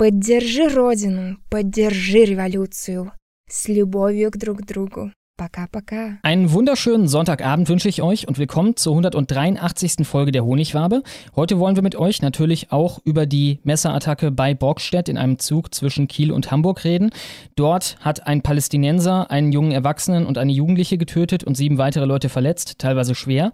Поддержи Родину, поддержи революцию. С любовью к друг другу. Пока-пока. Einen wunderschönen Sonntagabend wünsche ich euch und willkommen zur 183. Folge der Honigwabe. Heute wollen wir mit euch natürlich auch über die Messerattacke bei Borgstedt in einem Zug zwischen Kiel und Hamburg reden. Dort hat ein Palästinenser einen jungen Erwachsenen und eine Jugendliche getötet und sieben weitere Leute verletzt, teilweise schwer.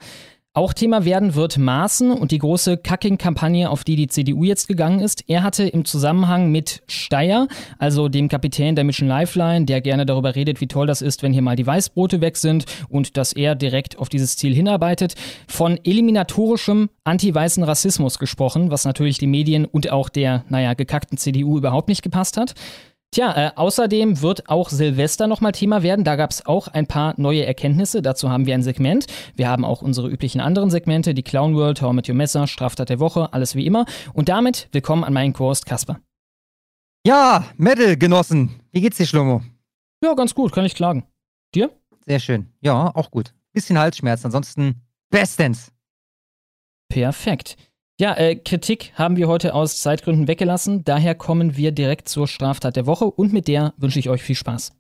Auch Thema werden wird Maaßen und die große Kacking-Kampagne, auf die die CDU jetzt gegangen ist. Er hatte im Zusammenhang mit Steyer, also dem Kapitän der Mission Lifeline, der gerne darüber redet, wie toll das ist, wenn hier mal die Weißbrote weg sind und dass er direkt auf dieses Ziel hinarbeitet, von eliminatorischem anti-weißen Rassismus gesprochen, was natürlich die Medien und auch der, naja, gekackten CDU überhaupt nicht gepasst hat. Tja, äh, außerdem wird auch Silvester nochmal Thema werden. Da gab es auch ein paar neue Erkenntnisse. Dazu haben wir ein Segment. Wir haben auch unsere üblichen anderen Segmente, die Clown World, How mit Your Messer, Straftat der Woche, alles wie immer. Und damit willkommen an meinen Kurs Kasper. Ja, Metal, Genossen. Wie geht's dir, Schlomo? Ja, ganz gut, kann ich klagen. Dir? Sehr schön. Ja, auch gut. Bisschen Halsschmerz, ansonsten bestens. Perfekt. Ja, äh, Kritik haben wir heute aus Zeitgründen weggelassen. Daher kommen wir direkt zur Straftat der Woche und mit der wünsche ich euch viel Spaß.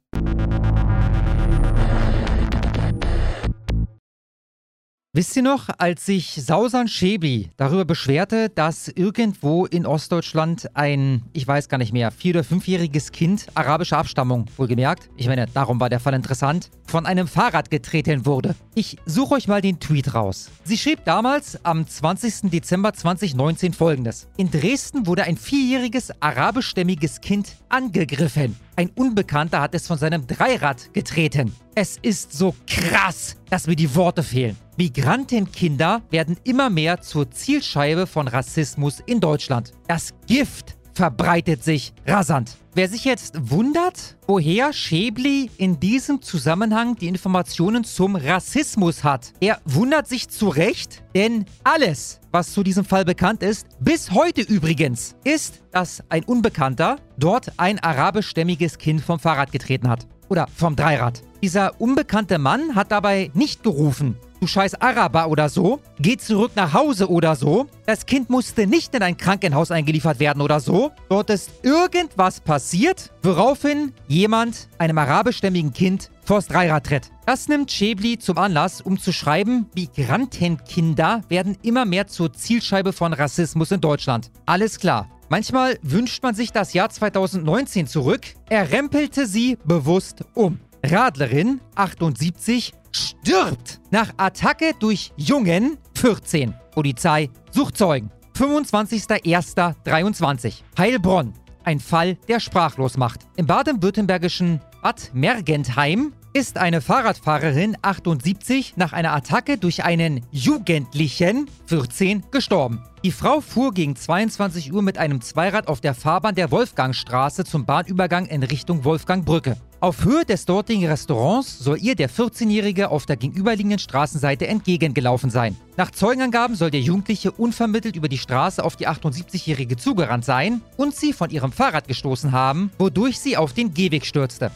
Wisst ihr noch, als sich Sausan Schebi darüber beschwerte, dass irgendwo in Ostdeutschland ein, ich weiß gar nicht mehr, vier- oder fünfjähriges Kind arabischer Abstammung, wohlgemerkt, ich meine, darum war der Fall interessant, von einem Fahrrad getreten wurde? Ich suche euch mal den Tweet raus. Sie schrieb damals am 20. Dezember 2019 folgendes. In Dresden wurde ein vierjähriges arabischstämmiges Kind angegriffen. Ein Unbekannter hat es von seinem Dreirad getreten. Es ist so krass, dass mir die Worte fehlen. Migrantenkinder werden immer mehr zur Zielscheibe von Rassismus in Deutschland. Das Gift verbreitet sich rasant. Wer sich jetzt wundert, woher Schäbli in diesem Zusammenhang die Informationen zum Rassismus hat, er wundert sich zu Recht, denn alles, was zu diesem Fall bekannt ist, bis heute übrigens, ist, dass ein Unbekannter dort ein arabischstämmiges Kind vom Fahrrad getreten hat. Oder vom Dreirad. Dieser unbekannte Mann hat dabei nicht gerufen, du scheiß Araber oder so, geh zurück nach Hause oder so. Das Kind musste nicht in ein Krankenhaus eingeliefert werden oder so. Dort ist irgendwas passiert, woraufhin jemand einem arabischstämmigen Kind vors Dreirad tritt. Das nimmt Schäbli zum Anlass, um zu schreiben, Migrantenkinder werden immer mehr zur Zielscheibe von Rassismus in Deutschland. Alles klar. Manchmal wünscht man sich das Jahr 2019 zurück. Er rempelte sie bewusst um. Radlerin, 78, stirbt nach Attacke durch Jungen, 14. Polizei sucht Zeugen. 25.01.23. Heilbronn. Ein Fall, der sprachlos macht. Im baden-württembergischen Bad Mergentheim ist eine Fahrradfahrerin 78 nach einer Attacke durch einen Jugendlichen 14 gestorben. Die Frau fuhr gegen 22 Uhr mit einem Zweirad auf der Fahrbahn der Wolfgangstraße zum Bahnübergang in Richtung Wolfgangbrücke. Auf Höhe des dortigen Restaurants soll ihr der 14-Jährige auf der gegenüberliegenden Straßenseite entgegengelaufen sein. Nach Zeugenangaben soll der Jugendliche unvermittelt über die Straße auf die 78-Jährige zugerannt sein und sie von ihrem Fahrrad gestoßen haben, wodurch sie auf den Gehweg stürzte.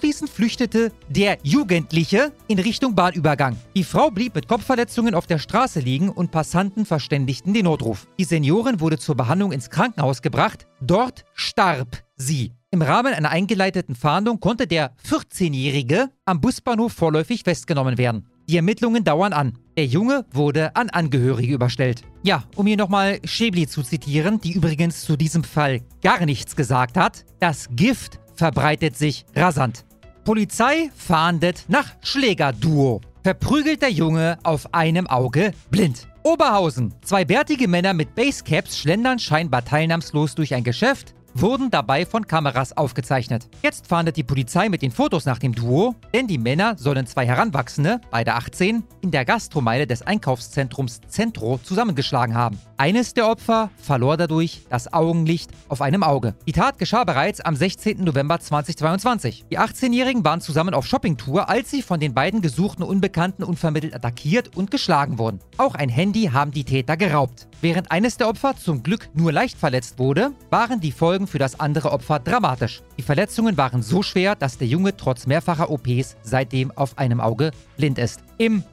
Anschließend flüchtete der Jugendliche in Richtung Bahnübergang. Die Frau blieb mit Kopfverletzungen auf der Straße liegen und Passanten verständigten den Notruf. Die Seniorin wurde zur Behandlung ins Krankenhaus gebracht. Dort starb sie. Im Rahmen einer eingeleiteten Fahndung konnte der 14-Jährige am Busbahnhof vorläufig festgenommen werden. Die Ermittlungen dauern an. Der Junge wurde an Angehörige überstellt. Ja, um hier nochmal Schäbli zu zitieren, die übrigens zu diesem Fall gar nichts gesagt hat. Das Gift verbreitet sich rasant. Polizei fahndet nach Schlägerduo. Verprügelt der Junge auf einem Auge blind. Oberhausen. Zwei bärtige Männer mit Basecaps schlendern scheinbar teilnahmslos durch ein Geschäft. Wurden dabei von Kameras aufgezeichnet. Jetzt fahndet die Polizei mit den Fotos nach dem Duo, denn die Männer sollen zwei Heranwachsende, beide 18, in der Gastromeile des Einkaufszentrums Centro zusammengeschlagen haben. Eines der Opfer verlor dadurch das Augenlicht auf einem Auge. Die Tat geschah bereits am 16. November 2022. Die 18-Jährigen waren zusammen auf Shoppingtour, als sie von den beiden gesuchten Unbekannten unvermittelt attackiert und geschlagen wurden. Auch ein Handy haben die Täter geraubt. Während eines der Opfer zum Glück nur leicht verletzt wurde, waren die Folgen für das andere Opfer dramatisch. Die Verletzungen waren so schwer, dass der Junge trotz mehrfacher OPs seitdem auf einem Auge blind ist. Im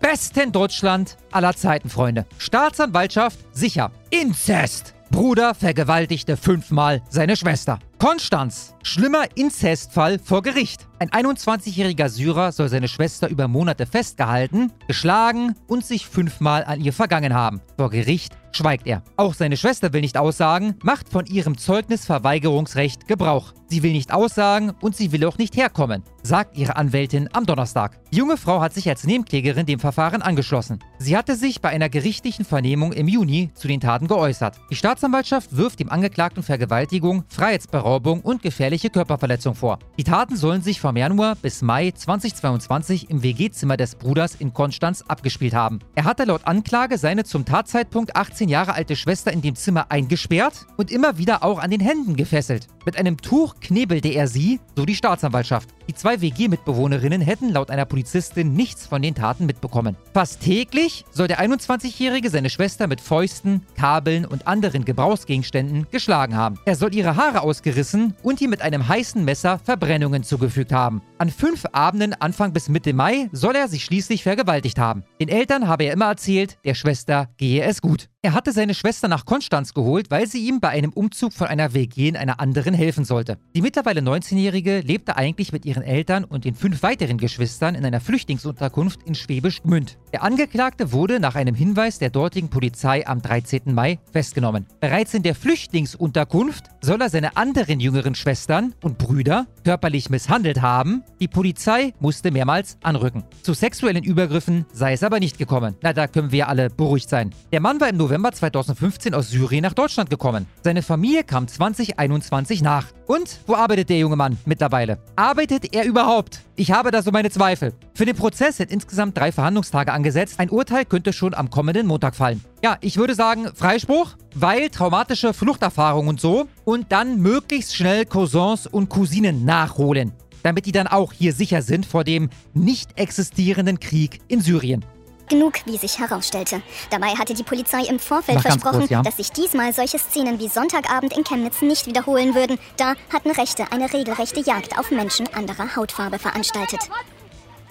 besten Deutschland aller Zeiten, Freunde. Staatsanwaltschaft sicher. Inzest. Bruder vergewaltigte fünfmal seine Schwester. Konstanz. Schlimmer Inzestfall vor Gericht. Ein 21-jähriger Syrer soll seine Schwester über Monate festgehalten, geschlagen und sich fünfmal an ihr vergangen haben. Vor Gericht schweigt er. Auch seine Schwester will nicht aussagen, macht von ihrem Zeugnisverweigerungsrecht Gebrauch. Sie will nicht aussagen und sie will auch nicht herkommen, sagt ihre Anwältin am Donnerstag. Die junge Frau hat sich als Nebenklägerin dem Verfahren angeschlossen. Sie hatte sich bei einer gerichtlichen Vernehmung im Juni zu den Taten geäußert. Die Staatsanwaltschaft wirft dem Angeklagten Vergewaltigung, Freiheitsberaubung und gefährliche Körperverletzung vor. Die Taten sollen sich vom Januar bis Mai 2022 im WG-Zimmer des Bruders in Konstanz abgespielt haben. Er hatte laut Anklage seine zum Tatzeitpunkt 18 Jahre alte Schwester in dem Zimmer eingesperrt und immer wieder auch an den Händen gefesselt. Mit einem Tuch knebelte er sie, so die Staatsanwaltschaft. Die zwei WG-Mitbewohnerinnen hätten laut einer Polizistin nichts von den Taten mitbekommen. Fast täglich soll der 21-Jährige seine Schwester mit Fäusten, Kabeln und anderen Gebrauchsgegenständen geschlagen haben. Er soll ihre Haare ausgerissen und ihr mit einem heißen Messer Verbrennungen zugefügt haben. An fünf Abenden Anfang bis Mitte Mai soll er sie schließlich vergewaltigt haben. Den Eltern habe er immer erzählt, der Schwester gehe es gut. Er hatte seine Schwester nach Konstanz geholt, weil sie ihm bei einem Umzug von einer WG in einer anderen helfen sollte. Die mittlerweile 19-Jährige lebte eigentlich mit ihren Eltern und den fünf weiteren Geschwistern in einer Flüchtlingsunterkunft in Schwäbisch Gmünd. Der Angeklagte wurde nach einem Hinweis der dortigen Polizei am 13. Mai festgenommen. Bereits in der Flüchtlingsunterkunft soll er seine anderen jüngeren Schwestern und Brüder körperlich misshandelt haben. Die Polizei musste mehrmals anrücken. Zu sexuellen Übergriffen sei es aber nicht gekommen. Na, da können wir alle beruhigt sein. Der Mann war im 2015 aus Syrien nach Deutschland gekommen. Seine Familie kam 2021 nach. Und wo arbeitet der junge Mann mittlerweile? Arbeitet er überhaupt? Ich habe da so meine Zweifel. Für den Prozess sind insgesamt drei Verhandlungstage angesetzt. Ein Urteil könnte schon am kommenden Montag fallen. Ja, ich würde sagen Freispruch, weil traumatische Fluchterfahrung und so. Und dann möglichst schnell Cousins und Cousinen nachholen. Damit die dann auch hier sicher sind vor dem nicht existierenden Krieg in Syrien. Genug, wie sich herausstellte. Dabei hatte die Polizei im Vorfeld versprochen, kurz, ja. dass sich diesmal solche Szenen wie Sonntagabend in Chemnitz nicht wiederholen würden. Da hatten Rechte eine regelrechte Jagd auf Menschen anderer Hautfarbe veranstaltet.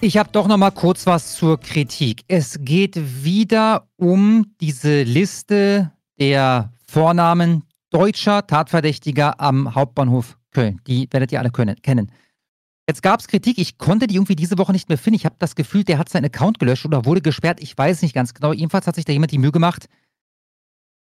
Ich habe doch noch mal kurz was zur Kritik. Es geht wieder um diese Liste der Vornamen deutscher Tatverdächtiger am Hauptbahnhof Köln. Die werdet ihr alle können, kennen. Jetzt gab es Kritik, ich konnte die irgendwie diese Woche nicht mehr finden. Ich habe das Gefühl, der hat seinen Account gelöscht oder wurde gesperrt. Ich weiß nicht ganz genau. Jedenfalls hat sich da jemand die Mühe gemacht,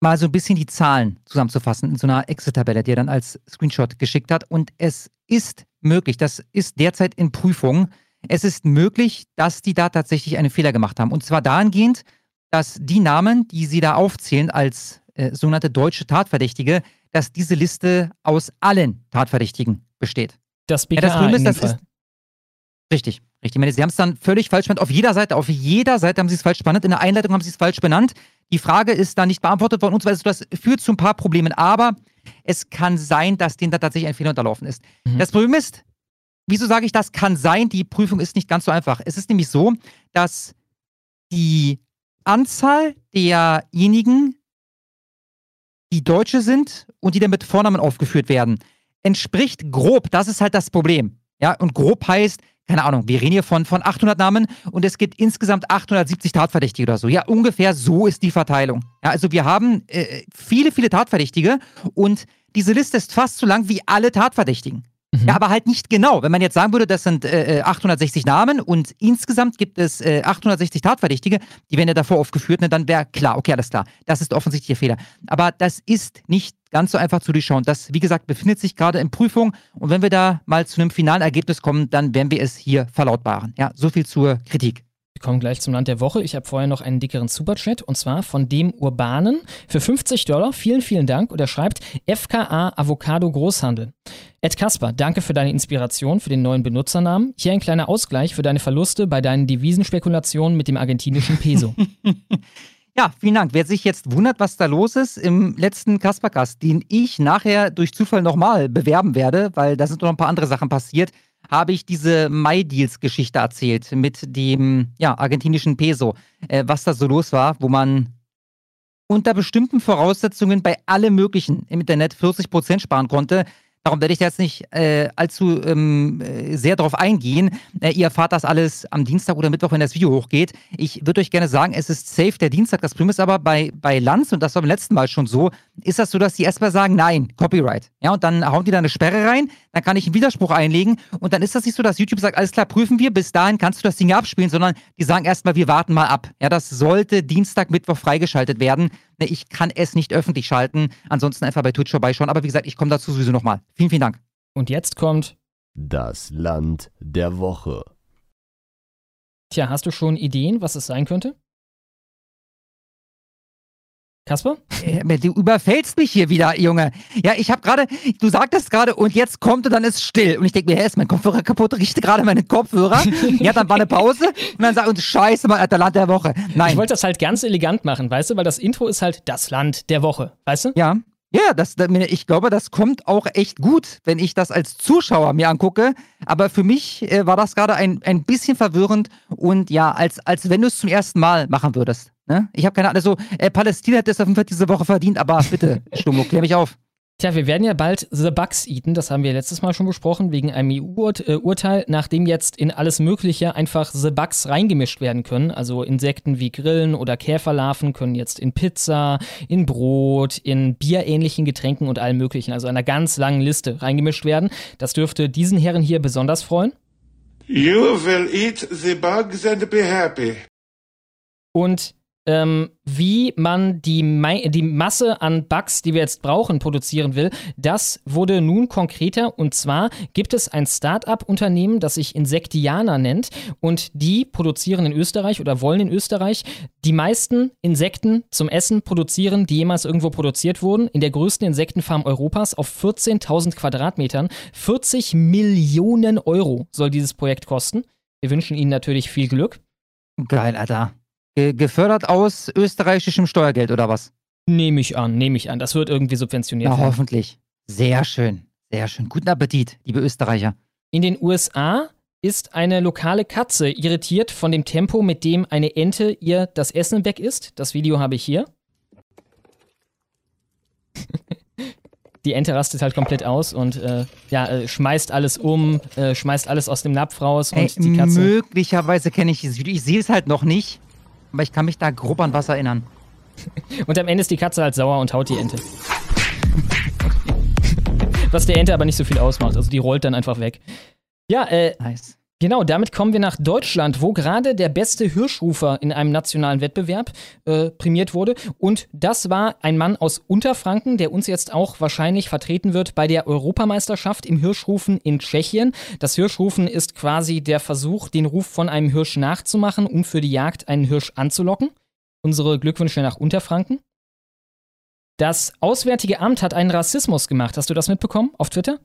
mal so ein bisschen die Zahlen zusammenzufassen in so einer Excel-Tabelle, die er dann als Screenshot geschickt hat. Und es ist möglich, das ist derzeit in Prüfung, es ist möglich, dass die da tatsächlich einen Fehler gemacht haben. Und zwar dahingehend, dass die Namen, die sie da aufzählen als äh, sogenannte deutsche Tatverdächtige, dass diese Liste aus allen Tatverdächtigen besteht. Das BKA ja, das Problem ist, das ist richtig, richtig. Meine, sie haben es dann völlig falsch benannt. Auf jeder Seite, auf jeder Seite haben sie es falsch benannt. In der Einleitung haben sie es falsch benannt. Die Frage ist dann nicht beantwortet worden und so weiter. Das führt zu ein paar Problemen. Aber es kann sein, dass denen da tatsächlich ein Fehler unterlaufen ist. Mhm. Das Problem ist, wieso sage ich das kann sein? Die Prüfung ist nicht ganz so einfach. Es ist nämlich so, dass die Anzahl derjenigen, die Deutsche sind und die dann mit Vornamen aufgeführt werden, entspricht grob, das ist halt das Problem. Ja, und grob heißt, keine Ahnung, wir reden hier von, von 800 Namen und es gibt insgesamt 870 Tatverdächtige oder so. Ja, ungefähr so ist die Verteilung. Ja, also wir haben äh, viele, viele Tatverdächtige und diese Liste ist fast so lang wie alle Tatverdächtigen. Mhm. Ja, aber halt nicht genau. Wenn man jetzt sagen würde, das sind äh, 860 äh, Namen und insgesamt gibt es äh, 860 Tatverdächtige, die werden ja davor aufgeführt, ne, dann wäre klar, okay, alles klar. Das ist offensichtlich der Fehler. Aber das ist nicht ganz so einfach zu durchschauen. Das, wie gesagt, befindet sich gerade in Prüfung und wenn wir da mal zu einem finalen Ergebnis kommen, dann werden wir es hier verlautbaren. Ja, so viel zur Kritik. Wir kommen gleich zum Land der Woche. Ich habe vorher noch einen dickeren Superchat und zwar von dem Urbanen für 50 Dollar. Vielen, vielen Dank. Und er schreibt FKA Avocado Großhandel. Ed Kasper, danke für deine Inspiration, für den neuen Benutzernamen. Hier ein kleiner Ausgleich für deine Verluste bei deinen Devisenspekulationen mit dem argentinischen Peso. Ja, vielen Dank. Wer sich jetzt wundert, was da los ist, im letzten Kaspercast, den ich nachher durch Zufall nochmal bewerben werde, weil da sind noch ein paar andere Sachen passiert, habe ich diese MyDeals-Geschichte erzählt mit dem ja, argentinischen Peso, äh, was da so los war, wo man unter bestimmten Voraussetzungen bei allem Möglichen im Internet 40% sparen konnte. Darum werde ich jetzt nicht äh, allzu ähm, äh, sehr darauf eingehen. Äh, ihr erfahrt das alles am Dienstag oder Mittwoch, wenn das Video hochgeht. Ich würde euch gerne sagen, es ist safe der Dienstag. Das Problem ist aber bei, bei Lanz, und das war beim letzten Mal schon so, ist das so, dass die erstmal sagen, nein, Copyright. Ja, und dann hauen die da eine Sperre rein, dann kann ich einen Widerspruch einlegen und dann ist das nicht so, dass YouTube sagt, alles klar, prüfen wir, bis dahin kannst du das Ding abspielen, sondern die sagen erstmal, wir warten mal ab. Ja, das sollte Dienstag, Mittwoch freigeschaltet werden. Ne, ich kann es nicht öffentlich schalten. Ansonsten einfach bei Twitch vorbeischauen. Aber wie gesagt, ich komme dazu sowieso nochmal. Vielen, vielen Dank. Und jetzt kommt das Land der Woche. Tja, hast du schon Ideen, was es sein könnte? Kasper? Äh, du überfällst mich hier wieder, Junge. Ja, ich habe gerade, du sagtest gerade und jetzt kommt und dann ist still. Und ich denke mir, hä, ist mein Kopfhörer kaputt? Richte gerade meine Kopfhörer. ja, dann war eine Pause und dann sagt uns Scheiße, mal alter Land der Woche. Nein. Ich wollte das halt ganz elegant machen, weißt du, weil das Intro ist halt das Land der Woche, weißt du? Ja. Ja, das, ich glaube, das kommt auch echt gut, wenn ich das als Zuschauer mir angucke. Aber für mich äh, war das gerade ein, ein bisschen verwirrend und ja, als, als wenn du es zum ersten Mal machen würdest. Ne? Ich habe keine Ahnung, so, äh, Palästina hätte es auf jeden Fall diese Woche verdient, aber bitte, Stummo, klär mich auf. Tja, wir werden ja bald The Bugs eaten, das haben wir letztes Mal schon besprochen, wegen einem EU-Urteil, nachdem jetzt in alles Mögliche einfach The Bugs reingemischt werden können. Also Insekten wie Grillen oder Käferlarven können jetzt in Pizza, in Brot, in bierähnlichen Getränken und allem Möglichen, also einer ganz langen Liste reingemischt werden. Das dürfte diesen Herren hier besonders freuen. You will eat the bugs and be happy. Und ähm, wie man die, die Masse an Bugs, die wir jetzt brauchen, produzieren will, das wurde nun konkreter. Und zwar gibt es ein Start-up-Unternehmen, das sich Insektiana nennt. Und die produzieren in Österreich oder wollen in Österreich die meisten Insekten zum Essen produzieren, die jemals irgendwo produziert wurden. In der größten Insektenfarm Europas auf 14.000 Quadratmetern. 40 Millionen Euro soll dieses Projekt kosten. Wir wünschen Ihnen natürlich viel Glück. Geil, Alter. Ge gefördert aus österreichischem Steuergeld oder was? Nehme ich an, nehme ich an. Das wird irgendwie subventioniert. Ja, werden. hoffentlich. Sehr schön, sehr schön. Guten Appetit, liebe Österreicher. In den USA ist eine lokale Katze irritiert von dem Tempo, mit dem eine Ente ihr das Essen weg isst. Das Video habe ich hier. die Ente rastet halt komplett aus und äh, ja, äh, schmeißt alles um, äh, schmeißt alles aus dem Napf raus und Ey, die Katze. Möglicherweise kenne ich dieses Video. Ich sehe es halt noch nicht. Aber ich kann mich da grob an was erinnern. Und am Ende ist die Katze halt sauer und haut die Ente. was der Ente aber nicht so viel ausmacht. Also die rollt dann einfach weg. Ja, äh, nice. Genau, damit kommen wir nach Deutschland, wo gerade der beste Hirschrufer in einem nationalen Wettbewerb äh, prämiert wurde. Und das war ein Mann aus Unterfranken, der uns jetzt auch wahrscheinlich vertreten wird bei der Europameisterschaft im Hirschrufen in Tschechien. Das Hirschrufen ist quasi der Versuch, den Ruf von einem Hirsch nachzumachen, um für die Jagd einen Hirsch anzulocken. Unsere Glückwünsche nach Unterfranken. Das Auswärtige Amt hat einen Rassismus gemacht. Hast du das mitbekommen auf Twitter?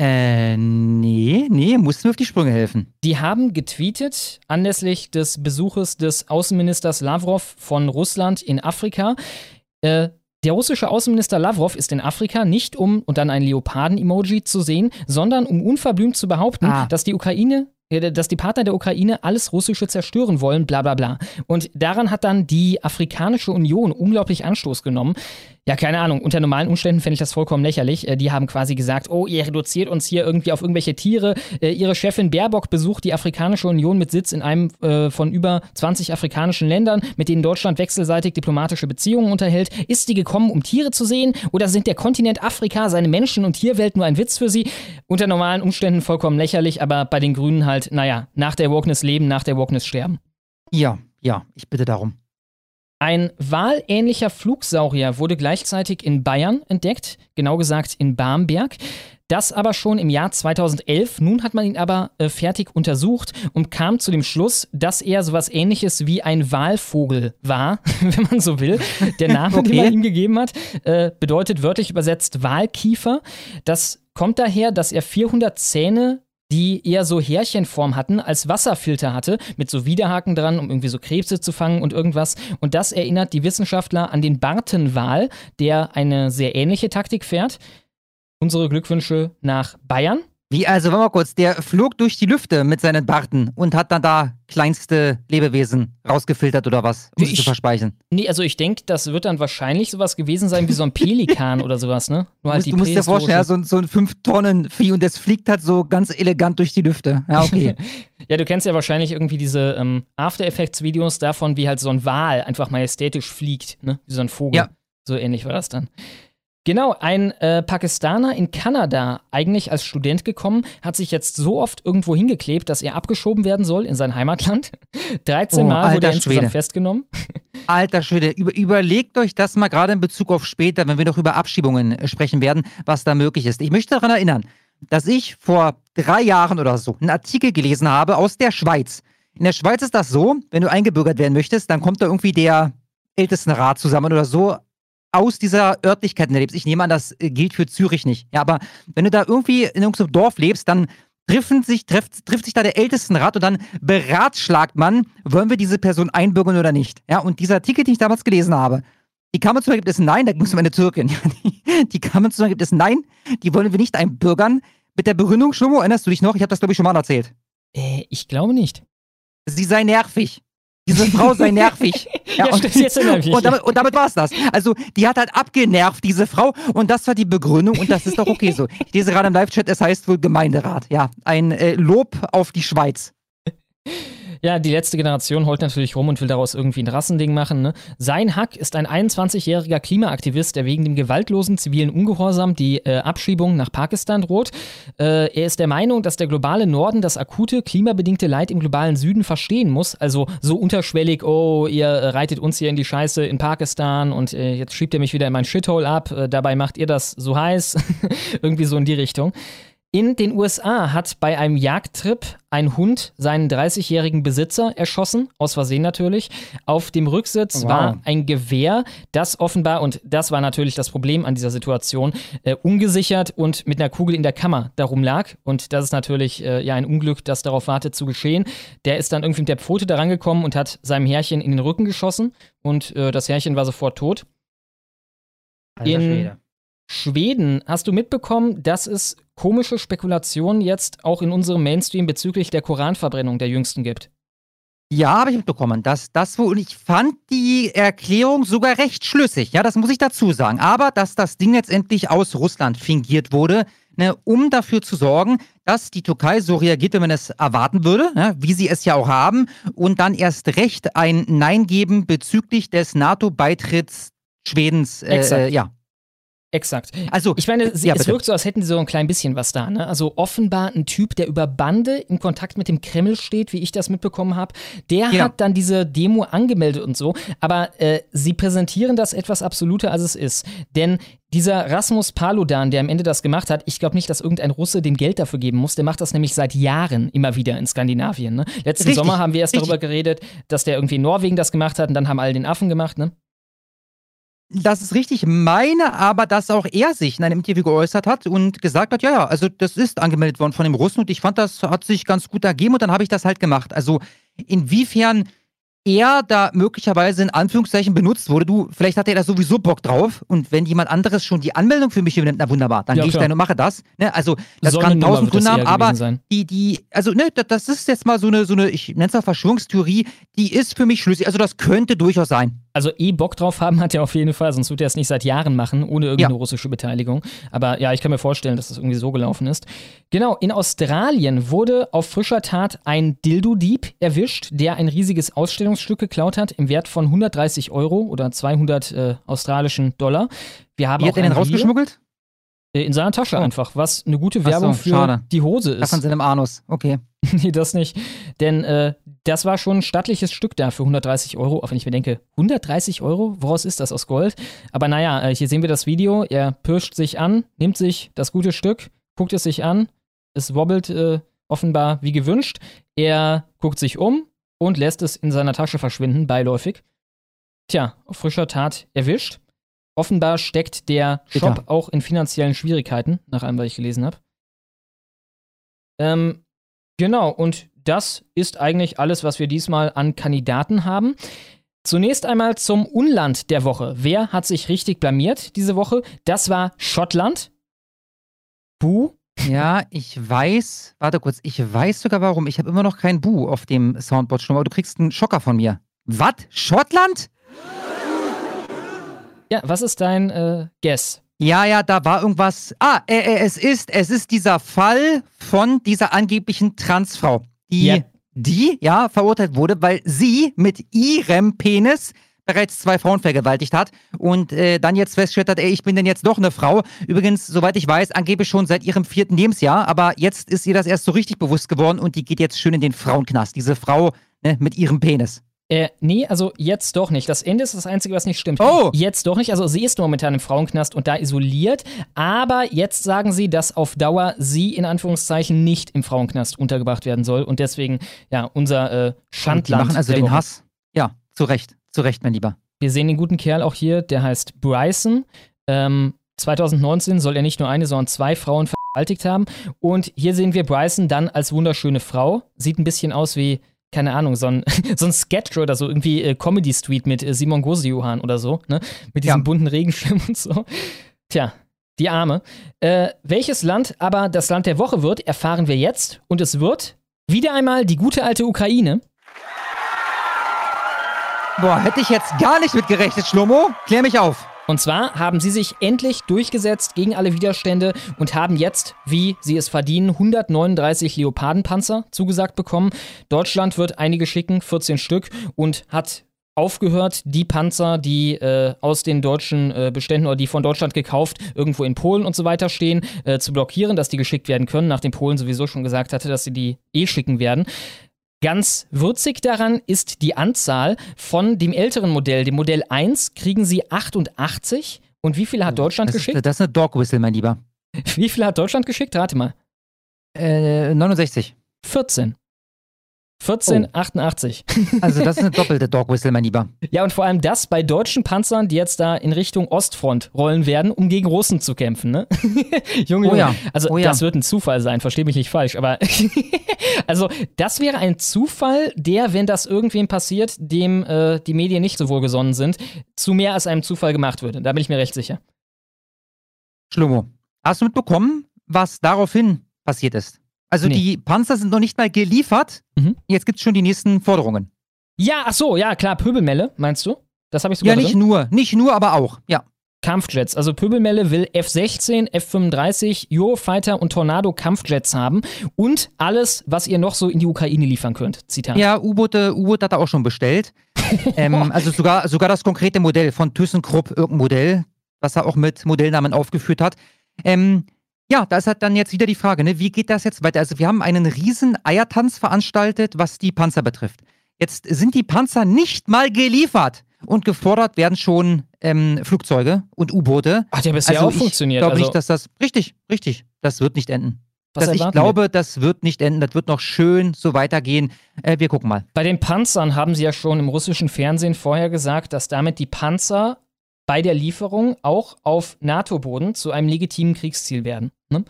Äh, nee, nee, musst du mir auf die Sprünge helfen. Die haben getweetet anlässlich des Besuches des Außenministers Lavrov von Russland in Afrika. Äh, der russische Außenminister Lavrov ist in Afrika nicht um, und dann ein Leoparden-Emoji zu sehen, sondern um unverblümt zu behaupten, ah. dass die Ukraine dass die Partner der Ukraine alles Russische zerstören wollen, bla bla bla. Und daran hat dann die Afrikanische Union unglaublich Anstoß genommen. Ja, keine Ahnung, unter normalen Umständen fände ich das vollkommen lächerlich. Äh, die haben quasi gesagt, oh, ihr reduziert uns hier irgendwie auf irgendwelche Tiere. Äh, ihre Chefin Baerbock besucht die Afrikanische Union mit Sitz in einem äh, von über 20 afrikanischen Ländern, mit denen Deutschland wechselseitig diplomatische Beziehungen unterhält. Ist die gekommen, um Tiere zu sehen? Oder sind der Kontinent Afrika, seine Menschen- und Tierwelt nur ein Witz für sie? Unter normalen Umständen vollkommen lächerlich, aber bei den Grünen halt naja, nach der Wokeness leben, nach der Wokeness sterben. Ja, ja, ich bitte darum. Ein wahlähnlicher Flugsaurier wurde gleichzeitig in Bayern entdeckt, genau gesagt in Barmberg. Das aber schon im Jahr 2011. Nun hat man ihn aber äh, fertig untersucht und kam zu dem Schluss, dass er sowas ähnliches wie ein Walvogel war, wenn man so will. Der Name, okay. den man ihm gegeben hat, äh, bedeutet wörtlich übersetzt Walkiefer. Das kommt daher, dass er 400 Zähne die eher so Härchenform hatten, als Wasserfilter hatte, mit so Widerhaken dran, um irgendwie so Krebse zu fangen und irgendwas. Und das erinnert die Wissenschaftler an den Bartenwal, der eine sehr ähnliche Taktik fährt. Unsere Glückwünsche nach Bayern. Wie also, warte mal kurz, der flog durch die Lüfte mit seinen Barten und hat dann da kleinste Lebewesen rausgefiltert oder was, um ich, sie zu verspeichern? Nee, also ich denke, das wird dann wahrscheinlich sowas gewesen sein wie so ein Pelikan oder sowas, ne? Nur halt du, musst dir vorstellen, ja, so, ein, so ein 5-Tonnen-Vieh und das fliegt halt so ganz elegant durch die Lüfte. Ja, okay. ja, du kennst ja wahrscheinlich irgendwie diese ähm, After Effects-Videos davon, wie halt so ein Wal einfach majestätisch fliegt, ne? Wie so ein Vogel. Ja. So ähnlich war das dann. Genau, ein äh, Pakistaner in Kanada, eigentlich als Student gekommen, hat sich jetzt so oft irgendwo hingeklebt, dass er abgeschoben werden soll in sein Heimatland. 13 oh, Mal wurde er insgesamt Schwede. festgenommen. Alter Schwede, über, überlegt euch das mal gerade in Bezug auf später, wenn wir noch über Abschiebungen äh, sprechen werden, was da möglich ist. Ich möchte daran erinnern, dass ich vor drei Jahren oder so einen Artikel gelesen habe aus der Schweiz. In der Schweiz ist das so, wenn du eingebürgert werden möchtest, dann kommt da irgendwie der Ältestenrat zusammen oder so aus dieser Örtlichkeit lebst. Ich nehme an, das äh, gilt für Zürich nicht. Ja, aber wenn du da irgendwie in irgendeinem Dorf lebst, dann treffen sich, trifft, trifft sich da der Ältestenrat und dann beratschlagt man, wollen wir diese Person einbürgern oder nicht. Ja, und dieser Artikel, den ich damals gelesen habe, die kamen zum Ergebnis Nein, da ging es um eine Türkin. die, die kamen zum Ergebnis Nein, die wollen wir nicht einbürgern. Mit der Begründung, Schlummo, erinnerst du dich noch? Ich habe das, glaube ich, schon mal erzählt. Äh, ich glaube nicht. Sie sei nervig. Diese Frau sei nervig. ja, ja, und. Und damit, und damit war es das. Also, die hat halt abgenervt, diese Frau. Und das war die Begründung. Und das ist doch okay so. Ich lese gerade im Live-Chat, es heißt wohl Gemeinderat. Ja, ein äh, Lob auf die Schweiz. Ja, die letzte Generation holt natürlich rum und will daraus irgendwie ein Rassending machen. Ne? Sein Hack ist ein 21-jähriger Klimaaktivist, der wegen dem gewaltlosen zivilen Ungehorsam die äh, Abschiebung nach Pakistan droht. Äh, er ist der Meinung, dass der globale Norden das akute klimabedingte Leid im globalen Süden verstehen muss. Also so unterschwellig, oh, ihr äh, reitet uns hier in die Scheiße in Pakistan und äh, jetzt schiebt ihr mich wieder in mein Shithole ab. Äh, dabei macht ihr das so heiß. irgendwie so in die Richtung. In den USA hat bei einem Jagdtrip ein Hund seinen 30-jährigen Besitzer erschossen, aus Versehen natürlich. Auf dem Rücksitz wow. war ein Gewehr, das offenbar, und das war natürlich das Problem an dieser Situation, äh, ungesichert und mit einer Kugel in der Kammer darum lag. Und das ist natürlich äh, ja ein Unglück, das darauf wartet zu geschehen. Der ist dann irgendwie mit der Pfote da rangekommen und hat seinem Herrchen in den Rücken geschossen und äh, das Herrchen war sofort tot. in Schweden hast du mitbekommen, dass es komische Spekulationen jetzt auch in unserem Mainstream bezüglich der Koranverbrennung der jüngsten gibt. Ja, habe ich mitbekommen. dass das wohl, und ich fand die Erklärung sogar recht schlüssig, ja, das muss ich dazu sagen. Aber dass das Ding letztendlich aus Russland fingiert wurde, ne, um dafür zu sorgen, dass die Türkei so reagiert, wenn man es erwarten würde, ja, wie sie es ja auch haben, und dann erst recht ein Nein geben bezüglich des NATO-Beitritts Schwedens. Äh, Exakt. Äh, ja. Exakt. Also, ich meine, ja, es wirkt so, als hätten sie so ein klein bisschen was da. Ne? Also offenbar ein Typ, der über Bande in Kontakt mit dem Kreml steht, wie ich das mitbekommen habe, der ja. hat dann diese Demo angemeldet und so. Aber äh, sie präsentieren das etwas absoluter, als es ist. Denn dieser Rasmus Paludan, der am Ende das gemacht hat, ich glaube nicht, dass irgendein Russe dem Geld dafür geben muss. Der macht das nämlich seit Jahren immer wieder in Skandinavien. Ne? Letzten richtig, Sommer haben wir erst richtig. darüber geredet, dass der irgendwie in Norwegen das gemacht hat und dann haben alle den Affen gemacht. Ne? Das ist richtig. Meine aber, dass auch er sich in einem Interview geäußert hat und gesagt hat, ja, ja, also das ist angemeldet worden von dem Russen und ich fand, das hat sich ganz gut ergeben und dann habe ich das halt gemacht. Also inwiefern er da möglicherweise in Anführungszeichen benutzt wurde. Du, vielleicht hat er da sowieso Bock drauf und wenn jemand anderes schon die Anmeldung für mich übernimmt, na wunderbar, dann ja, gehe ich dahin und mache das. Ne? Also das kann tausend Gründe haben, aber die, die, also ne, das ist jetzt mal so eine, so eine, ich nenne es mal Verschwörungstheorie, die ist für mich schlüssig. Also das könnte durchaus sein. Also eh Bock drauf haben hat er auf jeden Fall, sonst würde er es nicht seit Jahren machen, ohne irgendeine ja. russische Beteiligung. Aber ja, ich kann mir vorstellen, dass das irgendwie so gelaufen ist. Genau, in Australien wurde auf frischer Tat ein Dildo-Dieb erwischt, der ein riesiges Ausstellungsstück geklaut hat im Wert von 130 Euro oder 200 äh, australischen Dollar. Wir haben Wie hat er den rausgeschmuggelt? Äh, in seiner Tasche oh. einfach, was eine gute Werbung so, für schade. die Hose ist. Das von seinem Anus, okay. nee, das nicht. Denn äh, das war schon ein stattliches Stück da für 130 Euro. Auch wenn ich mir denke, 130 Euro? Woraus ist das? Aus Gold? Aber naja, äh, hier sehen wir das Video. Er pirscht sich an, nimmt sich das gute Stück, guckt es sich an, es wobbelt äh, offenbar wie gewünscht. Er guckt sich um und lässt es in seiner Tasche verschwinden, beiläufig. Tja, frischer Tat erwischt. Offenbar steckt der Shop Bitter. auch in finanziellen Schwierigkeiten, nach allem, was ich gelesen habe. Ähm, genau, und das ist eigentlich alles, was wir diesmal an Kandidaten haben. Zunächst einmal zum Unland der Woche. Wer hat sich richtig blamiert diese Woche? Das war Schottland. Bu. Ja, ich weiß, warte kurz, ich weiß sogar warum. Ich habe immer noch kein Bu auf dem Soundboard schon, aber du kriegst einen Schocker von mir. Was? Schottland? Ja, was ist dein äh, Guess? Ja, ja, da war irgendwas. Ah, äh, äh, es ist, es ist dieser Fall von dieser angeblichen Transfrau, die, ja. die, ja, verurteilt wurde, weil sie mit ihrem Penis bereits zwei Frauen vergewaltigt hat und äh, dann jetzt festgestellt hat, ey, ich bin denn jetzt doch eine Frau. Übrigens, soweit ich weiß, angeblich schon seit ihrem vierten Lebensjahr, aber jetzt ist ihr das erst so richtig bewusst geworden und die geht jetzt schön in den Frauenknast, diese Frau ne, mit ihrem Penis. Äh, nee, also jetzt doch nicht. Das Ende ist das Einzige, was nicht stimmt. Oh! Jetzt doch nicht. Also sie ist momentan im Frauenknast und da isoliert. Aber jetzt sagen sie, dass auf Dauer sie in Anführungszeichen nicht im Frauenknast untergebracht werden soll. Und deswegen, ja, unser äh, Schandland. Die machen also den Woche. Hass. Ja, zu Recht. Zu Recht, mein Lieber. Wir sehen den guten Kerl auch hier, der heißt Bryson. Ähm, 2019 soll er nicht nur eine, sondern zwei Frauen vergewaltigt haben. Und hier sehen wir Bryson dann als wunderschöne Frau. Sieht ein bisschen aus wie keine Ahnung, so ein, so ein Sketch oder so, irgendwie äh, Comedy Street mit äh, Simon Gosejohann oder so, ne? Mit diesem ja. bunten Regenschirm und so. Tja, die Arme. Äh, welches Land aber das Land der Woche wird, erfahren wir jetzt. Und es wird wieder einmal die gute alte Ukraine. Boah, hätte ich jetzt gar nicht mit gerechnet, Schlomo. Klär mich auf. Und zwar haben sie sich endlich durchgesetzt gegen alle Widerstände und haben jetzt, wie sie es verdienen, 139 Leopardenpanzer zugesagt bekommen. Deutschland wird einige schicken, 14 Stück, und hat aufgehört, die Panzer, die äh, aus den deutschen äh, Beständen oder die von Deutschland gekauft irgendwo in Polen und so weiter stehen, äh, zu blockieren, dass die geschickt werden können, nachdem Polen sowieso schon gesagt hatte, dass sie die eh schicken werden. Ganz würzig daran ist die Anzahl. Von dem älteren Modell, dem Modell 1, kriegen sie 88. Und wie viele hat oh, Deutschland das geschickt? Ist, das ist eine Dog Whistle, mein Lieber. Wie viele hat Deutschland geschickt? Rate mal. Äh, 69. 14. 1488. Oh. Also das ist eine doppelte Dog Whistle, mein Lieber. Ja, und vor allem das bei deutschen Panzern, die jetzt da in Richtung Ostfront rollen werden, um gegen Russen zu kämpfen, ne? Junge, oh ja. also oh ja. das wird ein Zufall sein, verstehe mich nicht falsch, aber also das wäre ein Zufall, der, wenn das irgendwem passiert, dem äh, die Medien nicht so wohlgesonnen sind, zu mehr als einem Zufall gemacht würde. Da bin ich mir recht sicher. Schlomo, hast du mitbekommen, was daraufhin passiert ist? Also nee. die Panzer sind noch nicht mal geliefert. Mhm. Jetzt gibt es schon die nächsten Forderungen. Ja, ach so, ja, klar, Pöbelmelle, meinst du? Das habe ich sogar Ja, nicht drin. nur, nicht nur, aber auch, ja. Kampfjets. Also Pöbelmelle will F-16, F-35, Eurofighter und Tornado Kampfjets haben und alles, was ihr noch so in die Ukraine liefern könnt. Zitat. Ja, U-Boote U-Boot hat er auch schon bestellt. ähm, also sogar, sogar das konkrete Modell von ThyssenKrupp, irgendein Modell, was er auch mit Modellnamen aufgeführt hat. Ähm, ja, da ist halt dann jetzt wieder die Frage, ne, wie geht das jetzt weiter? Also wir haben einen riesen Eiertanz veranstaltet, was die Panzer betrifft. Jetzt sind die Panzer nicht mal geliefert und gefordert werden schon ähm, Flugzeuge und U-Boote. Hat ja bisher also auch funktioniert. Ich glaube also nicht, dass das richtig, richtig, das wird nicht enden. Was das, ich glaube, wir? das wird nicht enden. Das wird noch schön so weitergehen. Äh, wir gucken mal. Bei den Panzern haben sie ja schon im russischen Fernsehen vorher gesagt, dass damit die Panzer bei der Lieferung auch auf NATO-Boden zu einem legitimen Kriegsziel werden. Ne?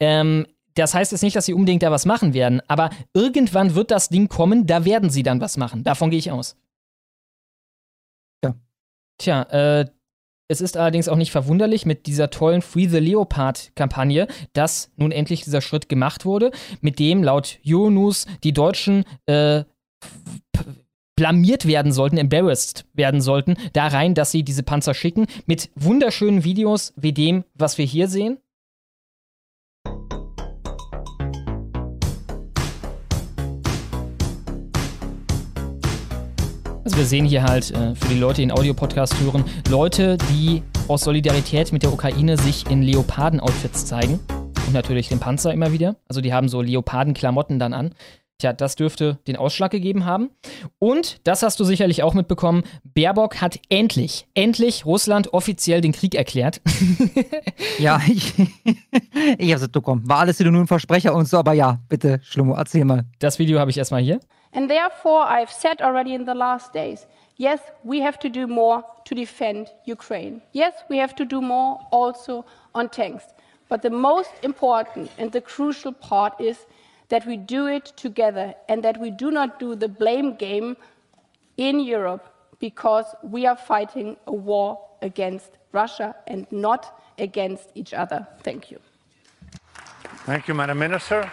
Ähm, das heißt jetzt nicht, dass sie unbedingt da was machen werden, aber irgendwann wird das Ding kommen, da werden sie dann was machen. Davon gehe ich aus. Ja. Tja, äh, es ist allerdings auch nicht verwunderlich mit dieser tollen Free the Leopard-Kampagne, dass nun endlich dieser Schritt gemacht wurde, mit dem laut Euronews die Deutschen äh, blamiert werden sollten, embarrassed werden sollten, da rein, dass sie diese Panzer schicken, mit wunderschönen Videos wie dem, was wir hier sehen. Wir sehen hier halt äh, für die Leute, die den Audiopodcast hören, Leute, die aus Solidarität mit der Ukraine sich in Leoparden-Outfits zeigen. Und natürlich den Panzer immer wieder. Also die haben so Leoparden-Klamotten dann an. Tja, das dürfte den Ausschlag gegeben haben. Und, das hast du sicherlich auch mitbekommen, Baerbock hat endlich, endlich Russland offiziell den Krieg erklärt. ja, ich, ich hab's mitbekommen. War alles wieder nur ein Versprecher und so, aber ja, bitte, Schlummo, erzähl mal. Das Video habe ich erstmal hier. And therefore I've said already in the last days, yes, we have to do more to defend Ukraine. Yes, we have to do more also on tanks. But the most important and the crucial part is that we do it together and that we do not do the blame game in Europe because we are fighting a war against Russia and not against each other. Thank you. Thank you, Madam Minister.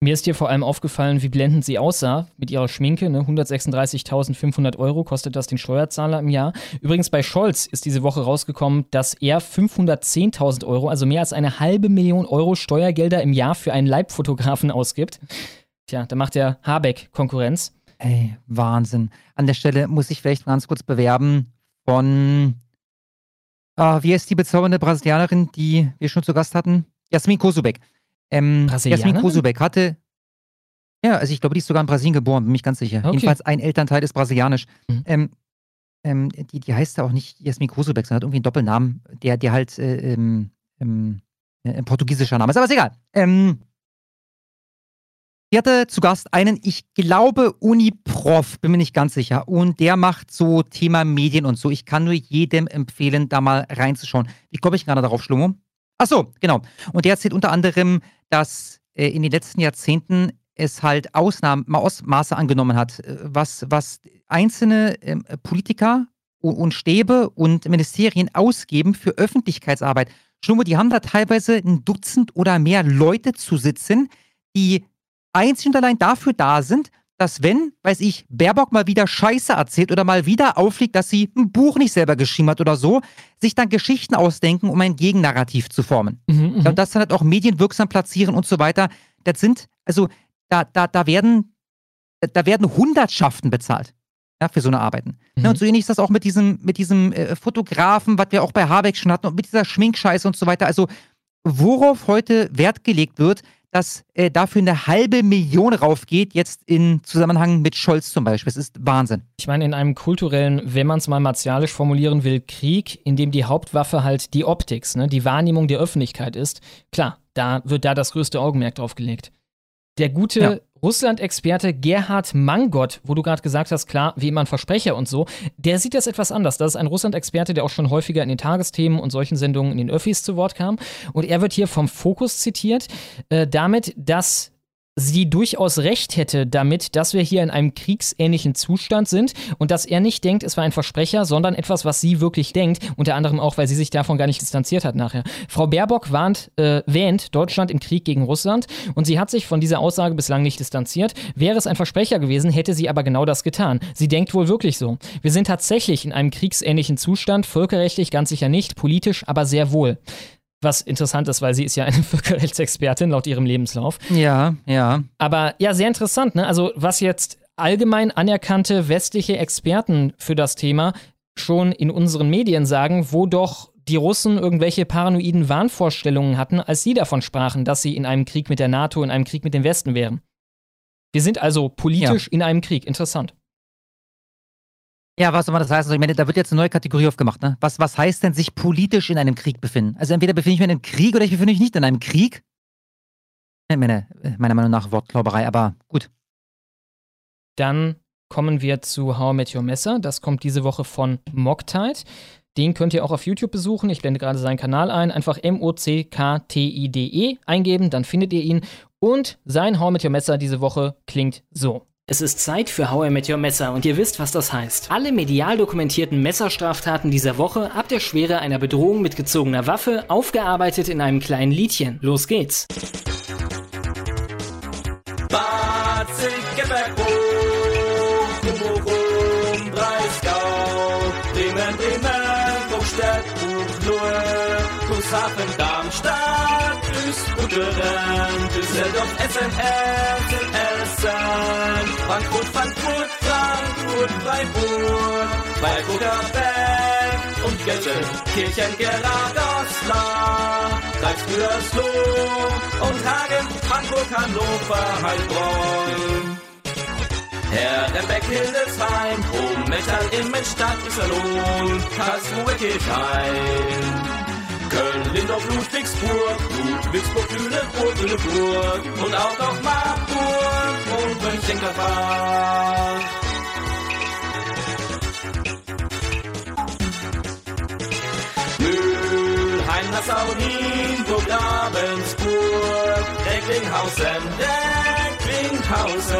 Mir ist hier vor allem aufgefallen, wie blendend sie aussah mit ihrer Schminke. Ne? 136.500 Euro kostet das den Steuerzahler im Jahr. Übrigens bei Scholz ist diese Woche rausgekommen, dass er 510.000 Euro, also mehr als eine halbe Million Euro Steuergelder im Jahr für einen Leibfotografen ausgibt. Tja, da macht der Habeck Konkurrenz. Ey, Wahnsinn. An der Stelle muss ich vielleicht ganz kurz bewerben von, uh, wie heißt die bezaubernde Brasilianerin, die wir schon zu Gast hatten? Jasmin Kosubek. Ähm, Jasmin Krusubek hatte. Ja, also ich glaube, die ist sogar in Brasilien geboren, bin mich ganz sicher. Okay. Jedenfalls ein Elternteil ist brasilianisch. Mhm. Ähm, ähm, die, die heißt ja auch nicht Jasmin Krusubek, sondern hat irgendwie einen Doppelnamen, der, der halt äh, ähm, ähm, äh, ein portugiesischer Name ist. Aber ist egal. Ähm, die hatte zu Gast einen, ich glaube, Uni-Prof, bin mir nicht ganz sicher. Und der macht so Thema Medien und so. Ich kann nur jedem empfehlen, da mal reinzuschauen. Wie komme ich gerade darauf, Schlummo? Ach so, genau. Und der erzählt unter anderem, dass äh, in den letzten Jahrzehnten es halt Ausnahmen, Ausmaße angenommen hat, äh, was, was einzelne äh, Politiker und, und Stäbe und Ministerien ausgeben für Öffentlichkeitsarbeit. Schlummer, die haben da teilweise ein Dutzend oder mehr Leute zu sitzen, die einzig und allein dafür da sind, dass wenn, weiß ich, Baerbock mal wieder Scheiße erzählt oder mal wieder auffliegt, dass sie ein Buch nicht selber geschrieben hat oder so, sich dann Geschichten ausdenken, um ein Gegennarrativ zu formen. Mhm, mhm. ja, und das dann halt auch medienwirksam platzieren und so weiter. Das sind, also, da, da, da werden, da werden Hundertschaften bezahlt. Ja, für so eine Arbeiten. Mhm. Ja, und so ähnlich ist das auch mit diesem, mit diesem äh, Fotografen, was wir auch bei Habeck schon hatten, und mit dieser Schminkscheiße und so weiter. Also, worauf heute Wert gelegt wird, dass äh, dafür eine halbe Million raufgeht, jetzt in Zusammenhang mit Scholz zum Beispiel. Das ist Wahnsinn. Ich meine, in einem kulturellen, wenn man es mal martialisch formulieren will, Krieg, in dem die Hauptwaffe halt die Optik, ne, die Wahrnehmung der Öffentlichkeit ist, klar, da wird da das größte Augenmerk drauf gelegt. Der gute ja. Russland-Experte Gerhard Mangott, wo du gerade gesagt hast, klar, wie immer ein Versprecher und so, der sieht das etwas anders. Das ist ein Russland-Experte, der auch schon häufiger in den Tagesthemen und solchen Sendungen in den Öffis zu Wort kam. Und er wird hier vom Fokus zitiert, äh, damit, dass sie durchaus recht hätte damit, dass wir hier in einem kriegsähnlichen Zustand sind und dass er nicht denkt, es war ein Versprecher, sondern etwas, was sie wirklich denkt, unter anderem auch, weil sie sich davon gar nicht distanziert hat nachher. Frau Baerbock warnt, äh, wähnt Deutschland im Krieg gegen Russland und sie hat sich von dieser Aussage bislang nicht distanziert. Wäre es ein Versprecher gewesen, hätte sie aber genau das getan. Sie denkt wohl wirklich so. Wir sind tatsächlich in einem kriegsähnlichen Zustand, völkerrechtlich ganz sicher nicht, politisch aber sehr wohl. Was interessant ist, weil sie ist ja eine Völkerrechtsexpertin laut ihrem Lebenslauf. Ja, ja. Aber ja, sehr interessant, ne? Also, was jetzt allgemein anerkannte westliche Experten für das Thema schon in unseren Medien sagen, wo doch die Russen irgendwelche paranoiden Wahnvorstellungen hatten, als sie davon sprachen, dass sie in einem Krieg mit der NATO, in einem Krieg mit dem Westen wären. Wir sind also politisch ja. in einem Krieg. Interessant. Ja, was soll man das heißen? Ich meine, da wird jetzt eine neue Kategorie aufgemacht, ne? Was, was heißt denn sich politisch in einem Krieg befinden? Also entweder befinde ich mich in einem Krieg oder ich befinde mich nicht in einem Krieg. Meine, meiner Meinung nach Wortklauberei, aber gut. Dann kommen wir zu How I Met Your Messer. Das kommt diese Woche von Mocktide. Den könnt ihr auch auf YouTube besuchen. Ich blende gerade seinen Kanal ein. Einfach M-O-C-K-T-I-D-E eingeben, dann findet ihr ihn. Und sein How I Met Your Messer diese Woche klingt so. Es ist Zeit für How I Met Your Messer und ihr wisst, was das heißt. Alle medial dokumentierten Messerstraftaten dieser Woche ab der Schwere einer Bedrohung mit gezogener Waffe aufgearbeitet in einem kleinen Liedchen. Los geht's. Cuxhaven, Frankfurt, Frankfurt, Frankfurt, Freiburg, Freiburger Berg und Gelsenkirchen, Geraderslar, Salzbürsloh und Hagen, Hamburg, Hannover, Heilbronn. Herr Rembeck Hildesheim, Hohenmetall im Stadt Iserlohn, Karlsruhe Kirchheim. Köln, Lindorf, Ludwigsburg, Ludwigsburg, Lüneburg, Lüneburg und auch noch Marburg und Mönchengladbach. Mülheim, Nassau, Nienburg, Ravensburg, Recklinghausen, Recklinghausen,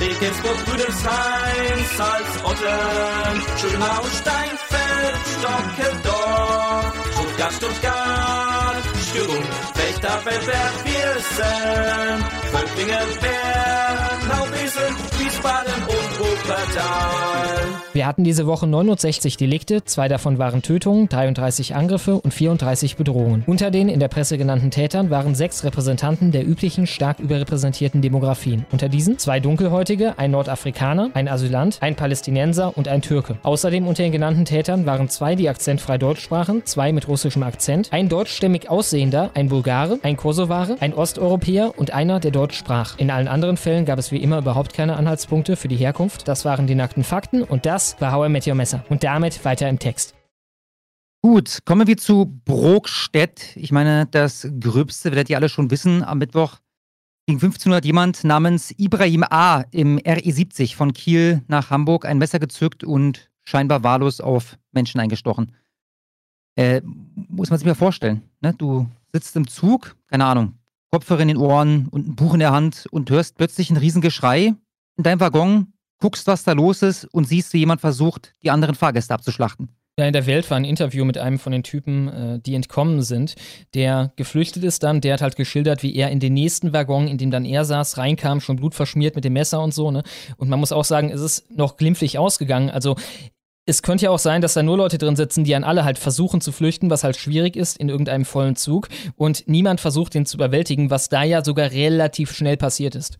Regensburg, Rüdesheim, Salzotten, Schönau, Steinfeld, Stockeldorf, Stuttgart, Stuttgart, Stürm, Fechter, Feldberg, Viersen, Völklingen, Bern, Nauwiesen, Wiesbaden und Wuppertal. Wir hatten diese Woche 69 Delikte, zwei davon waren Tötungen, 33 Angriffe und 34 Bedrohungen. Unter den in der Presse genannten Tätern waren sechs Repräsentanten der üblichen stark überrepräsentierten Demografien. Unter diesen zwei Dunkelhäutige, ein Nordafrikaner, ein Asylant, ein Palästinenser und ein Türke. Außerdem unter den genannten Tätern waren zwei, die akzentfrei Deutsch sprachen, zwei mit russischem Akzent, ein deutschstämmig aussehender, ein Bulgare, ein Kosovare, ein Osteuropäer und einer, der Deutsch sprach. In allen anderen Fällen gab es wie immer überhaupt keine Anhaltspunkte für die Herkunft. Das waren die nackten Fakten und das war How I Met Your Messer. Und damit weiter im Text. Gut, kommen wir zu Brokstedt. Ich meine, das Gröbste werdet ihr alle schon wissen. Am Mittwoch ging 1500 jemand namens Ibrahim A. im RE70 von Kiel nach Hamburg ein Messer gezückt und scheinbar wahllos auf Menschen eingestochen. Äh, muss man sich mal vorstellen. Ne? Du sitzt im Zug, keine Ahnung, Kopfhörer in den Ohren und ein Buch in der Hand und hörst plötzlich ein Riesengeschrei in deinem Waggon, guckst, was da los ist und siehst, wie jemand versucht, die anderen Fahrgäste abzuschlachten. Ja, in der Welt war ein Interview mit einem von den Typen, äh, die entkommen sind, der geflüchtet ist dann, der hat halt geschildert, wie er in den nächsten Waggon, in dem dann er saß, reinkam, schon blutverschmiert mit dem Messer und so, ne? Und man muss auch sagen, es ist noch glimpflich ausgegangen. Also es könnte ja auch sein, dass da nur Leute drin sitzen, die an alle halt versuchen zu flüchten, was halt schwierig ist in irgendeinem vollen Zug. Und niemand versucht, den zu überwältigen, was da ja sogar relativ schnell passiert ist.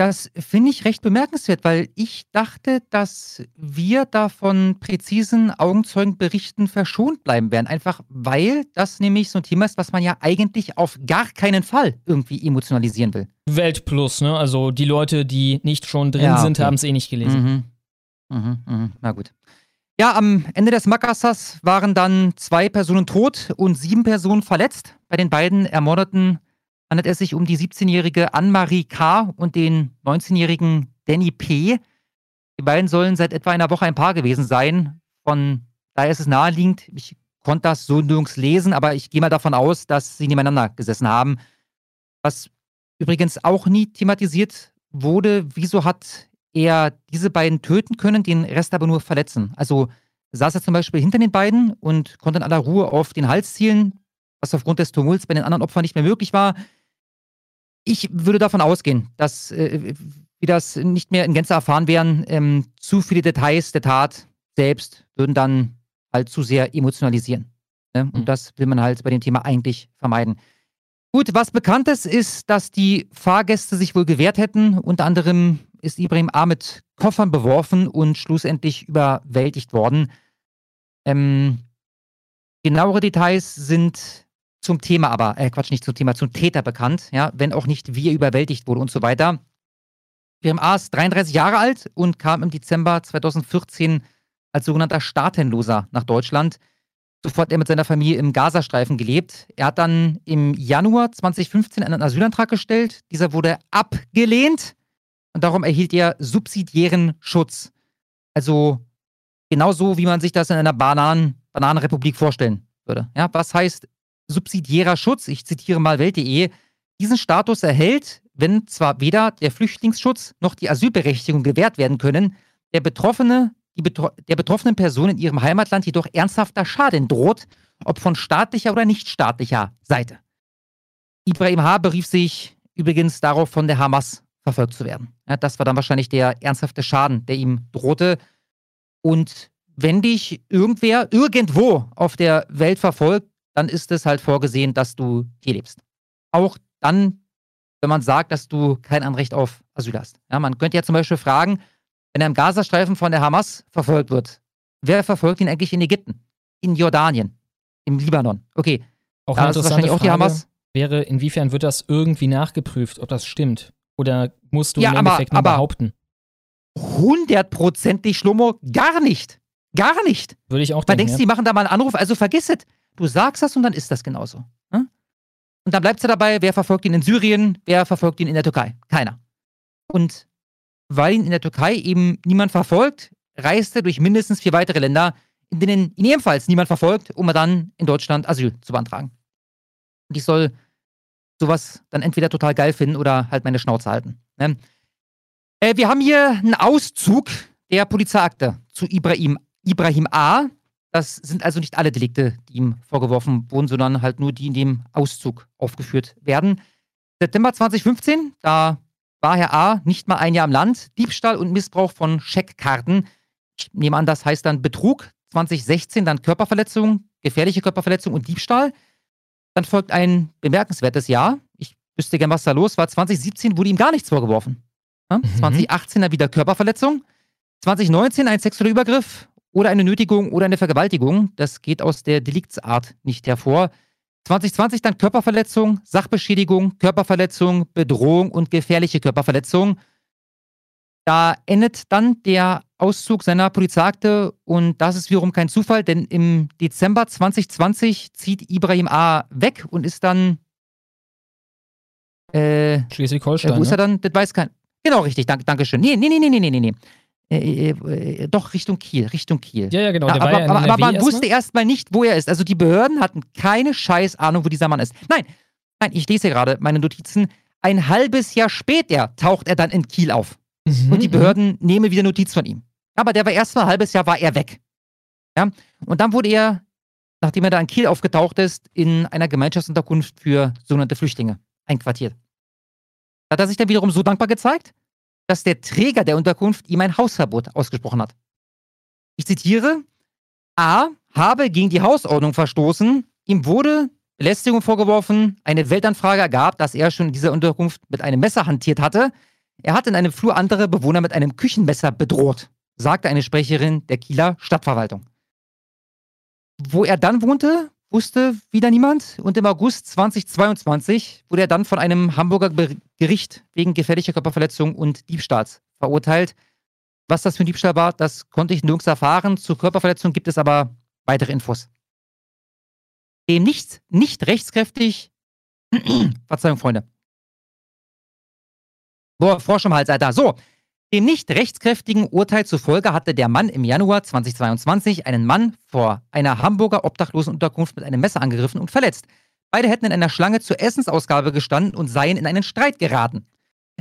Das finde ich recht bemerkenswert, weil ich dachte, dass wir da von präzisen Augenzeugenberichten verschont bleiben werden. Einfach weil das nämlich so ein Thema ist, was man ja eigentlich auf gar keinen Fall irgendwie emotionalisieren will. Welt plus, ne? Also die Leute, die nicht schon drin ja, okay. sind, haben es eh nicht gelesen. Mhm. Mhm, mh, na gut. Ja, am Ende des Makassars waren dann zwei Personen tot und sieben Personen verletzt. Bei den beiden Ermordeten handelt es sich um die 17-jährige Anne-Marie K. und den 19-jährigen Danny P. Die beiden sollen seit etwa einer Woche ein Paar gewesen sein. Von daher ist es naheliegend, ich konnte das so nirgends lesen, aber ich gehe mal davon aus, dass sie nebeneinander gesessen haben. Was übrigens auch nie thematisiert wurde, wieso hat er diese beiden töten können, den Rest aber nur verletzen. Also saß er zum Beispiel hinter den beiden und konnte in aller Ruhe auf den Hals zielen, was aufgrund des Tumults bei den anderen Opfern nicht mehr möglich war. Ich würde davon ausgehen, dass äh, wir das nicht mehr in Gänze erfahren werden. Ähm, zu viele Details der Tat selbst würden dann halt zu sehr emotionalisieren. Ne? Und mhm. das will man halt bei dem Thema eigentlich vermeiden. Gut, was bekannt ist, ist, dass die Fahrgäste sich wohl gewehrt hätten. Unter anderem ist Ibrahim A. mit Koffern beworfen und schlussendlich überwältigt worden. Ähm, genauere Details sind zum Thema aber, äh, Quatsch, nicht zum Thema, zum Täter bekannt, ja, wenn auch nicht, wie er überwältigt wurde und so weiter. Ibrahim A. ist 33 Jahre alt und kam im Dezember 2014 als sogenannter Staatenloser nach Deutschland. Zuvor hat er mit seiner Familie im Gazastreifen gelebt. Er hat dann im Januar 2015 einen Asylantrag gestellt. Dieser wurde abgelehnt und darum erhielt er subsidiären Schutz. Also genauso, wie man sich das in einer Bananen Bananenrepublik vorstellen würde. Ja, was heißt subsidiärer Schutz? Ich zitiere mal Welt.de. Diesen Status erhält, wenn zwar weder der Flüchtlingsschutz noch die Asylberechtigung gewährt werden können, der Betroffene, die Betro der betroffenen Person in ihrem Heimatland jedoch ernsthafter Schaden droht, ob von staatlicher oder nichtstaatlicher Seite. Ibrahim H. berief sich übrigens darauf, von der Hamas verfolgt zu werden. Ja, das war dann wahrscheinlich der ernsthafte Schaden, der ihm drohte. Und wenn dich irgendwer irgendwo auf der Welt verfolgt, dann ist es halt vorgesehen, dass du hier lebst. Auch dann, wenn man sagt, dass du kein Anrecht auf Asyl hast. Ja, man könnte ja zum Beispiel fragen, wenn er im Gazastreifen von der Hamas verfolgt wird, wer verfolgt ihn eigentlich in Ägypten, in Jordanien, im Libanon? Okay, auch da ist wahrscheinlich auch die Hamas. Wäre, inwiefern wird das irgendwie nachgeprüft, ob das stimmt? Oder musst du ja, im Endeffekt aber, nur behaupten? Hundertprozentig Schlummer, gar nicht. Gar nicht. Würde ich auch denken. Man denkst, ja. die machen da mal einen Anruf, also vergiss es. Du sagst das und dann ist das genauso. Hm? Und dann bleibt es dabei, wer verfolgt ihn in Syrien, wer verfolgt ihn in der Türkei? Keiner. Und weil ihn in der Türkei eben niemand verfolgt, reist er durch mindestens vier weitere Länder, in denen ihn ebenfalls niemand verfolgt, um dann in Deutschland Asyl zu beantragen. Und ich soll sowas dann entweder total geil finden oder halt meine Schnauze halten. Ne? Äh, wir haben hier einen Auszug der Polizeiakte zu Ibrahim, Ibrahim A. Das sind also nicht alle Delikte, die ihm vorgeworfen wurden, sondern halt nur die, in dem Auszug aufgeführt werden. September 2015, da war Herr A. nicht mal ein Jahr im Land. Diebstahl und Missbrauch von Scheckkarten. Ich nehme an, das heißt dann Betrug. 2016 dann Körperverletzung, gefährliche Körperverletzung und Diebstahl. Dann folgt ein bemerkenswertes Jahr. Ich wüsste gern, was da los war. 2017 wurde ihm gar nichts vorgeworfen. Ja? Mhm. 2018 dann wieder Körperverletzung. 2019 ein sexueller Übergriff oder eine Nötigung oder eine Vergewaltigung. Das geht aus der Deliktsart nicht hervor. 2020 dann Körperverletzung, Sachbeschädigung, Körperverletzung, Bedrohung und gefährliche Körperverletzung. Da endet dann der Auszug seiner Polizeiakte und das ist wiederum kein Zufall, denn im Dezember 2020 zieht Ibrahim A. weg und ist dann. Äh, Schleswig-Holstein. Äh, wo ist er ne? dann? Das weiß kein. Genau, richtig, danke, danke schön. Nee, nee, nee, nee, nee, nee, nee. Äh, äh, doch, Richtung Kiel, Richtung Kiel. Ja, ja, genau. Ja, aber, ja aber, aber man wusste erstmal nicht, wo er ist. Also die Behörden hatten keine scheiß Ahnung, wo dieser Mann ist. Nein, nein, ich lese gerade meine Notizen. Ein halbes Jahr später taucht er dann in Kiel auf. Mhm, und die. Behörden nehmen wieder Notiz von ihm. Aber der war erst mal ein halbes Jahr war er weg. Ja? Und dann wurde er, nachdem er da in Kiel aufgetaucht ist, in einer Gemeinschaftsunterkunft für sogenannte Flüchtlinge einquartiert. Da hat er sich dann wiederum so dankbar gezeigt, dass der Träger der Unterkunft ihm ein Hausverbot ausgesprochen hat. Ich zitiere, A habe gegen die Hausordnung verstoßen, ihm wurde Belästigung vorgeworfen, eine Weltanfrage ergab, dass er schon in dieser Unterkunft mit einem Messer hantiert hatte, er hat in einem Flur andere Bewohner mit einem Küchenmesser bedroht, sagte eine Sprecherin der Kieler Stadtverwaltung. Wo er dann wohnte, wusste wieder niemand und im August 2022 wurde er dann von einem Hamburger Gericht wegen gefährlicher Körperverletzung und Diebstahls verurteilt. Was das für ein Diebstahl war, das konnte ich nirgends erfahren. Zur Körperverletzung gibt es aber weitere Infos. Dem nicht, nicht rechtskräftig, Verzeihung, Freunde, Boah, Frosch im Hals, Alter. So. Dem nicht rechtskräftigen Urteil zufolge hatte der Mann im Januar 2022 einen Mann vor einer Hamburger Obdachlosenunterkunft mit einem Messer angegriffen und verletzt. Beide hätten in einer Schlange zur Essensausgabe gestanden und seien in einen Streit geraten.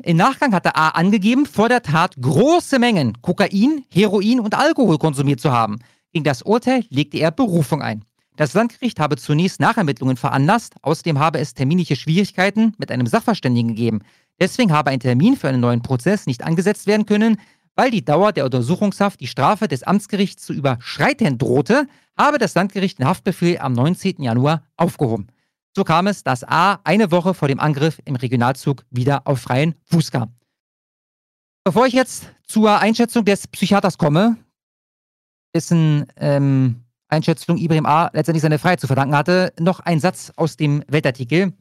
Im Nachgang hatte A angegeben, vor der Tat große Mengen Kokain, Heroin und Alkohol konsumiert zu haben. Gegen das Urteil legte er Berufung ein. Das Landgericht habe zunächst Nachermittlungen veranlasst, außerdem habe es terminliche Schwierigkeiten mit einem Sachverständigen gegeben. Deswegen habe ein Termin für einen neuen Prozess nicht angesetzt werden können, weil die Dauer der Untersuchungshaft die Strafe des Amtsgerichts zu überschreiten drohte, habe das Landgericht den Haftbefehl am 19. Januar aufgehoben. So kam es, dass A eine Woche vor dem Angriff im Regionalzug wieder auf freien Fuß kam. Bevor ich jetzt zur Einschätzung des Psychiaters komme, dessen ähm, Einschätzung Ibrahim A. letztendlich seine Freiheit zu verdanken hatte, noch ein Satz aus dem Weltartikel.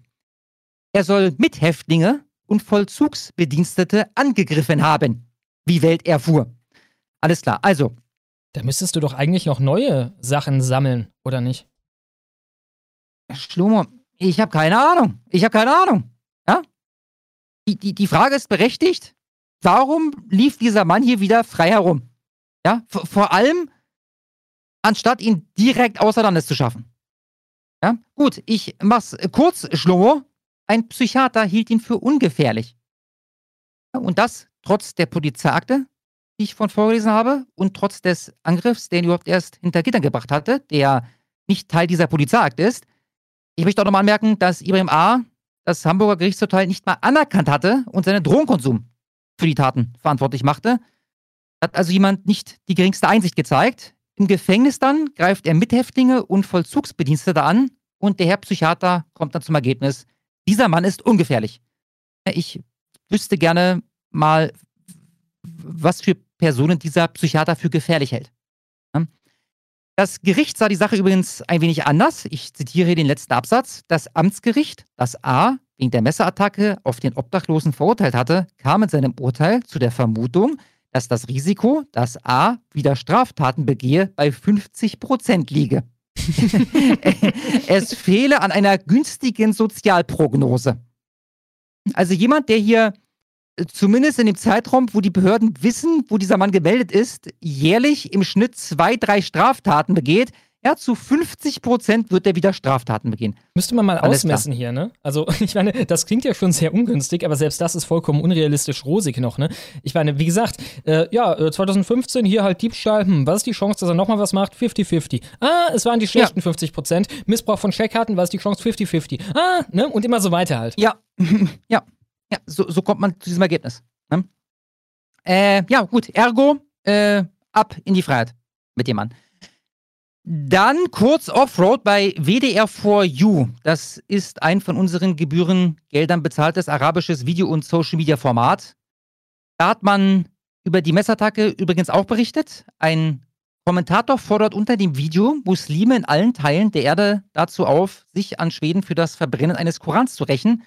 Er soll Mithäftlinge und Vollzugsbedienstete angegriffen haben, wie Welt erfuhr. Alles klar, also. Da müsstest du doch eigentlich noch neue Sachen sammeln, oder nicht? Schlomo, ich habe keine Ahnung. Ich habe keine Ahnung. Ja? Die, die, die Frage ist berechtigt. Warum lief dieser Mann hier wieder frei herum? Ja, v vor allem, anstatt ihn direkt außer Landes zu schaffen. Ja, gut, ich mach's kurz, Schlomo. Ein Psychiater hielt ihn für ungefährlich. Und das trotz der Polizeiakte, die ich von vorgelesen habe, und trotz des Angriffs, den er überhaupt erst hinter Gittern gebracht hatte, der nicht Teil dieser Polizeiakte ist. Ich möchte auch nochmal anmerken, dass Ibrahim A. das Hamburger Gerichtsurteil nicht mal anerkannt hatte und seinen Drogenkonsum für die Taten verantwortlich machte. Hat also jemand nicht die geringste Einsicht gezeigt. Im Gefängnis dann greift er Mithäftlinge und Vollzugsbedienstete an und der Herr Psychiater kommt dann zum Ergebnis, dieser Mann ist ungefährlich. Ich wüsste gerne mal, was für Personen dieser Psychiater für gefährlich hält. Das Gericht sah die Sache übrigens ein wenig anders. Ich zitiere hier den letzten Absatz. Das Amtsgericht, das A, wegen der Messerattacke auf den Obdachlosen verurteilt hatte, kam in seinem Urteil zu der Vermutung, dass das Risiko, dass A wieder Straftaten begehe, bei 50 Prozent liege. es fehle an einer günstigen Sozialprognose. Also jemand, der hier äh, zumindest in dem Zeitraum, wo die Behörden wissen, wo dieser Mann gemeldet ist, jährlich im Schnitt zwei, drei Straftaten begeht, ja, zu 50 Prozent wird er wieder Straftaten begehen. Müsste man mal Alles ausmessen klar. hier, ne? Also, ich meine, das klingt ja schon sehr ungünstig, aber selbst das ist vollkommen unrealistisch rosig noch, ne? Ich meine, wie gesagt, äh, ja, 2015 äh, hier halt Diebstahl, hm, was ist die Chance, dass er nochmal was macht? 50-50. Ah, es waren die schlechten ja. 50 Prozent. Missbrauch von Checkkarten, was ist die Chance? 50-50. Ah, ne? Und immer so weiter halt. Ja, ja, ja, so, so kommt man zu diesem Ergebnis. Ne? Äh, ja, gut, ergo, äh, ab in die Freiheit mit dem Mann. Dann kurz Offroad bei WDR4U. Das ist ein von unseren Gebührengeldern bezahltes arabisches Video- und Social-Media-Format. Da hat man über die Messattacke übrigens auch berichtet. Ein Kommentator fordert unter dem Video Muslime in allen Teilen der Erde dazu auf, sich an Schweden für das Verbrennen eines Korans zu rächen,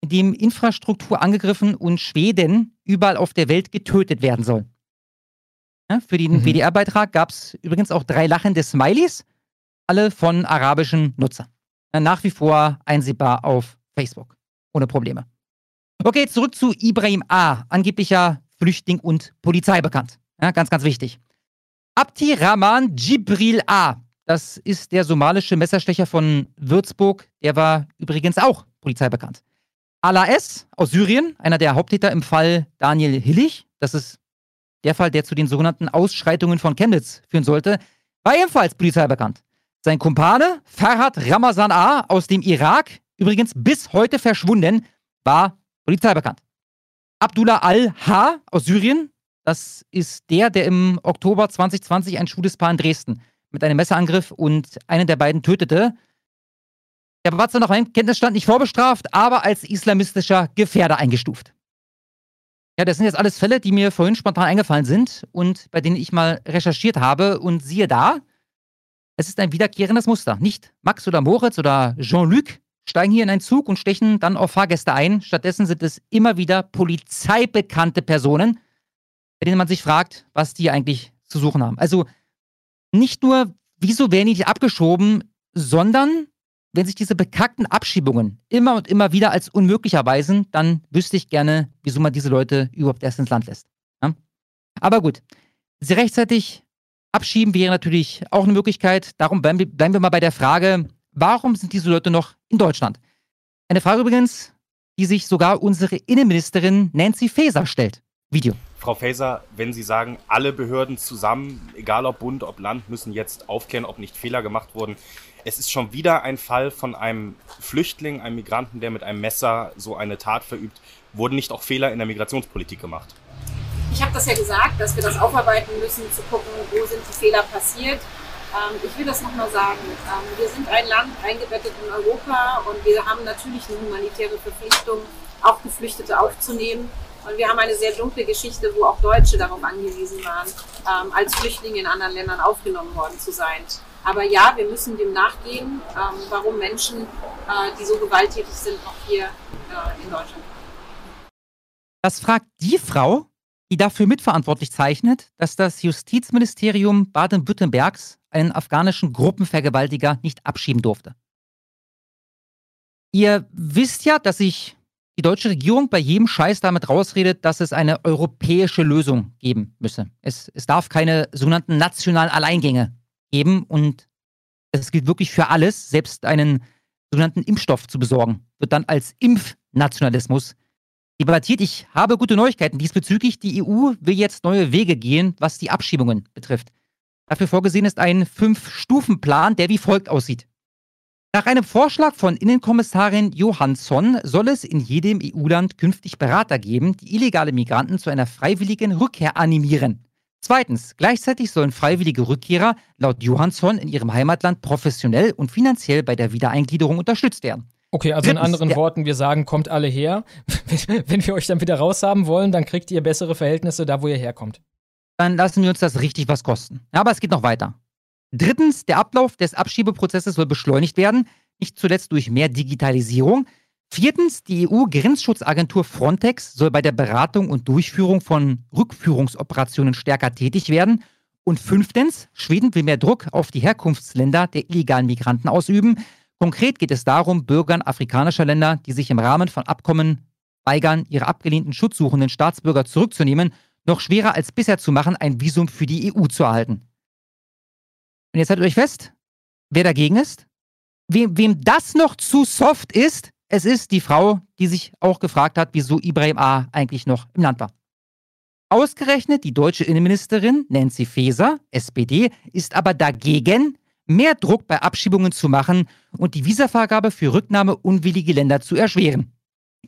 in dem Infrastruktur angegriffen und Schweden überall auf der Welt getötet werden soll. Ja, für den mhm. WDR-Beitrag gab es übrigens auch drei lachende Smileys, alle von arabischen Nutzern. Nach wie vor einsehbar auf Facebook. Ohne Probleme. Okay, zurück zu Ibrahim A., angeblicher Flüchtling und Polizei bekannt. Ja, ganz, ganz wichtig. Abdi Rahman Jibril A., das ist der somalische Messerstecher von Würzburg, der war übrigens auch Polizei bekannt. Ala S. aus Syrien, einer der Haupttäter im Fall Daniel Hillig, das ist der Fall, der zu den sogenannten Ausschreitungen von Chemnitz führen sollte, war ebenfalls Polizei bekannt. Sein Kumpane, Farhad Ramazan A. aus dem Irak, übrigens bis heute verschwunden, war Polizei bekannt. Abdullah al-H. aus Syrien, das ist der, der im Oktober 2020 ein schwules Paar in Dresden mit einem Messerangriff und einen der beiden tötete. Der war zwar nach meinem Kenntnisstand nicht vorbestraft, aber als islamistischer Gefährder eingestuft. Ja, das sind jetzt alles Fälle, die mir vorhin spontan eingefallen sind und bei denen ich mal recherchiert habe. Und siehe da, es ist ein wiederkehrendes Muster. Nicht Max oder Moritz oder Jean-Luc steigen hier in einen Zug und stechen dann auf Fahrgäste ein. Stattdessen sind es immer wieder polizeibekannte Personen, bei denen man sich fragt, was die eigentlich zu suchen haben. Also nicht nur, wieso werden die nicht abgeschoben, sondern wenn sich diese bekackten Abschiebungen immer und immer wieder als unmöglich erweisen, dann wüsste ich gerne, wieso man diese Leute überhaupt erst ins Land lässt. Ja? Aber gut, sie rechtzeitig abschieben wäre natürlich auch eine Möglichkeit. Darum bleiben wir, bleiben wir mal bei der Frage, warum sind diese Leute noch in Deutschland? Eine Frage übrigens, die sich sogar unsere Innenministerin Nancy Faeser stellt. Video. Frau Faeser, wenn Sie sagen, alle Behörden zusammen, egal ob Bund, ob Land, müssen jetzt aufklären, ob nicht Fehler gemacht wurden, es ist schon wieder ein Fall von einem Flüchtling, einem Migranten, der mit einem Messer so eine Tat verübt. Wurden nicht auch Fehler in der Migrationspolitik gemacht? Ich habe das ja gesagt, dass wir das aufarbeiten müssen, zu gucken, wo sind die Fehler passiert. Ähm, ich will das nochmal sagen. Ähm, wir sind ein Land eingebettet in Europa und wir haben natürlich eine humanitäre Verpflichtung, auch Geflüchtete aufzunehmen. Und wir haben eine sehr dunkle Geschichte, wo auch Deutsche darauf angewiesen waren, ähm, als Flüchtlinge in anderen Ländern aufgenommen worden zu sein. Aber ja, wir müssen dem nachgehen, ähm, warum Menschen, äh, die so gewalttätig sind, noch hier äh, in Deutschland. Das fragt die Frau, die dafür mitverantwortlich zeichnet, dass das Justizministerium Baden-Württembergs einen afghanischen Gruppenvergewaltiger nicht abschieben durfte. Ihr wisst ja, dass sich die deutsche Regierung bei jedem Scheiß damit rausredet, dass es eine europäische Lösung geben müsse. Es, es darf keine sogenannten nationalen Alleingänge geben und es gilt wirklich für alles, selbst einen sogenannten Impfstoff zu besorgen, wird dann als Impfnationalismus debattiert. Ich habe gute Neuigkeiten diesbezüglich. Die EU will jetzt neue Wege gehen, was die Abschiebungen betrifft. Dafür vorgesehen ist ein Fünf-Stufen-Plan, der wie folgt aussieht. Nach einem Vorschlag von Innenkommissarin Johansson soll es in jedem EU-Land künftig Berater geben, die illegale Migranten zu einer freiwilligen Rückkehr animieren. Zweitens, gleichzeitig sollen freiwillige Rückkehrer laut Johansson in ihrem Heimatland professionell und finanziell bei der Wiedereingliederung unterstützt werden. Okay, also Drittens, in anderen Worten, wir sagen, kommt alle her. Wenn wir euch dann wieder raushaben wollen, dann kriegt ihr bessere Verhältnisse da, wo ihr herkommt. Dann lassen wir uns das richtig was kosten. Aber es geht noch weiter. Drittens, der Ablauf des Abschiebeprozesses soll beschleunigt werden, nicht zuletzt durch mehr Digitalisierung. Viertens, die EU-Grenzschutzagentur Frontex soll bei der Beratung und Durchführung von Rückführungsoperationen stärker tätig werden. Und fünftens, Schweden will mehr Druck auf die Herkunftsländer der illegalen Migranten ausüben. Konkret geht es darum, Bürgern afrikanischer Länder, die sich im Rahmen von Abkommen weigern, ihre abgelehnten schutzsuchenden Staatsbürger zurückzunehmen, noch schwerer als bisher zu machen, ein Visum für die EU zu erhalten. Und jetzt haltet euch fest, wer dagegen ist. Wem, wem das noch zu soft ist, es ist die Frau, die sich auch gefragt hat, wieso Ibrahim A. eigentlich noch im Land war. Ausgerechnet die deutsche Innenministerin Nancy Faeser, SPD, ist aber dagegen, mehr Druck bei Abschiebungen zu machen und die Visavergabe für Rücknahme unwillige Länder zu erschweren.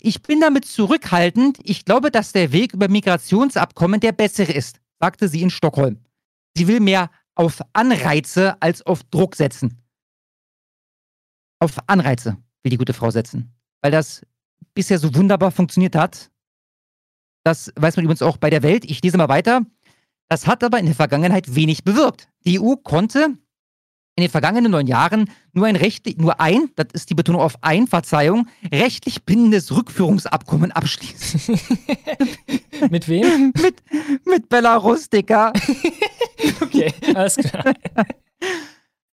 Ich bin damit zurückhaltend. Ich glaube, dass der Weg über Migrationsabkommen der bessere ist, sagte sie in Stockholm. Sie will mehr auf Anreize als auf Druck setzen. Auf Anreize will die gute Frau setzen. Weil das bisher so wunderbar funktioniert hat. Das weiß man übrigens auch bei der Welt. Ich lese mal weiter. Das hat aber in der Vergangenheit wenig bewirkt. Die EU konnte in den vergangenen neun Jahren nur ein rechtlich, nur ein, das ist die Betonung auf ein, Verzeihung, rechtlich bindendes Rückführungsabkommen abschließen. mit wem? mit, mit Belarus, Dicker. okay, alles klar.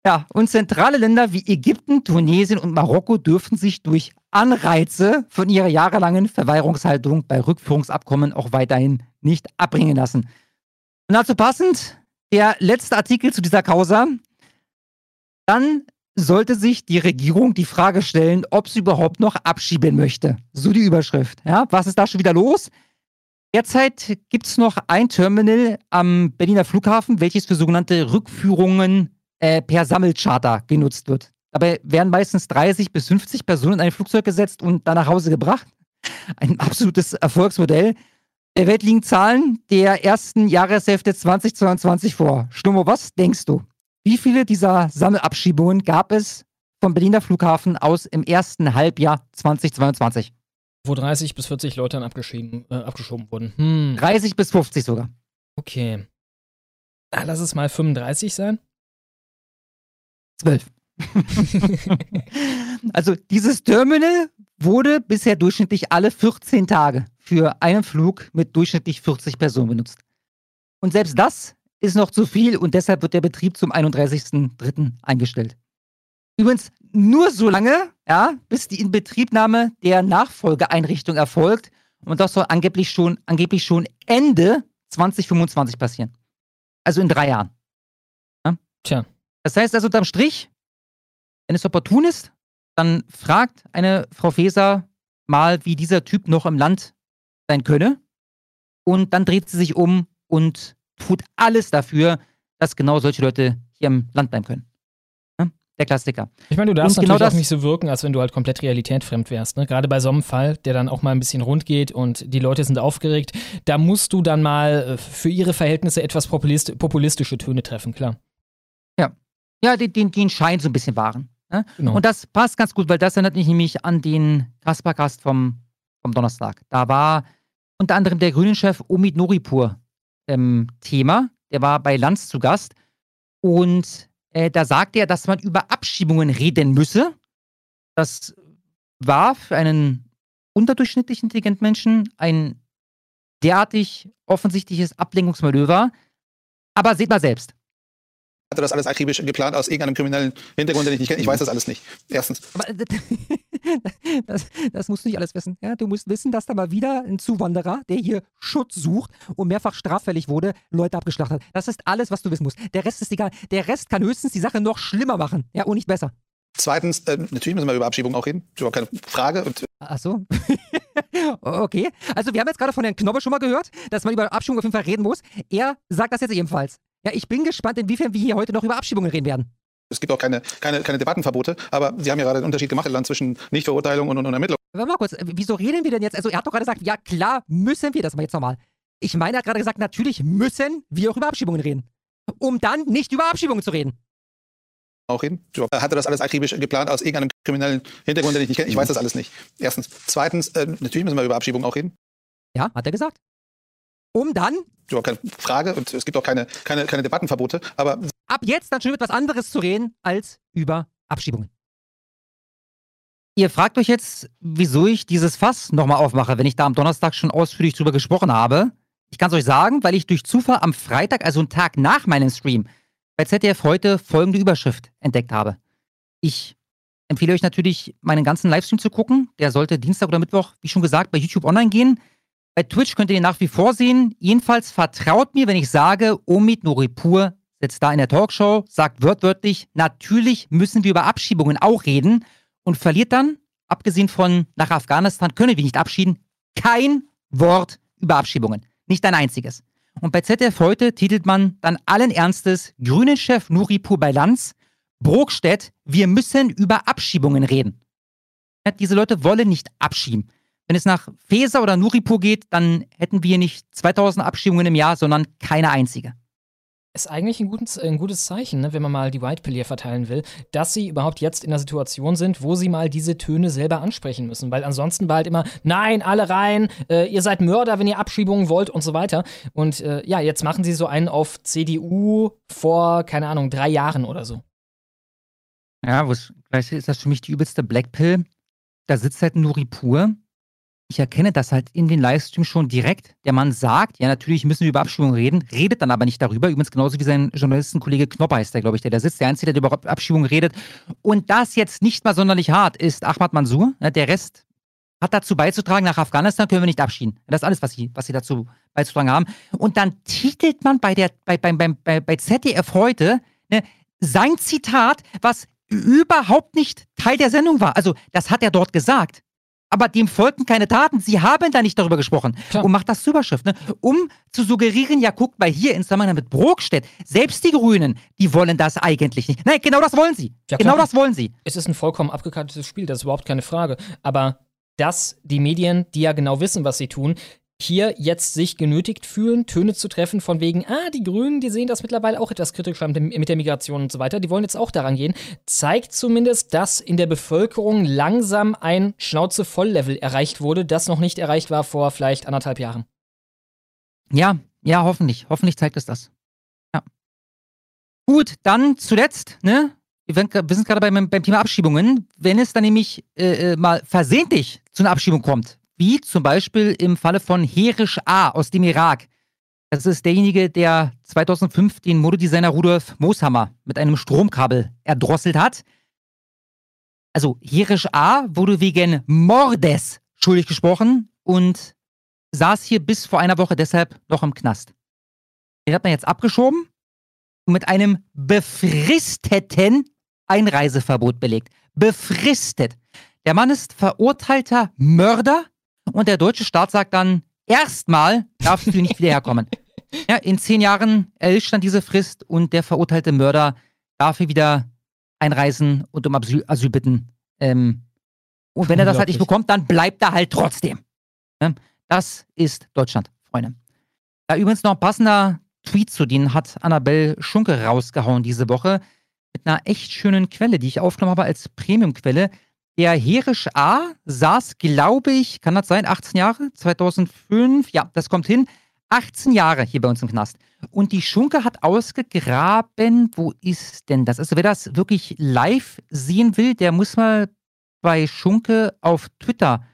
Ja, und zentrale Länder wie Ägypten, Tunesien und Marokko dürfen sich durch Anreize von ihrer jahrelangen Verweigerungshaltung bei Rückführungsabkommen auch weiterhin nicht abbringen lassen. Und dazu passend der letzte Artikel zu dieser Causa dann sollte sich die Regierung die Frage stellen, ob sie überhaupt noch abschieben möchte. So die Überschrift. Ja, was ist da schon wieder los? Derzeit gibt es noch ein Terminal am Berliner Flughafen, welches für sogenannte Rückführungen äh, per Sammelcharter genutzt wird. Dabei werden meistens 30 bis 50 Personen in ein Flugzeug gesetzt und dann nach Hause gebracht. Ein absolutes Erfolgsmodell. Der Welt liegen Zahlen der ersten Jahreshälfte 2022 vor. Stummo, was denkst du? Wie viele dieser Sammelabschiebungen gab es vom Berliner Flughafen aus im ersten Halbjahr 2022? Wo 30 bis 40 Leute dann abgeschoben, äh, abgeschoben wurden. Hm. 30 bis 50 sogar. Okay. Na, lass es mal 35 sein. 12. also dieses Terminal wurde bisher durchschnittlich alle 14 Tage für einen Flug mit durchschnittlich 40 Personen benutzt. Und selbst das ist noch zu viel und deshalb wird der Betrieb zum 31.03. eingestellt. Übrigens nur so lange, ja, bis die Inbetriebnahme der Nachfolgeeinrichtung erfolgt und das soll angeblich schon, angeblich schon Ende 2025 passieren. Also in drei Jahren. Ja? Tja. Das heißt also unterm Strich, wenn es opportun ist, dann fragt eine Frau Feser mal, wie dieser Typ noch im Land sein könne. Und dann dreht sie sich um und tut alles dafür, dass genau solche Leute hier im Land bleiben können. Ja? Der Klassiker. Ich meine, du darfst genau natürlich auch nicht so wirken, als wenn du halt komplett realitätfremd wärst. Ne? Gerade bei so einem Fall, der dann auch mal ein bisschen rund geht und die Leute sind aufgeregt, da musst du dann mal äh, für ihre Verhältnisse etwas populist populistische Töne treffen, klar. Ja. Ja, den, den, den Schein so ein bisschen wahren. Ne? Genau. Und das passt ganz gut, weil das erinnert mich nämlich an den Kaspercast vom, vom Donnerstag. Da war unter anderem der Grünen-Chef Omid Noripur ähm, Thema. Der war bei Lanz zu Gast. Und äh, da sagte er, dass man über Abschiebungen reden müsse. Das war für einen unterdurchschnittlich intelligenten Menschen ein derartig offensichtliches Ablenkungsmanöver. Aber seht mal selbst hatte das alles akribisch geplant aus irgendeinem kriminellen Hintergrund, den ich nicht kenne. Ich weiß das alles nicht. Erstens. Aber das, das, musst du nicht alles wissen. Ja, du musst wissen, dass da mal wieder ein Zuwanderer, der hier Schutz sucht und mehrfach straffällig wurde, Leute abgeschlachtet hat. Das ist alles, was du wissen musst. Der Rest ist egal. Der Rest kann höchstens die Sache noch schlimmer machen. Ja, und nicht besser. Zweitens, äh, natürlich müssen wir über Abschiebung auch reden. Überhaupt keine Frage. Und Ach so. okay. Also, wir haben jetzt gerade von Herrn Knobbe schon mal gehört, dass man über Abschiebung auf jeden Fall reden muss. Er sagt das jetzt ebenfalls. Ja, ich bin gespannt, inwiefern wir hier heute noch über Abschiebungen reden werden. Es gibt auch keine, keine, keine Debattenverbote, aber Sie haben ja gerade den Unterschied gemacht Land zwischen Nichtverurteilung und, und, und Ermittlung. Warte mal kurz, wieso reden wir denn jetzt? Also er hat doch gerade gesagt, ja klar müssen wir das mal jetzt nochmal. Ich meine, er hat gerade gesagt, natürlich müssen wir auch über Abschiebungen reden. Um dann nicht über Abschiebungen zu reden. Auch reden? Er hatte das alles akribisch geplant aus irgendeinem kriminellen Hintergrund, den ich nicht kenne. Ich weiß das alles nicht. Erstens. Zweitens, äh, natürlich müssen wir über Abschiebungen auch reden. Ja, hat er gesagt. Um dann überhaupt keine Frage und es gibt auch keine, keine, keine Debattenverbote, aber ab jetzt dann schon über etwas anderes zu reden als über Abschiebungen. Ihr fragt euch jetzt, wieso ich dieses Fass nochmal aufmache, wenn ich da am Donnerstag schon ausführlich drüber gesprochen habe. Ich kann es euch sagen, weil ich durch Zufall am Freitag, also einen Tag nach meinem Stream, bei ZDF heute folgende Überschrift entdeckt habe. Ich empfehle euch natürlich, meinen ganzen Livestream zu gucken. Der sollte Dienstag oder Mittwoch, wie schon gesagt, bei YouTube online gehen. Bei Twitch könnt ihr ihn nach wie vor sehen. Jedenfalls vertraut mir, wenn ich sage, Omid Noripur sitzt da in der Talkshow, sagt wörtwörtlich, natürlich müssen wir über Abschiebungen auch reden und verliert dann, abgesehen von nach Afghanistan können wir nicht abschieden, kein Wort über Abschiebungen. Nicht ein einziges. Und bei ZDF heute titelt man dann allen Ernstes Grünen-Chef Nuripur bei Lanz, Brokstedt, wir müssen über Abschiebungen reden. Diese Leute wollen nicht abschieben. Wenn es nach Feser oder Nuripur geht, dann hätten wir nicht 2000 Abschiebungen im Jahr, sondern keine einzige ist eigentlich ein gutes, ein gutes Zeichen, ne, wenn man mal die White Pill hier verteilen will, dass sie überhaupt jetzt in der Situation sind, wo sie mal diese Töne selber ansprechen müssen. Weil ansonsten war halt immer, nein, alle rein, äh, ihr seid Mörder, wenn ihr Abschiebungen wollt und so weiter. Und äh, ja, jetzt machen sie so einen auf CDU vor, keine Ahnung, drei Jahren oder so. Ja, vielleicht ist das für mich die übelste Black Pill. Da sitzt halt Nuri Pur ich erkenne das halt in den Livestream schon direkt. Der Mann sagt, ja, natürlich müssen wir über Abschiebungen reden, redet dann aber nicht darüber. Übrigens genauso wie sein Journalistenkollege Knopper ist der, glaube ich, der da sitzt. Der Einzige, der über Abschiebungen redet. Und das jetzt nicht mal sonderlich hart ist Ahmad Mansour. Der Rest hat dazu beizutragen, nach Afghanistan können wir nicht abschieden. Das ist alles, was sie, was sie dazu beizutragen haben. Und dann titelt man bei, der, bei, bei, bei, bei ZDF heute ne, sein Zitat, was überhaupt nicht Teil der Sendung war. Also, das hat er dort gesagt aber dem folgten keine Taten. Sie haben da nicht darüber gesprochen Klar. und macht das zur Überschrift, ne? um zu suggerieren, ja, guckt mal hier in Zusammenhang mit Brokstedt, selbst die Grünen, die wollen das eigentlich nicht. Nein, genau das wollen sie. Ja, genau das wollen sie. Es ist ein vollkommen abgekartetes Spiel, das ist überhaupt keine Frage. Aber dass die Medien, die ja genau wissen, was sie tun, hier jetzt sich genötigt fühlen, Töne zu treffen von wegen, ah, die Grünen, die sehen das mittlerweile auch etwas kritischer mit der Migration und so weiter, die wollen jetzt auch daran gehen, zeigt zumindest, dass in der Bevölkerung langsam ein Schnauze-Voll-Level erreicht wurde, das noch nicht erreicht war vor vielleicht anderthalb Jahren. Ja, ja, hoffentlich. Hoffentlich zeigt es das. Ja. Gut, dann zuletzt, ne? Wir, sind gerade beim, beim Thema Abschiebungen. Wenn es dann nämlich äh, äh mal versehentlich zu einer Abschiebung kommt, wie zum Beispiel im Falle von Herisch A aus dem Irak. Das ist derjenige, der 2005 den Modedesigner Rudolf Mooshammer mit einem Stromkabel erdrosselt hat. Also Herisch A wurde wegen Mordes schuldig gesprochen und saß hier bis vor einer Woche deshalb noch im Knast. Den hat man jetzt abgeschoben und mit einem befristeten Einreiseverbot belegt. Befristet. Der Mann ist verurteilter Mörder und der deutsche Staat sagt dann, erstmal darfst du nicht wieder herkommen. Ja, in zehn Jahren erlischt dann diese Frist und der verurteilte Mörder darf hier wieder einreisen und um Asyl, Asyl bitten. Ähm, und wenn er das halt nicht bekommt, dann bleibt er halt trotzdem. Ja, das ist Deutschland, Freunde. Da übrigens noch ein passender Tweet zu denen hat Annabelle Schunke rausgehauen diese Woche mit einer echt schönen Quelle, die ich aufgenommen habe als Premium-Quelle. Der Herisch A saß, glaube ich, kann das sein, 18 Jahre? 2005? Ja, das kommt hin. 18 Jahre hier bei uns im Knast. Und die Schunke hat ausgegraben, wo ist denn das? Also wer das wirklich live sehen will, der muss mal bei Schunke auf Twitter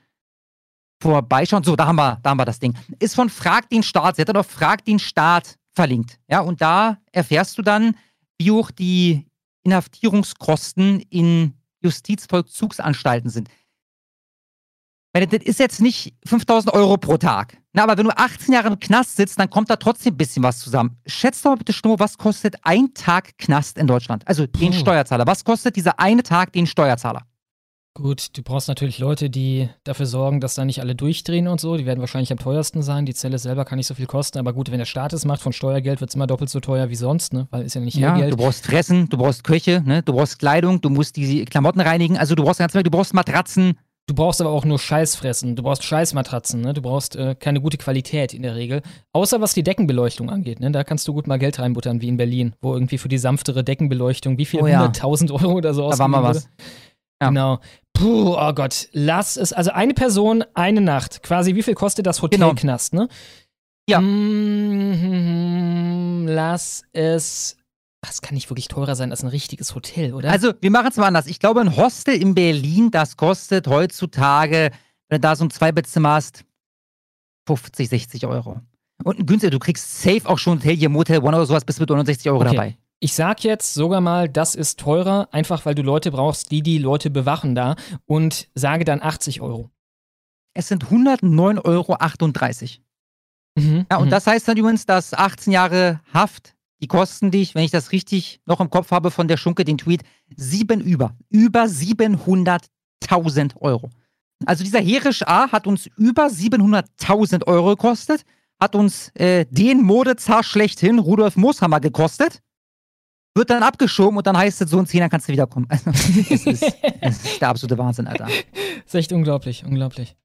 vorbeischauen. So, da haben wir, da haben wir das Ding. Ist von Frag den Staat. Sie hat dann auf Frag den Staat verlinkt. Ja, und da erfährst du dann, wie hoch die Inhaftierungskosten in Justizvollzugsanstalten sind. Meine, das ist jetzt nicht 5000 Euro pro Tag. Na, aber wenn du 18 Jahre im Knast sitzt, dann kommt da trotzdem ein bisschen was zusammen. Schätzt doch mal bitte Schnur, was kostet ein Tag Knast in Deutschland? Also den Steuerzahler. Was kostet dieser eine Tag den Steuerzahler? Gut, du brauchst natürlich Leute, die dafür sorgen, dass da nicht alle durchdrehen und so. Die werden wahrscheinlich am teuersten sein. Die Zelle selber kann nicht so viel kosten. Aber gut, wenn der Staat es macht von Steuergeld, wird es immer doppelt so teuer wie sonst, ne? Weil ist ja nicht ja, Geld. Du brauchst Fressen, du brauchst Köche, ne? Du brauchst Kleidung, du musst die Klamotten reinigen. Also du brauchst ganz du brauchst Matratzen. Du brauchst aber auch nur Scheißfressen. Du brauchst Scheißmatratzen, ne? Du brauchst äh, keine gute Qualität in der Regel. Außer was die Deckenbeleuchtung angeht, ne? Da kannst du gut mal Geld reinbuttern, wie in Berlin, wo irgendwie für die sanftere Deckenbeleuchtung wie viel? Oh, ja. 100.000 Euro oder so Da war mal was. Ja. Genau. Puh, oh Gott, lass es. Also eine Person, eine Nacht. Quasi, wie viel kostet das Hotelknast, genau. ne? Ja. Mm, lass es Das kann nicht wirklich teurer sein als ein richtiges Hotel, oder? Also, wir machen es mal anders. Ich glaube, ein Hostel in Berlin, das kostet heutzutage, wenn du da so ein Zweibettzimmer hast, 50, 60 Euro. Und ein günstiger, du kriegst safe auch schon Hotel hier, Motel One oder sowas, bis mit 69 Euro okay. dabei. Ich sag jetzt sogar mal, das ist teurer, einfach weil du Leute brauchst, die die Leute bewachen da und sage dann 80 Euro. Es sind 109,38 Euro. Mhm, ja, und mhm. das heißt dann übrigens, dass 18 Jahre Haft, die kosten dich, wenn ich das richtig noch im Kopf habe von der Schunke, den Tweet, sieben über. Über 700.000 Euro. Also dieser Herisch A hat uns über 700.000 Euro gekostet, hat uns äh, den Modezar schlechthin, Rudolf Mooshammer, gekostet wird dann abgeschoben und dann heißt es, so in zehn Jahren kannst du wiederkommen. Also, es, ist, es ist der absolute Wahnsinn, Alter. Das ist echt unglaublich, unglaublich.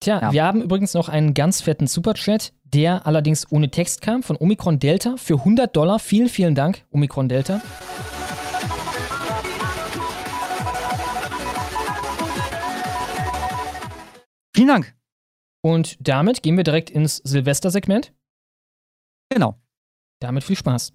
Tja, ja. wir haben übrigens noch einen ganz fetten Superchat, der allerdings ohne Text kam, von Omikron Delta für 100 Dollar. Vielen, vielen Dank, Omikron Delta. Vielen Dank. Und damit gehen wir direkt ins Silvester-Segment. Genau. Damit viel Spaß.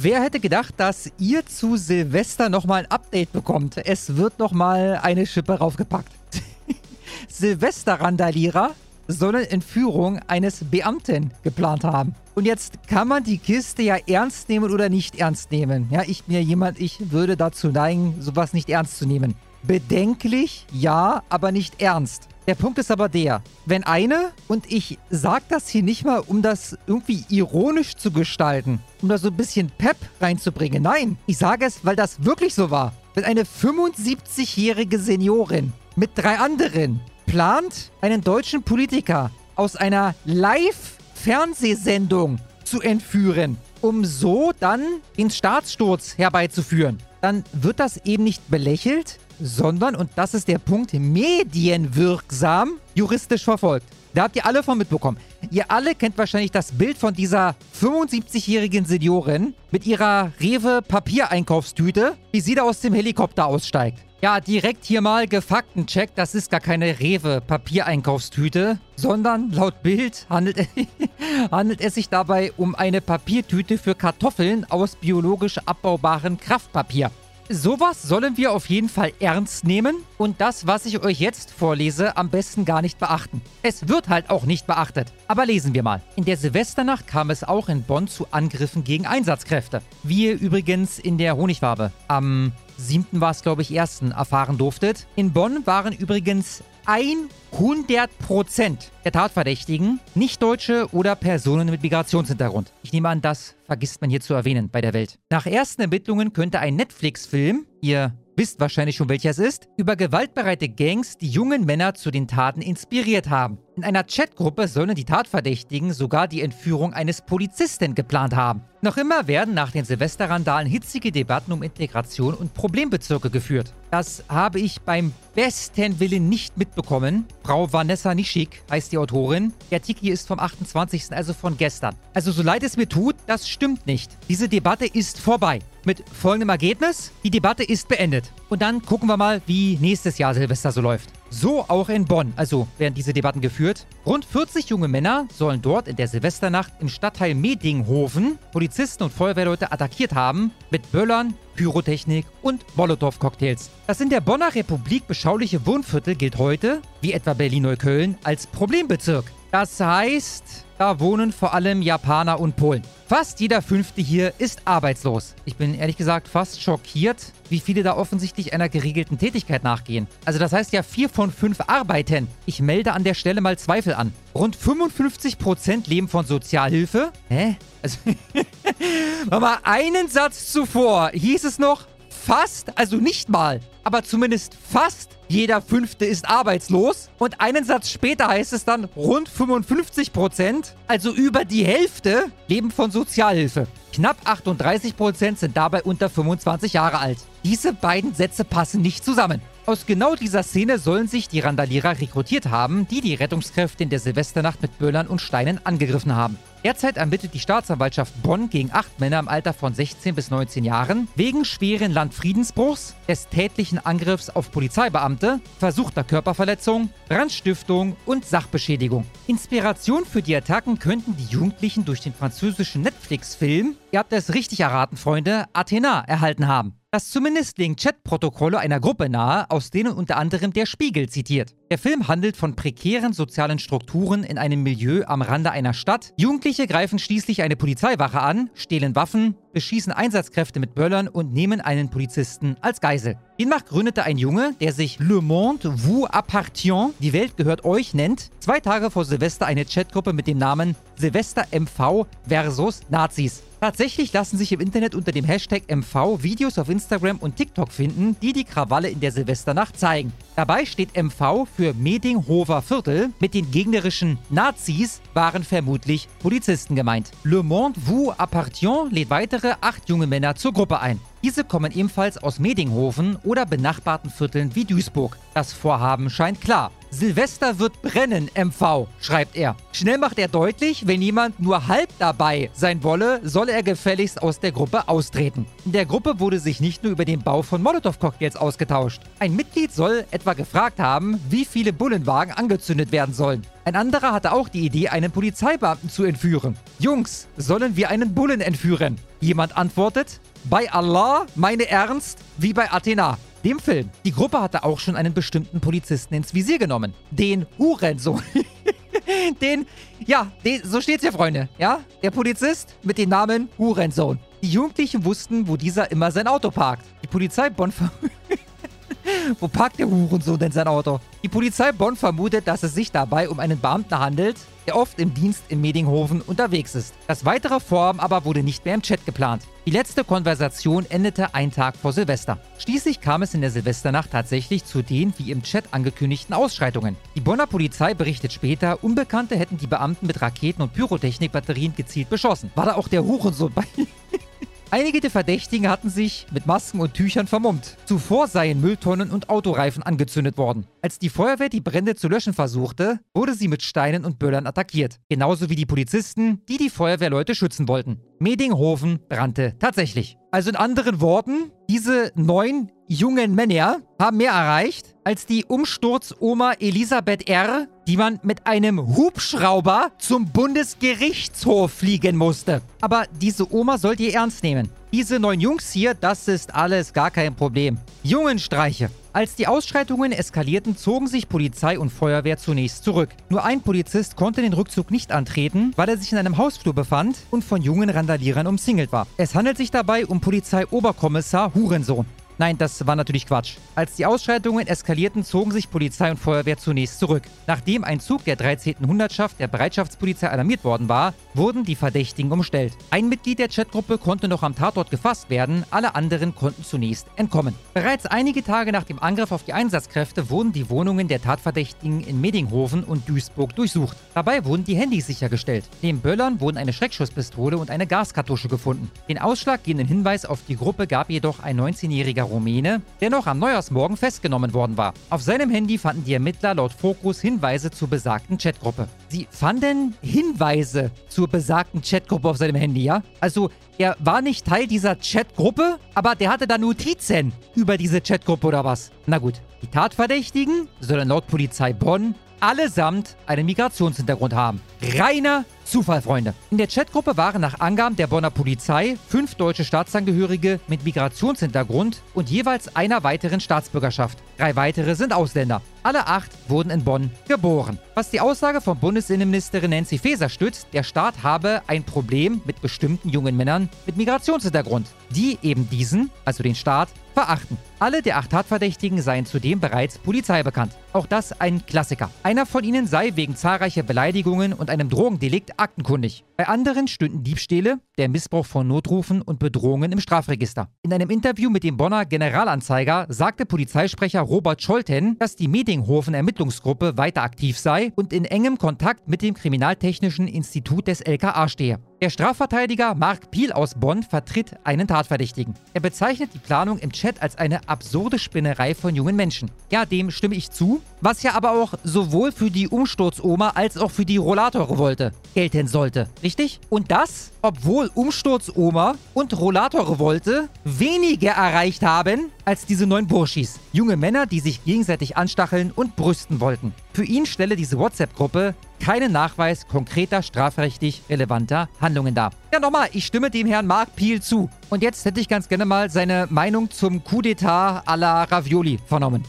Wer hätte gedacht, dass ihr zu Silvester nochmal ein Update bekommt? Es wird nochmal eine Schippe raufgepackt. Silvester-Randalierer sollen Entführung eines Beamten geplant haben. Und jetzt kann man die Kiste ja ernst nehmen oder nicht ernst nehmen. Ja, ich bin ja jemand, ich würde dazu neigen, sowas nicht ernst zu nehmen. Bedenklich, ja, aber nicht ernst. Der Punkt ist aber der, wenn eine, und ich sag das hier nicht mal, um das irgendwie ironisch zu gestalten, um da so ein bisschen Pep reinzubringen. Nein, ich sage es, weil das wirklich so war. Wenn eine 75-jährige Seniorin mit drei anderen plant, einen deutschen Politiker aus einer Live-Fernsehsendung zu entführen, um so dann den Staatssturz herbeizuführen, dann wird das eben nicht belächelt, sondern, und das ist der Punkt, medienwirksam juristisch verfolgt. Da habt ihr alle von mitbekommen. Ihr alle kennt wahrscheinlich das Bild von dieser 75-jährigen Seniorin mit ihrer Rewe-Papiereinkaufstüte, wie sie da aus dem Helikopter aussteigt. Ja, direkt hier mal gefaktencheckt, das ist gar keine Rewe-Papiereinkaufstüte, sondern laut Bild handelt, handelt es sich dabei um eine Papiertüte für Kartoffeln aus biologisch abbaubarem Kraftpapier. Sowas sollen wir auf jeden Fall ernst nehmen und das, was ich euch jetzt vorlese, am besten gar nicht beachten. Es wird halt auch nicht beachtet. Aber lesen wir mal. In der Silvesternacht kam es auch in Bonn zu Angriffen gegen Einsatzkräfte. Wie ihr übrigens in der Honigwabe am 7. war es, glaube ich, 1. erfahren durftet. In Bonn waren übrigens 100% der Tatverdächtigen Nicht-Deutsche oder Personen mit Migrationshintergrund. Ich nehme an, das vergisst man hier zu erwähnen bei der Welt. Nach ersten Ermittlungen könnte ein Netflix-Film, ihr wisst wahrscheinlich schon, welcher es ist, über gewaltbereite Gangs die jungen Männer zu den Taten inspiriert haben. In einer Chatgruppe sollen die Tatverdächtigen sogar die Entführung eines Polizisten geplant haben. Noch immer werden nach den Silvesterrandalen hitzige Debatten um Integration und Problembezirke geführt. Das habe ich beim besten Willen nicht mitbekommen. Frau Vanessa Nischik heißt die Autorin. Der Artikel ist vom 28., also von gestern. Also so leid es mir tut, das stimmt nicht. Diese Debatte ist vorbei. Mit folgendem Ergebnis, die Debatte ist beendet. Und dann gucken wir mal, wie nächstes Jahr Silvester so läuft. So auch in Bonn, also werden diese Debatten geführt. Rund 40 junge Männer sollen dort in der Silvesternacht im Stadtteil Medinghofen Polizisten und Feuerwehrleute attackiert haben mit Böllern, Pyrotechnik und Molotow-Cocktails. Das in der Bonner Republik beschauliche Wohnviertel gilt heute, wie etwa Berlin-Neukölln, als Problembezirk. Das heißt, da wohnen vor allem Japaner und Polen. Fast jeder Fünfte hier ist arbeitslos. Ich bin ehrlich gesagt fast schockiert, wie viele da offensichtlich einer geregelten Tätigkeit nachgehen. Also das heißt ja, vier von fünf arbeiten. Ich melde an der Stelle mal Zweifel an. Rund 55% leben von Sozialhilfe. Hä? Also, mal einen Satz zuvor hieß es noch, fast, also nicht mal, aber zumindest fast jeder Fünfte ist arbeitslos. Und einen Satz später heißt es dann, rund 55 Prozent, also über die Hälfte, leben von Sozialhilfe. Knapp 38 Prozent sind dabei unter 25 Jahre alt. Diese beiden Sätze passen nicht zusammen. Aus genau dieser Szene sollen sich die Randalierer rekrutiert haben, die die Rettungskräfte in der Silvesternacht mit Böllern und Steinen angegriffen haben. Derzeit ermittelt die Staatsanwaltschaft Bonn gegen acht Männer im Alter von 16 bis 19 Jahren wegen schweren Landfriedensbruchs, des tätlichen Angriffs auf Polizeibeamte, versuchter Körperverletzung, Brandstiftung und Sachbeschädigung. Inspiration für die Attacken könnten die Jugendlichen durch den französischen Netflix-Film, ihr habt es richtig erraten, Freunde, Athena erhalten haben. Das zumindest legen Chatprotokolle einer Gruppe nahe, aus denen unter anderem der Spiegel zitiert. Der Film handelt von prekären sozialen Strukturen in einem Milieu am Rande einer Stadt. Jugendliche greifen schließlich eine Polizeiwache an, stehlen Waffen, beschießen Einsatzkräfte mit Böllern und nehmen einen Polizisten als Geisel. Demnach gründete ein Junge, der sich Le Monde vous appartient, die Welt gehört euch nennt, zwei Tage vor Silvester eine Chatgruppe mit dem Namen Silvester MV versus Nazis. Tatsächlich lassen sich im Internet unter dem Hashtag MV Videos auf Instagram und TikTok finden, die die Krawalle in der Silvesternacht zeigen. Dabei steht MV für Medinghofer Viertel. Mit den gegnerischen Nazis waren vermutlich Polizisten gemeint. Le Monde vous appartient lädt weitere acht junge Männer zur Gruppe ein. Diese kommen ebenfalls aus Medinghofen oder benachbarten Vierteln wie Duisburg. Das Vorhaben scheint klar. Silvester wird brennen, MV, schreibt er. Schnell macht er deutlich, wenn jemand nur halb dabei sein wolle, solle er gefälligst aus der Gruppe austreten. In der Gruppe wurde sich nicht nur über den Bau von Molotow-Cocktails ausgetauscht. Ein Mitglied soll etwa gefragt haben, wie viele Bullenwagen angezündet werden sollen. Ein anderer hatte auch die Idee, einen Polizeibeamten zu entführen. Jungs, sollen wir einen Bullen entführen? Jemand antwortet, bei Allah, meine Ernst, wie bei Athena dem Film. Die Gruppe hatte auch schon einen bestimmten Polizisten ins Visier genommen. Den Hurensohn. den, ja, den, so steht's hier, Freunde. Ja, der Polizist mit dem Namen Hurensohn. Die Jugendlichen wussten, wo dieser immer sein Auto parkt. Die Polizei Bonn... Wo parkt der Hurensohn denn sein Auto? Die Polizei Bonn vermutet, dass es sich dabei um einen Beamten handelt, der oft im Dienst in Medinghofen unterwegs ist. Das weitere Vorhaben aber wurde nicht mehr im Chat geplant. Die letzte Konversation endete einen Tag vor Silvester. Schließlich kam es in der Silvesternacht tatsächlich zu den wie im Chat angekündigten Ausschreitungen. Die Bonner Polizei berichtet später, Unbekannte hätten die Beamten mit Raketen und Pyrotechnikbatterien gezielt beschossen. War da auch der Hurensohn bei? Einige der Verdächtigen hatten sich mit Masken und Tüchern vermummt. Zuvor seien Mülltonnen und Autoreifen angezündet worden. Als die Feuerwehr die Brände zu löschen versuchte, wurde sie mit Steinen und Böllern attackiert. Genauso wie die Polizisten, die die Feuerwehrleute schützen wollten. Medinghofen brannte tatsächlich. Also in anderen Worten, diese neun jungen Männer haben mehr erreicht als die Umsturzoma Elisabeth R., die man mit einem Hubschrauber zum Bundesgerichtshof fliegen musste. Aber diese Oma sollt ihr ernst nehmen. Diese neun Jungs hier, das ist alles gar kein Problem. Jungenstreiche. Als die Ausschreitungen eskalierten, zogen sich Polizei und Feuerwehr zunächst zurück. Nur ein Polizist konnte den Rückzug nicht antreten, weil er sich in einem Hausflur befand und von jungen Randalierern umzingelt war. Es handelt sich dabei um Polizeioberkommissar Hurensohn. Nein, das war natürlich Quatsch. Als die Ausschreitungen eskalierten, zogen sich Polizei und Feuerwehr zunächst zurück. Nachdem ein Zug der 13. Hundertschaft der Bereitschaftspolizei alarmiert worden war, wurden die Verdächtigen umstellt. Ein Mitglied der Chatgruppe konnte noch am Tatort gefasst werden, alle anderen konnten zunächst entkommen. Bereits einige Tage nach dem Angriff auf die Einsatzkräfte wurden die Wohnungen der Tatverdächtigen in Medinghofen und Duisburg durchsucht. Dabei wurden die Handys sichergestellt. Neben Böllern wurden eine Schreckschusspistole und eine Gaskartusche gefunden. Den ausschlaggebenden Hinweis auf die Gruppe gab jedoch ein 19-jähriger Rumäne, der noch am Neujahrsmorgen festgenommen worden war. Auf seinem Handy fanden die Ermittler laut Fokus Hinweise zur besagten Chatgruppe. Sie fanden Hinweise zur besagten Chatgruppe auf seinem Handy, ja? Also er war nicht Teil dieser Chatgruppe, aber der hatte da Notizen über diese Chatgruppe oder was? Na gut, die Tatverdächtigen sollen laut Polizei Bonn allesamt einen Migrationshintergrund haben. Reiner Zufall, Freunde. In der Chatgruppe waren nach Angaben der Bonner Polizei fünf deutsche Staatsangehörige mit Migrationshintergrund und jeweils einer weiteren Staatsbürgerschaft. Drei weitere sind Ausländer. Alle acht wurden in Bonn geboren. Was die Aussage von Bundesinnenministerin Nancy Faeser stützt, der Staat habe ein Problem mit bestimmten jungen Männern mit Migrationshintergrund, die eben diesen, also den Staat, verachten. Alle der acht Tatverdächtigen seien zudem bereits Polizei bekannt. Auch das ein Klassiker. Einer von ihnen sei wegen zahlreicher Beleidigungen und einem Drogendelikt aktenkundig. Bei anderen stünden Diebstähle, der Missbrauch von Notrufen und Bedrohungen im Strafregister. In einem Interview mit dem Bonner Generalanzeiger sagte Polizeisprecher Robert Scholten, dass die Medinghofen Ermittlungsgruppe weiter aktiv sei und in engem Kontakt mit dem Kriminaltechnischen Institut des LKA stehe. Der Strafverteidiger Mark Piel aus Bonn vertritt einen Tatverdächtigen. Er bezeichnet die Planung im Chat als eine absurde Spinnerei von jungen Menschen. Ja, dem stimme ich zu, was ja aber auch sowohl für die Umsturzoma als auch für die Rollatorrevolte gelten sollte, richtig? Und das, obwohl Umsturzoma und Rollatorrevolte weniger erreicht haben als diese neun Burschis. Junge Männer, die sich gegenseitig anstacheln und brüsten wollten. Für ihn stelle diese WhatsApp-Gruppe keinen Nachweis konkreter strafrechtlich relevanter Handlungen dar. Ja, nochmal, ich stimme dem Herrn Mark Piel zu. Und jetzt hätte ich ganz gerne mal seine Meinung zum Coup d'etat à la Ravioli vernommen.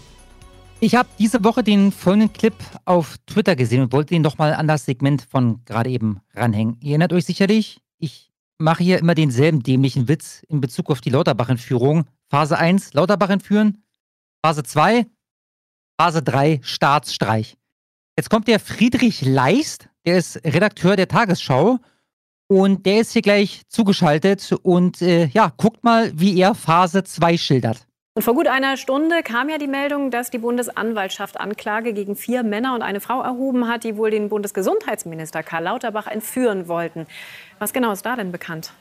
Ich habe diese Woche den folgenden Clip auf Twitter gesehen und wollte ihn doch mal an das Segment von gerade eben ranhängen. Ihr erinnert euch sicherlich, ich mache hier immer denselben dämlichen Witz in Bezug auf die Lauterbach-Entführung. Phase 1, Lauterbach entführen. Phase 2, Phase 3, Staatsstreich. Jetzt kommt der Friedrich Leist, der ist Redakteur der Tagesschau und der ist hier gleich zugeschaltet und äh, ja, guckt mal, wie er Phase 2 schildert. Und vor gut einer Stunde kam ja die Meldung, dass die Bundesanwaltschaft Anklage gegen vier Männer und eine Frau erhoben hat, die wohl den Bundesgesundheitsminister Karl Lauterbach entführen wollten. Was genau ist da denn bekannt?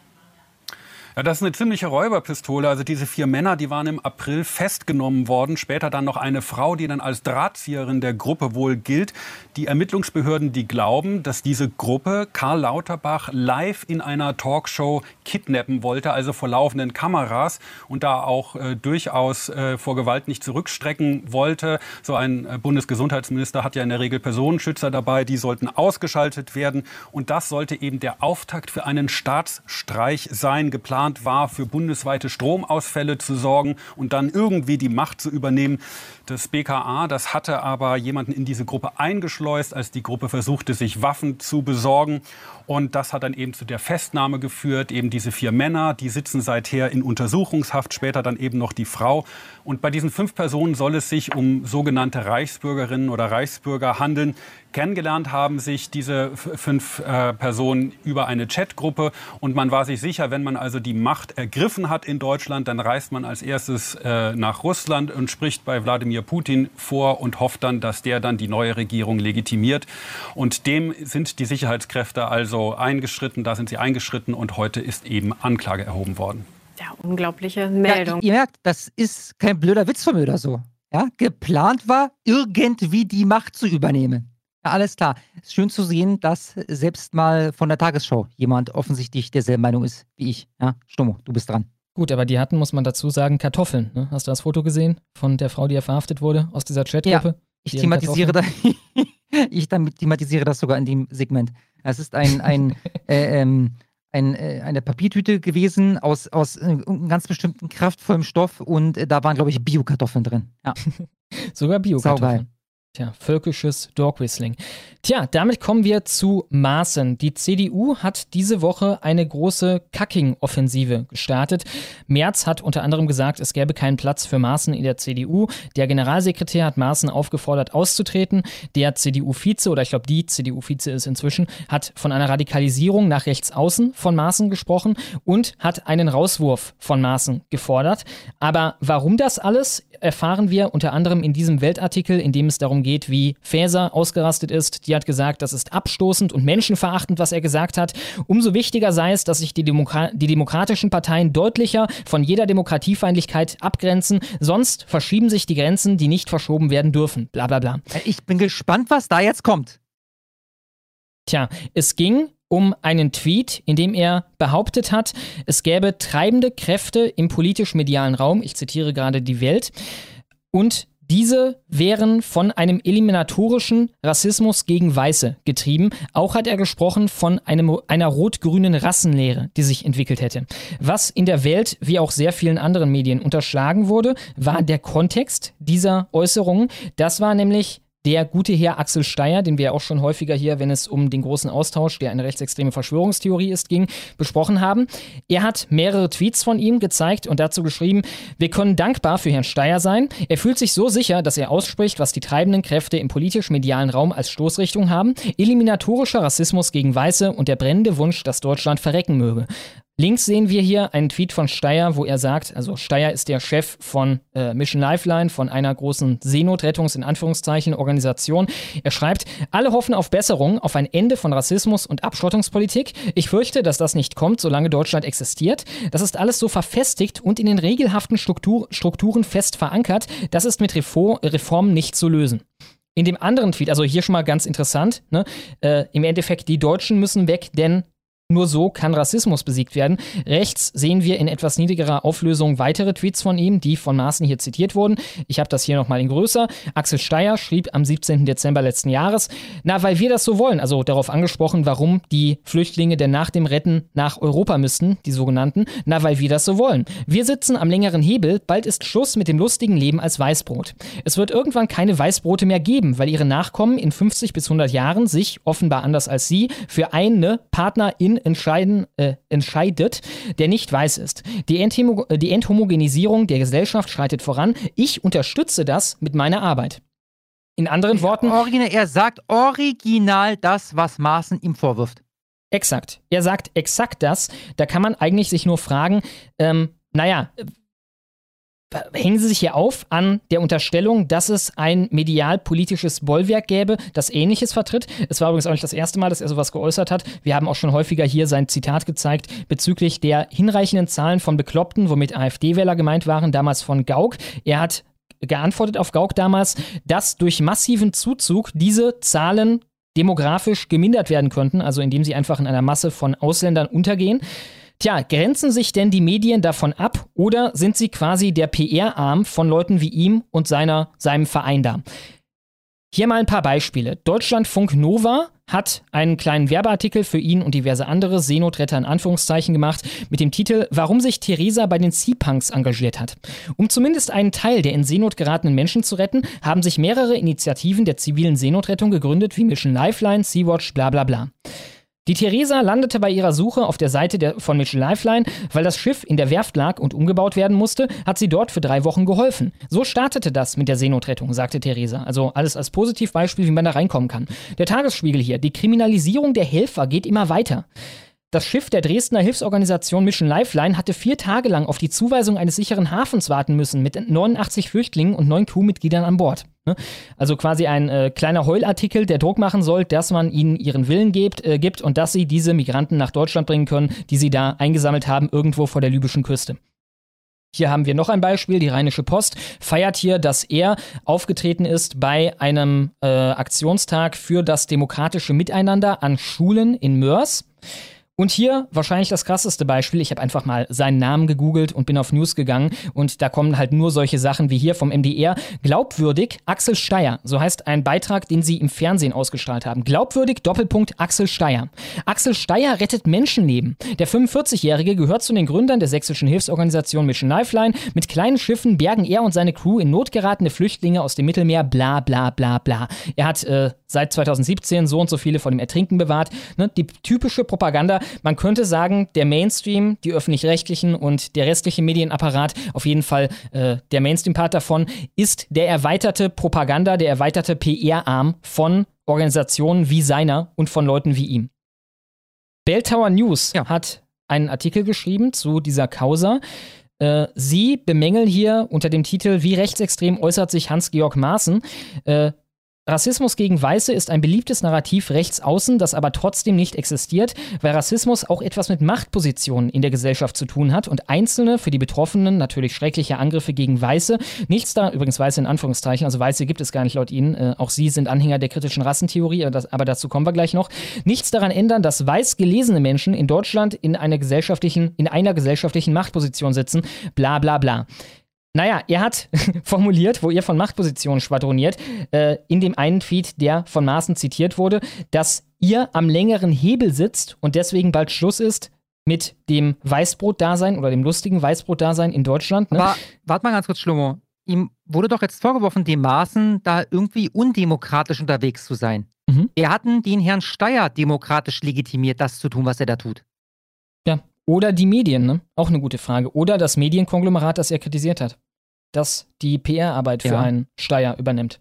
Ja, das ist eine ziemliche Räuberpistole. Also diese vier Männer, die waren im April festgenommen worden. Später dann noch eine Frau, die dann als Drahtzieherin der Gruppe wohl gilt. Die Ermittlungsbehörden, die glauben, dass diese Gruppe Karl Lauterbach live in einer Talkshow kidnappen wollte, also vor laufenden Kameras und da auch äh, durchaus äh, vor Gewalt nicht zurückstrecken wollte. So ein äh, Bundesgesundheitsminister hat ja in der Regel Personenschützer dabei, die sollten ausgeschaltet werden. Und das sollte eben der Auftakt für einen Staatsstreich sein, geplant geplant war, für bundesweite Stromausfälle zu sorgen und dann irgendwie die Macht zu übernehmen. Das BKA, das hatte aber jemanden in diese Gruppe eingeschleust, als die Gruppe versuchte, sich Waffen zu besorgen. Und das hat dann eben zu der Festnahme geführt. Eben diese vier Männer, die sitzen seither in Untersuchungshaft, später dann eben noch die Frau. Und bei diesen fünf Personen soll es sich um sogenannte Reichsbürgerinnen oder Reichsbürger handeln. Kennengelernt haben sich diese fünf äh, Personen über eine Chatgruppe und man war sich sicher, wenn man also die Macht ergriffen hat in Deutschland, dann reist man als erstes äh, nach Russland und spricht bei Wladimir Putin vor und hofft dann, dass der dann die neue Regierung legitimiert. Und dem sind die Sicherheitskräfte also eingeschritten, da sind sie eingeschritten und heute ist eben Anklage erhoben worden. Ja, unglaubliche Meldung. Ja, ihr merkt, das ist kein blöder Witz von mir oder so. Ja, geplant war, irgendwie die Macht zu übernehmen. Alles klar. Ist schön zu sehen, dass selbst mal von der Tagesschau jemand offensichtlich derselben Meinung ist wie ich. Ja, Stummo, du bist dran. Gut, aber die hatten, muss man dazu sagen, Kartoffeln. Ne? Hast du das Foto gesehen von der Frau, die ja verhaftet wurde aus dieser Chatgruppe? Ja, ich thematisiere, da, ich thematisiere das sogar in dem Segment. Es ist ein, ein, äh, ähm, ein, äh, eine Papiertüte gewesen aus, aus äh, einem ganz bestimmten kraftvollem Stoff und äh, da waren, glaube ich, Biokartoffeln drin. Ja. Sogar Biokartoffeln. Tja, völkisches Dogwhistling. Tja, damit kommen wir zu Maaßen. Die CDU hat diese Woche eine große Kacking-Offensive gestartet. Merz hat unter anderem gesagt, es gäbe keinen Platz für Maaßen in der CDU. Der Generalsekretär hat Maaßen aufgefordert, auszutreten. Der CDU-Vize, oder ich glaube, die CDU-Vize ist inzwischen, hat von einer Radikalisierung nach rechts außen von Maaßen gesprochen und hat einen Rauswurf von Maaßen gefordert. Aber warum das alles, erfahren wir unter anderem in diesem Weltartikel, in dem es darum geht, wie Faeser ausgerastet ist. Die hat gesagt, das ist abstoßend und menschenverachtend, was er gesagt hat. Umso wichtiger sei es, dass sich die, Demokra die demokratischen Parteien deutlicher von jeder Demokratiefeindlichkeit abgrenzen. Sonst verschieben sich die Grenzen, die nicht verschoben werden dürfen. Bla bla bla. Ich bin gespannt, was da jetzt kommt. Tja, es ging um einen Tweet, in dem er behauptet hat, es gäbe treibende Kräfte im politisch-medialen Raum, ich zitiere gerade die Welt, und diese wären von einem eliminatorischen Rassismus gegen Weiße getrieben. Auch hat er gesprochen von einem, einer rot-grünen Rassenlehre, die sich entwickelt hätte. Was in der Welt, wie auch sehr vielen anderen Medien, unterschlagen wurde, war der Kontext dieser Äußerungen. Das war nämlich der gute Herr Axel Steyer, den wir auch schon häufiger hier, wenn es um den großen Austausch, der eine rechtsextreme Verschwörungstheorie ist, ging, besprochen haben. Er hat mehrere Tweets von ihm gezeigt und dazu geschrieben, wir können dankbar für Herrn Steyer sein. Er fühlt sich so sicher, dass er ausspricht, was die treibenden Kräfte im politisch-medialen Raum als Stoßrichtung haben. Eliminatorischer Rassismus gegen Weiße und der brennende Wunsch, dass Deutschland verrecken möge. Links sehen wir hier einen Tweet von Steyer, wo er sagt, also Steyer ist der Chef von äh, Mission Lifeline, von einer großen Seenotrettungs- in Anführungszeichen Organisation. Er schreibt, alle hoffen auf Besserung, auf ein Ende von Rassismus und Abschottungspolitik. Ich fürchte, dass das nicht kommt, solange Deutschland existiert. Das ist alles so verfestigt und in den regelhaften Struktur Strukturen fest verankert. Das ist mit Reform Reformen nicht zu lösen. In dem anderen Tweet, also hier schon mal ganz interessant, ne, äh, im Endeffekt, die Deutschen müssen weg, denn nur so kann Rassismus besiegt werden. Rechts sehen wir in etwas niedrigerer Auflösung weitere Tweets von ihm, die von Maaßen hier zitiert wurden. Ich habe das hier nochmal in größer. Axel Steyer schrieb am 17. Dezember letzten Jahres, na, weil wir das so wollen, also darauf angesprochen, warum die Flüchtlinge denn nach dem Retten nach Europa müssten, die sogenannten, na, weil wir das so wollen. Wir sitzen am längeren Hebel, bald ist Schluss mit dem lustigen Leben als Weißbrot. Es wird irgendwann keine Weißbrote mehr geben, weil ihre Nachkommen in 50 bis 100 Jahren sich, offenbar anders als sie, für eine Partnerin entscheiden, äh, entscheidet, der nicht weiß ist. Die, Enthemo äh, die Enthomogenisierung der Gesellschaft schreitet voran. Ich unterstütze das mit meiner Arbeit. In anderen Worten. Original, er sagt original das, was Maaßen ihm vorwirft. Exakt. Er sagt exakt das. Da kann man eigentlich sich nur fragen, ähm, naja, hängen Sie sich hier auf an der Unterstellung, dass es ein medial-politisches Bollwerk gäbe, das Ähnliches vertritt. Es war übrigens auch nicht das erste Mal, dass er sowas geäußert hat. Wir haben auch schon häufiger hier sein Zitat gezeigt bezüglich der hinreichenden Zahlen von Bekloppten, womit AfD-Wähler gemeint waren, damals von Gauck. Er hat geantwortet auf Gauck damals, dass durch massiven Zuzug diese Zahlen demografisch gemindert werden könnten, also indem sie einfach in einer Masse von Ausländern untergehen. Tja, grenzen sich denn die Medien davon ab oder sind sie quasi der PR-Arm von Leuten wie ihm und seiner, seinem Verein da? Hier mal ein paar Beispiele. Deutschlandfunk Nova hat einen kleinen Werbeartikel für ihn und diverse andere Seenotretter in Anführungszeichen gemacht mit dem Titel Warum sich Theresa bei den Sea-Punks engagiert hat. Um zumindest einen Teil der in Seenot geratenen Menschen zu retten, haben sich mehrere Initiativen der zivilen Seenotrettung gegründet, wie Mission Lifeline, Sea-Watch, bla bla bla. Die Theresa landete bei ihrer Suche auf der Seite der, von Mission Lifeline, weil das Schiff in der Werft lag und umgebaut werden musste, hat sie dort für drei Wochen geholfen. So startete das mit der Seenotrettung, sagte Theresa. Also alles als Positivbeispiel, wie man da reinkommen kann. Der Tagesspiegel hier. Die Kriminalisierung der Helfer geht immer weiter. Das Schiff der Dresdner Hilfsorganisation Mission Lifeline hatte vier Tage lang auf die Zuweisung eines sicheren Hafens warten müssen, mit 89 Flüchtlingen und neun Crewmitgliedern an Bord. Ne? Also quasi ein äh, kleiner Heulartikel, der Druck machen soll, dass man ihnen ihren Willen gibt, äh, gibt und dass sie diese Migranten nach Deutschland bringen können, die sie da eingesammelt haben, irgendwo vor der libyschen Küste. Hier haben wir noch ein Beispiel. Die Rheinische Post feiert hier, dass er aufgetreten ist bei einem äh, Aktionstag für das demokratische Miteinander an Schulen in Mörs. Und hier wahrscheinlich das krasseste Beispiel. Ich habe einfach mal seinen Namen gegoogelt und bin auf News gegangen und da kommen halt nur solche Sachen wie hier vom MDR. Glaubwürdig Axel Steyer. So heißt ein Beitrag, den sie im Fernsehen ausgestrahlt haben. Glaubwürdig Doppelpunkt Axel Steyer. Axel Steyer rettet Menschenleben. Der 45-Jährige gehört zu den Gründern der sächsischen Hilfsorganisation Mission Lifeline. Mit kleinen Schiffen bergen er und seine Crew in Not geratene Flüchtlinge aus dem Mittelmeer. Bla bla bla bla. Er hat äh, seit 2017 so und so viele vor dem Ertrinken bewahrt. Ne? Die typische Propaganda man könnte sagen, der Mainstream, die öffentlich-rechtlichen und der restliche Medienapparat, auf jeden Fall äh, der Mainstream-Part davon, ist der erweiterte Propaganda, der erweiterte PR-Arm von Organisationen wie seiner und von Leuten wie ihm. Bell Tower News ja. hat einen Artikel geschrieben zu dieser Causa. Äh, sie bemängeln hier unter dem Titel Wie rechtsextrem äußert sich Hans-Georg Maaßen äh, Rassismus gegen Weiße ist ein beliebtes Narrativ rechts außen, das aber trotzdem nicht existiert, weil Rassismus auch etwas mit Machtpositionen in der Gesellschaft zu tun hat und einzelne, für die Betroffenen natürlich schreckliche Angriffe gegen Weiße, nichts da, übrigens Weiße in Anführungszeichen, also Weiße gibt es gar nicht laut Ihnen, äh, auch Sie sind Anhänger der kritischen Rassentheorie, aber, das, aber dazu kommen wir gleich noch, nichts daran ändern, dass weiß gelesene Menschen in Deutschland in einer gesellschaftlichen, in einer gesellschaftlichen Machtposition sitzen, bla bla bla. Naja, er hat formuliert, wo ihr von Machtpositionen schwadroniert, äh, in dem einen Tweet, der von Maaßen zitiert wurde, dass ihr am längeren Hebel sitzt und deswegen bald Schluss ist mit dem Weißbrot-Dasein oder dem lustigen Weißbrot-Dasein in Deutschland. Ne? Warte mal ganz kurz, Schlummo. Ihm wurde doch jetzt vorgeworfen, dem Maaßen da irgendwie undemokratisch unterwegs zu sein. Mhm. Wir hatten den Herrn Steyer demokratisch legitimiert, das zu tun, was er da tut. Ja, oder die Medien, ne? Auch eine gute Frage. Oder das Medienkonglomerat, das er kritisiert hat. Das die PR-Arbeit für ja. einen Steier übernimmt.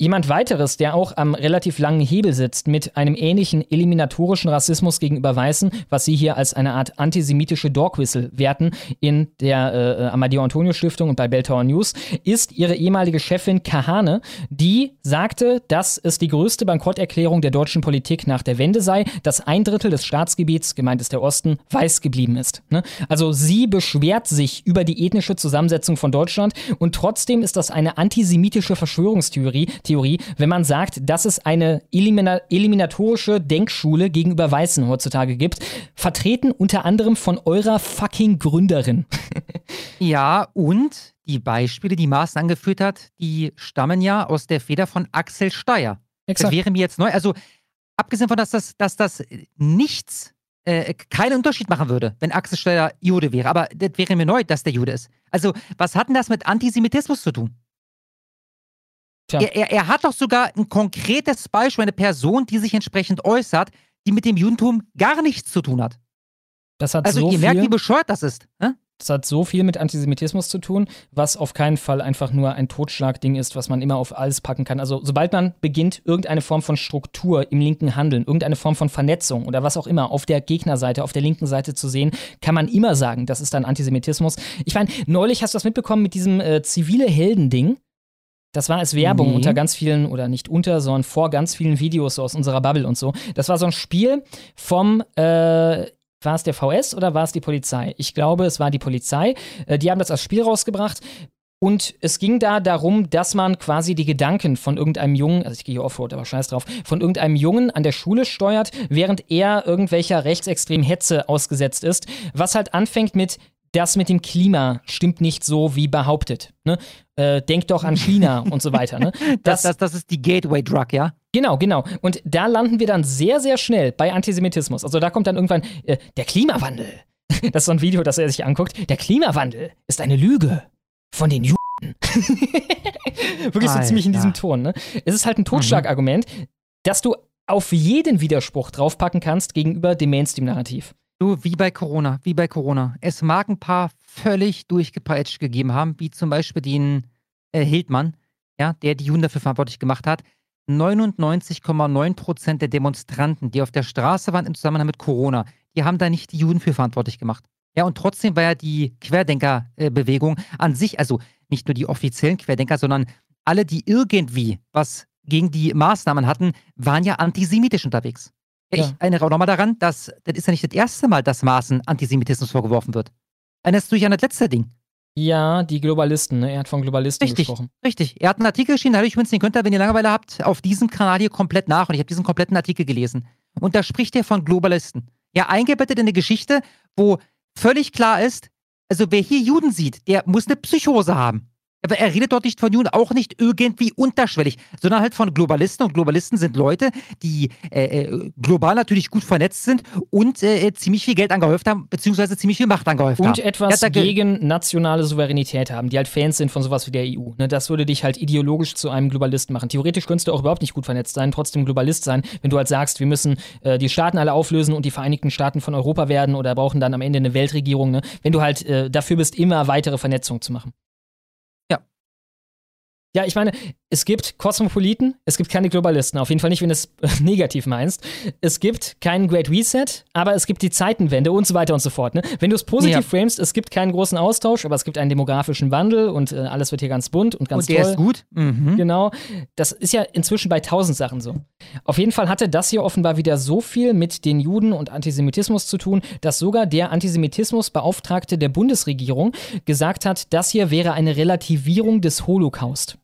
Jemand weiteres, der auch am relativ langen Hebel sitzt mit einem ähnlichen eliminatorischen Rassismus gegenüber Weißen, was sie hier als eine Art antisemitische Dogwhistle werten in der äh, Amadeo Antonio Stiftung und bei Belltower News, ist ihre ehemalige Chefin Kahane, die sagte, dass es die größte Bankrotterklärung der deutschen Politik nach der Wende sei, dass ein Drittel des Staatsgebiets, gemeint ist der Osten, weiß geblieben ist. Ne? Also sie beschwert sich über die ethnische Zusammensetzung von Deutschland und trotzdem ist das eine antisemitische Verschwörungstheorie, Theorie, wenn man sagt, dass es eine elimina eliminatorische Denkschule gegenüber Weißen heutzutage gibt, vertreten unter anderem von eurer fucking Gründerin. ja, und die Beispiele, die Maaßen angeführt hat, die stammen ja aus der Feder von Axel Steyer. Exakt. Das wäre mir jetzt neu. Also, abgesehen von, dass das, dass das nichts äh, keinen Unterschied machen würde, wenn Axel Steyer Jude wäre. Aber das wäre mir neu, dass der Jude ist. Also, was hat denn das mit Antisemitismus zu tun? Er, er, er, hat doch sogar ein konkretes Beispiel, eine Person, die sich entsprechend äußert, die mit dem Judentum gar nichts zu tun hat. Das hat also so ihr viel, merkt, wie bescheuert das ist. Ne? Das hat so viel mit Antisemitismus zu tun, was auf keinen Fall einfach nur ein Totschlagding ist, was man immer auf alles packen kann. Also sobald man beginnt, irgendeine Form von Struktur im linken Handeln, irgendeine Form von Vernetzung oder was auch immer auf der Gegnerseite, auf der linken Seite zu sehen, kann man immer sagen, das ist dann Antisemitismus. Ich meine, neulich hast du das mitbekommen mit diesem äh, zivile Helden-Ding. Das war als Werbung nee. unter ganz vielen, oder nicht unter, sondern vor ganz vielen Videos aus unserer Bubble und so. Das war so ein Spiel vom, äh, war es der VS oder war es die Polizei? Ich glaube, es war die Polizei. Äh, die haben das als Spiel rausgebracht. Und es ging da darum, dass man quasi die Gedanken von irgendeinem Jungen, also ich gehe hier Offroad, aber scheiß drauf, von irgendeinem Jungen an der Schule steuert, während er irgendwelcher rechtsextremen Hetze ausgesetzt ist, was halt anfängt mit, das mit dem Klima stimmt nicht so wie behauptet. Ne? Äh, denk doch an China und so weiter. Ne? Das, das, das, ist die Gateway-Drug, ja? Genau, genau. Und da landen wir dann sehr, sehr schnell bei Antisemitismus. Also da kommt dann irgendwann äh, der Klimawandel. Das ist so ein Video, das er sich anguckt. Der Klimawandel ist eine Lüge von den Juden. Wirklich so ziemlich in diesem Ton. Ne? Es ist halt ein Totschlagargument, mhm. dass du auf jeden Widerspruch draufpacken kannst gegenüber dem Mainstream-Narrativ. Du, wie bei Corona, wie bei Corona. Es mag ein paar völlig durchgepeitscht gegeben haben, wie zum Beispiel den äh, Hildmann, ja, der die Juden dafür verantwortlich gemacht hat. 99,9 Prozent der Demonstranten, die auf der Straße waren im Zusammenhang mit Corona, die haben da nicht die Juden für verantwortlich gemacht. Ja, und trotzdem war ja die Querdenkerbewegung an sich, also nicht nur die offiziellen Querdenker, sondern alle, die irgendwie was gegen die Maßnahmen hatten, waren ja antisemitisch unterwegs. Ja. Ich erinnere auch nochmal daran, dass das ist ja nicht das erste Mal, dass Maaßen Antisemitismus vorgeworfen wird. Erinnerst du dich an das letzte Ding? Ja, die Globalisten, ne? Er hat von Globalisten richtig, gesprochen. Richtig. Er hat einen Artikel geschrieben, da habe ich übrigens, den könnt ihr, wenn ihr Langeweile habt, auf diesem Kanal hier komplett nach. Und ich habe diesen kompletten Artikel gelesen. Und da spricht er von Globalisten. Ja, eingebettet in eine Geschichte, wo völlig klar ist, also wer hier Juden sieht, der muss eine Psychose haben. Aber er redet dort nicht von Juden, auch nicht irgendwie unterschwellig, sondern halt von Globalisten. Und Globalisten sind Leute, die äh, äh global natürlich gut vernetzt sind und äh, ziemlich viel Geld angehäuft haben, beziehungsweise ziemlich viel Macht angehäuft und haben. Und etwas gegen nationale Souveränität haben, die halt Fans sind von sowas wie der EU. Ne, das würde dich halt ideologisch zu einem Globalisten machen. Theoretisch könntest du auch überhaupt nicht gut vernetzt sein, trotzdem Globalist sein, wenn du halt sagst, wir müssen äh, die Staaten alle auflösen und die Vereinigten Staaten von Europa werden oder brauchen dann am Ende eine Weltregierung. Ne? Wenn du halt äh, dafür bist, immer weitere Vernetzung zu machen. Ja, ich meine, es gibt Kosmopoliten, es gibt keine Globalisten, auf jeden Fall nicht, wenn du es negativ meinst. Es gibt keinen Great Reset, aber es gibt die Zeitenwende und so weiter und so fort. Ne? Wenn du es positiv ja. framest, es gibt keinen großen Austausch, aber es gibt einen demografischen Wandel und äh, alles wird hier ganz bunt und ganz und der toll. ist gut. Mhm. Genau. Das ist ja inzwischen bei tausend Sachen so. Auf jeden Fall hatte das hier offenbar wieder so viel mit den Juden und Antisemitismus zu tun, dass sogar der Antisemitismusbeauftragte der Bundesregierung gesagt hat, das hier wäre eine Relativierung des Holocaust.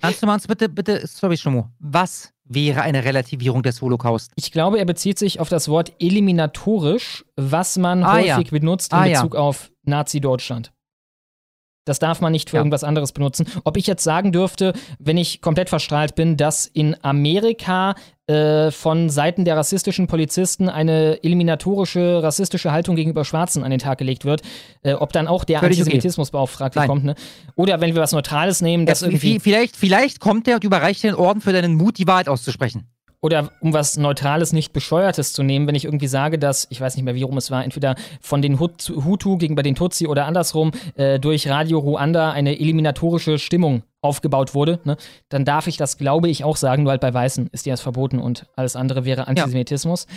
Kannst du mal uns bitte, bitte, sorry, Schlomo, was wäre eine Relativierung des Holocaust? Ich glaube, er bezieht sich auf das Wort eliminatorisch, was man ah, häufig ja. benutzt in ah, Bezug ja. auf Nazi-Deutschland. Das darf man nicht für ja. irgendwas anderes benutzen. Ob ich jetzt sagen dürfte, wenn ich komplett verstrahlt bin, dass in Amerika äh, von Seiten der rassistischen Polizisten eine eliminatorische rassistische Haltung gegenüber Schwarzen an den Tag gelegt wird, äh, ob dann auch der Antisemitismusbeauftragte okay. kommt. Ne? Oder wenn wir was Neutrales nehmen, dass irgendwie. Vielleicht, vielleicht kommt der und überreicht den Orden für deinen Mut, die Wahrheit auszusprechen oder um was Neutrales, nicht Bescheuertes zu nehmen, wenn ich irgendwie sage, dass, ich weiß nicht mehr, wie rum es war, entweder von den Hutu gegenüber den Tutsi oder andersrum äh, durch Radio Ruanda eine eliminatorische Stimmung aufgebaut wurde, ne, dann darf ich das, glaube ich, auch sagen, nur halt bei Weißen ist dir das verboten und alles andere wäre Antisemitismus. Ja.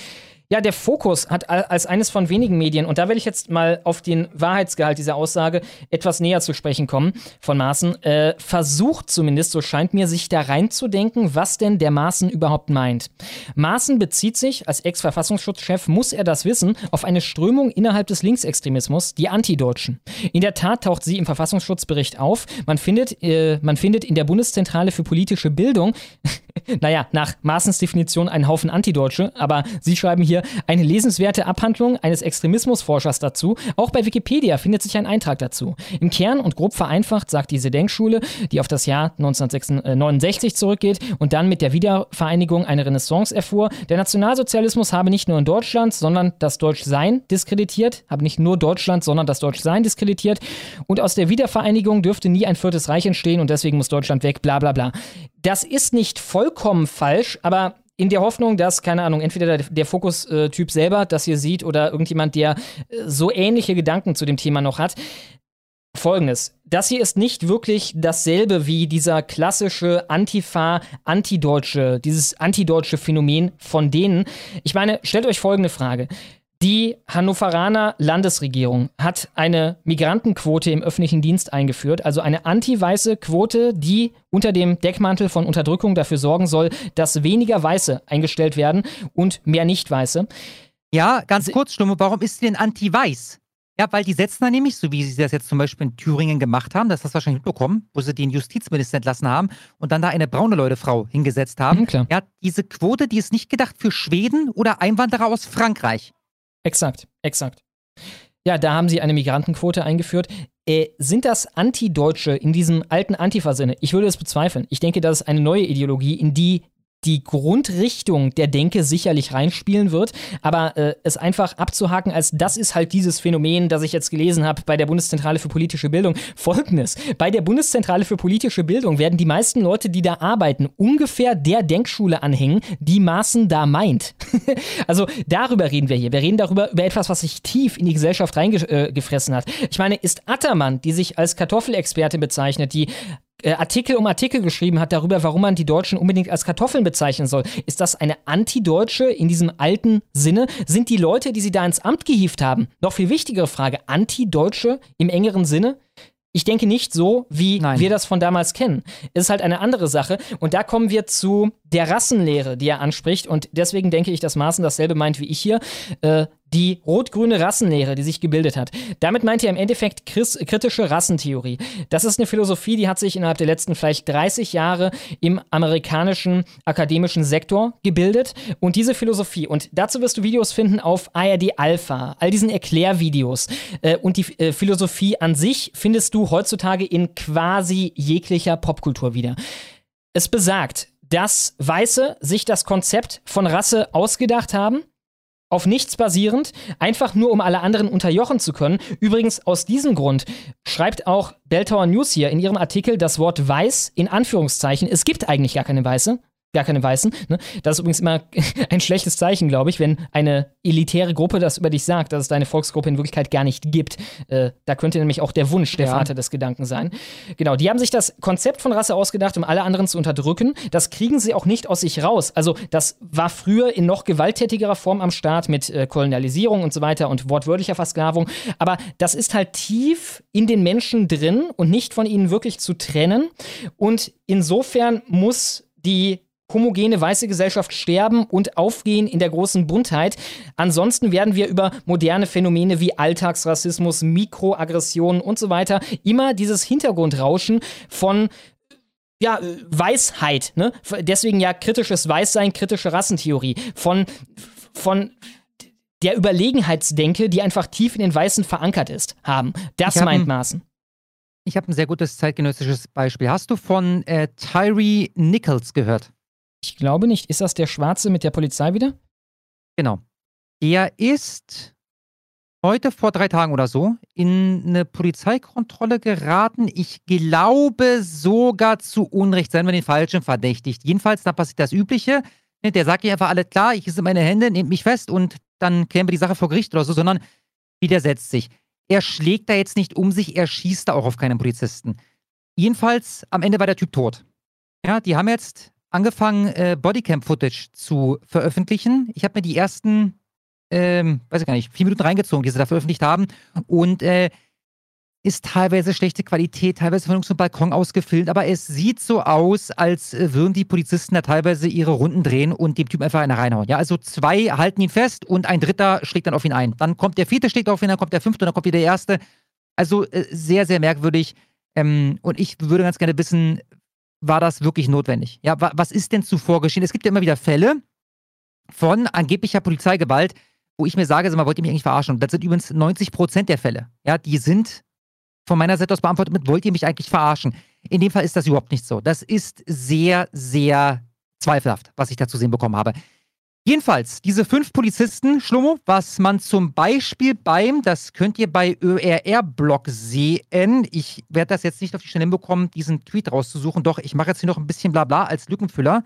Ja, der Fokus hat als eines von wenigen Medien, und da will ich jetzt mal auf den Wahrheitsgehalt dieser Aussage etwas näher zu sprechen kommen, von Maaßen, äh, versucht zumindest, so scheint mir, sich da reinzudenken, was denn der Maaßen überhaupt meint. Maaßen bezieht sich, als Ex-Verfassungsschutzchef muss er das wissen, auf eine Strömung innerhalb des Linksextremismus, die Antideutschen. In der Tat taucht sie im Verfassungsschutzbericht auf. Man findet, äh, man findet in der Bundeszentrale für politische Bildung, naja, nach Maaßens Definition einen Haufen Antideutsche, aber sie schreiben hier, hier eine lesenswerte Abhandlung eines Extremismusforschers dazu. Auch bei Wikipedia findet sich ein Eintrag dazu. Im Kern und grob vereinfacht sagt diese Denkschule, die auf das Jahr 1969 zurückgeht und dann mit der Wiedervereinigung eine Renaissance erfuhr, der Nationalsozialismus habe nicht nur in Deutschland, sondern das Deutschsein diskreditiert, habe nicht nur Deutschland, sondern das Deutschsein diskreditiert und aus der Wiedervereinigung dürfte nie ein viertes Reich entstehen und deswegen muss Deutschland weg, bla bla bla. Das ist nicht vollkommen falsch, aber in der Hoffnung, dass, keine Ahnung, entweder der, der Fokus-Typ selber das hier sieht oder irgendjemand, der äh, so ähnliche Gedanken zu dem Thema noch hat. Folgendes. Das hier ist nicht wirklich dasselbe wie dieser klassische Antifa, Antideutsche, dieses antideutsche Phänomen von denen. Ich meine, stellt euch folgende Frage. Die Hannoveraner Landesregierung hat eine Migrantenquote im öffentlichen Dienst eingeführt, also eine anti-weiße Quote, die unter dem Deckmantel von Unterdrückung dafür sorgen soll, dass weniger Weiße eingestellt werden und mehr Nicht-Weiße. Ja, ganz kurz, Stimme, warum ist sie denn anti-weiß? Ja, weil die setzen da nämlich, so wie sie das jetzt zum Beispiel in Thüringen gemacht haben, das hast du wahrscheinlich mitbekommen, wo sie den Justizminister entlassen haben und dann da eine braune Leute-Frau hingesetzt haben. Mhm, klar. Ja, diese Quote, die ist nicht gedacht für Schweden oder Einwanderer aus Frankreich. Exakt, exakt. Ja, da haben sie eine Migrantenquote eingeführt. Äh, sind das Antideutsche in diesem alten Antifa-Sinne? Ich würde es bezweifeln. Ich denke, das ist eine neue Ideologie, in die die Grundrichtung der Denke sicherlich reinspielen wird, aber äh, es einfach abzuhaken, als das ist halt dieses Phänomen, das ich jetzt gelesen habe bei der Bundeszentrale für politische Bildung. Folgendes: Bei der Bundeszentrale für politische Bildung werden die meisten Leute, die da arbeiten, ungefähr der Denkschule anhängen, die Maaßen da meint. also darüber reden wir hier. Wir reden darüber über etwas, was sich tief in die Gesellschaft reingefressen äh, hat. Ich meine, ist Attermann, die sich als Kartoffelexperte bezeichnet, die äh, Artikel um Artikel geschrieben hat darüber, warum man die Deutschen unbedingt als Kartoffeln bezeichnen soll. Ist das eine Antideutsche in diesem alten Sinne? Sind die Leute, die sie da ins Amt gehievt haben, noch viel wichtigere Frage, Antideutsche im engeren Sinne? Ich denke nicht so, wie Nein. wir das von damals kennen. Es ist halt eine andere Sache. Und da kommen wir zu der Rassenlehre, die er anspricht. Und deswegen denke ich, dass Maaßen dasselbe meint wie ich hier. Äh, die rot-grüne Rassenlehre, die sich gebildet hat. Damit meint er im Endeffekt kritische Rassentheorie. Das ist eine Philosophie, die hat sich innerhalb der letzten vielleicht 30 Jahre im amerikanischen akademischen Sektor gebildet. Und diese Philosophie, und dazu wirst du Videos finden auf ARD Alpha, all diesen Erklärvideos. Äh, und die äh, Philosophie an sich findest du heutzutage in quasi jeglicher Popkultur wieder. Es besagt, dass Weiße sich das Konzept von Rasse ausgedacht haben auf nichts basierend, einfach nur um alle anderen unterjochen zu können. Übrigens aus diesem Grund schreibt auch Belltower News hier in ihrem Artikel das Wort weiß in Anführungszeichen. Es gibt eigentlich gar keine Weiße gar keine Weißen. Ne? Das ist übrigens immer ein schlechtes Zeichen, glaube ich, wenn eine elitäre Gruppe das über dich sagt, dass es deine Volksgruppe in Wirklichkeit gar nicht gibt. Äh, da könnte nämlich auch der Wunsch der ja. Vater des Gedanken sein. Genau, die haben sich das Konzept von Rasse ausgedacht, um alle anderen zu unterdrücken. Das kriegen sie auch nicht aus sich raus. Also das war früher in noch gewalttätigerer Form am Start mit äh, Kolonialisierung und so weiter und wortwörtlicher Versklavung. Aber das ist halt tief in den Menschen drin und nicht von ihnen wirklich zu trennen. Und insofern muss die homogene weiße Gesellschaft sterben und aufgehen in der großen Buntheit. Ansonsten werden wir über moderne Phänomene wie Alltagsrassismus, Mikroaggressionen und so weiter immer dieses Hintergrundrauschen von ja, Weisheit, ne? Deswegen ja kritisches Weißsein, kritische Rassentheorie. Von, von der Überlegenheitsdenke, die einfach tief in den Weißen verankert ist, haben. Das meint Maaßen. Ich habe ein sehr gutes zeitgenössisches Beispiel. Hast du von äh, Tyree Nichols gehört? Ich glaube nicht. Ist das der Schwarze mit der Polizei wieder? Genau. Der ist heute vor drei Tagen oder so in eine Polizeikontrolle geraten. Ich glaube sogar zu Unrecht, seien wir den Falschen verdächtigt. Jedenfalls, da passiert das Übliche. Ne, der sagt ihr einfach alles klar, ich esse meine Hände, nehmt mich fest und dann klären wir die Sache vor Gericht oder so, sondern widersetzt sich. Er schlägt da jetzt nicht um sich, er schießt da auch auf keinen Polizisten. jedenfalls, am Ende war der Typ tot. Ja, die haben jetzt angefangen, äh, Bodycam-Footage zu veröffentlichen. Ich habe mir die ersten, ähm, weiß ich gar nicht, vier Minuten reingezogen, die sie da veröffentlicht haben. Und äh, ist teilweise schlechte Qualität, teilweise von zum Balkon ausgefilmt, aber es sieht so aus, als äh, würden die Polizisten da teilweise ihre Runden drehen und dem Typ einfach eine reinhauen. Ja, also zwei halten ihn fest und ein dritter schlägt dann auf ihn ein. Dann kommt der vierte, schlägt auf ihn, dann kommt der fünfte und dann kommt wieder der erste. Also äh, sehr, sehr merkwürdig. Ähm, und ich würde ganz gerne wissen, war das wirklich notwendig? Ja, wa was ist denn zuvor geschehen? Es gibt ja immer wieder Fälle von angeblicher Polizeigewalt, wo ich mir sage, sag mal, wollt ihr mich eigentlich verarschen? Und das sind übrigens 90 Prozent der Fälle. Ja, die sind von meiner Seite aus beantwortet mit, wollt ihr mich eigentlich verarschen? In dem Fall ist das überhaupt nicht so. Das ist sehr, sehr zweifelhaft, was ich da zu sehen bekommen habe. Jedenfalls, diese fünf Polizisten, Schlummo, was man zum Beispiel beim, das könnt ihr bei ÖRR-Blog sehen. Ich werde das jetzt nicht auf die Schnelle hinbekommen, diesen Tweet rauszusuchen. Doch, ich mache jetzt hier noch ein bisschen Blabla als Lückenfüller.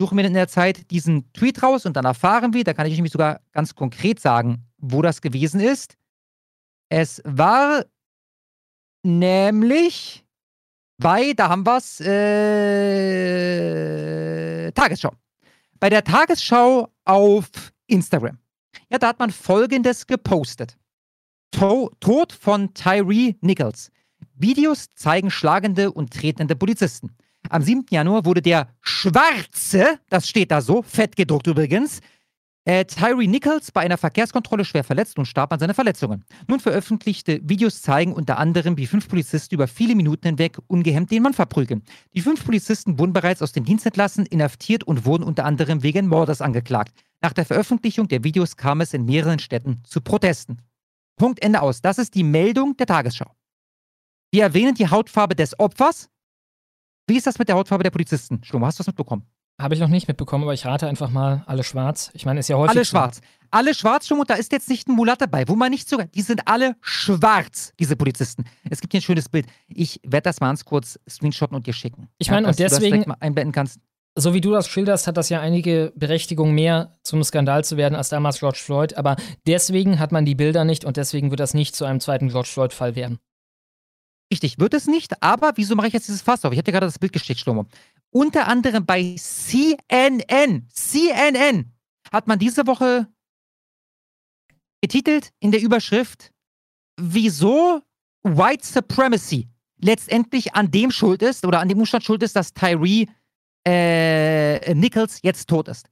Suche mir in der Zeit diesen Tweet raus und dann erfahren wir, da kann ich nämlich sogar ganz konkret sagen, wo das gewesen ist. Es war Nämlich bei, da haben wir es, äh, Tagesschau. Bei der Tagesschau auf Instagram. Ja, da hat man Folgendes gepostet. To Tod von Tyree Nichols. Videos zeigen schlagende und tretende Polizisten. Am 7. Januar wurde der Schwarze, das steht da so, fett gedruckt übrigens, äh, Tyree Nichols bei einer Verkehrskontrolle schwer verletzt und starb an seinen Verletzungen. Nun veröffentlichte Videos zeigen unter anderem, wie fünf Polizisten über viele Minuten hinweg ungehemmt den Mann verprügeln. Die fünf Polizisten wurden bereits aus dem Dienst entlassen, inhaftiert und wurden unter anderem wegen Mordes angeklagt. Nach der Veröffentlichung der Videos kam es in mehreren Städten zu Protesten. Punkt Ende aus. Das ist die Meldung der Tagesschau. Wir erwähnen die Hautfarbe des Opfers. Wie ist das mit der Hautfarbe der Polizisten? Schlummer, hast du was mitbekommen? Habe ich noch nicht mitbekommen, aber ich rate einfach mal alle schwarz. Ich meine, ist ja häufig. Alle schwarz. Alle schwarz schon und da ist jetzt nicht ein Mulat dabei, wo man nicht sogar. Die sind alle schwarz, diese Polizisten. Es gibt hier ein schönes Bild. Ich werde das mal ganz kurz screenshotten und dir schicken. Ich meine, ja, und deswegen. mal einblenden kannst. So wie du das schilderst, hat das ja einige Berechtigung mehr zum Skandal zu werden als damals George Floyd. Aber deswegen hat man die Bilder nicht und deswegen wird das nicht zu einem zweiten George Floyd-Fall werden. Richtig, wird es nicht, aber wieso mache ich jetzt dieses Fass auf? Ich dir gerade das Bild geschickt, Schlomo. Unter anderem bei CNN, CNN hat man diese Woche getitelt in der Überschrift, wieso White Supremacy letztendlich an dem schuld ist oder an dem Umstand schuld ist, dass Tyree äh, Nichols jetzt tot ist.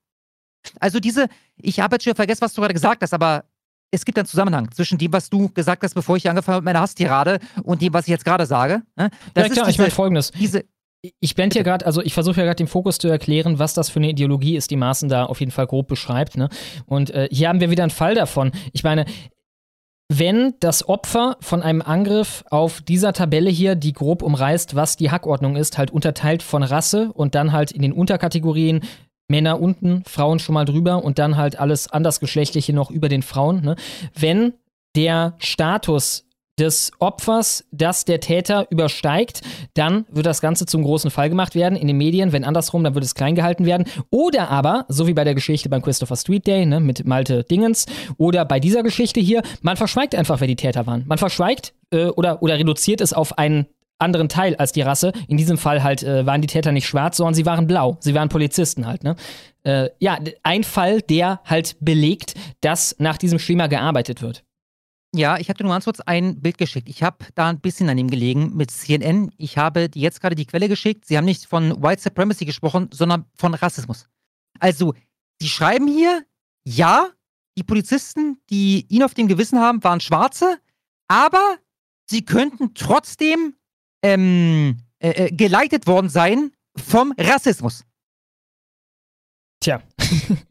Also diese, ich habe jetzt schon vergessen, was du gerade gesagt hast, aber es gibt einen Zusammenhang zwischen dem, was du gesagt hast, bevor ich angefangen habe mit meiner Hasstirade und dem, was ich jetzt gerade sage. Ne? Das ja, klar, diese, ich meine folgendes. Diese, ich blende hier gerade, also ich versuche ja gerade den Fokus zu erklären, was das für eine Ideologie ist, die Maaßen da auf jeden Fall grob beschreibt. Ne? Und äh, hier haben wir wieder einen Fall davon. Ich meine, wenn das Opfer von einem Angriff auf dieser Tabelle hier, die grob umreißt, was die Hackordnung ist, halt unterteilt von Rasse und dann halt in den Unterkategorien Männer unten, Frauen schon mal drüber und dann halt alles andersgeschlechtliche noch über den Frauen. Ne? Wenn der Status des Opfers, das der Täter übersteigt, dann wird das Ganze zum großen Fall gemacht werden in den Medien. Wenn andersrum, dann wird es klein gehalten werden. Oder aber, so wie bei der Geschichte beim Christopher Street Day ne, mit Malte Dingens, oder bei dieser Geschichte hier, man verschweigt einfach, wer die Täter waren. Man verschweigt äh, oder, oder reduziert es auf einen anderen Teil als die Rasse. In diesem Fall halt äh, waren die Täter nicht schwarz, sondern sie waren blau. Sie waren Polizisten halt, ne? Äh, ja, ein Fall, der halt belegt, dass nach diesem Schema gearbeitet wird. Ja, ich hatte nur ganz kurz ein Bild geschickt. Ich habe da ein bisschen an ihm gelegen mit CNN. Ich habe dir jetzt gerade die Quelle geschickt. Sie haben nicht von White Supremacy gesprochen, sondern von Rassismus. Also, sie schreiben hier, ja, die Polizisten, die ihn auf dem Gewissen haben, waren Schwarze, aber sie könnten trotzdem ähm, äh, äh geleitet worden sein vom Rassismus. Tja.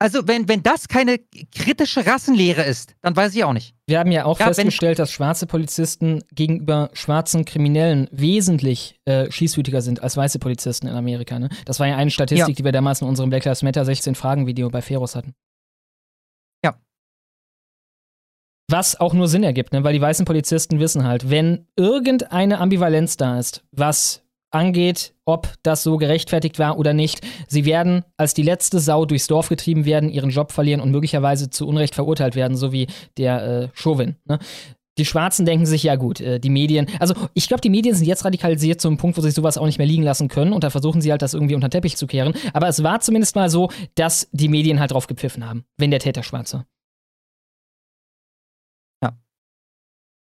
Also, wenn, wenn das keine kritische Rassenlehre ist, dann weiß ich auch nicht. Wir haben ja auch ja, festgestellt, dass schwarze Polizisten gegenüber schwarzen Kriminellen wesentlich äh, schießwütiger sind als weiße Polizisten in Amerika. Ne? Das war ja eine Statistik, ja. die wir damals in unserem Black Lives Matter 16 Fragen-Video bei Feros hatten. Was auch nur Sinn ergibt, ne? weil die weißen Polizisten wissen halt, wenn irgendeine Ambivalenz da ist, was angeht, ob das so gerechtfertigt war oder nicht. Sie werden als die letzte Sau durchs Dorf getrieben werden, ihren Job verlieren und möglicherweise zu Unrecht verurteilt werden, so wie der äh, Chauvin. Ne? Die Schwarzen denken sich, ja gut, äh, die Medien, also ich glaube, die Medien sind jetzt radikalisiert zum Punkt, wo sie sowas auch nicht mehr liegen lassen können und da versuchen sie halt, das irgendwie unter den Teppich zu kehren. Aber es war zumindest mal so, dass die Medien halt drauf gepfiffen haben, wenn der Täter Schwarze. Ja.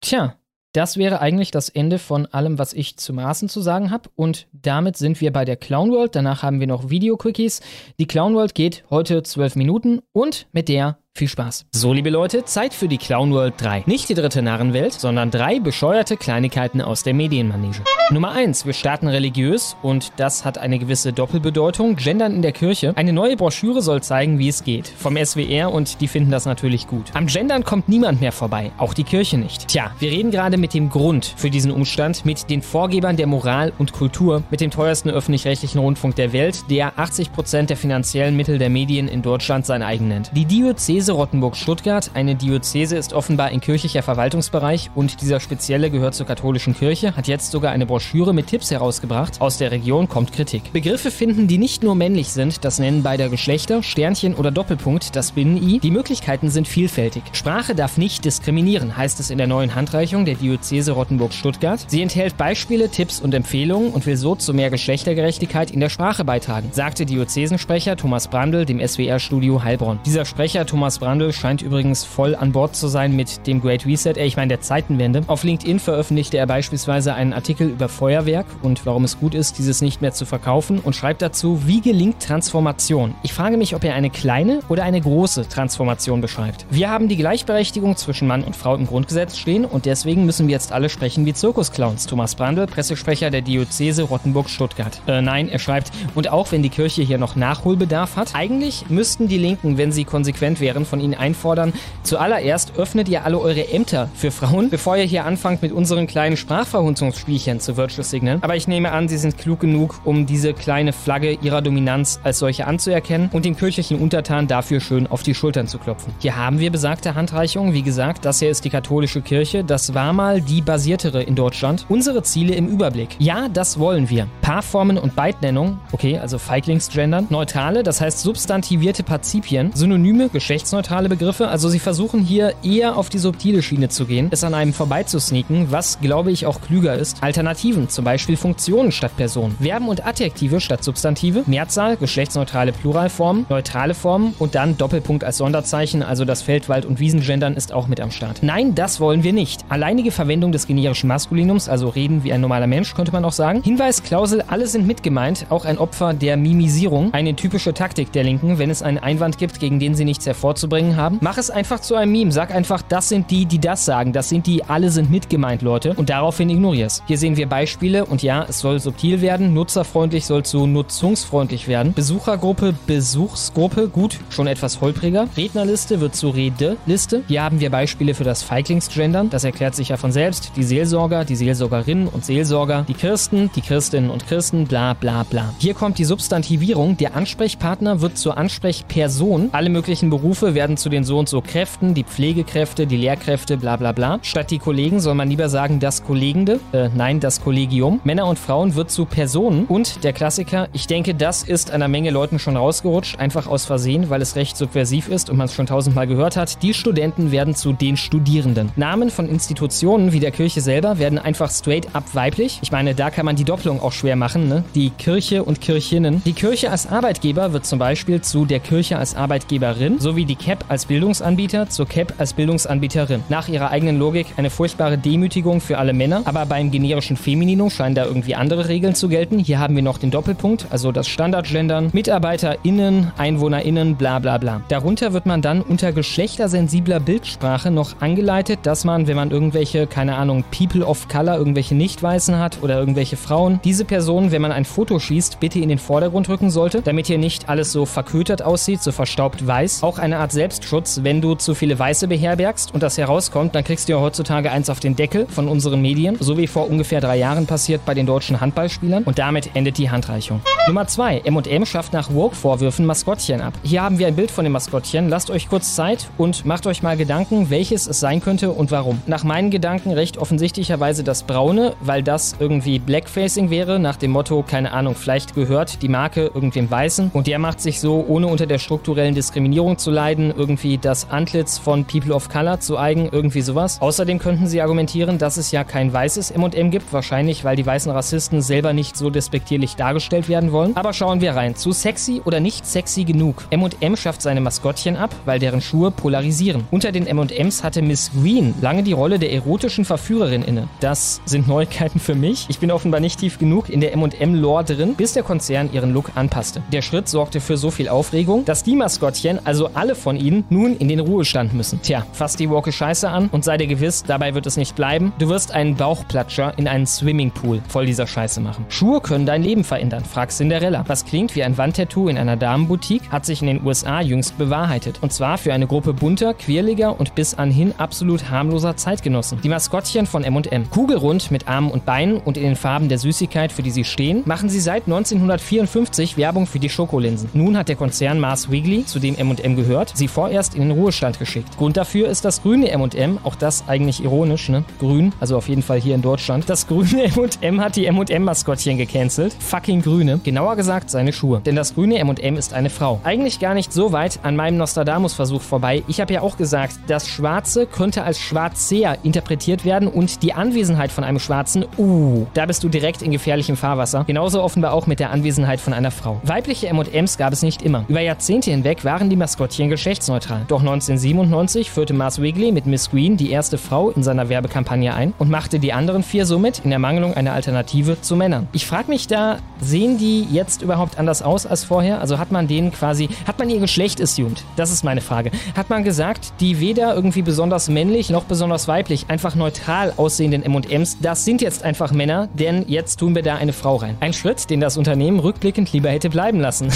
Tja, das wäre eigentlich das Ende von allem, was ich zu Maßen zu sagen habe. Und damit sind wir bei der Clown World. Danach haben wir noch Video-Quickies. Die Clown World geht heute zwölf Minuten und mit der viel Spaß. So, liebe Leute, Zeit für die Clown World 3. Nicht die dritte Narrenwelt, sondern drei bescheuerte Kleinigkeiten aus der Medienmanege. Nummer 1. Wir starten religiös und das hat eine gewisse Doppelbedeutung. Gendern in der Kirche. Eine neue Broschüre soll zeigen, wie es geht. Vom SWR und die finden das natürlich gut. Am Gendern kommt niemand mehr vorbei, auch die Kirche nicht. Tja, wir reden gerade mit dem Grund für diesen Umstand, mit den Vorgebern der Moral und Kultur, mit dem teuersten öffentlich-rechtlichen Rundfunk der Welt, der 80% der finanziellen Mittel der Medien in Deutschland sein eigen nennt. Die Diözese Diözese Rottenburg-Stuttgart. Eine Diözese ist offenbar ein kirchlicher Verwaltungsbereich und dieser spezielle gehört zur katholischen Kirche, hat jetzt sogar eine Broschüre mit Tipps herausgebracht. Aus der Region kommt Kritik. Begriffe finden, die nicht nur männlich sind, das nennen beider Geschlechter, Sternchen oder Doppelpunkt, das Binnen-I. Die Möglichkeiten sind vielfältig. Sprache darf nicht diskriminieren, heißt es in der neuen Handreichung der Diözese Rottenburg-Stuttgart. Sie enthält Beispiele, Tipps und Empfehlungen und will so zu mehr Geschlechtergerechtigkeit in der Sprache beitragen, sagte Diözesensprecher Thomas Brandl dem SWR-Studio Heilbronn. Dieser Sprecher Thomas Thomas Brandl scheint übrigens voll an Bord zu sein mit dem Great Reset, ey, ich meine der Zeitenwende. Auf LinkedIn veröffentlichte er beispielsweise einen Artikel über Feuerwerk und warum es gut ist, dieses nicht mehr zu verkaufen und schreibt dazu, wie gelingt Transformation. Ich frage mich, ob er eine kleine oder eine große Transformation beschreibt. Wir haben die Gleichberechtigung zwischen Mann und Frau im Grundgesetz stehen und deswegen müssen wir jetzt alle sprechen wie Zirkusclowns. Thomas Brandl, Pressesprecher der Diözese Rottenburg-Stuttgart. Äh, nein, er schreibt, und auch wenn die Kirche hier noch Nachholbedarf hat, eigentlich müssten die Linken, wenn sie konsequent wären, von Ihnen einfordern. Zuallererst öffnet ihr alle eure Ämter für Frauen, bevor ihr hier anfangt mit unseren kleinen Sprachverhunzungsspielchen zu Virtual Signal. Aber ich nehme an, Sie sind klug genug, um diese kleine Flagge ihrer Dominanz als solche anzuerkennen und dem kirchlichen Untertan dafür schön auf die Schultern zu klopfen. Hier haben wir besagte Handreichung. Wie gesagt, das hier ist die katholische Kirche. Das war mal die basiertere in Deutschland. Unsere Ziele im Überblick. Ja, das wollen wir. Paarformen und Beidnennung, okay, also Feiglingsgendern. Neutrale, das heißt substantivierte Partizipien. Synonyme, Geschlechtsneutrale geschlechtsneutrale Begriffe. Also sie versuchen hier eher auf die subtile Schiene zu gehen, es an einem vorbeizusneaken, was glaube ich auch klüger ist. Alternativen, zum Beispiel Funktionen statt Personen, Verben und Adjektive statt Substantive, Mehrzahl, geschlechtsneutrale Pluralformen, neutrale Formen und dann Doppelpunkt als Sonderzeichen, also das Feldwald- und Wiesengendern ist auch mit am Start. Nein, das wollen wir nicht. Alleinige Verwendung des generischen Maskulinums, also reden wie ein normaler Mensch, könnte man auch sagen. Hinweisklausel, alle sind mitgemeint, auch ein Opfer der Mimisierung, eine typische Taktik der Linken, wenn es einen Einwand gibt, gegen den sie nichts hervorzuheben rauszubringen haben. Mach es einfach zu einem Meme. Sag einfach, das sind die, die das sagen. Das sind die, alle sind mitgemeint, Leute. Und daraufhin ignorier es. Hier sehen wir Beispiele und ja, es soll subtil werden. Nutzerfreundlich soll zu nutzungsfreundlich werden. Besuchergruppe, Besuchsgruppe, gut, schon etwas holpriger. Rednerliste wird zu Redeliste. Hier haben wir Beispiele für das Feiglingsgendern. Das erklärt sich ja von selbst. Die Seelsorger, die Seelsorgerinnen und Seelsorger, die Christen, die Christinnen und Christen, bla bla bla. Hier kommt die Substantivierung. Der Ansprechpartner wird zur Ansprechperson. Alle möglichen Berufe werden zu den so und so Kräften, die Pflegekräfte, die Lehrkräfte, bla bla bla. Statt die Kollegen soll man lieber sagen das Kollegende, äh, nein, das Kollegium. Männer und Frauen wird zu Personen und der Klassiker, ich denke, das ist einer Menge Leuten schon rausgerutscht, einfach aus Versehen, weil es recht subversiv ist und man es schon tausendmal gehört hat. Die Studenten werden zu den Studierenden. Namen von Institutionen wie der Kirche selber werden einfach straight up weiblich. Ich meine, da kann man die Doppelung auch schwer machen, ne? Die Kirche und Kirchinnen. Die Kirche als Arbeitgeber wird zum Beispiel zu der Kirche als Arbeitgeberin, sowie die CAP als Bildungsanbieter zur CAP als Bildungsanbieterin. Nach ihrer eigenen Logik eine furchtbare Demütigung für alle Männer, aber beim generischen Femininum scheinen da irgendwie andere Regeln zu gelten. Hier haben wir noch den Doppelpunkt, also das Standardgendern, MitarbeiterInnen, EinwohnerInnen, bla bla bla. Darunter wird man dann unter geschlechtersensibler Bildsprache noch angeleitet, dass man, wenn man irgendwelche, keine Ahnung, People of Color, irgendwelche Nicht-Weißen hat oder irgendwelche Frauen, diese Personen, wenn man ein Foto schießt, bitte in den Vordergrund rücken sollte, damit hier nicht alles so verkötert aussieht, so verstaubt weiß. Auch eine Art Selbstschutz, wenn du zu viele Weiße beherbergst und das herauskommt, dann kriegst du ja heutzutage eins auf den Deckel von unseren Medien, so wie vor ungefähr drei Jahren passiert bei den deutschen Handballspielern und damit endet die Handreichung. Nummer zwei, M&M schafft nach Woke-Vorwürfen Maskottchen ab. Hier haben wir ein Bild von dem Maskottchen, lasst euch kurz Zeit und macht euch mal Gedanken, welches es sein könnte und warum. Nach meinen Gedanken recht offensichtlicherweise das Braune, weil das irgendwie Blackfacing wäre, nach dem Motto, keine Ahnung, vielleicht gehört die Marke irgendwem Weißen und der macht sich so, ohne unter der strukturellen Diskriminierung zu leiden, beiden irgendwie das Antlitz von People of Color zu eigen, irgendwie sowas. Außerdem könnten sie argumentieren, dass es ja kein weißes M&M gibt, wahrscheinlich weil die weißen Rassisten selber nicht so despektierlich dargestellt werden wollen. Aber schauen wir rein. Zu sexy oder nicht sexy genug? M&M schafft seine Maskottchen ab, weil deren Schuhe polarisieren. Unter den M&Ms hatte Miss Green lange die Rolle der erotischen Verführerin inne. Das sind Neuigkeiten für mich. Ich bin offenbar nicht tief genug in der M&M-Lore drin, bis der Konzern ihren Look anpasste. Der Schritt sorgte für so viel Aufregung, dass die Maskottchen, also alle von ihnen, nun in den Ruhestand müssen. Tja, fass die Walke Scheiße an und sei dir gewiss, dabei wird es nicht bleiben. Du wirst einen Bauchplatscher in einen Swimmingpool voll dieser Scheiße machen. Schuhe können dein Leben verändern, fragt Cinderella. Was klingt wie ein Wandtattoo in einer Damenboutique, hat sich in den USA jüngst bewahrheitet. Und zwar für eine Gruppe bunter, quirliger und bis anhin absolut harmloser Zeitgenossen. Die Maskottchen von M&M. Kugelrund mit Armen und Beinen und in den Farben der Süßigkeit, für die sie stehen, machen sie seit 1954 Werbung für die Schokolinsen. Nun hat der Konzern Mars Wiggly, zu dem M&M gehört, sie vorerst in den Ruhestand geschickt. Grund dafür ist das grüne M&M, auch das eigentlich ironisch, ne? Grün, also auf jeden Fall hier in Deutschland. Das grüne M&M hat die M&M-Maskottchen gecancelt. Fucking grüne. Genauer gesagt seine Schuhe. Denn das grüne M&M ist eine Frau. Eigentlich gar nicht so weit an meinem Nostradamus-Versuch vorbei. Ich habe ja auch gesagt, das Schwarze könnte als Schwarzer interpretiert werden und die Anwesenheit von einem Schwarzen, uh, da bist du direkt in gefährlichem Fahrwasser. Genauso offenbar auch mit der Anwesenheit von einer Frau. Weibliche M&Ms gab es nicht immer. Über Jahrzehnte hinweg waren die Maskottchen geschlechtsneutral. Doch 1997 führte Mars Wiggly mit Miss Green die erste Frau in seiner Werbekampagne ein und machte die anderen vier somit in der Mangelung einer Alternative zu Männern. Ich frage mich da, sehen die jetzt überhaupt anders aus als vorher? Also hat man denen quasi, hat man ihr Geschlecht assumed? Das ist meine Frage. Hat man gesagt, die weder irgendwie besonders männlich noch besonders weiblich, einfach neutral aussehenden M&Ms, das sind jetzt einfach Männer, denn jetzt tun wir da eine Frau rein. Ein Schritt, den das Unternehmen rückblickend lieber hätte bleiben lassen.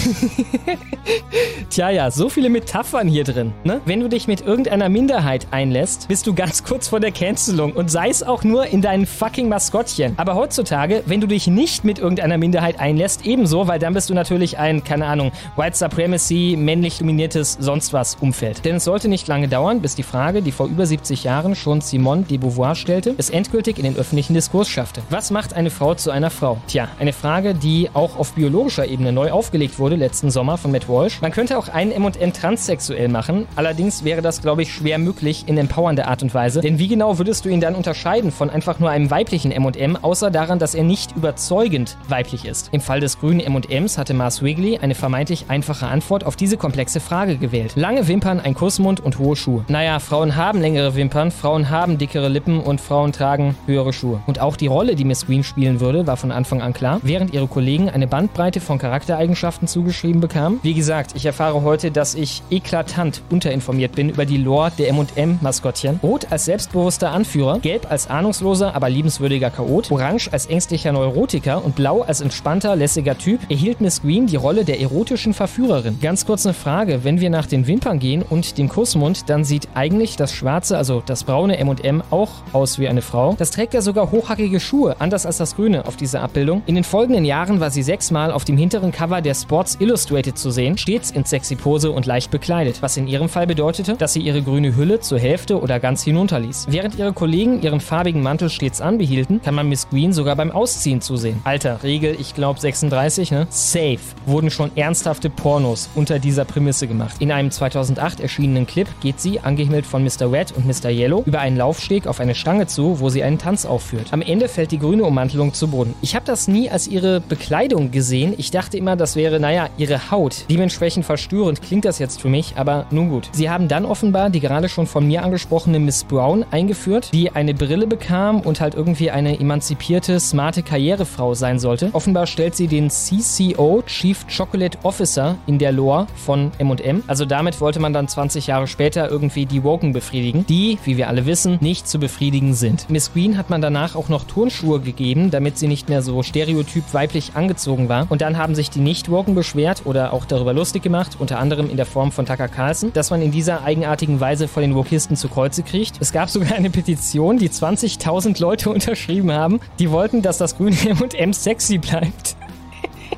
Tja, ja, so viele Metaphern hier drin. Ne? Wenn du dich mit irgendeiner Minderheit einlässt, bist du ganz kurz vor der Cancelung und sei es auch nur in deinen fucking Maskottchen. Aber heutzutage, wenn du dich nicht mit irgendeiner Minderheit einlässt, ebenso, weil dann bist du natürlich ein, keine Ahnung, White Supremacy, männlich dominiertes sonst was Umfeld. Denn es sollte nicht lange dauern, bis die Frage, die vor über 70 Jahren schon Simone de Beauvoir stellte, es endgültig in den öffentlichen Diskurs schaffte. Was macht eine Frau zu einer Frau? Tja, eine Frage, die auch auf biologischer Ebene neu aufgelegt wurde letzten Sommer von Matt Walsh. Man könnte auch einen M&M transsexuell machen, allerdings wäre das, glaube ich, schwer möglich in empowernder Art und Weise, denn wie genau würdest du ihn dann unterscheiden von einfach nur einem weiblichen M&M, außer daran, dass er nicht überzeugend weiblich ist? Im Fall des grünen M&Ms hatte Mars Wiggly eine vermeintlich einfache Antwort auf diese komplexe Frage gewählt. Lange Wimpern, ein Kussmund und hohe Schuhe. Naja, Frauen haben längere Wimpern, Frauen haben dickere Lippen und Frauen tragen höhere Schuhe. Und auch die Rolle, die Miss Green spielen würde, war von Anfang an klar, während ihre Kollegen eine Bandbreite von Charaktereigenschaften zugeschrieben bekamen. Wie gesagt, ich erfahre heute, dass ich eklatant unterinformiert bin über die Lore der M&M-Maskottchen. Rot als selbstbewusster Anführer, gelb als ahnungsloser, aber liebenswürdiger Chaot, orange als ängstlicher Neurotiker und blau als entspannter, lässiger Typ erhielt Miss Green die Rolle der erotischen Verführerin. Ganz kurz eine Frage, wenn wir nach den Wimpern gehen und dem Kussmund, dann sieht eigentlich das schwarze, also das braune M&M auch aus wie eine Frau. Das trägt ja sogar hochhackige Schuhe, anders als das grüne auf dieser Abbildung. In den folgenden Jahren war sie sechsmal auf dem hinteren Cover der Sports Illustrated zu sehen, stets in sexy Pose und leicht bekleidet, was in ihrem Fall bedeutete, dass sie ihre grüne Hülle zur Hälfte oder ganz hinunterließ. Während ihre Kollegen ihren farbigen Mantel stets anbehielten, kann man Miss Green sogar beim Ausziehen zusehen. Alter, Regel, ich glaube 36, ne? Safe. Wurden schon ernsthafte Pornos unter dieser Prämisse gemacht. In einem 2008 erschienenen Clip geht sie, angehimmelt von Mr. Red und Mr. Yellow, über einen Laufsteg auf eine Stange zu, wo sie einen Tanz aufführt. Am Ende fällt die grüne Ummantelung zu Boden. Ich habe das nie als ihre Bekleidung gesehen. Ich dachte immer, das wäre, naja, ihre Haut. Dementsprechend verstörend klingt das jetzt für mich, aber nun gut. Sie haben dann offenbar die gerade schon von mir angesprochene Miss Brown eingeführt, die eine Brille bekam und halt irgendwie eine emanzipierte, smarte Karrierefrau sein sollte. Offenbar stellt sie den CCO, Chief Chocolate Officer, in der Lore von M&M. Also damit wollte man dann 20 Jahre später irgendwie die Woken befriedigen, die, wie wir alle wissen, nicht zu befriedigen sind. Miss Green hat man danach auch noch Turnschuhe gegeben, damit sie nicht mehr so stereotyp weiblich angezogen war. Und dann haben sich die Nicht-Woken beschwert oder auch darüber lustig gemacht, unter anderem in der Form von Tucker Carlson, dass man in dieser eigenartigen Weise vor den Wokisten zu Kreuze kriegt. Es gab sogar eine Petition, die 20.000 Leute unterschrieben haben, die wollten, dass das grüne M&M sexy bleibt.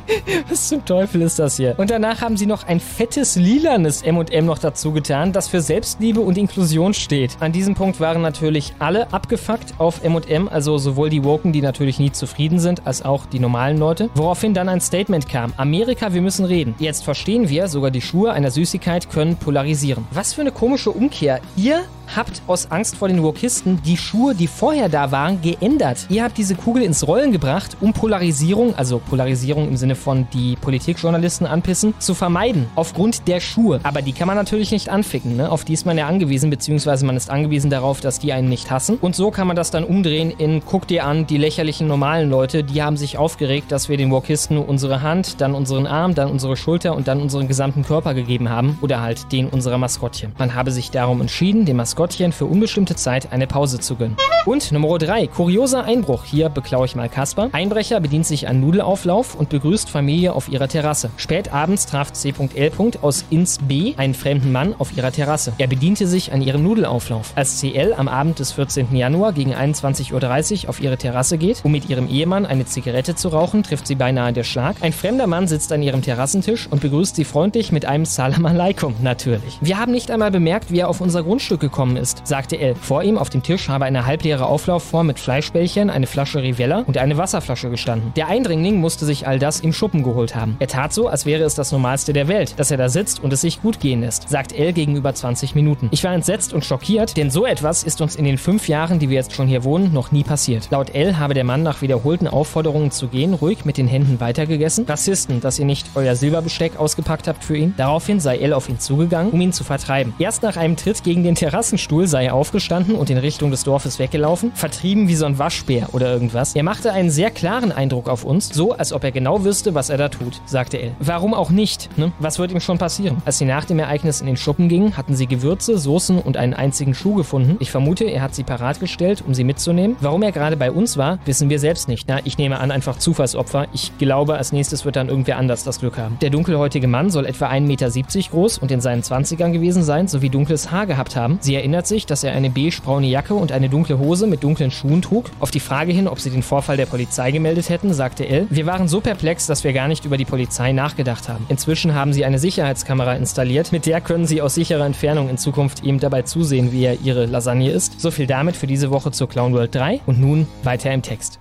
Was zum Teufel ist das hier? Und danach haben sie noch ein fettes lilanes M&M noch dazu getan, das für Selbstliebe und Inklusion steht. An diesem Punkt waren natürlich alle abgefuckt auf M&M, also sowohl die Woken, die natürlich nie zufrieden sind, als auch die normalen Leute. Woraufhin dann ein Statement kam. Amerika, wir müssen reden. Jetzt verstehen wir, sogar die Schuhe einer Süßigkeit können polarisieren. Was für eine komische Umkehr. Ihr habt aus Angst vor den Wokisten die Schuhe, die vorher da waren, geändert. Ihr habt diese Kugel ins Rollen gebracht, um Polarisierung, also Polarisierung im Sinne von die Politikjournalisten anpissen, zu vermeiden. Aufgrund der Schuhe. Aber die kann man natürlich nicht anficken. Ne? Auf die ist man ja angewiesen, beziehungsweise man ist angewiesen darauf, dass die einen nicht hassen. Und so kann man das dann umdrehen in guck dir an, die lächerlichen normalen Leute, die haben sich aufgeregt, dass wir den Wokisten unsere Hand, dann unseren Arm, dann unsere Schulter und dann unseren gesamten Körper gegeben haben. Oder halt den unserer Maskottchen. Man habe sich darum entschieden, dem Maskottchen Maskottchen für unbestimmte Zeit eine Pause zu gönnen. Und Nummer 3, kurioser Einbruch. Hier beklaue ich mal Kasper. Einbrecher bedient sich an Nudelauflauf und begrüßt Familie auf ihrer Terrasse. Spät abends traf C.L. aus Ins B einen fremden Mann auf ihrer Terrasse. Er bediente sich an ihrem Nudelauflauf. Als CL am Abend des 14. Januar gegen 21.30 Uhr auf ihre Terrasse geht, um mit ihrem Ehemann eine Zigarette zu rauchen, trifft sie beinahe der Schlag. Ein fremder Mann sitzt an ihrem Terrassentisch und begrüßt sie freundlich mit einem Salam Aleikum, natürlich. Wir haben nicht einmal bemerkt, wie er auf unser Grundstück gekommen ist, sagte Elle. Vor ihm auf dem Tisch habe eine halbleere Auflaufform mit Fleischbällchen, eine Flasche Rivella und eine Wasserflasche gestanden. Der Eindringling musste sich all das im Schuppen geholt haben. Er tat so, als wäre es das Normalste der Welt, dass er da sitzt und es sich gut gehen lässt, sagt Elle gegenüber 20 Minuten. Ich war entsetzt und schockiert, denn so etwas ist uns in den fünf Jahren, die wir jetzt schon hier wohnen, noch nie passiert. Laut Elle habe der Mann nach wiederholten Aufforderungen zu gehen, ruhig mit den Händen weitergegessen. Rassisten, dass ihr nicht euer Silberbesteck ausgepackt habt für ihn. Daraufhin sei Elle auf ihn zugegangen, um ihn zu vertreiben. Erst nach einem Tritt gegen den Terrassen Stuhl sei er aufgestanden und in Richtung des Dorfes weggelaufen, vertrieben wie so ein Waschbär oder irgendwas. Er machte einen sehr klaren Eindruck auf uns, so als ob er genau wüsste, was er da tut, sagte Elle. Warum auch nicht? Ne? Was wird ihm schon passieren? Als sie nach dem Ereignis in den Schuppen gingen, hatten sie Gewürze, Soßen und einen einzigen Schuh gefunden. Ich vermute, er hat sie parat gestellt, um sie mitzunehmen. Warum er gerade bei uns war, wissen wir selbst nicht. Na, ich nehme an, einfach Zufallsopfer. Ich glaube, als nächstes wird dann irgendwer anders das Glück haben. Der dunkelhäutige Mann soll etwa 1,70 Meter groß und in seinen 20ern gewesen sein, sowie dunkles Haar gehabt haben. Sie erinnert sich, dass er eine beige-braune Jacke und eine dunkle Hose mit dunklen Schuhen trug. Auf die Frage hin, ob sie den Vorfall der Polizei gemeldet hätten, sagte Elle, wir waren so perplex, dass wir gar nicht über die Polizei nachgedacht haben. Inzwischen haben sie eine Sicherheitskamera installiert, mit der können sie aus sicherer Entfernung in Zukunft ihm dabei zusehen, wie er ihre Lasagne isst. So viel damit für diese Woche zur Clown World 3 und nun weiter im Text.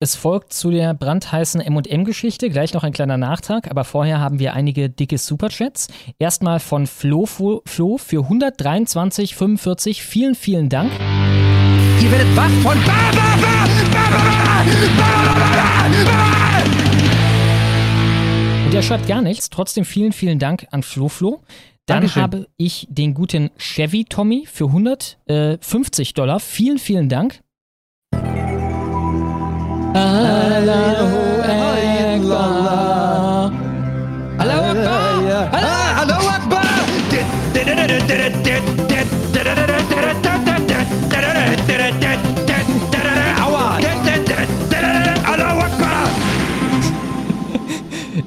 Es folgt zu der brandheißen M&M-Geschichte gleich noch ein kleiner Nachtrag, aber vorher haben wir einige dicke Superchats. Erstmal von Flo, Flo, Flo für 123,45. Vielen, vielen Dank. Ihr werdet wach von Und der schreibt gar nichts. Trotzdem vielen, vielen Dank an Flo Flo. Dann Dankeschön. habe ich den guten Chevy Tommy für 150 Dollar. Vielen, vielen Dank. Allahu Akbar.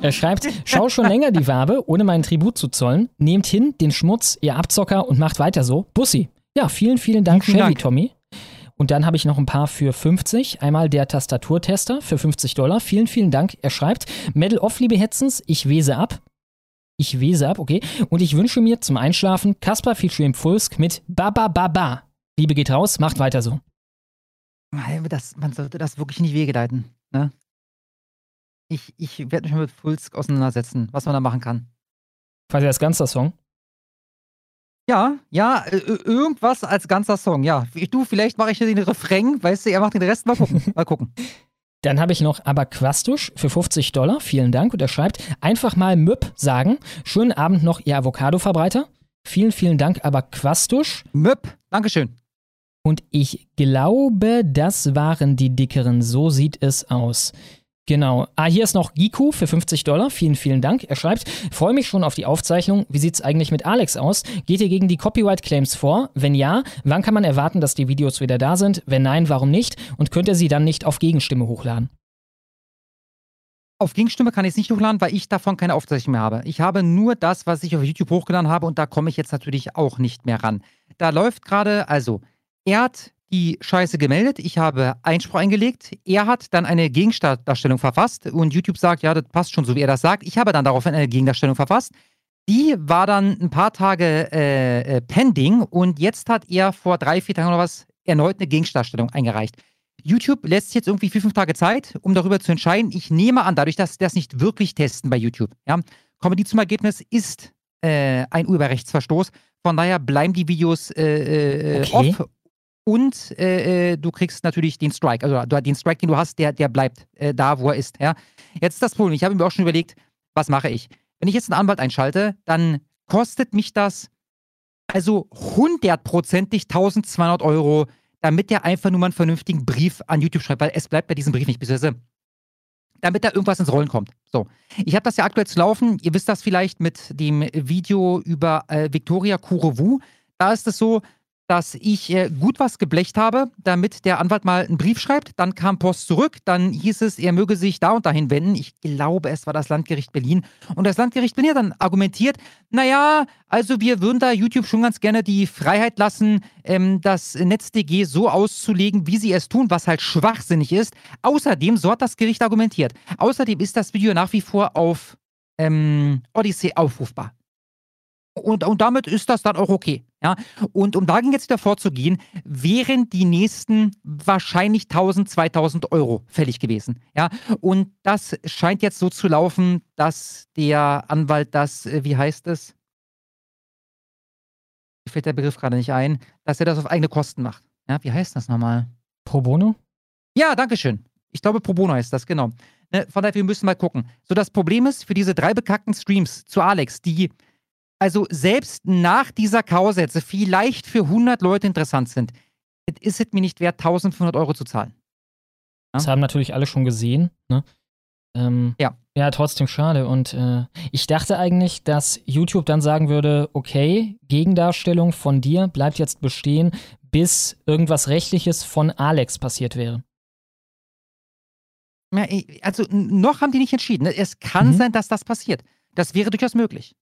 Er schreibt, schau schon länger die Wabe, ohne meinen Tribut zu zollen. Nehmt hin den Schmutz, ihr Abzocker und macht weiter so. Bussi. Ja, vielen, vielen Dank, vielen Chevy Dank. Tommy. Und dann habe ich noch ein paar für 50. Einmal der Tastaturtester für 50 Dollar. Vielen, vielen Dank. Er schreibt, Medal off, liebe Hetzens, ich wese ab. Ich wese ab, okay. Und ich wünsche mir zum Einschlafen Kaspar featuring Fulsk mit Baba Baba. Liebe geht raus, macht weiter so. Das, man sollte das wirklich nicht wegeleiten. Ne? Ich, ich werde mich mal mit Fulsk auseinandersetzen, was man da machen kann. Quasi als ganzer Song? Ja, ja, äh, irgendwas als ganzer Song, ja. Du, vielleicht mache ich hier den Refrain, weißt du, er macht den Rest, mal gucken. Mal gucken. Dann habe ich noch Abaquastusch für 50 Dollar. Vielen Dank. Und er schreibt, einfach mal Müpp sagen. Schönen Abend noch, ihr Avocado-Verbreiter. Vielen, vielen Dank, Abaquastusch. Müpp, Dankeschön. Und ich glaube, das waren die dickeren. So sieht es aus. Genau. Ah, hier ist noch Giku für 50 Dollar. Vielen, vielen Dank. Er schreibt, freue mich schon auf die Aufzeichnung. Wie sieht's eigentlich mit Alex aus? Geht ihr gegen die Copyright-Claims vor? Wenn ja, wann kann man erwarten, dass die Videos wieder da sind? Wenn nein, warum nicht? Und könnt ihr sie dann nicht auf Gegenstimme hochladen? Auf Gegenstimme kann ich es nicht hochladen, weil ich davon keine Aufzeichnung mehr habe. Ich habe nur das, was ich auf YouTube hochgeladen habe und da komme ich jetzt natürlich auch nicht mehr ran. Da läuft gerade, also Erd die Scheiße gemeldet, ich habe Einspruch eingelegt, er hat dann eine Gegendarstellung verfasst und YouTube sagt, ja, das passt schon so, wie er das sagt. Ich habe dann daraufhin eine Gegendarstellung verfasst. Die war dann ein paar Tage äh, äh, pending und jetzt hat er vor drei, vier Tagen oder was erneut eine Gegendarstellung eingereicht. YouTube lässt sich jetzt irgendwie vier, fünf Tage Zeit, um darüber zu entscheiden. Ich nehme an, dadurch, dass sie das nicht wirklich testen bei YouTube, ja, kommen die zum Ergebnis, ist äh, ein Urheberrechtsverstoß. Von daher bleiben die Videos äh, äh okay. off und äh, äh, du kriegst natürlich den Strike. Also den Strike, den du hast, der, der bleibt äh, da, wo er ist. Ja? Jetzt ist das Problem. Ich habe mir auch schon überlegt, was mache ich? Wenn ich jetzt einen Anwalt einschalte, dann kostet mich das also hundertprozentig 1200 Euro, damit er einfach nur mal einen vernünftigen Brief an YouTube schreibt, weil es bleibt bei diesem Brief nicht, beziehungsweise damit da irgendwas ins Rollen kommt. So. Ich habe das ja aktuell zu laufen. Ihr wisst das vielleicht mit dem Video über äh, Victoria Kurowu. Da ist es so, dass ich äh, gut was geblecht habe, damit der Anwalt mal einen Brief schreibt. Dann kam Post zurück, dann hieß es, er möge sich da und dahin wenden. Ich glaube, es war das Landgericht Berlin. Und das Landgericht Berlin hat dann argumentiert, naja, also wir würden da YouTube schon ganz gerne die Freiheit lassen, ähm, das NetzDG so auszulegen, wie sie es tun, was halt schwachsinnig ist. Außerdem, so hat das Gericht argumentiert, außerdem ist das Video nach wie vor auf ähm, Odyssey aufrufbar. Und, und damit ist das dann auch okay. Ja? Und um dagegen jetzt wieder vorzugehen, wären die nächsten wahrscheinlich 1000, 2000 Euro fällig gewesen. Ja? Und das scheint jetzt so zu laufen, dass der Anwalt das, äh, wie heißt es? Mir fällt der Begriff gerade nicht ein, dass er das auf eigene Kosten macht. Ja, wie heißt das nochmal? Pro Bono? Ja, danke schön. Ich glaube, Pro Bono heißt das, genau. Ne, von daher, wir müssen mal gucken. So, das Problem ist, für diese drei bekackten Streams zu Alex, die also selbst nach dieser Kausätze vielleicht für 100 Leute interessant sind, ist es mir nicht wert, 1500 Euro zu zahlen. Ja? Das haben natürlich alle schon gesehen. Ne? Ähm, ja. Ja, trotzdem schade. Und äh, ich dachte eigentlich, dass YouTube dann sagen würde, okay, Gegendarstellung von dir bleibt jetzt bestehen, bis irgendwas Rechtliches von Alex passiert wäre. Ja, also noch haben die nicht entschieden. Es kann mhm. sein, dass das passiert. Das wäre durchaus möglich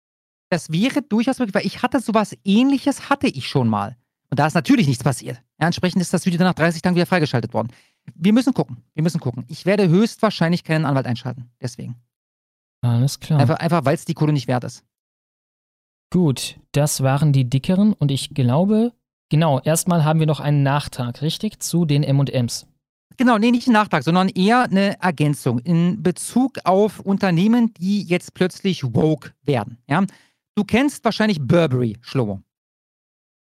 das wäre durchaus möglich, weil ich hatte sowas ähnliches, hatte ich schon mal. Und da ist natürlich nichts passiert. Ja, entsprechend ist das Video dann nach 30 Tagen wieder freigeschaltet worden. Wir müssen gucken. Wir müssen gucken. Ich werde höchstwahrscheinlich keinen Anwalt einschalten. Deswegen. Alles klar. Einfach, einfach weil es die Kohle nicht wert ist. Gut, das waren die dickeren und ich glaube, genau, erstmal haben wir noch einen Nachtrag, richtig, zu den MMs. Genau, nee, nicht ein Nachtrag, sondern eher eine Ergänzung in Bezug auf Unternehmen, die jetzt plötzlich woke werden. Ja? Du kennst wahrscheinlich Burberry, Schlomo.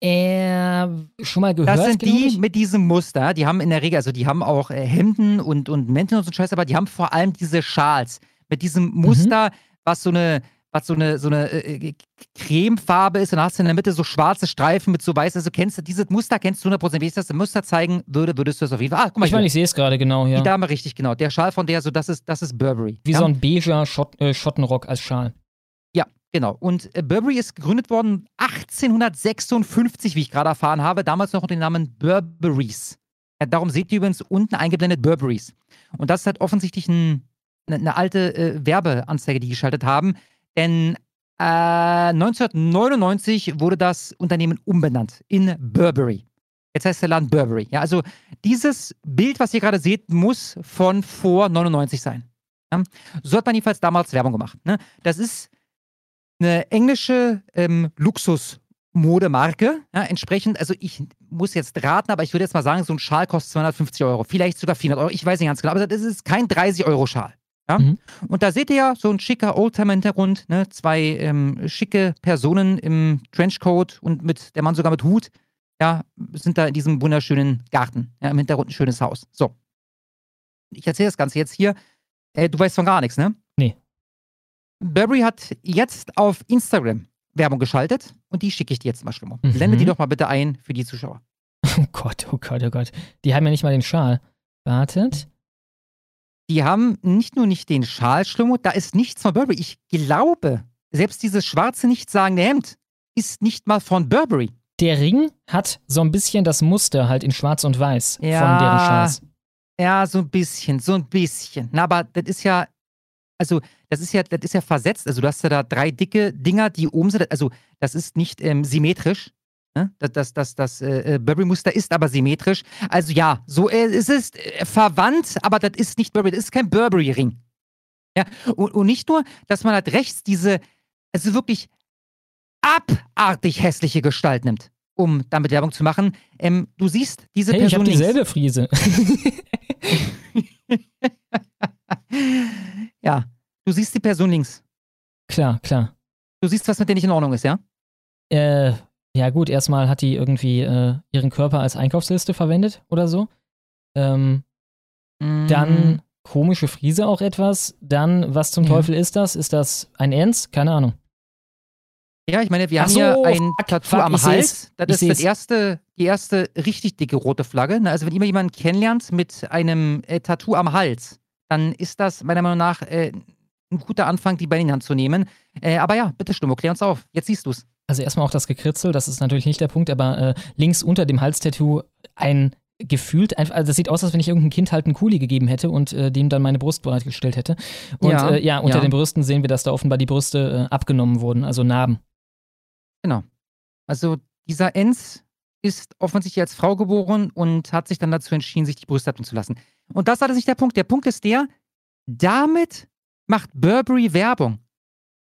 Äh, schon mal gehört. Das sind die mit diesem Muster. Die haben in der Regel, also die haben auch äh, Hemden und, und Mäntel und so Scheiß, aber die haben vor allem diese Schals mit diesem Muster, mhm. was so eine, was so eine, so eine äh, äh Cremefarbe ist und dann hast du in der Mitte so schwarze Streifen mit so weiß. Also kennst du dieses Muster, kennst du 100%. Wenn ich das Muster zeigen würde, würdest du das auf jeden Fall. Ah, guck mal. Ich meine, ich sehe es gerade genau, ja. Die Dame richtig, genau. Der Schal von der, so das ist, das ist Burberry. Wie ja? so ein beiger Schott, äh, Schottenrock als Schal. Genau. Und äh, Burberry ist gegründet worden 1856, wie ich gerade erfahren habe, damals noch unter dem Namen Burberrys. Ja, darum seht ihr übrigens unten eingeblendet Burberrys. Und das ist halt offensichtlich ein, eine, eine, alte äh, Werbeanzeige, die geschaltet haben. Denn äh, 1999 wurde das Unternehmen umbenannt in Burberry. Jetzt heißt der Laden Burberry. Ja, also dieses Bild, was ihr gerade seht, muss von vor 99 sein. Ja? So hat man jedenfalls damals Werbung gemacht. Ne? Das ist eine englische ähm, Luxusmodemarke. Ja, entsprechend, also ich muss jetzt raten, aber ich würde jetzt mal sagen, so ein Schal kostet 250 Euro, vielleicht sogar 400 Euro, ich weiß nicht ganz genau, aber das ist kein 30-Euro-Schal. Ja? Mhm. Und da seht ihr ja so ein schicker Oldtimer-Hintergrund, ne? zwei ähm, schicke Personen im Trenchcoat und mit der Mann sogar mit Hut, ja, sind da in diesem wunderschönen Garten. Ja, Im Hintergrund ein schönes Haus. So. Ich erzähle das Ganze jetzt hier. Äh, du weißt von gar nichts, ne? Burberry hat jetzt auf Instagram Werbung geschaltet und die schicke ich dir jetzt mal schon mal. Mhm. Blende die doch mal bitte ein für die Zuschauer. Oh Gott, oh Gott, oh Gott. Die haben ja nicht mal den Schal. Wartet. Die haben nicht nur nicht den Schal, Schlummo, da ist nichts von Burberry. Ich glaube, selbst dieses schwarze, nichtssagende Hemd ist nicht mal von Burberry. Der Ring hat so ein bisschen das Muster halt in schwarz und weiß ja, von deren Schals. Ja, so ein bisschen, so ein bisschen. Na, aber das ist ja also das ist ja, das ist ja versetzt. Also du hast ja da drei dicke Dinger, die oben sind. Also das ist nicht ähm, symmetrisch. Ne? Das, das, das, das äh, Burberry-Muster ist aber symmetrisch. Also ja, so äh, es ist äh, verwandt, aber das ist nicht Burberry, das ist kein Burberry-Ring. Ja, und, und nicht nur, dass man halt rechts diese, also wirklich abartig hässliche Gestalt nimmt, um damit Werbung zu machen. Ähm, du siehst diese hey, Person. Ich habe dieselbe Friese. ja, du siehst die Person links. Klar, klar. Du siehst, was mit der nicht in Ordnung ist, ja? Äh, ja gut, erstmal hat die irgendwie äh, ihren Körper als Einkaufsliste verwendet oder so. Ähm, mm. Dann komische Friese auch etwas. Dann, was zum ja. Teufel ist das? Ist das ein Ernst? Keine Ahnung. Ja, ich meine, wir Ach haben so, hier ein fuck, Tattoo fuck, am Hals. Das ist das erste, die erste richtig dicke rote Flagge. Also wenn ihr jemanden kennenlernt mit einem äh, Tattoo am Hals, dann ist das meiner Meinung nach äh, ein guter Anfang, die Beine in die Hand zu nehmen. Äh, aber ja, bitte Stummo, klär uns auf. Jetzt siehst du es. Also erstmal auch das Gekritzel, das ist natürlich nicht der Punkt, aber äh, links unter dem Halstattoo ein gefühlt einfach, also das sieht aus, als wenn ich irgendein Kind halt einen Kuli gegeben hätte und äh, dem dann meine Brust bereitgestellt hätte. Und ja, äh, ja unter ja. den Brüsten sehen wir, dass da offenbar die Brüste äh, abgenommen wurden, also Narben. Genau. Also dieser Enz ist offensichtlich als Frau geboren und hat sich dann dazu entschieden, sich die Brüste abnehmen zu lassen. Und das ist nicht der Punkt. Der Punkt ist der, damit macht Burberry Werbung.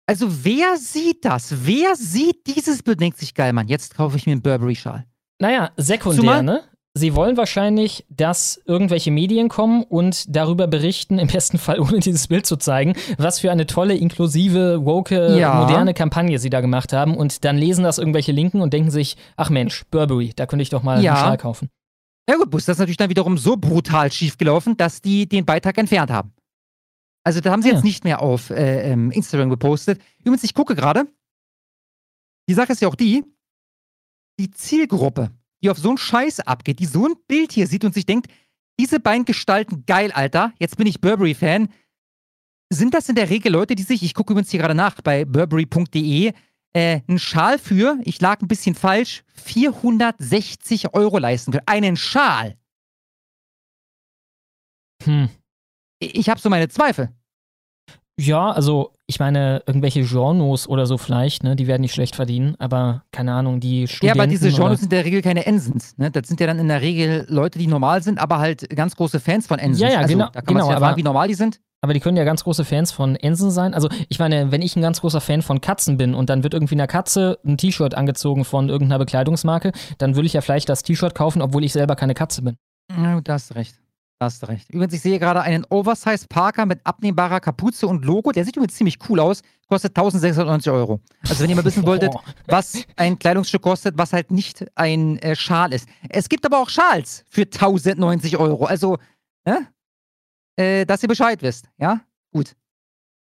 Also wer sieht das? Wer sieht dieses Bild? Denkt sich, geil, Mann, jetzt kaufe ich mir einen Burberry-Schal. Naja, sekundär, Zumal, ne? Sie wollen wahrscheinlich, dass irgendwelche Medien kommen und darüber berichten, im besten Fall ohne dieses Bild zu zeigen, was für eine tolle, inklusive, woke, ja. moderne Kampagne sie da gemacht haben. Und dann lesen das irgendwelche Linken und denken sich, ach Mensch, Burberry, da könnte ich doch mal ja. einen Schal kaufen. Ja gut, Bus, das ist natürlich dann wiederum so brutal schiefgelaufen, dass die den Beitrag entfernt haben. Also da haben sie ja. jetzt nicht mehr auf äh, ähm, Instagram gepostet. Übrigens, ich gucke gerade. Die Sache ist ja auch die, die Zielgruppe die auf so einen Scheiß abgeht, die so ein Bild hier sieht und sich denkt, diese beiden Gestalten, geil, Alter, jetzt bin ich Burberry-Fan. Sind das in der Regel Leute, die sich, ich gucke übrigens hier gerade nach bei burberry.de, äh, einen Schal für, ich lag ein bisschen falsch, 460 Euro leisten können. Einen Schal. Hm. Ich habe so meine Zweifel. Ja, also ich meine, irgendwelche Genres oder so vielleicht, ne, die werden nicht schlecht verdienen, aber keine Ahnung, die Studenten... Ja, aber diese Genres sind in der Regel keine Ensens, ne? Das sind ja dann in der Regel Leute, die normal sind, aber halt ganz große Fans von Ensens. Ja, ja, also, genau. Da kann genau, man erfahren, wie normal die sind. Aber die können ja ganz große Fans von Ensen sein. Also ich meine, wenn ich ein ganz großer Fan von Katzen bin und dann wird irgendwie einer Katze ein T-Shirt angezogen von irgendeiner Bekleidungsmarke, dann würde ich ja vielleicht das T-Shirt kaufen, obwohl ich selber keine Katze bin. Ja, du hast recht. Hast du recht. Übrigens, ich sehe gerade einen Oversize Parker mit abnehmbarer Kapuze und Logo. Der sieht übrigens ziemlich cool aus. Kostet 1690 Euro. Also, wenn ihr mal wissen wolltet, was ein Kleidungsstück kostet, was halt nicht ein äh, Schal ist. Es gibt aber auch Schals für 1090 Euro. Also, ne? Äh, dass ihr Bescheid wisst. Ja? Gut.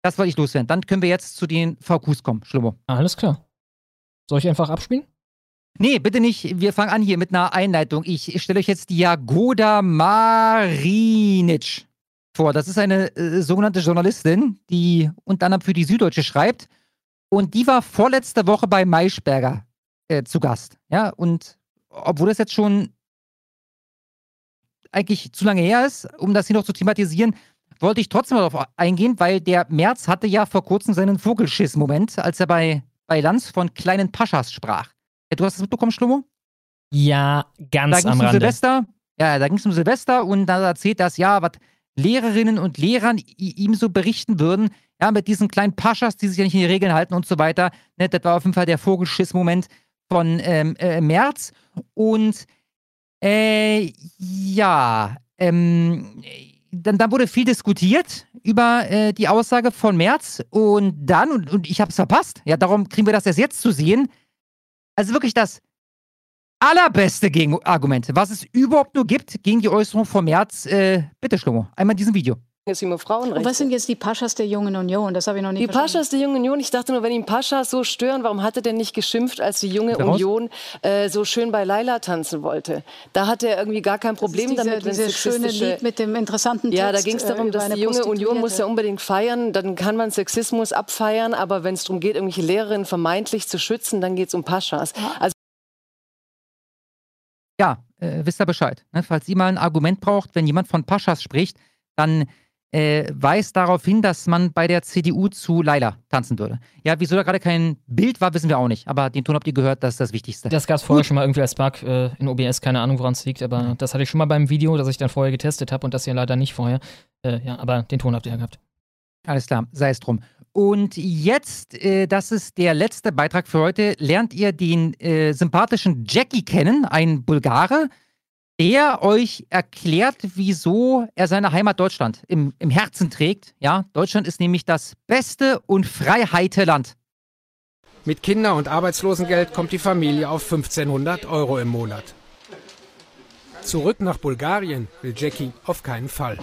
Das wollte ich loswerden. Dann können wir jetzt zu den VQs kommen, Schlummer. Alles klar. Soll ich einfach abspielen? Nee, bitte nicht. Wir fangen an hier mit einer Einleitung. Ich stelle euch jetzt die Jagoda Marinic vor. Das ist eine äh, sogenannte Journalistin, die unter anderem für die Süddeutsche schreibt. Und die war vorletzte Woche bei Maischberger äh, zu Gast. Ja, und obwohl das jetzt schon eigentlich zu lange her ist, um das hier noch zu thematisieren, wollte ich trotzdem darauf eingehen, weil der März hatte ja vor kurzem seinen Vogelschiss-Moment, als er bei, bei Lanz von kleinen Paschas sprach. Du hast das mitbekommen, Schlomo? Ja, ganz da am um Rande. Silvester, ja, da ging es um Silvester und da erzählt das, ja, was Lehrerinnen und Lehrern ihm so berichten würden, ja, mit diesen kleinen Paschas, die sich ja nicht in die Regeln halten und so weiter. Ne, das war auf jeden Fall der Vogelschiss-Moment von ähm, äh, März. Und äh, ja, ähm, dann, dann wurde viel diskutiert über äh, die Aussage von März und dann, und, und ich habe es verpasst, ja, darum kriegen wir das erst jetzt zu sehen, also wirklich das allerbeste Gegenargument, was es überhaupt nur gibt gegen die Äußerung von März. Äh, bitte, Schlomo, einmal in diesem Video. Jetzt über Frauenrechte. Und was sind jetzt die Paschas der Jungen Union? Das habe ich noch nicht Die verstanden. Paschas der Jungen Union, ich dachte nur, wenn ihn Paschas so stören, warum hat er denn nicht geschimpft, als die Junge Union äh, so schön bei Laila tanzen wollte? Da hatte er irgendwie gar kein Problem diese, damit. Dieses schöne Lied mit dem interessanten Text. Ja, da ging es darum, äh, dass die Junge Union muss ja unbedingt feiern, dann kann man Sexismus abfeiern, aber wenn es darum geht, irgendwelche Lehrerinnen vermeintlich zu schützen, dann geht es um Paschas. Also ja, äh, wisst ihr Bescheid. Ne? Falls ihr mal ein Argument braucht, wenn jemand von Paschas spricht, dann äh, weist darauf hin, dass man bei der CDU zu Laila tanzen würde. Ja, wieso da gerade kein Bild war, wissen wir auch nicht. Aber den Ton habt ihr gehört, das ist das Wichtigste. Das gab es vorher schon mal irgendwie als Bug äh, in OBS, keine Ahnung, woran es liegt, aber das hatte ich schon mal beim Video, das ich dann vorher getestet habe und das hier leider nicht vorher. Äh, ja, aber den Ton habt ihr ja gehabt. Alles klar, sei es drum. Und jetzt, äh, das ist der letzte Beitrag für heute, lernt ihr den äh, sympathischen Jackie kennen, ein Bulgare, der euch erklärt, wieso er seine Heimat Deutschland im, im Herzen trägt. Ja, Deutschland ist nämlich das beste und freiheite Land. Mit Kinder- und Arbeitslosengeld kommt die Familie auf 1500 Euro im Monat. Zurück nach Bulgarien will Jackie auf keinen Fall.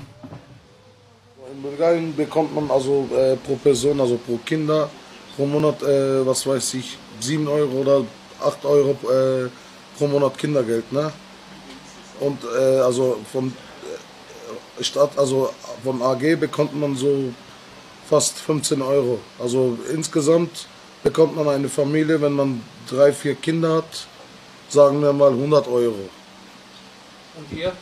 In Bulgarien bekommt man also äh, pro Person, also pro Kinder, pro Monat, äh, was weiß ich, 7 Euro oder 8 Euro äh, pro Monat Kindergeld. Ne? Und äh, also von äh, Stadt, also von AG bekommt man so fast 15 Euro. Also insgesamt bekommt man eine Familie, wenn man drei, vier Kinder hat, sagen wir mal 100 Euro. Und hier?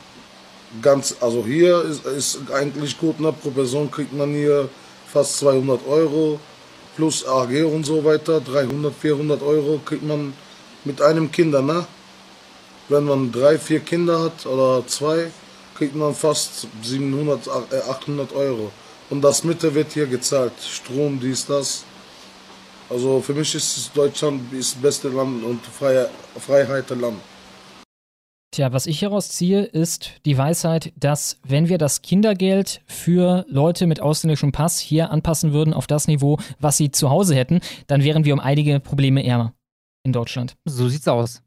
Ganz, also hier ist, ist eigentlich gut, ne? pro Person kriegt man hier fast 200 Euro plus AG und so weiter, 300, 400 Euro kriegt man mit einem Kinder, ne? Wenn man drei, vier Kinder hat oder zwei, kriegt man fast 700, 800 äh, Euro. Und das Mitte wird hier gezahlt. Strom, dies, das. Also für mich ist Deutschland das beste Land und freie, Freiheitenland. Tja, was ich hieraus ziehe, ist die Weisheit, dass wenn wir das Kindergeld für Leute mit ausländischem Pass hier anpassen würden auf das Niveau, was sie zu Hause hätten, dann wären wir um einige Probleme ärmer in Deutschland. So sieht's aus.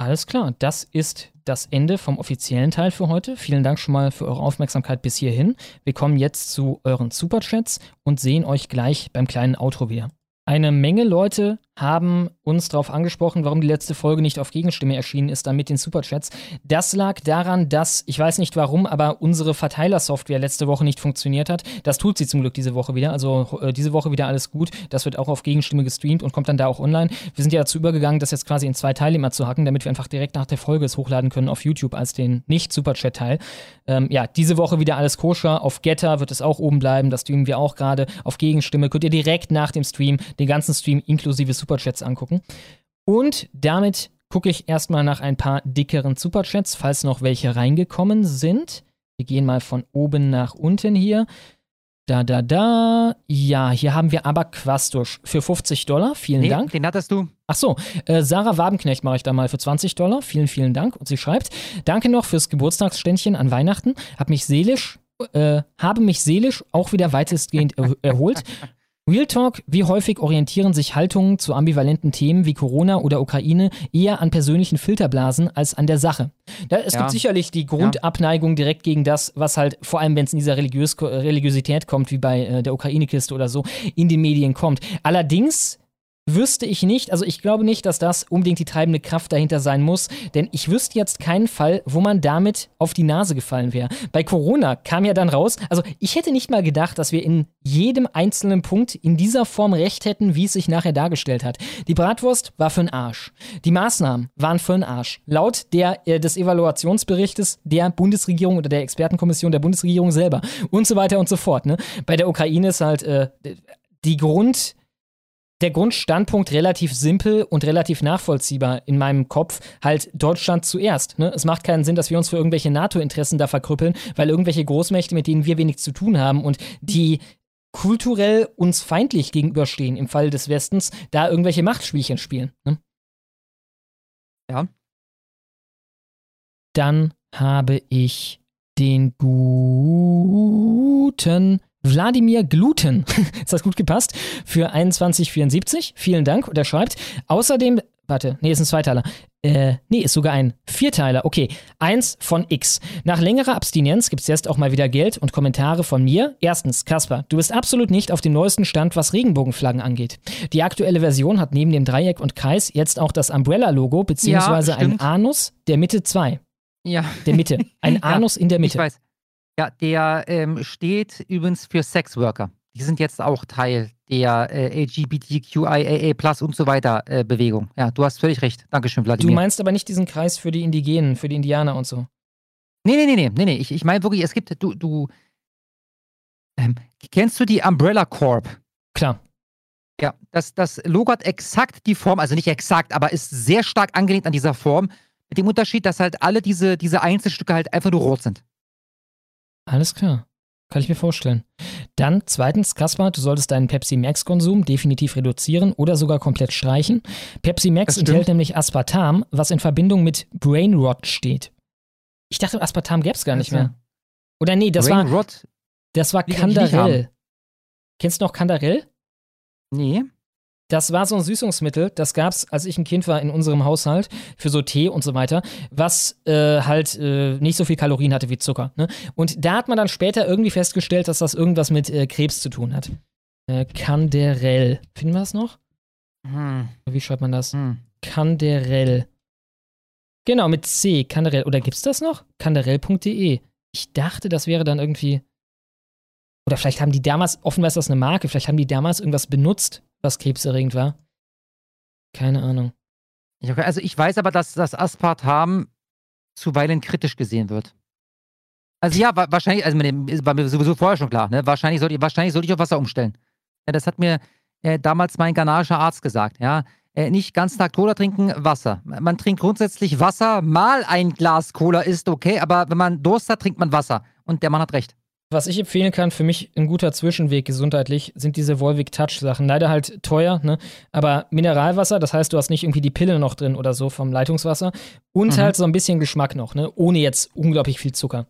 Alles klar, das ist das Ende vom offiziellen Teil für heute. Vielen Dank schon mal für eure Aufmerksamkeit bis hierhin. Wir kommen jetzt zu euren Superchats und sehen euch gleich beim kleinen Outro wieder. Eine Menge Leute haben uns darauf angesprochen, warum die letzte Folge nicht auf Gegenstimme erschienen ist, dann mit den Superchats. Das lag daran, dass, ich weiß nicht warum, aber unsere Verteilersoftware letzte Woche nicht funktioniert hat. Das tut sie zum Glück diese Woche wieder. Also äh, diese Woche wieder alles gut. Das wird auch auf Gegenstimme gestreamt und kommt dann da auch online. Wir sind ja dazu übergegangen, das jetzt quasi in zwei Teile immer zu hacken, damit wir einfach direkt nach der Folge es hochladen können auf YouTube als den Nicht-Superchat-Teil. Ähm, ja, diese Woche wieder alles koscher. Auf Getter wird es auch oben bleiben. Das streamen wir auch gerade. Auf Gegenstimme könnt ihr direkt nach dem Stream den ganzen Stream inklusive Superchat Superchats angucken. Und damit gucke ich erstmal nach ein paar dickeren Superchats, falls noch welche reingekommen sind. Wir gehen mal von oben nach unten hier. Da, da, da. Ja, hier haben wir aber Quastusch für 50 Dollar. Vielen nee, Dank. Den hattest du. Ach so, äh, Sarah Wabenknecht mache ich da mal für 20 Dollar. Vielen, vielen Dank. Und sie schreibt: Danke noch fürs Geburtstagsständchen an Weihnachten. Hab mich seelisch, äh, habe mich seelisch auch wieder weitestgehend er erholt. Real Talk, wie häufig orientieren sich Haltungen zu ambivalenten Themen wie Corona oder Ukraine eher an persönlichen Filterblasen als an der Sache? Da, es ja. gibt sicherlich die Grundabneigung direkt gegen das, was halt, vor allem wenn es in dieser Religiös Religiosität kommt, wie bei äh, der Ukraine-Kiste oder so, in den Medien kommt. Allerdings wüsste ich nicht, also ich glaube nicht, dass das unbedingt die treibende Kraft dahinter sein muss, denn ich wüsste jetzt keinen Fall, wo man damit auf die Nase gefallen wäre. Bei Corona kam ja dann raus, also ich hätte nicht mal gedacht, dass wir in jedem einzelnen Punkt in dieser Form recht hätten, wie es sich nachher dargestellt hat. Die Bratwurst war für den Arsch. Die Maßnahmen waren für den Arsch. Laut der, äh, des Evaluationsberichtes der Bundesregierung oder der Expertenkommission der Bundesregierung selber und so weiter und so fort. Ne? Bei der Ukraine ist halt äh, die Grund der Grundstandpunkt relativ simpel und relativ nachvollziehbar in meinem Kopf. Halt Deutschland zuerst. Ne? Es macht keinen Sinn, dass wir uns für irgendwelche NATO-Interessen da verkrüppeln, weil irgendwelche Großmächte, mit denen wir wenig zu tun haben und die kulturell uns feindlich gegenüberstehen im Fall des Westens, da irgendwelche Machtspielchen spielen. Ne? Ja. Dann habe ich den guten Wladimir Gluten, ist das gut gepasst, für 21,74. Vielen Dank. Und er schreibt, außerdem, warte, nee, ist ein Zweiteiler. Äh, nee, ist sogar ein Vierteiler. Okay, eins von X. Nach längerer Abstinenz gibt's jetzt auch mal wieder Geld und Kommentare von mir. Erstens, Kasper, du bist absolut nicht auf dem neuesten Stand, was Regenbogenflaggen angeht. Die aktuelle Version hat neben dem Dreieck und Kreis jetzt auch das Umbrella-Logo, beziehungsweise ja, ein Anus der Mitte 2. Ja. Der Mitte. Ein Anus ja, in der Mitte. Ich weiß. Ja, der ähm, steht übrigens für Sexworker. Die sind jetzt auch Teil der äh, LGBTQIAA Plus und so weiter äh, Bewegung. Ja, du hast völlig recht. Dankeschön, Vladimir. Du meinst aber nicht diesen Kreis für die Indigenen, für die Indianer und so. Nee, nee, nee, nee, nee, nee. Ich, ich meine wirklich, es gibt, du, du, Ähm, kennst du die Umbrella Corp? Klar. Ja, das, das Logo hat exakt die Form, also nicht exakt, aber ist sehr stark angelehnt an dieser Form. Mit dem Unterschied, dass halt alle diese, diese Einzelstücke halt einfach nur rot sind. Alles klar. Kann ich mir vorstellen. Dann zweitens, Kaspar, du solltest deinen Pepsi Max-Konsum definitiv reduzieren oder sogar komplett streichen. Pepsi Max enthält nämlich Aspartam, was in Verbindung mit Brainrot steht. Ich dachte, Aspartam gäbe es gar nicht mehr. Oder nee, das Brain war. Rot das war haben. Kennst du noch Candarell? Nee. Das war so ein Süßungsmittel, das gab's, als ich ein Kind war, in unserem Haushalt für so Tee und so weiter, was äh, halt äh, nicht so viel Kalorien hatte wie Zucker. Ne? Und da hat man dann später irgendwie festgestellt, dass das irgendwas mit äh, Krebs zu tun hat. Äh, Canderell. Finden wir das noch? Hm. Wie schreibt man das? Hm. Canderell. Genau, mit C, Canderell. Oder gibt's das noch? Canderell.de. Ich dachte, das wäre dann irgendwie. Oder vielleicht haben die damals, offenbar ist das eine Marke, vielleicht haben die damals irgendwas benutzt, was krebserregend war. Keine Ahnung. Also ich weiß aber, dass das Aspartam zuweilen kritisch gesehen wird. Also ja, wa wahrscheinlich, also war mir sowieso vorher schon klar, ne? Wahrscheinlich sollte, wahrscheinlich sollte ich auf Wasser umstellen. Ja, das hat mir äh, damals mein ghanaischer Arzt gesagt, ja. Äh, nicht ganzen Tag Cola trinken, Wasser. Man trinkt grundsätzlich Wasser, mal ein Glas Cola ist okay, aber wenn man Durst hat, trinkt man Wasser. Und der Mann hat recht. Was ich empfehlen kann, für mich ein guter Zwischenweg gesundheitlich, sind diese Volvic Touch Sachen. Leider halt teuer, ne? Aber Mineralwasser, das heißt, du hast nicht irgendwie die Pille noch drin oder so vom Leitungswasser. Und Mhm. halt so ein bisschen Geschmack noch, ne? Ohne jetzt unglaublich viel Zucker.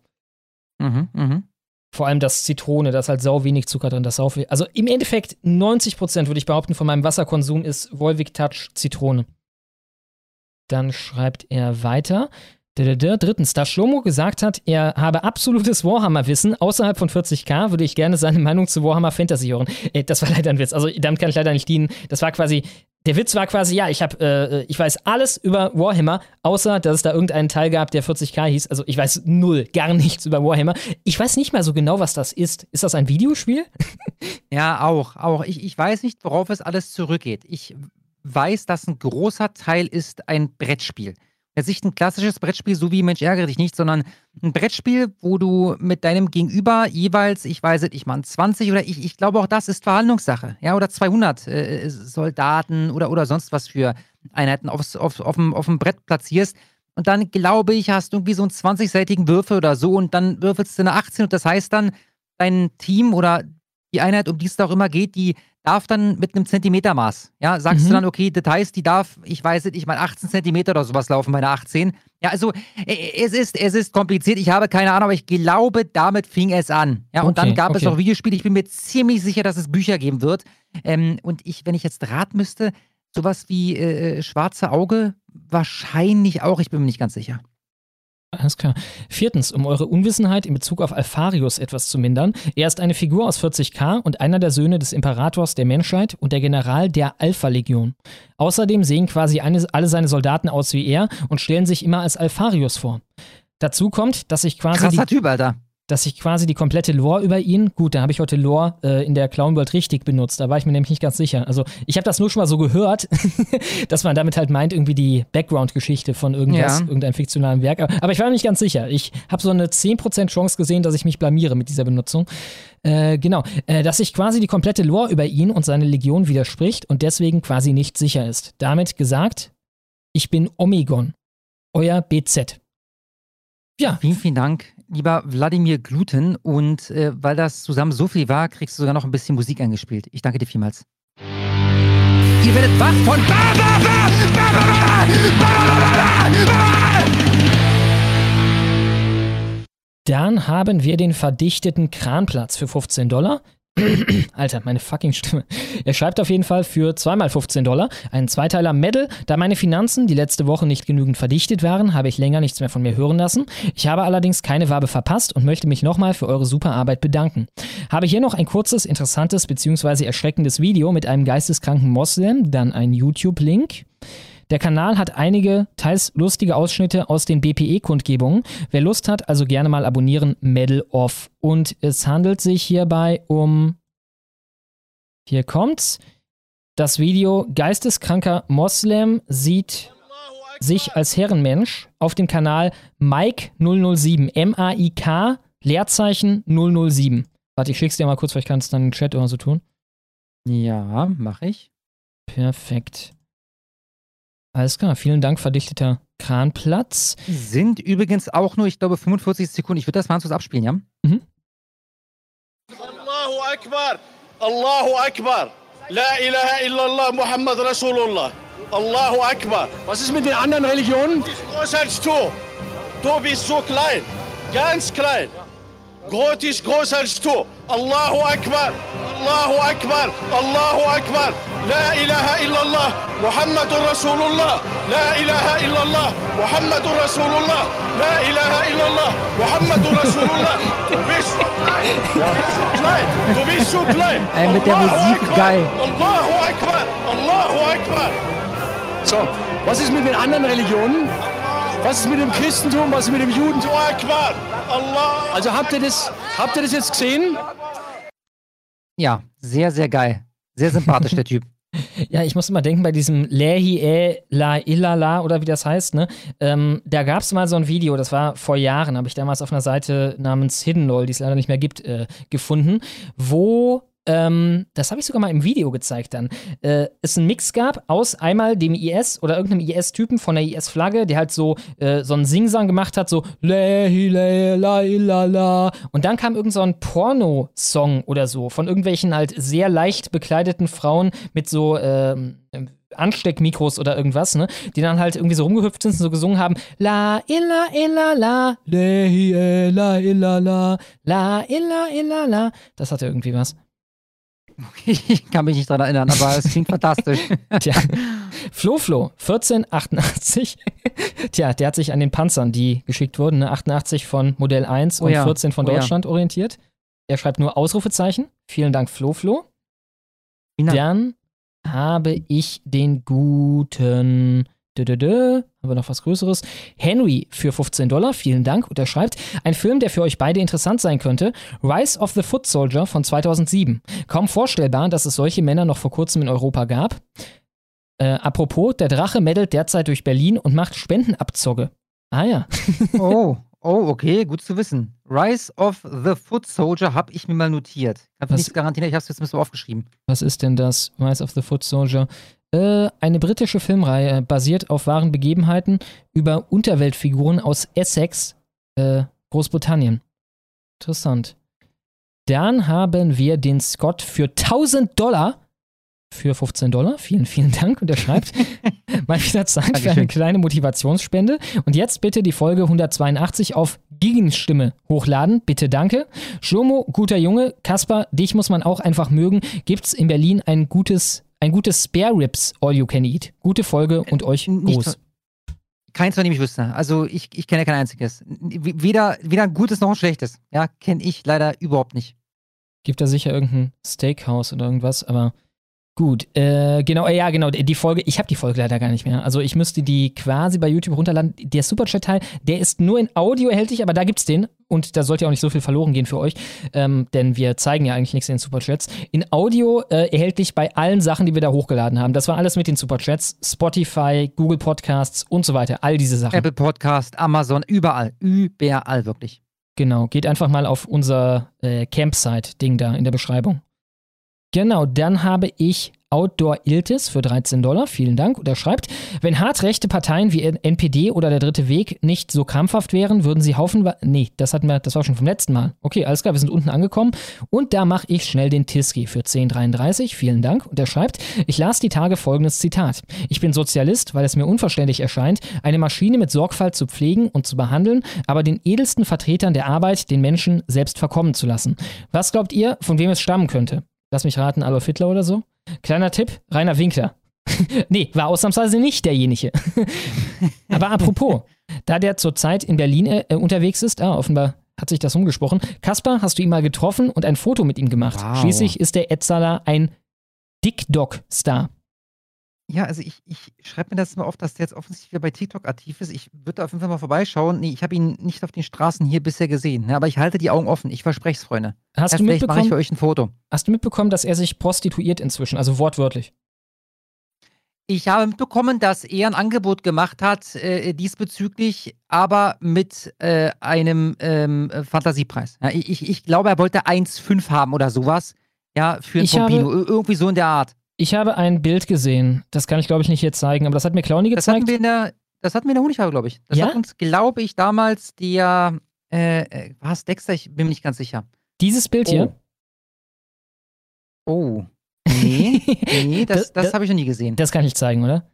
Mhm, mhm. Vor allem das Zitrone, da ist halt sau wenig Zucker drin. Das sau viel. Also im Endeffekt 90% würde ich behaupten von meinem Wasserkonsum ist Volvic Touch Zitrone. Dann schreibt er weiter. Drittens, da Schlomo gesagt hat, er habe absolutes Warhammer-Wissen außerhalb von 40k, würde ich gerne seine Meinung zu Warhammer Fantasy hören. Äh, das war leider ein Witz. Also damit kann ich leider nicht dienen. Das war quasi, der Witz war quasi, ja, ich habe, äh, ich weiß alles über Warhammer, außer dass es da irgendeinen Teil gab, der 40k hieß. Also ich weiß null, gar nichts über Warhammer. Ich weiß nicht mal so genau, was das ist. Ist das ein Videospiel? Ja, auch, auch. Ich, ich weiß nicht, worauf es alles zurückgeht. Ich weiß, dass ein großer Teil ist ein Brettspiel. Jetzt nicht ein klassisches Brettspiel, so wie Mensch ärgere dich nicht, sondern ein Brettspiel, wo du mit deinem Gegenüber jeweils, ich weiß es, ich meine 20 oder ich, ich glaube auch das ist Verhandlungssache, ja, oder 200 äh, Soldaten oder, oder sonst was für Einheiten aufs, auf, auf, dem, auf dem Brett platzierst. Und dann, glaube ich, hast du irgendwie so einen 20-seitigen Würfel oder so und dann würfelst du eine 18 und das heißt dann, dein Team oder die Einheit, um die es da auch immer geht, die darf dann mit einem Zentimetermaß, ja, sagst du Mhm. dann, okay, Details, die darf, ich weiß nicht, ich meine 18 Zentimeter oder sowas laufen bei einer 18. Ja, also äh, es ist, es ist kompliziert, ich habe keine Ahnung, aber ich glaube, damit fing es an. Ja, und Okay, dann gab es okay. auch Videospiele, ich bin mir ziemlich sicher, dass es Bücher geben wird. Ähm, und ich, wenn ich jetzt raten müsste, sowas wie äh, Schwarze Auge, wahrscheinlich auch, ich bin mir nicht ganz sicher. Alles klar. Viertens, um eure Unwissenheit in Bezug auf Alpharius etwas zu mindern. Er ist eine Figur aus 40k und einer der Söhne des Imperators der Menschheit und der General der Alpha-Legion. Außerdem sehen quasi eine, alle seine Soldaten aus wie er und stellen sich immer als Alpharius vor. Dazu kommt, dass ich quasi. Krasser die, Typ, Alter. Dass ich quasi die komplette Lore über ihn, gut, da habe ich heute Lore äh, in der Clown World richtig benutzt, da war ich mir nämlich nicht ganz sicher. Also ich habe das nur schon mal so gehört, dass man damit halt meint, irgendwie die Background-Geschichte von irgendwas, Ja. irgendeinem fiktionalen Werk. Aber, ich war mir nicht ganz sicher. Ich habe so eine 10% Chance gesehen, dass ich mich blamiere mit dieser Benutzung. Äh, genau, äh, dass sich quasi die komplette Lore über ihn und seine Legion widerspricht und deswegen quasi nicht sicher ist. Damit gesagt, ich bin Omegon, euer BZ. Ja. Vielen, vielen Dank, lieber Wladimir Gluten. Und äh, weil das zusammen so viel war, kriegst du sogar noch ein bisschen Musik eingespielt. Ich danke dir vielmals. Ihr werdet wach von Ba, Ba, Ba, Ba, Ba, Ba, Ba, Ba, Ba, Ba. Dann haben wir den verdichteten Kranplatz für 15 Dollar. Alter, meine fucking Stimme. Er schreibt auf jeden Fall für zweimal 15 Dollar einen Zweiteiler Medal. Da meine Finanzen die letzte Woche nicht genügend verdichtet waren, habe ich länger nichts mehr von mir hören lassen. Ich habe allerdings keine Wabe verpasst und möchte mich nochmal für eure super Arbeit bedanken. Habe hier noch ein kurzes, interessantes bzw. erschreckendes Video mit einem geisteskranken Moslem, dann ein YouTube-Link. Der Kanal hat einige, teils lustige Ausschnitte aus den BPE-Kundgebungen. Wer Lust hat, also gerne mal abonnieren, Medal Off. Und es handelt sich hierbei um. Hier kommt's. Das Video Geisteskranker Moslem sieht sich als Herrenmensch auf dem Kanal Mike 007. M-A-I-K Leerzeichen 007. Warte, ich schick's dir mal kurz, vielleicht kannst du dann im Chat oder so tun. Ja, mache ich. Perfekt. Alles klar, vielen Dank, verdichteter Kranplatz. Sind übrigens auch nur, ich glaube, 45 Sekunden. Ich würde das mal kurz abspielen, ja? Mhm. Allahu Akbar, Allahu Akbar, La ilaha illallah, Muhammad Rasulullah, Allahu Akbar. Was ist mit den anderen Religionen? Du bist größer als du. Du bist so klein, ganz klein. Gott ist größer als du. Allahu Akbar, Allahu Akbar, Allahu Akbar. La ilaha illallah, Muhammadur Rasulullah. La ilaha illallah, Muhammadur Rasulullah. La ilaha illallah, Muhammadur Rasulullah. Du bist so klein. Du bist so klein. Ey, mit der Allahu Musik Akbar, geil. Allahu Akbar, Allahu Akbar. So, was ist mit den anderen Religionen? Was ist mit dem Christentum? Was ist mit dem Judentum? Also habt ihr das, habt ihr das jetzt gesehen? Ja, sehr, sehr geil. Sehr sympathisch, der Typ. Ja, ich muss immer denken, bei diesem Lehi e la ilala oder wie das heißt, ne? Ähm, da gab es mal so ein Video, das war vor Jahren, habe ich damals auf einer Seite namens Hidden LOL, die es leider nicht mehr gibt, äh, gefunden, wo ähm, das habe ich sogar mal im Video gezeigt dann, äh, es einen Mix gab aus einmal dem IS oder irgendeinem IS-Typen von der IS-Flagge, der halt so, äh, so einen Singsang gemacht hat, so Lehi, le, la, illa, la. Und dann kam irgend so ein Porno-Song oder so von irgendwelchen halt sehr leicht bekleideten Frauen mit so, ähm, Ansteckmikros oder irgendwas, ne? Die dann halt irgendwie so rumgehüpft sind und so gesungen haben, La illa illa la, lehi e, la illa la, la illa illa la. Das hatte irgendwie was. Ich kann mich nicht dran erinnern, aber es klingt fantastisch. Tja, Flo Flo, 1488. Tja, der hat sich an den Panzern, die geschickt wurden, ne? 88 von Modell 1 Oh und ja, 14 von oh ja. Deutschland orientiert. Er schreibt nur Ausrufezeichen. Vielen Dank, Flo Flo. Dann habe ich den guten. Dö, dö, dö. Haben wir noch was Größeres? Henry für 15 Dollar, vielen Dank. Und er schreibt, ein Film, der für euch beide interessant sein könnte, Rise of the Foot Soldier von 2007. Kaum vorstellbar, dass es solche Männer noch vor kurzem in Europa gab. Äh, apropos, der Drache meddelt derzeit durch Berlin und macht Spendenabzogge. Ah ja. Oh, oh, okay, gut zu wissen. Rise of the Foot Soldier habe ich mir mal notiert. Kann Was- nichts garantieren, ich habe es jetzt ein bisschen aufgeschrieben. Was ist denn das? Rise of the Foot Soldier. Äh, eine britische Filmreihe basiert auf wahren Begebenheiten über Unterweltfiguren aus Essex, äh, Großbritannien. Interessant. Dann haben wir den Scott für 1000 Dollar für 15 Dollar. Vielen, vielen Dank. Und er schreibt, mal wieder Zeit für eine kleine Motivationsspende. Und jetzt bitte die Folge 182 auf Gegenstimme hochladen. Bitte danke. Schlomo, guter Junge. Kasper, dich muss man auch einfach mögen. Gibt's in Berlin ein gutes, ein gutes Spare Ribs All You Can Eat? Gute Folge und euch nicht Gruß. Keins, von dem ich wüsste. Also ich, ich kenne kein einziges. Weder, weder ein gutes noch ein schlechtes. Ja, kenne ich leider überhaupt nicht. Gibt da sicher irgendein Steakhouse oder irgendwas, aber gut. Äh, genau, äh, ja, genau, die Folge, ich habe die Folge leider gar nicht mehr. Also ich müsste die quasi bei YouTube runterladen. Der Superchat-Teil, der ist nur in Audio erhältlich, aber da gibt's den. Und da sollte ja auch nicht so viel verloren gehen für euch, ähm, denn wir zeigen ja eigentlich nichts in den Superchats. In Audio äh, erhältlich bei allen Sachen, die wir da hochgeladen haben. Das war alles mit den Superchats. Spotify, Google Podcasts und so weiter. All diese Sachen. Apple Podcast, Amazon, überall. Überall wirklich. Genau, geht einfach mal auf unser äh, Campsite-Ding da in der Beschreibung. Genau, dann habe ich Outdoor Iltis für 13 Dollar. Vielen Dank. Und er schreibt, wenn hart rechte Parteien wie NPD oder der Dritte Weg nicht so krampfhaft wären, würden sie haufenweise. Nee, das hatten wir, das war schon vom letzten Mal. Okay, alles klar, wir sind unten angekommen. Und da mache ich schnell den Tiski für 10,33. Vielen Dank. Und er schreibt, ich las die Tage folgendes Zitat. Ich bin Sozialist, weil es mir unverständlich erscheint, eine Maschine mit Sorgfalt zu pflegen und zu behandeln, aber den edelsten Vertretern der Arbeit den Menschen selbst verkommen zu lassen. Was glaubt ihr, von wem es stammen könnte? Lass mich raten, Adolf Hitler oder so? Kleiner Tipp, Rainer Winkler. nee, war ausnahmsweise nicht derjenige. Aber apropos, da der zurzeit in Berlin äh, unterwegs ist, ah, offenbar hat sich das umgesprochen. Kaspar, hast du ihn mal getroffen und ein Foto mit ihm gemacht? Wow. Schließlich ist der Etzala ein Dick-Dog-Star. Ja, also ich, ich schreibe mir das mal auf, dass der jetzt offensichtlich wieder bei TikTok aktiv ist. Ich würde da auf jeden Fall mal vorbeischauen. Nee, ich habe ihn nicht auf den Straßen hier bisher gesehen. Ne? Aber ich halte die Augen offen. Ich verspreche es, Freunde. Hast ja, du vielleicht mache ich mitbekommen- für euch ein Foto. Hast du mitbekommen, dass er sich prostituiert inzwischen, also wortwörtlich? Ich habe mitbekommen, dass er ein Angebot gemacht hat äh, diesbezüglich, aber mit äh, einem ähm, Fantasiepreis. Ja, ich, ich, glaube, er wollte 1,5 haben oder sowas. Ja, für ein ich Pompino. Irgendwie so in der Art. Ich habe ein Bild gesehen. Das kann ich, glaube ich, nicht hier zeigen, aber das hat mir Clowny gezeigt. Das hatten wir in der, das hatten wir in der Honigfarbe, glaube ich. Das ja? hat uns, glaube ich, damals der, äh, äh war es Dexter? Ich bin mir nicht ganz sicher. Dieses Bild oh. hier? Oh. Nee, nee das, das, das habe ich noch nie gesehen. Das kann ich zeigen, oder?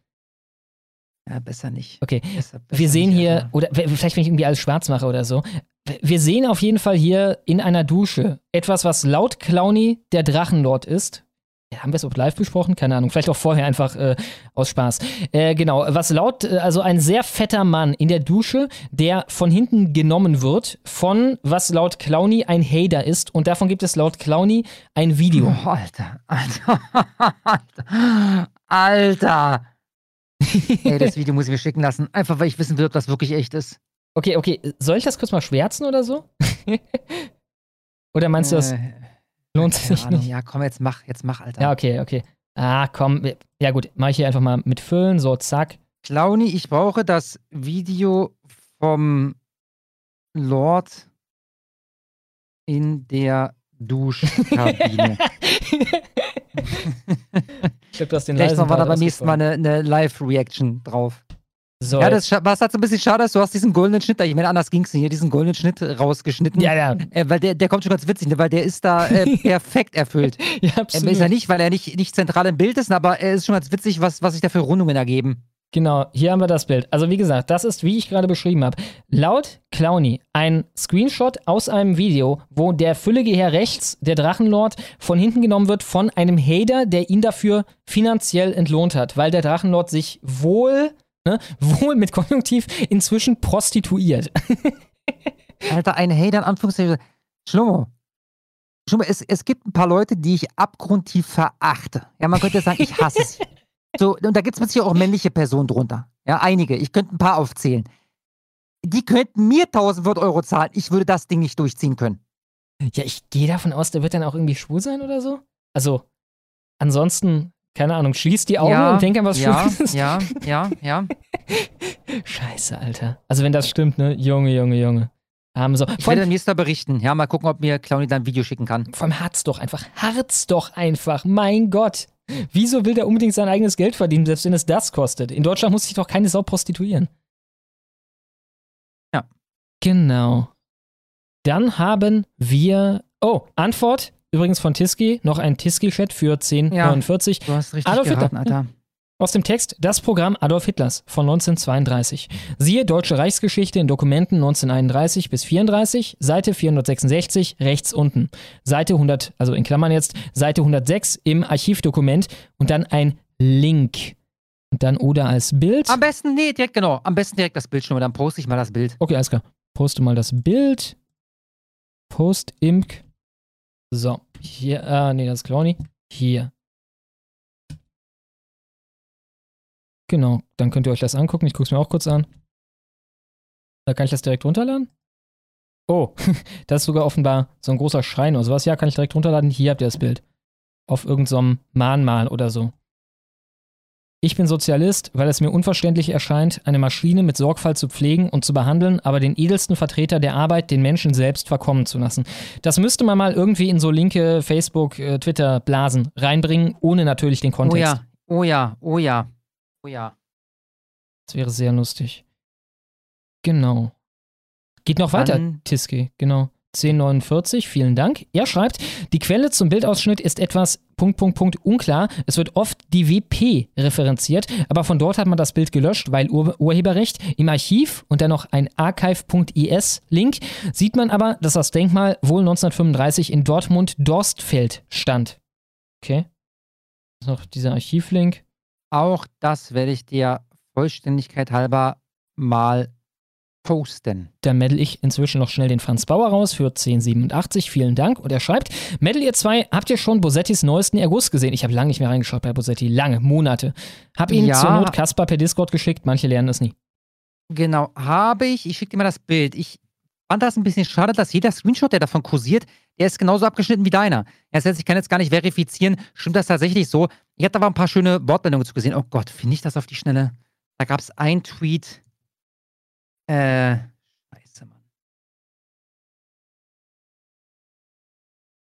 Ja, besser nicht. Okay, besser, besser wir sehen nicht, hier, oder vielleicht wenn ich irgendwie alles schwarz mache oder so, wir sehen auf jeden Fall hier in einer Dusche etwas, was laut Clowny der Drachenlord ist. Ja, haben wir es auch live besprochen? Keine Ahnung. Vielleicht auch vorher einfach äh, aus Spaß. Äh, genau, was laut, äh, also ein sehr fetter Mann in der Dusche, der von hinten genommen wird von, was laut Clowny ein Hader ist. Und davon gibt es laut Clowny ein Video. Oh, Alter, Alter, Alter. Alter. Ey, das Video muss ich mir schicken lassen. Einfach, weil ich wissen will, ob das wirklich echt ist. Okay, okay. Soll ich das kurz mal schwärzen oder so? oder meinst du das? Äh, Lohnt sich nicht. Ja, komm, jetzt mach, jetzt mach, Alter. Ja, okay, okay. Ah, komm. Ja, gut. Mach ich hier einfach mal mit Füllen. So, zack. Clowny, ich brauche das Video vom Lord in der Duschkabine. ich du hast den Vielleicht machen wir da beim nächsten Mal eine, eine Live-Reaction drauf. So, ja, das was halt so ein bisschen schade ist, du hast diesen goldenen Schnitt, ich meine, anders ging es nicht, hier diesen goldenen Schnitt rausgeschnitten. Ja, ja. Äh, weil der, der kommt schon ganz witzig, ne, weil der ist da äh, perfekt erfüllt. ja, absolut. Ähm, ist er nicht, weil er nicht, nicht zentral im Bild ist, aber er ist schon ganz witzig, was, was sich da für Rundungen ergeben. Genau, hier haben wir das Bild. Also wie gesagt, das ist, wie ich gerade beschrieben habe, laut Clowny ein Screenshot aus einem Video, wo der füllige Herr rechts, der Drachenlord, von hinten genommen wird von einem Hater, der ihn dafür finanziell entlohnt hat, weil der Drachenlord sich wohl ne, wohl mit Konjunktiv inzwischen prostituiert. Alter, ein Hater in Anführungszeichen. Schlummo. Schlummo, es, es gibt ein paar Leute, die ich abgrundtief verachte. Ja, man könnte sagen, ich hasse sie. So, und da gibt es mit auch männliche Personen drunter. Ja, einige. Ich könnte ein paar aufzählen. Die könnten mir 1000 Euro zahlen. Ich würde das Ding nicht durchziehen können. Ja, ich gehe davon aus, der wird dann auch irgendwie schwul sein oder so. Also, ansonsten keine Ahnung, schließ die Augen ja, und denk an was ja, Schönes. Ja, ja, ja. Scheiße, Alter. Also wenn das stimmt, ne? Junge, Junge, Junge. Um, so. Ich werde dann nächster berichten. Ja, mal gucken, ob mir Clowny dann ein Video schicken kann. Vor allem hart's doch einfach. Hart's doch einfach. Mein Gott. Wieso will der unbedingt sein eigenes Geld verdienen, selbst wenn es das kostet? In Deutschland muss sich doch keine Sau prostituieren. Ja. Genau. Dann haben wir. Oh, Antwort Übrigens von Tiski, noch ein Tiski-Chat für 1049. Ja, du hast richtig Adolf geraten, Hitler. Alter. Aus dem Text das Programm Adolf Hitlers von 1932. Siehe Deutsche Reichsgeschichte in Dokumenten 1931 bis 34, Seite 466, rechts unten. Seite 100, also in Klammern jetzt, Seite 106 im Archivdokument und dann ein Link. Und dann oder als Bild. Am besten, nee, direkt, genau. Am besten direkt das Bild schon, dann poste ich mal das Bild. Okay, alles klar. Poste mal das Bild. Post imk so, hier, ah, nee, das ist Clowny. Hier. Genau, dann könnt ihr euch das angucken. Ich gucke es mir auch kurz an. Da kann ich das direkt runterladen. Oh, das ist sogar offenbar so ein großer Schrein oder sowas. Ja, kann ich direkt runterladen. Hier habt ihr das Bild. Auf irgendeinem so Mahnmal oder so. Ich bin Sozialist, weil es mir unverständlich erscheint, eine Maschine mit Sorgfalt zu pflegen und zu behandeln, aber den edelsten Vertreter der Arbeit, den Menschen selbst, verkommen zu lassen. Das müsste man mal irgendwie in so linke Facebook, äh, Twitter-Blasen reinbringen, ohne natürlich den Kontext. Oh ja, oh ja, oh ja, oh ja. Das wäre sehr lustig. Genau. Geht noch weiter, Dann Tiske, genau. 1049, vielen Dank. Er schreibt, die Quelle zum Bildausschnitt ist etwas Punkt, Punkt, Punkt unklar. Es wird oft die WP referenziert, aber von dort hat man das Bild gelöscht, weil Ur Urheberrecht. Im Archiv und dann noch ein archive.is-Link sieht man aber, dass das Denkmal wohl 1935 in Dortmund-Dorstfeld stand. Okay. Noch dieser Archivlink. Auch das werde ich dir Vollständigkeit halber mal posten. Da medal ich inzwischen noch schnell den Franz Bauer raus für 1087. Vielen Dank. Und er schreibt: Medal ihr zwei, habt ihr schon Bosettis neuesten Erguss gesehen? Ich habe lange nicht mehr reingeschaut bei Bosetti. Lange, Monate. Hab ihn ja. zur Not Kasper per Discord geschickt. Manche lernen es nie. Genau, habe ich. Ich schicke dir mal das Bild. Ich fand das ein bisschen schade, dass jeder Screenshot, der davon kursiert, der ist genauso abgeschnitten wie deiner. Das heißt, ich kann jetzt gar nicht verifizieren, stimmt das tatsächlich so. Ich habe da aber ein paar schöne Wortmeldungen zu gesehen. Oh Gott, finde ich das auf die Schnelle? Da gab es ein Tweet. Äh, scheiße, Mann.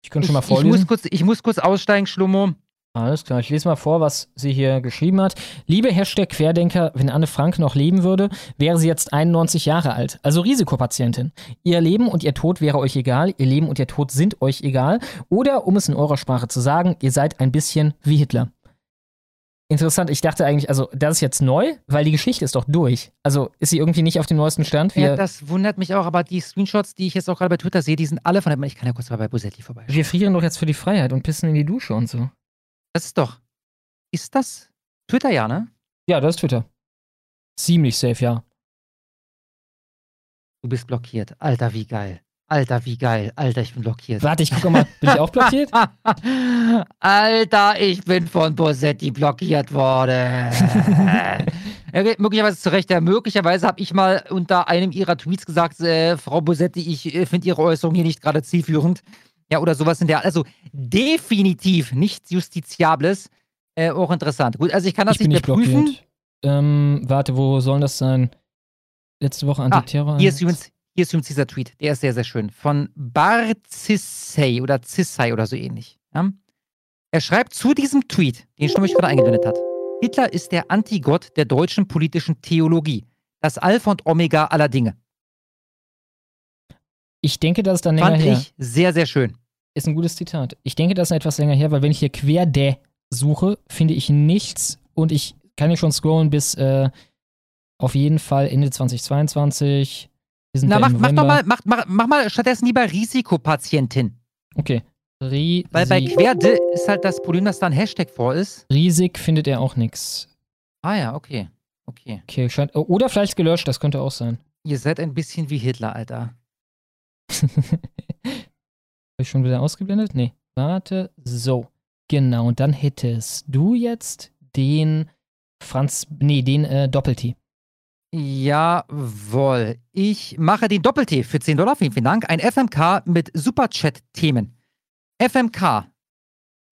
Ich könnte schon mal vorlesen. Ich muss kurz, ich muss kurz aussteigen, Schlummo. Alles klar, ich lese mal vor, was sie hier geschrieben hat. Liebe Hashtag Querdenker, wenn Anne Frank noch leben würde, wäre sie jetzt 91 Jahre alt, also Risikopatientin. Ihr Leben und ihr Tod wäre euch egal, ihr Leben und ihr Tod sind euch egal. Oder, um es in eurer Sprache zu sagen, ihr seid ein bisschen wie Hitler. Interessant, ich dachte eigentlich, also das ist jetzt neu, weil die Geschichte ist doch durch. Also ist sie irgendwie nicht auf dem neuesten Stand? Wir, ja, das wundert mich auch, aber die Screenshots, die ich jetzt auch gerade bei Twitter sehe, die sind alle von der. Ich kann ja kurz mal bei Bosetti vorbei. Wir frieren doch jetzt für die Freiheit und pissen in die Dusche und so. Das ist doch. Ist das Twitter, ja, ne? Ja, das ist Twitter. Ziemlich safe, ja. Du bist blockiert. Alter, wie geil. Alter, wie geil. Alter, ich bin blockiert. Warte, ich gucke mal. Bin ich auch blockiert? Alter, ich bin von Bosetti blockiert worden. okay, möglicherweise zu Recht. Ja, möglicherweise habe ich mal unter einem ihrer Tweets gesagt, äh, Frau Bosetti, ich äh, finde Ihre Äußerung hier nicht gerade zielführend. Ja, oder sowas in der. Also definitiv nichts Justiziables. Äh, auch interessant. Gut, also ich kann das ich nicht mehr prüfen. Ähm, warte, wo soll das sein? Letzte Woche Antiterror. Ah, hier, ist übrigens, hier ist übrigens dieser Tweet. Der ist sehr, sehr schön. Von Barzissei oder Zissei oder so ähnlich. Ja? Er schreibt zu diesem Tweet, den ich gerade eingeblendet hat. Hitler ist der Antigott der deutschen politischen Theologie. Das Alpha und Omega aller Dinge. Ich denke, das ist dann länger Fand her. ich sehr, sehr schön. Ist ein gutes Zitat. Ich denke, das ist etwas länger her, weil wenn ich hier Querde suche, finde ich nichts und ich kann hier schon scrollen bis äh, auf jeden Fall Ende 2022. Na, mach, mach, doch mal, mach, mach, mach mal stattdessen lieber Risikopatientin. Okay. Risik. Weil bei Querde ist halt das Problem, dass da ein Hashtag vor ist. Risik findet er auch nichts. Ah ja, okay. Okay. Okay, scheint, oder vielleicht gelöscht, das könnte auch sein. Ihr seid ein bisschen wie Hitler, Alter. Habe ich schon wieder ausgeblendet? Nee. Warte. So. Genau. Und dann hättest du jetzt den Franz. Nee, den äh, Doppel-T. Jawohl. Ich mache den Doppel-T für 10 Dollar. Vielen, vielen Dank. Ein FMK mit Superchat-Themen. FMK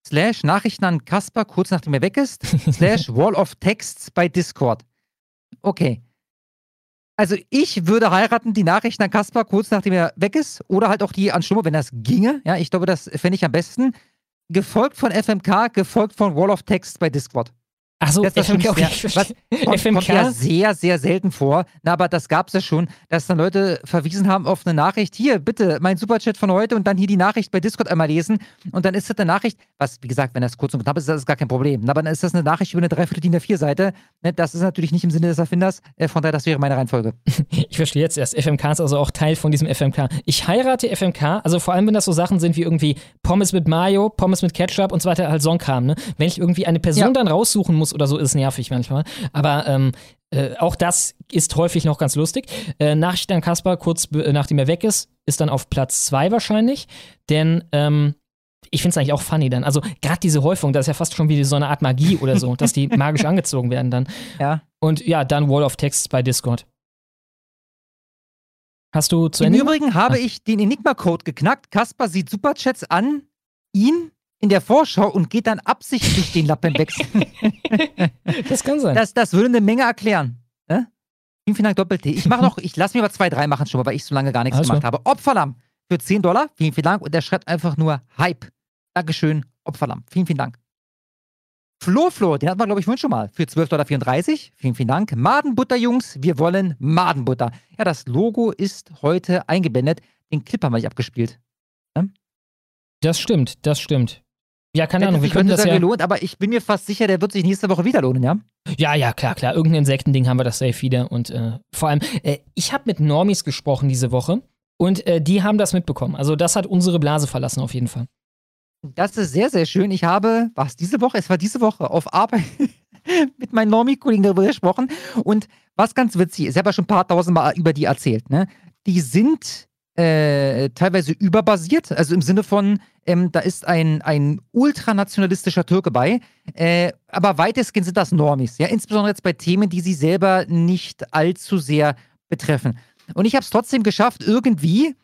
slash Nachrichten an Kasper, kurz nachdem er weg ist, slash Wall of Texts bei Discord. Okay. Also ich würde heiraten, die Nachrichten an Kaspar kurz nachdem er weg ist oder halt auch die an Schlummer, wenn das ginge. Ja, ich glaube, das fände ich am besten. Gefolgt von FMK, gefolgt von Wall of Text bei Discord. Ach so, das ist FMK, okay, was, kommt, FMK? kommt ja sehr, sehr selten vor. Na, aber das gab es ja schon, dass dann Leute verwiesen haben auf eine Nachricht. Hier, bitte, mein Superchat von heute und dann hier die Nachricht bei Discord einmal lesen. Und dann ist das eine Nachricht, was, wie gesagt, wenn das kurz und knapp ist, das ist gar kein Problem. Na, aber dann ist das eine Nachricht über eine Dreiviertel DIN A4-Seite. Ne, das ist natürlich nicht im Sinne des Erfinders. Äh, von daher, das wäre meine Reihenfolge. Ich verstehe jetzt erst. FMK ist also auch Teil von diesem FMK. Ich heirate FMK, also vor allem, wenn das so Sachen sind wie irgendwie Pommes mit Mayo, Pommes mit Ketchup und so weiter, halt Songkram. Ne? Wenn ich irgendwie eine Person Ja. dann raussuchen muss oder so, ist nervig manchmal. Aber ähm, äh, auch das ist häufig noch ganz lustig. Äh, Nachricht an Kaspar, kurz äh, nachdem er weg ist, ist dann auf Platz zwei wahrscheinlich. Denn ähm, ich finde es eigentlich auch funny dann. Also gerade diese Häufung, das ist ja fast schon wie so eine Art Magie oder so, dass die magisch angezogen werden dann. Ja. Und ja, dann Wall of Texts bei Discord. Hast du zu Im Ende? Übrigen habe ich den Enigma-Code geknackt. Kaspar sieht Superchats an, ihn in der Vorschau und geht dann absichtlich den Lappen wechseln. das kann sein. Das, das würde eine Menge erklären. Ne? Vielen, vielen Dank, Doppel-T. Ich mache noch, ich lasse mir aber zwei, drei machen schon mal, weil ich so lange gar nichts Alles gemacht klar. habe. Opferlamm für 10 Dollar. Vielen, vielen Dank. Und der schreibt einfach nur Hype. Dankeschön, Opferlamm. Vielen, vielen Dank. Flo Flo, den hatten wir, glaube ich, vorhin schon mal. Für 12,34 Dollar. Vielen, vielen Dank. Madenbutter, Jungs. Wir wollen Madenbutter. Ja, das Logo ist heute eingeblendet. Den Clip haben wir nicht abgespielt. Das stimmt, das stimmt. Ja, keine Ahnung, wir können das ja. gelohnt, aber ich bin mir fast sicher, der wird sich nächste Woche wieder lohnen, ja? Ja, ja, klar, klar. Irgendein Insektending haben wir das safe wieder. Und äh, vor allem, äh, ich habe mit Normis gesprochen diese Woche und äh, die haben das mitbekommen. Also das hat unsere Blase verlassen auf jeden Fall. Das ist sehr, sehr schön. Ich habe, was, diese Woche? Es war diese Woche auf Arbeit mit meinen Normie-Kollegen darüber gesprochen. Und was ganz witzig ist, ich habe ja schon ein paar tausend Mal über die erzählt, ne? Die sind äh, teilweise überbasiert, also im Sinne von, ähm, da ist ein, ein ultranationalistischer Türke bei, äh, aber weitestgehend sind das Normis, ja, insbesondere jetzt bei Themen, die sie selber nicht allzu sehr betreffen. Und ich habe es trotzdem geschafft, irgendwie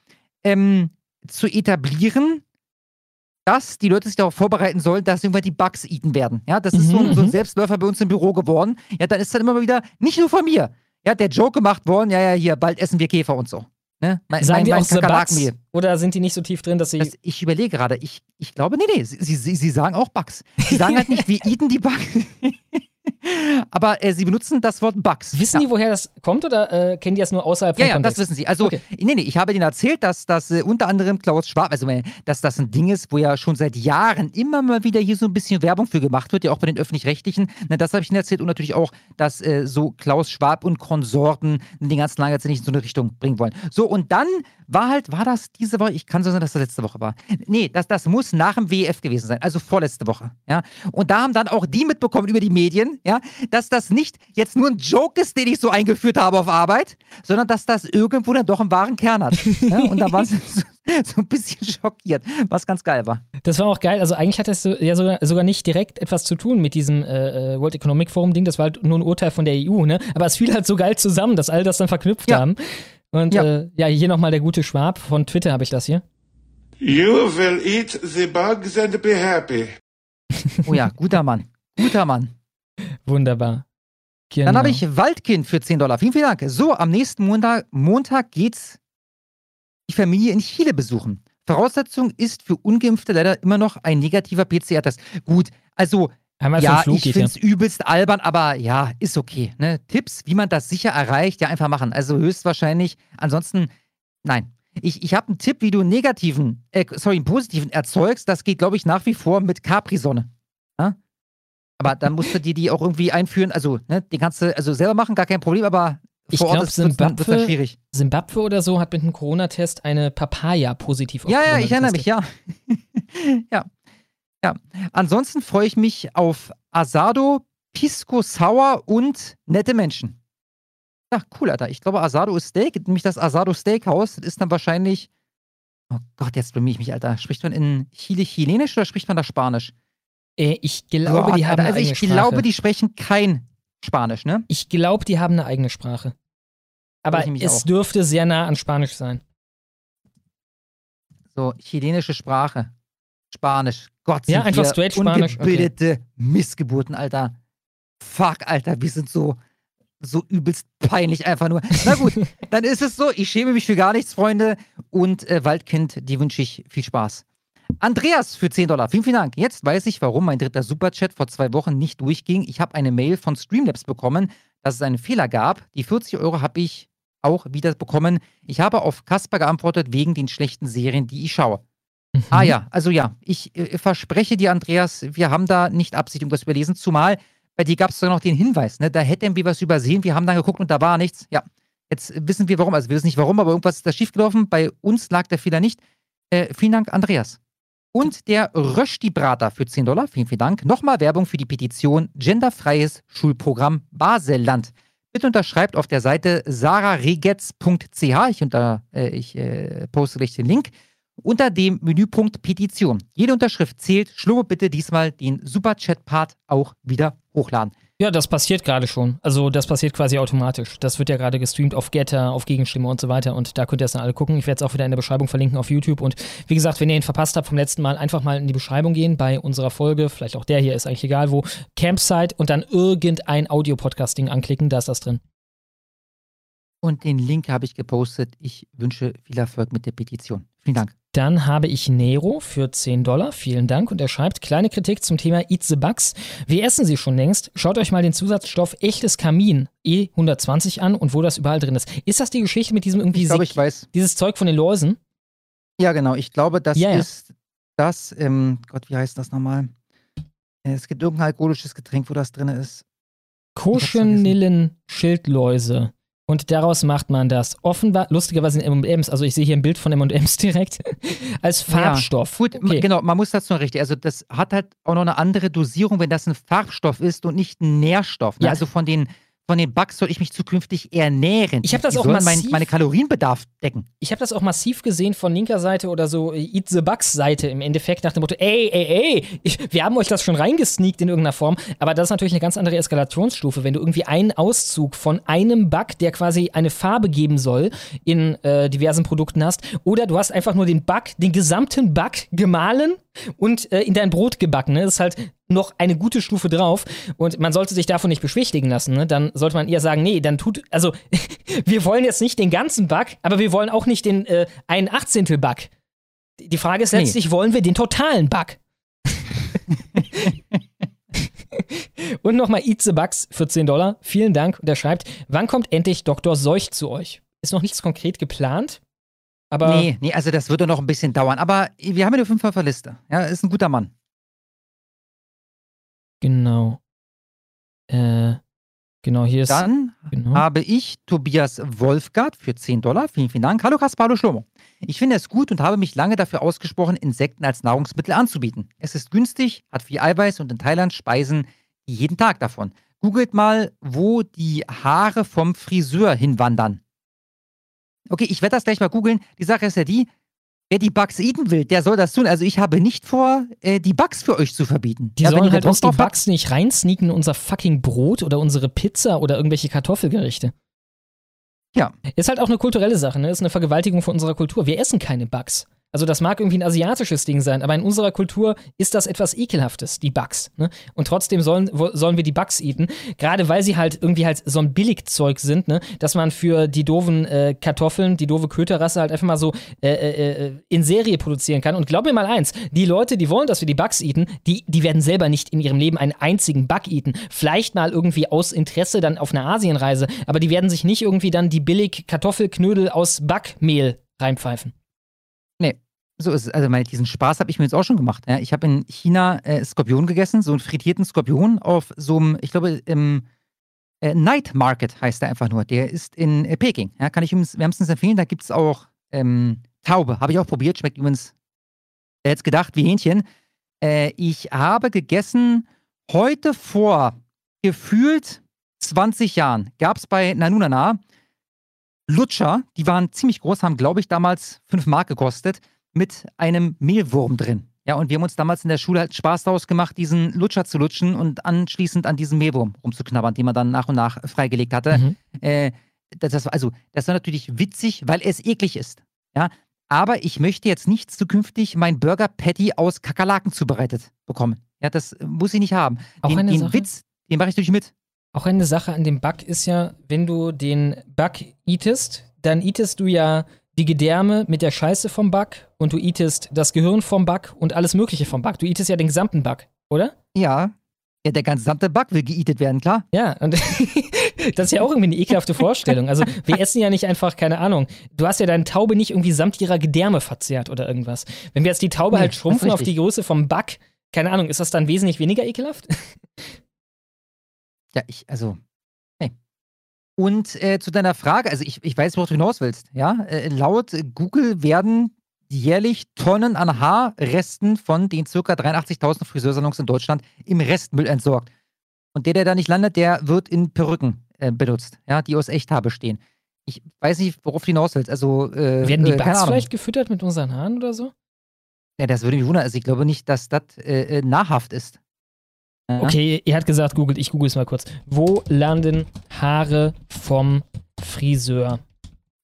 ähm, zu etablieren, dass die Leute sich darauf vorbereiten sollen, dass irgendwann die Bugs eaten werden. Ja, das ist so, ein, so ein Selbstläufer bei uns im Büro geworden. Ja, dann ist dann immer wieder, nicht nur von mir, ja, der Joke gemacht worden, ja, ja, hier, bald essen wir Käfer und so. Ne? Mein, Sagen mein, die auch The Bugs? Oder sind die nicht so tief drin, dass sie. Das, ich überlege gerade, ich, ich glaube, nee, nee, sie, sie, sie sagen auch Bugs. Sie sagen halt nicht, wir eaten die Bugs. Aber äh, sie benutzen das Wort Bugs. Wissen ja. die, woher das kommt oder äh, kennen die das nur außerhalb von Ja, ja, Kontext? das wissen sie. Also, okay. nee, nee, ich habe denen erzählt, dass das äh, unter anderem Klaus Schwab, also äh, dass das ein Ding ist, wo ja schon seit Jahren immer mal wieder hier so ein bisschen Werbung für gemacht wird, ja auch bei den Öffentlich-Rechtlichen. Ne, das habe ich ihnen erzählt und natürlich auch, dass äh, so Klaus Schwab und Konsorten den ganzen lange jetzt nicht in so eine Richtung bringen wollen. So, und dann war halt, war das diese Woche? Ich kann so sagen, dass das letzte Woche war. Nee, das, das muss nach dem WEF gewesen sein, also vorletzte Woche. Ja. Und da haben dann auch die mitbekommen über die Medien, ja, dass das nicht jetzt nur ein Joke ist, den ich so eingeführt habe auf Arbeit, sondern dass das irgendwo dann doch einen wahren Kern hat. Ja. Und da waren sie so, so, ein bisschen schockiert, was ganz geil war. Das war auch geil. Also eigentlich hat das ja sogar, sogar nicht direkt etwas zu tun mit diesem äh, äh, World Economic Forum Ding. Das war halt nur ein Urteil von der EU, ne? Aber es fiel halt so geil zusammen, dass all das dann verknüpft ja. haben. Und ja, äh, ja hier nochmal der gute Schwab. Von Twitter habe ich das hier. You will eat the bugs and be happy. oh ja, guter Mann. Guter Mann. Wunderbar. Genau. Dann habe ich Waldkind für 10 Dollar. Vielen, vielen Dank. So, am nächsten Montag, Montag geht's die Familie in Chile besuchen. Voraussetzung ist für Ungeimpfte leider immer noch ein negativer PCR-Test. Gut, also ja, ich finde es ja. übelst albern, aber ja, ist okay. Ne? Tipps, wie man das sicher erreicht, ja, einfach machen. Also höchstwahrscheinlich. Ansonsten, nein. Ich, ich habe einen Tipp, wie du einen negativen, äh, sorry, einen positiven erzeugst. Das geht, glaube ich, nach wie vor mit Capri-Sonne. Aber dann musst du dir die auch irgendwie einführen. Also, ne, die kannst du also selber machen, gar kein Problem, aber ich glaube, Zimbabwe, schwierig. Zimbabwe oder so hat mit einem Corona-Test eine Papaya positiv Ja, ja, ich erinnere mich, ja. ja. Ja, ansonsten freue ich mich auf Asado, Pisco Sour und nette Menschen. Ja, cool, Alter. Ich glaube, Asado ist Steak, nämlich das Asado Steakhouse. Das ist dann wahrscheinlich. Oh Gott, jetzt bemühe ich mich, Alter. Spricht man in Chile Chilenisch oder spricht man da Spanisch? Äh, ich glaube, Gott, die haben also ich glaube, die sprechen kein Spanisch, ne? Ich glaube, die haben eine eigene Sprache. Aber es auch. dürfte sehr nah an Spanisch sein. So, chilenische Sprache. Spanisch. Gott, ja, einfach straight Spanisch. Ungebildete okay. Missgeburten, Alter. Fuck, Alter, wir sind so, so übelst peinlich einfach nur. Na gut, dann ist es so. Ich schäme mich für gar nichts, Freunde. Und äh, Waldkind, die wünsche ich viel Spaß. Andreas für 10 Dollar. Vielen, vielen Dank. Jetzt weiß ich, warum mein dritter Superchat vor zwei Wochen nicht durchging. Ich habe eine Mail von Streamlabs bekommen, dass es einen Fehler gab. Die 40 Euro habe ich auch wieder bekommen. Ich habe auf Kasper geantwortet wegen den schlechten Serien, die ich schaue. Mhm. Ah ja, also ja, ich äh, verspreche dir, Andreas, wir haben da nicht Absicht, irgendwas überlesen, zumal bei dir gab es sogar noch den Hinweis, ne? da hätten wir was übersehen, wir haben dann geguckt und da war nichts. Ja, jetzt wissen wir warum, also wir wissen nicht warum, aber irgendwas ist da schiefgelaufen, bei uns lag der Fehler nicht. Äh, vielen Dank, Andreas. Und der Rösti-Brater für 10 Dollar, vielen, vielen Dank. Nochmal Werbung für die Petition Genderfreies Schulprogramm Baselland. Bitte unterschreibt auf der Seite sararegetz.ch. Ich, unter, äh, ich äh, poste gleich den Link unter dem Menüpunkt Petition. Jede Unterschrift zählt. Schlummer bitte diesmal den Superchat-Part auch wieder hochladen. Ja, das passiert gerade schon. Also das passiert quasi automatisch. Das wird ja gerade gestreamt auf Getter, auf Gegenstimme und so weiter. Und da könnt ihr es dann alle gucken. Ich werde es auch wieder in der Beschreibung verlinken auf YouTube. Und wie gesagt, wenn ihr ihn verpasst habt vom letzten Mal, einfach mal in die Beschreibung gehen bei unserer Folge. Vielleicht auch der hier, ist eigentlich egal wo. Campsite und dann irgendein Audio-Podcasting anklicken. Da ist das drin. Und den Link habe ich gepostet. Ich wünsche viel Erfolg mit der Petition. Vielen Dank. Dann habe ich Nero für 10 Dollar. Vielen Dank. Und er schreibt, kleine Kritik zum Thema Eat the Bugs. Wir essen sie schon längst. Schaut euch mal den Zusatzstoff echtes Kamin E120 an und wo das überall drin ist. Ist das die Geschichte mit diesem irgendwie... Ich glaube, ich weiß. Dieses Zeug von den Läusen? Ja, genau. Ich glaube, das ja, ja. ist das, ähm, Gott, wie heißt das nochmal? Äh, es gibt irgendein alkoholisches Getränk, wo das drin ist. Kuschenillen-Schildläuse. Und daraus macht man das offenbar, lustigerweise in MMs, also ich sehe hier ein Bild von MMs direkt, als Farbstoff. Ja, gut, okay. genau, man muss das nur richtig. Also, das hat halt auch noch eine andere Dosierung, wenn das ein Farbstoff ist und nicht ein Nährstoff. Ne? Ja. Also von den von den Bugs soll ich mich zukünftig ernähren. Ich habe das Die auch massiv, mein, meine Kalorienbedarf decken. Ich habe das auch massiv gesehen von linker Seite oder so äh, Eat the Bugs Seite im Endeffekt nach dem Motto, ey, ey, ey, ich, wir haben euch das schon reingesneakt in irgendeiner Form, aber das ist natürlich eine ganz andere Eskalationsstufe, wenn du irgendwie einen Auszug von einem Bug, der quasi eine Farbe geben soll, in äh, diversen Produkten hast, oder du hast einfach nur den Bug, den gesamten Bug gemahlen und äh, in dein Brot gebacken. Ne? Das ist halt noch eine gute Stufe drauf. Und man sollte sich davon nicht beschwichtigen lassen. Ne? Dann sollte man eher sagen, nee, dann tut, also wir wollen jetzt nicht den ganzen Bug, aber wir wollen auch nicht den äh, ein Achtzehntel Bug. Die Frage ist letztlich, nee. wollen wir den totalen Bug? Und nochmal Itze Bugs für 10 Dollar. Vielen Dank. Und er schreibt, wann kommt endlich Dr. Seuch zu euch? Ist noch nichts konkret geplant. Aber nee, nee, also das würde noch ein bisschen dauern. Aber wir haben ja die 5 auf der Liste. Ja, ist ein guter Mann. Genau. Äh, genau, hier ist. Dann genau. habe ich Tobias Wolfgart für 10 Dollar. Vielen, vielen Dank. Hallo Kasparo Schlomo. Ich finde es gut und habe mich lange dafür ausgesprochen, Insekten als Nahrungsmittel anzubieten. Es ist günstig, hat viel Eiweiß und in Thailand speisen jeden Tag davon. Googelt mal, wo die Haare vom Friseur hinwandern. Okay, ich werde das gleich mal googeln. Die Sache ist ja die, wer die Bugs eaten will, der soll das tun. Also ich habe nicht vor, äh, die Bugs für euch zu verbieten. Die ja, sollen halt uns die Bugs nicht reinsneaken in unser fucking Brot oder unsere Pizza oder irgendwelche Kartoffelgerichte. Ja. Ist halt auch eine kulturelle Sache, ne? Ist eine Vergewaltigung von unserer Kultur. Wir essen keine Bugs. Also das mag irgendwie ein asiatisches Ding sein, aber in unserer Kultur ist das etwas Ekelhaftes, die Bugs. Ne? Und trotzdem sollen, sollen wir die Bugs eaten, gerade weil sie halt irgendwie halt so ein Billigzeug sind, ne? dass man für die doofen äh, Kartoffeln, die doofe Köterrasse halt einfach mal so äh, äh, äh, in Serie produzieren kann. Und glaub mir mal eins, die Leute, die wollen, dass wir die Bugs eaten, die, die werden selber nicht in ihrem Leben einen einzigen Bug eaten. Vielleicht mal irgendwie aus Interesse dann auf einer Asienreise, aber die werden sich nicht irgendwie dann die billig Kartoffelknödel aus Backmehl reinpfeifen. Nee, so ist es. Also meine, diesen Spaß habe ich mir jetzt auch schon gemacht. Ja. Ich habe in China äh, Skorpion gegessen, so einen frittierten Skorpion auf so einem, ich glaube, im äh, Night Market heißt der einfach nur. Der ist in äh, Peking. Ja, kann ich übrigens wärmstens empfehlen. Da gibt es auch ähm, Taube. Habe ich auch probiert. Schmeckt übrigens, wer hätte gedacht, wie Hähnchen. Äh, ich habe gegessen heute vor gefühlt 20 Jahren. Gab es bei Nanunana Lutscher, die waren ziemlich groß, haben, glaube ich, damals 5 Mark gekostet, mit einem Mehlwurm drin. Ja, und wir haben uns damals in der Schule halt Spaß daraus gemacht, diesen Lutscher zu lutschen und anschließend an diesem Mehlwurm rumzuknabbern, den man dann nach und nach freigelegt hatte. Mhm. Äh, das, das, also, das war natürlich witzig, weil es eklig ist. Ja, aber ich möchte jetzt nicht zukünftig mein Burger Patty aus Kakerlaken zubereitet bekommen. Ja, das muss ich nicht haben. Auch den, den? Witz, den mache ich natürlich mit. Auch eine Sache an dem Bug ist ja, wenn du den Bug eatest, dann eatest du ja die Gedärme mit der Scheiße vom Bug und du eatest das Gehirn vom Bug und alles Mögliche vom Bug. Du eatest ja den gesamten Bug, oder? Ja. Ja, der gesamte Bug will geeatet werden, klar. Ja, und das ist ja auch irgendwie eine ekelhafte Vorstellung. Also, wir essen ja nicht einfach, keine Ahnung, du hast ja deine Taube nicht irgendwie samt ihrer Gedärme verzehrt oder irgendwas. Wenn wir jetzt die Taube nee, halt schrumpfen auf die Größe vom Bug, keine Ahnung, ist das dann wesentlich weniger ekelhaft? Ja, ich, also, hey. Und äh, zu deiner Frage, also ich, ich weiß, worauf du hinaus willst, ja. Äh, laut Google werden jährlich Tonnen an Haarresten von den ca. 83.000 Friseursalons in Deutschland im Restmüll entsorgt. Und der, der da nicht landet, der wird in Perücken äh, benutzt, ja, die aus Echthaar bestehen. Ich weiß nicht, worauf du hinaus willst. Also, äh, Werden die äh, Bugs vielleicht gefüttert mit unseren Haaren oder so? Ja, das würde mich wundern. Also ich glaube nicht, dass das äh, äh, nahrhaft ist. Ja. Okay, ihr hat gesagt, googelt, ich google es mal kurz. Wo landen Haare vom Friseur?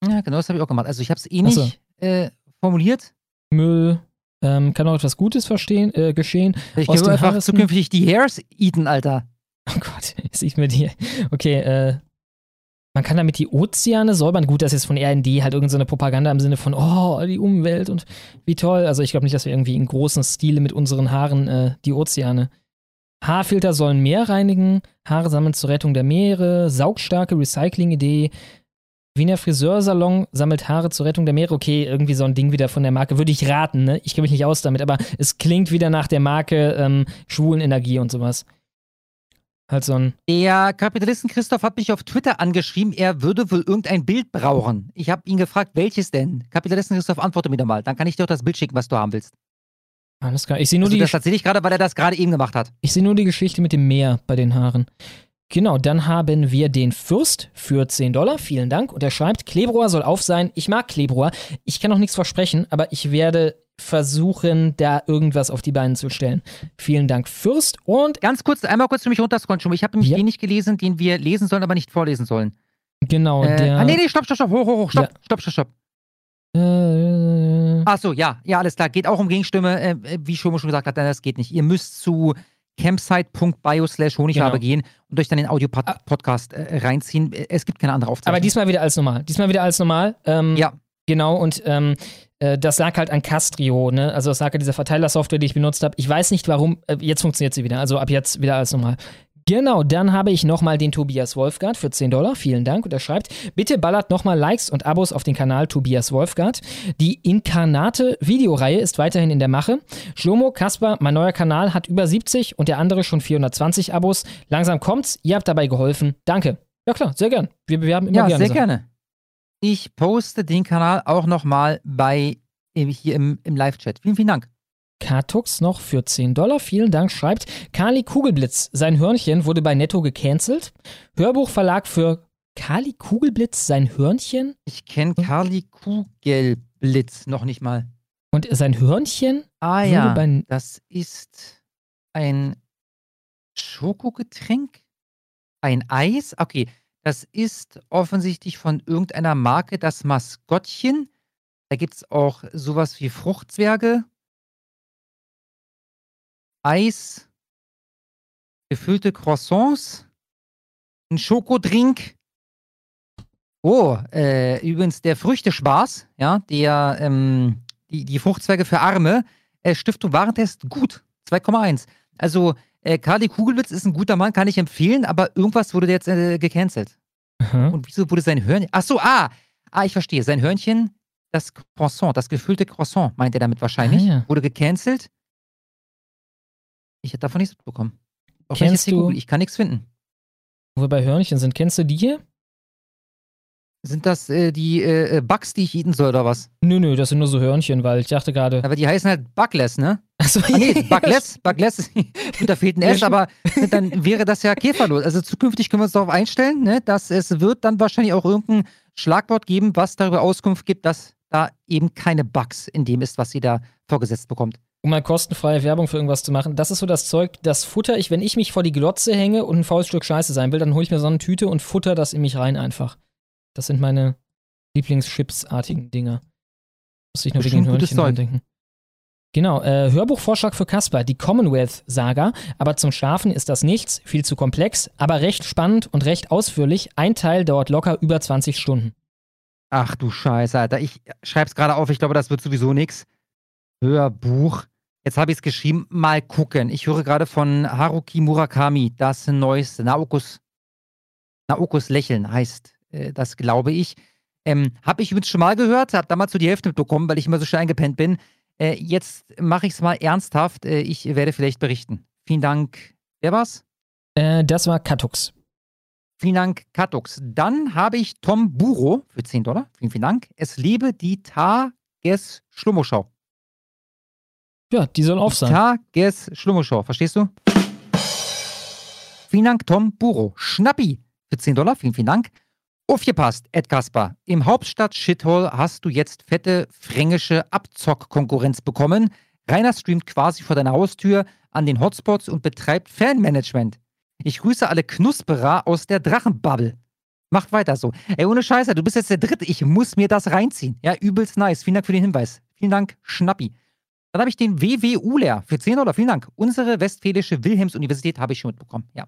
Ja, genau, das habe ich auch gemacht. Also ich habe es eh nicht so. äh, formuliert. Müll, ähm, kann auch etwas Gutes verstehen, äh, geschehen. Ich glaube einfach Haarrissen. zukünftig die Hairs eaten, Alter. Oh Gott, ist ich mit dir. Okay, äh, man kann damit die Ozeane säubern. Gut, das ist von RND halt irgendeine so Propaganda im Sinne von, oh, die Umwelt und wie toll. Also ich glaube nicht, dass wir irgendwie in großen Stile mit unseren Haaren äh, die Ozeane Haarfilter sollen Meer reinigen, Haare sammeln zur Rettung der Meere, saugstarke Recycling-Idee. Wiener Friseursalon sammelt Haare zur Rettung der Meere. Okay, irgendwie so ein Ding wieder von der Marke. Würde ich raten, ne? Ich kenne mich nicht aus damit, aber es klingt wieder nach der Marke ähm, Schwulenenergie und sowas. Halt so ein. Der Kapitalisten Christoph hat mich auf Twitter angeschrieben, er würde wohl irgendein Bild brauchen. Ich habe ihn gefragt, welches denn? Kapitalisten Christoph, antworte mir doch mal. Dann kann ich dir auch das Bild schicken, was du haben willst. Alles klar. Ich sehe nur also die. Das tatsächlich gerade, weil er das gerade eben gemacht hat. Ich sehe nur die Geschichte mit dem Meer bei den Haaren. Genau, dann haben wir den Fürst für 10 Dollar. Vielen Dank. Und er schreibt, Klebrohr soll auf sein. Ich mag Klebrohr. Ich kann noch nichts versprechen, aber ich werde versuchen, da irgendwas auf die Beine zu stellen. Vielen Dank, Fürst. Und ganz kurz, einmal kurz für mich runterscrollen. Ich habe nämlich ja. den nicht gelesen, den wir lesen sollen, aber nicht vorlesen sollen. Genau, äh, der. Ah, nee, nee, stopp, stopp, stopp, hoch, hoch, hoch, stopp, ja. stopp, stopp, stopp. Äh, Gegenstimme. Achso, ja, ja, alles klar. Geht auch um Gegenstimme. Äh, wie Schomo schon gesagt hat, das geht nicht. Ihr müsst zu campsite.bio slash Honigwabe genau. gehen und euch dann den Audio-Podcast äh, reinziehen. Es gibt keine andere Aufzeichnung. Aber diesmal wieder als normal. Diesmal wieder als normal. Ähm, ja. Genau, und ähm, äh, das lag halt an Castrio, ne? Also das lag an dieser Verteilersoftware, die ich benutzt habe. Ich weiß nicht warum, äh, jetzt funktioniert sie wieder. Also ab jetzt wieder als normal. Genau, dann habe ich nochmal den Tobias Wolfgart für 10 Dollar. Vielen Dank. Und er schreibt, bitte ballert nochmal Likes und Abos auf den Kanal Tobias Wolfgart. Die Inkarnate Videoreihe ist weiterhin in der Mache. Schlomo, Kasper, mein neuer Kanal hat über 70 und der andere schon 420 Abos. Langsam kommt's. Ihr habt dabei geholfen. Danke. Ja klar, sehr gern. Wir bewerben immer ja, gerne. Ja, sehr gerne. Ich poste den Kanal auch nochmal bei hier im, im Live-Chat. Vielen, vielen Dank. Katux noch für 10 Dollar. Vielen Dank, schreibt Kali Kugelblitz. Sein Hörnchen wurde bei Netto gecancelt. Hörbuchverlag für Kali Kugelblitz, sein Hörnchen? Ich kenne Kali Kugelblitz noch nicht mal. Und sein Hörnchen? Ah ja, das ist ein Schokogetränk? Ein Eis? Okay, das ist offensichtlich von irgendeiner Marke das Maskottchen. Da gibt es auch sowas wie Fruchtzwerge Eis, gefüllte Croissants, ein Schokodrink. Oh, äh, übrigens der Früchtespaß, ja, der, ähm, die, die Fruchtzweige für Arme, äh, Stiftung Warentest, gut, 2,1. Also, äh, Kali Kugelwitz ist ein guter Mann, kann ich empfehlen, aber irgendwas wurde jetzt äh, gecancelt. Mhm. Und wieso wurde sein Hörnchen, ach so, ah, ah, ich verstehe, sein Hörnchen, das Croissant, das gefüllte Croissant, meint er damit wahrscheinlich, ah, ja. wurde gecancelt ich hätte davon nichts mitbekommen. Auch Kennst du? Google, ich kann nichts finden. Wo wir bei Hörnchen sind, kennst du die hier? Sind das äh, die äh, äh, Bugs, die ich eaten soll, oder was? Nö, nö, das sind nur so Hörnchen, weil ich dachte gerade. Aber die heißen halt Bugless, ne? Achso, ah, nee, Bugless, Bugless, da fehlt ein S, aber dann wäre das ja käferlos. Also zukünftig können wir uns darauf einstellen, ne, dass es wird dann wahrscheinlich auch irgendein Schlagwort geben, was darüber Auskunft gibt, dass da eben keine Bugs in dem ist, was sie da vorgesetzt bekommt um mal kostenfreie Werbung für irgendwas zu machen. Das ist so das Zeug, das futter ich, wenn ich mich vor die Glotze hänge und ein faules Stück Scheiße sein will, dann hole ich mir so eine Tüte und futter das in mich rein einfach. Das sind meine Lieblingschips-artigen Dinger. Muss ich nur wegen den Hörnchen denken. Genau, äh, Hörbuchvorschlag für Casper, die Commonwealth-Saga, aber zum Schlafen ist das nichts, viel zu komplex, aber recht spannend und recht ausführlich. Ein Teil dauert locker über 20 Stunden. Ach du Scheiße, Alter. Ich schreib's gerade auf, ich glaube, das wird sowieso nichts. Hörbuch. Jetzt habe ich es geschrieben. Mal gucken. Ich höre gerade von Haruki Murakami das neueste. Naokus, Naokus Lächeln heißt äh, das, glaube ich. Ähm, habe ich übrigens schon mal gehört, habe damals so die Hälfte mitbekommen, weil ich immer so schnell eingepennt bin. Äh, jetzt mache ich es mal ernsthaft. Äh, ich werde vielleicht berichten. Vielen Dank. Wer war's? Äh, das war Katux. Vielen Dank, Katux. Dann habe ich Tom Buro für 10 Dollar. Vielen, vielen Dank. Es lebe die Tages-Schlummoschau. Ja, die soll auf sein. Tages Schlummelschau, verstehst du? Vielen Dank, Tom Buro. Schnappi für 10 Dollar, vielen, vielen Dank. Aufgepasst, Ed Kaspar. Im Hauptstadt-Shithole hast du jetzt fette fränkische Abzock-Konkurrenz bekommen. Rainer streamt quasi vor deiner Haustür an den Hotspots und betreibt Fanmanagement. Ich grüße alle Knusperer aus der Drachenbubble. Macht weiter so. Ey, ohne Scheiße, du bist jetzt der Dritte. Ich muss mir das reinziehen. Ja, übelst nice. Vielen Dank für den Hinweis. Vielen Dank, Schnappi. Dann habe ich den WWUler für 10 Dollar. Vielen Dank. Unsere Westfälische Wilhelms-Universität habe ich schon mitbekommen. Ja.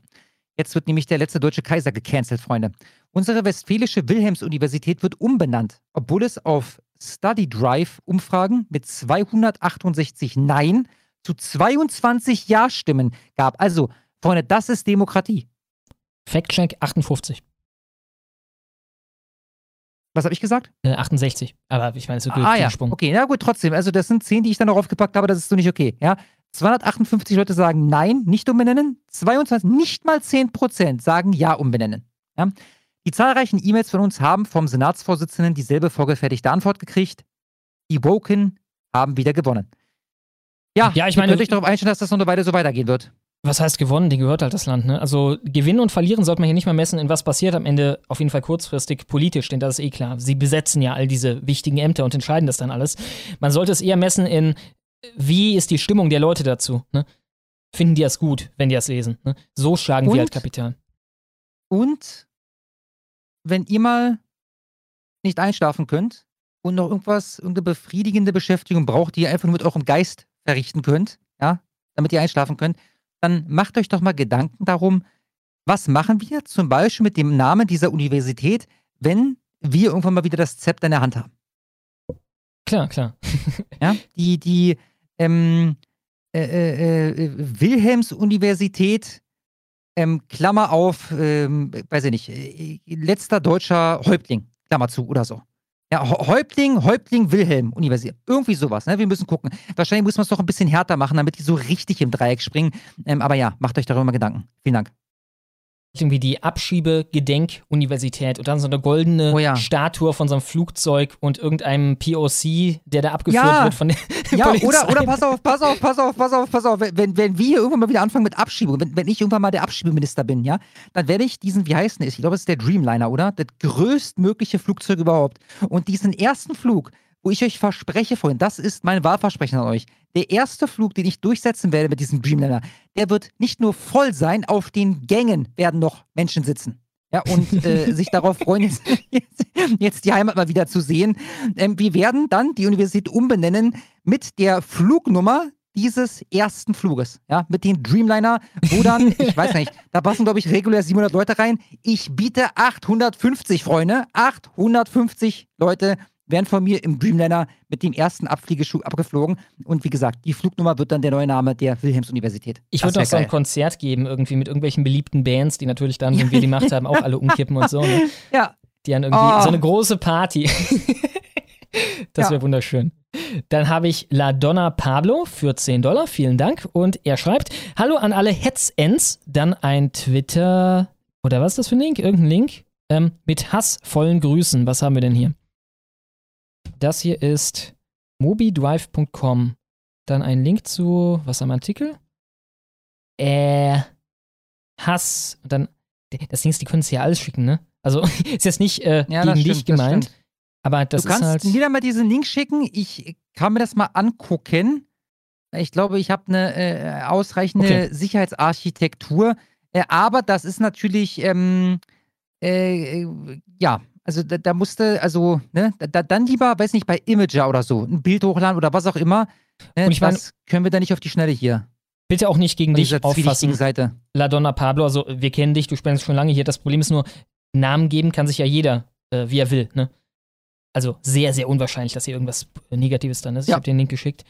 Jetzt wird nämlich der letzte deutsche Kaiser gecancelt, Freunde. Unsere Westfälische Wilhelms-Universität wird umbenannt, obwohl es auf Study Drive Umfragen mit 268 Nein zu 22 Ja-Stimmen gab. Also, Freunde, das ist Demokratie. Fact-Check 58. Was habe ich gesagt? Äh, 68. Aber ich meine, so ah, ja. Sprung. Okay, na gut, trotzdem. Also, das sind 10, die ich dann noch aufgepackt habe. Das ist so nicht okay. Ja? 258 Leute sagen Nein, nicht umbenennen. 22, nicht mal 10 Prozent sagen Ja, umbenennen. Ja? Die zahlreichen E-Mails von uns haben vom Senatsvorsitzenden dieselbe vorgefertigte Antwort gekriegt. Die Woken haben wieder gewonnen. Ja, ja ich meine, könnt euch darauf einstellen, dass das noch eine Weile so weitergehen wird was heißt gewonnen? Die gehört halt das Land. Ne? Also gewinnen und verlieren sollte man hier nicht mal messen, in was passiert am Ende, auf jeden Fall kurzfristig politisch, denn das ist eh klar. Sie besetzen ja all diese wichtigen Ämter und entscheiden das dann alles. Man sollte es eher messen in, wie ist die Stimmung der Leute dazu? Ne? Finden die das gut, wenn die das lesen? Ne? So schlagen und, wir halt Kapital. Und wenn ihr mal nicht einschlafen könnt, und noch irgendwas, irgendeine befriedigende Beschäftigung braucht, die ihr einfach nur mit eurem Geist verrichten könnt, ja, damit ihr einschlafen könnt, dann macht euch doch mal Gedanken darum, was machen wir zum Beispiel mit dem Namen dieser Universität, wenn wir irgendwann mal wieder das Zepter in der Hand haben. Klar, klar. ja, die, die ähm, äh, äh, äh, Wilhelms-Universität, ähm, Klammer auf, ähm, weiß ich nicht, äh, letzter deutscher Häuptling, Klammer zu oder so. Ja, Häuptling, Häuptling Wilhelm, Universität. Irgendwie sowas, ne? Wir müssen gucken. Wahrscheinlich muss man es doch ein bisschen härter machen, damit die so richtig im Dreieck springen. Ähm, aber ja, macht euch darüber mal Gedanken. Vielen Dank irgendwie die Abschiebe-Gedenkuniversität und dann so eine goldene oh ja. Statue von so einem Flugzeug und irgendeinem POC, der da abgeführt ja. wird von der Ja, Polizei. oder, oder pass auf, pass auf, pass auf, pass auf, pass auf. Wenn, wenn wir irgendwann mal wieder anfangen mit Abschiebung, wenn, wenn ich irgendwann mal der Abschiebeminister bin, ja, dann werde ich diesen, wie heißt denn Ich glaube, es ist der Dreamliner, oder? Das größtmögliche Flugzeug überhaupt. Und diesen ersten Flug, wo ich euch verspreche vorhin, das ist mein Wahlversprechen an euch. Der erste Flug, den ich durchsetzen werde mit diesem Dreamliner, der wird nicht nur voll sein, auf den Gängen werden noch Menschen sitzen. Ja, und äh, sich darauf freuen, jetzt, jetzt, jetzt, die Heimat mal wieder zu sehen. Ähm, wir werden dann die Universität umbenennen mit der Flugnummer dieses ersten Fluges, ja, mit dem Dreamliner, wo dann, ich weiß nicht, da passen, glaube ich, regulär 700 Leute rein. Ich biete 850, Freunde, 850 Leute werden von mir im Dreamliner mit dem ersten Abfliegeschuh abgeflogen. Und wie gesagt, die Flugnummer wird dann der neue Name der Wilhelms-Universität. Ich würde auch so ein Konzert geben, irgendwie mit irgendwelchen beliebten Bands, die natürlich dann, wenn wir die Macht haben, auch alle umkippen und so. Ne? Ja. Die haben irgendwie oh. so eine große Party. das wäre ja. wunderschön. Dann habe ich La Donna Pablo für 10 Dollar. Vielen Dank. Und er schreibt: Hallo an alle Hetzends. Dann ein Twitter. Oder was ist das für ein Link? Irgendein Link? Ähm, mit hassvollen Grüßen. Was haben wir denn hier? Das hier ist mobidrive.com. Dann ein Link zu, was am Artikel? Äh, Hass. Und dann, das Ding ist, die können es ja alles schicken, ne? Also, ist jetzt nicht äh, ja, gegen stimmt, dich gemeint. Aber das du kannst halt mir dann mal diesen Link schicken. Ich kann mir das mal angucken. Ich glaube, ich habe eine äh, ausreichende okay. Sicherheitsarchitektur. Äh, aber das ist natürlich, ähm, äh, äh ja, also da, da musste, also, ne, da, dann lieber, weiß nicht, bei Imager oder so, ein Bild hochladen oder was auch immer. Ne, Und ich meine, können wir da nicht auf die Schnelle hier. Bitte auch nicht gegen dich auffassen. Seite. La Donna Pablo, also wir kennen dich, du spendest schon lange hier. Das Problem ist nur, Namen geben kann sich ja jeder, äh, wie er will, ne? Also sehr, sehr unwahrscheinlich, dass hier irgendwas Negatives dran ist. Ja. Ich habe den Link geschickt.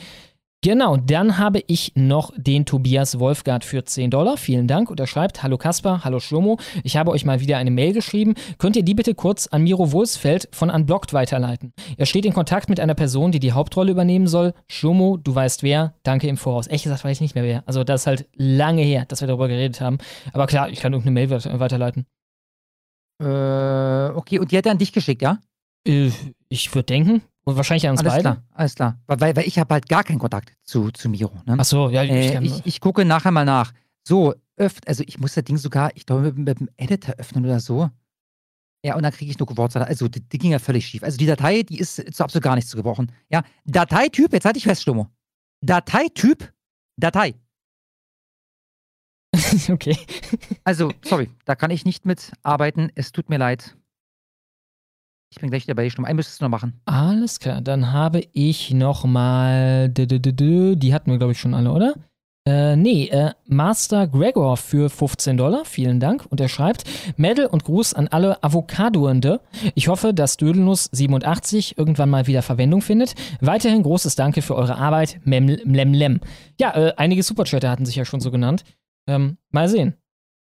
Genau, dann habe ich noch den Tobias Wolfgart für 10 Dollar. Vielen Dank. Und er schreibt, hallo Kasper, hallo Schlomo. Ich habe euch mal wieder eine Mail geschrieben. Könnt ihr die bitte kurz an Miro Wohlsfeld von Unblocked weiterleiten? Er steht in Kontakt mit einer Person, die die Hauptrolle übernehmen soll. Schlomo, du weißt wer. Danke im Voraus. Echt gesagt weiß ich nicht mehr wer. Also das ist halt lange her, dass wir darüber geredet haben. Aber klar, ich kann irgendeine Mail weiterleiten. Äh, okay. Und die hat er an dich geschickt, ja? Äh, ich würde denken. Und wahrscheinlich an uns alles beide. Klar, alles klar. Weil, weil ich habe halt gar keinen Kontakt zu, zu Miro. Ne? Ach so, ja. Ich, äh, ich, ich, gucke nachher mal nach. So, öffnet, also ich muss das Ding sogar, ich glaube, mit, mit dem Editor öffnen oder so. Ja, und dann kriege ich nur Geburtstag. Also, die, die, ging ja völlig schief. Also, die Datei, die ist zu absolut gar nichts zu gebrochen. Ja, Dateityp, jetzt halte ich fest, Stummo. Dateityp, Datei. okay. also, sorry, da kann ich nicht mitarbeiten. Es tut mir leid. Ich bin gleich dabei. Stumm ein müsstest du noch machen. Alles klar. Dann habe ich noch mal. Die hatten wir, glaube ich, schon alle, oder? Äh, nee, äh, Master Gregor für 15 Dollar, vielen Dank. Und er schreibt, Medal und Gruß an alle Avocadoende. Ich hoffe, dass Dödelnuss 87 irgendwann mal wieder Verwendung findet. Weiterhin großes Danke für eure Arbeit, Mem Lem. Ja, äh, einige Superchatter hatten sich ja schon so genannt. Ähm, mal sehen.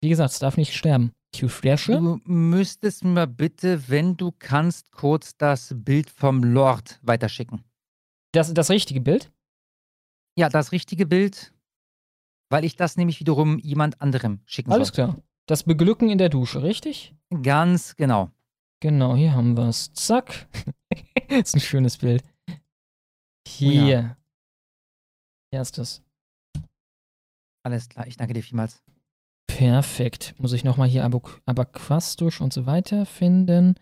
Wie gesagt, es darf nicht sterben. Q-Flasche? Du müsstest mir bitte, wenn du kannst, kurz das Bild vom Lord weiterschicken. Das, das richtige Bild? Ja, das richtige Bild, weil ich das nämlich wiederum jemand anderem schicken Alles soll. Alles klar. Das Beglücken in der Dusche, richtig? Ganz genau. Genau, hier haben wir es. Zack. das ist ein schönes Bild. Hier. Oh ja. Hier ist es. Alles klar, ich danke dir vielmals. Perfekt. Muss ich nochmal hier Abaquastisch und so weiter finden.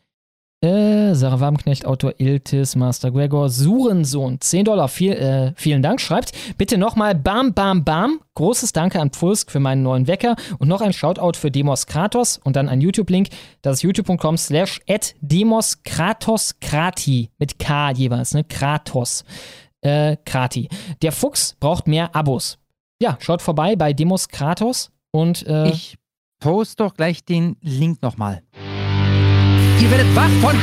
Äh, Sarah Wabenknecht, Autor Iltis, Master Gregor, Surensohn, 10 Dollar, viel, äh, vielen Dank, schreibt bitte nochmal Bam Bam Bam, großes Danke an Pfulsk für meinen neuen Wecker. Und noch ein Shoutout für Demos Kratos und dann ein YouTube-Link, das ist youtube.com slash at Demos Kratos Krati, mit K jeweils, ne, Kratos, äh, Krati. Der Fuchs braucht mehr Abos. Ja, schaut vorbei bei Demos Kratos und äh, ich poste doch gleich den Link nochmal. Ihr werdet wach von.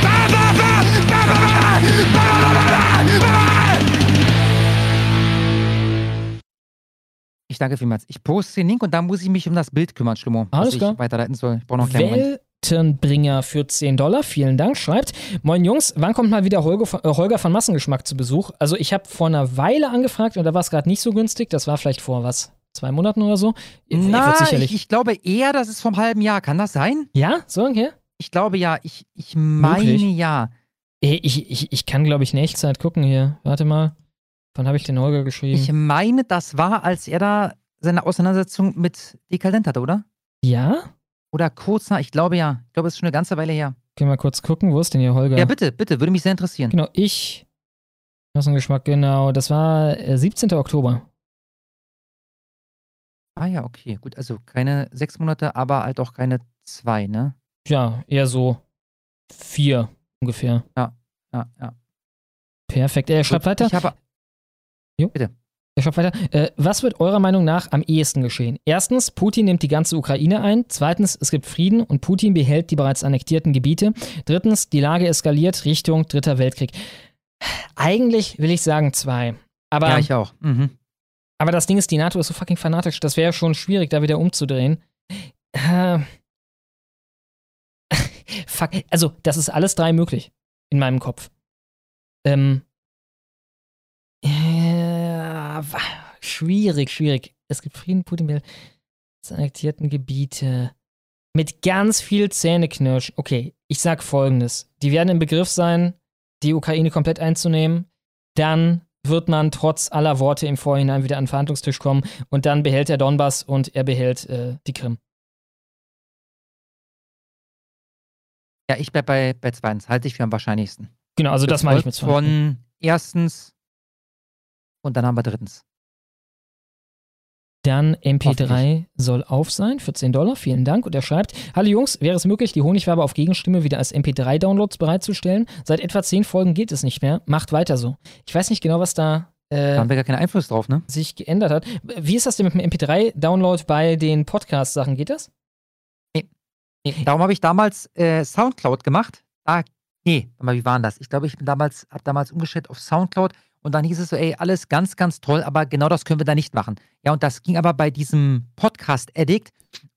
Ich danke vielmals. Ich poste den Link und dann muss ich mich um das Bild kümmern, Schlummo. Alles klar. Ich weiterleiten soll. Ich brauche noch einen kleinen Bringer für 10 Dollar. Vielen Dank. Schreibt, moin Jungs, wann kommt mal wieder Holger von, äh, Holger von Massengeschmack zu Besuch? Also ich habe vor einer Weile angefragt und da war es gerade nicht so günstig. Das war vielleicht vor was, Zwei Monaten oder so? Na, ich, ich glaube eher, das ist vom halben Jahr. Kann das sein? ja, so, okay. Ich glaube ja. Ich, ich meine Möglich. ja. Ich, ich, ich kann, glaube ich, in Echtzeit gucken hier. Warte mal. Wann habe ich den Holger geschrieben? Ich meine, das war, als er da seine Auseinandersetzung mit Dekadent hatte, oder? ja? Oder kurz nach, ich glaube ja. Ich glaube, es ist schon eine ganze Weile her. Können wir mal kurz gucken. Wo ist denn hier Holger? Ja, bitte, bitte, würde mich sehr interessieren. Genau, ich. Massengeschmack, genau. Das war äh, 17. Oktober. Ah ja, okay, gut. Also keine sechs Monate, aber halt auch keine zwei, ne? Ja, eher so vier ungefähr. Ja, ja, ja. Perfekt. Er schreibt weiter. Ich habe. Jo. Bitte. Er schreibt weiter. Äh, was wird eurer Meinung nach am ehesten geschehen? Erstens, Putin nimmt die ganze Ukraine ein. Zweitens, es gibt Frieden und Putin behält die bereits annektierten Gebiete. Drittens, die Lage eskaliert Richtung Dritter Weltkrieg. Eigentlich will ich sagen zwei. Aber, ja, ich auch. Mhm. Aber das Ding ist, die NATO ist so fucking fanatisch. Das wäre schon schwierig, da wieder umzudrehen. Äh, fuck. Also, das ist alles drei möglich. In meinem Kopf. Ähm. Wa- schwierig, schwierig. Es gibt Frieden, Putin will annektierten Gebiete. Mit ganz viel Zähneknirsch. Okay, ich sag folgendes. Die werden im Begriff sein, die Ukraine komplett einzunehmen. Dann wird man trotz aller Worte im Vorhinein wieder an den Verhandlungstisch kommen und dann behält er Donbass und er behält äh, die Krim. Ja, ich bleib bei, bei zweitens. Halte ich für am wahrscheinlichsten. Genau, also das meine ich mit zwei. Von erstens und dann haben wir drittens. Dann MP3 soll auf sein für 10 Dollar. Vielen Dank. Und er schreibt: Hallo Jungs, wäre es möglich, die Honigwabe auf Gegenstimme wieder als MP3-Downloads bereitzustellen? Seit etwa 10 Folgen geht es nicht mehr. Macht weiter so. Ich weiß nicht genau, was da. Äh, Da haben wir gar keinen Einfluss drauf, ne? sich geändert hat. Wie ist das denn mit dem MP3-Download bei den Podcast-Sachen? Geht das? Nee, darum habe ich damals äh, Soundcloud gemacht. Da, nee, warte mal, wie war denn das? Ich glaube, ich bin damals, habe damals umgestellt auf Soundcloud und dann hieß es so, ey, alles ganz, ganz toll, aber genau das können wir da nicht machen. Ja, und das ging aber bei diesem Podcast Addict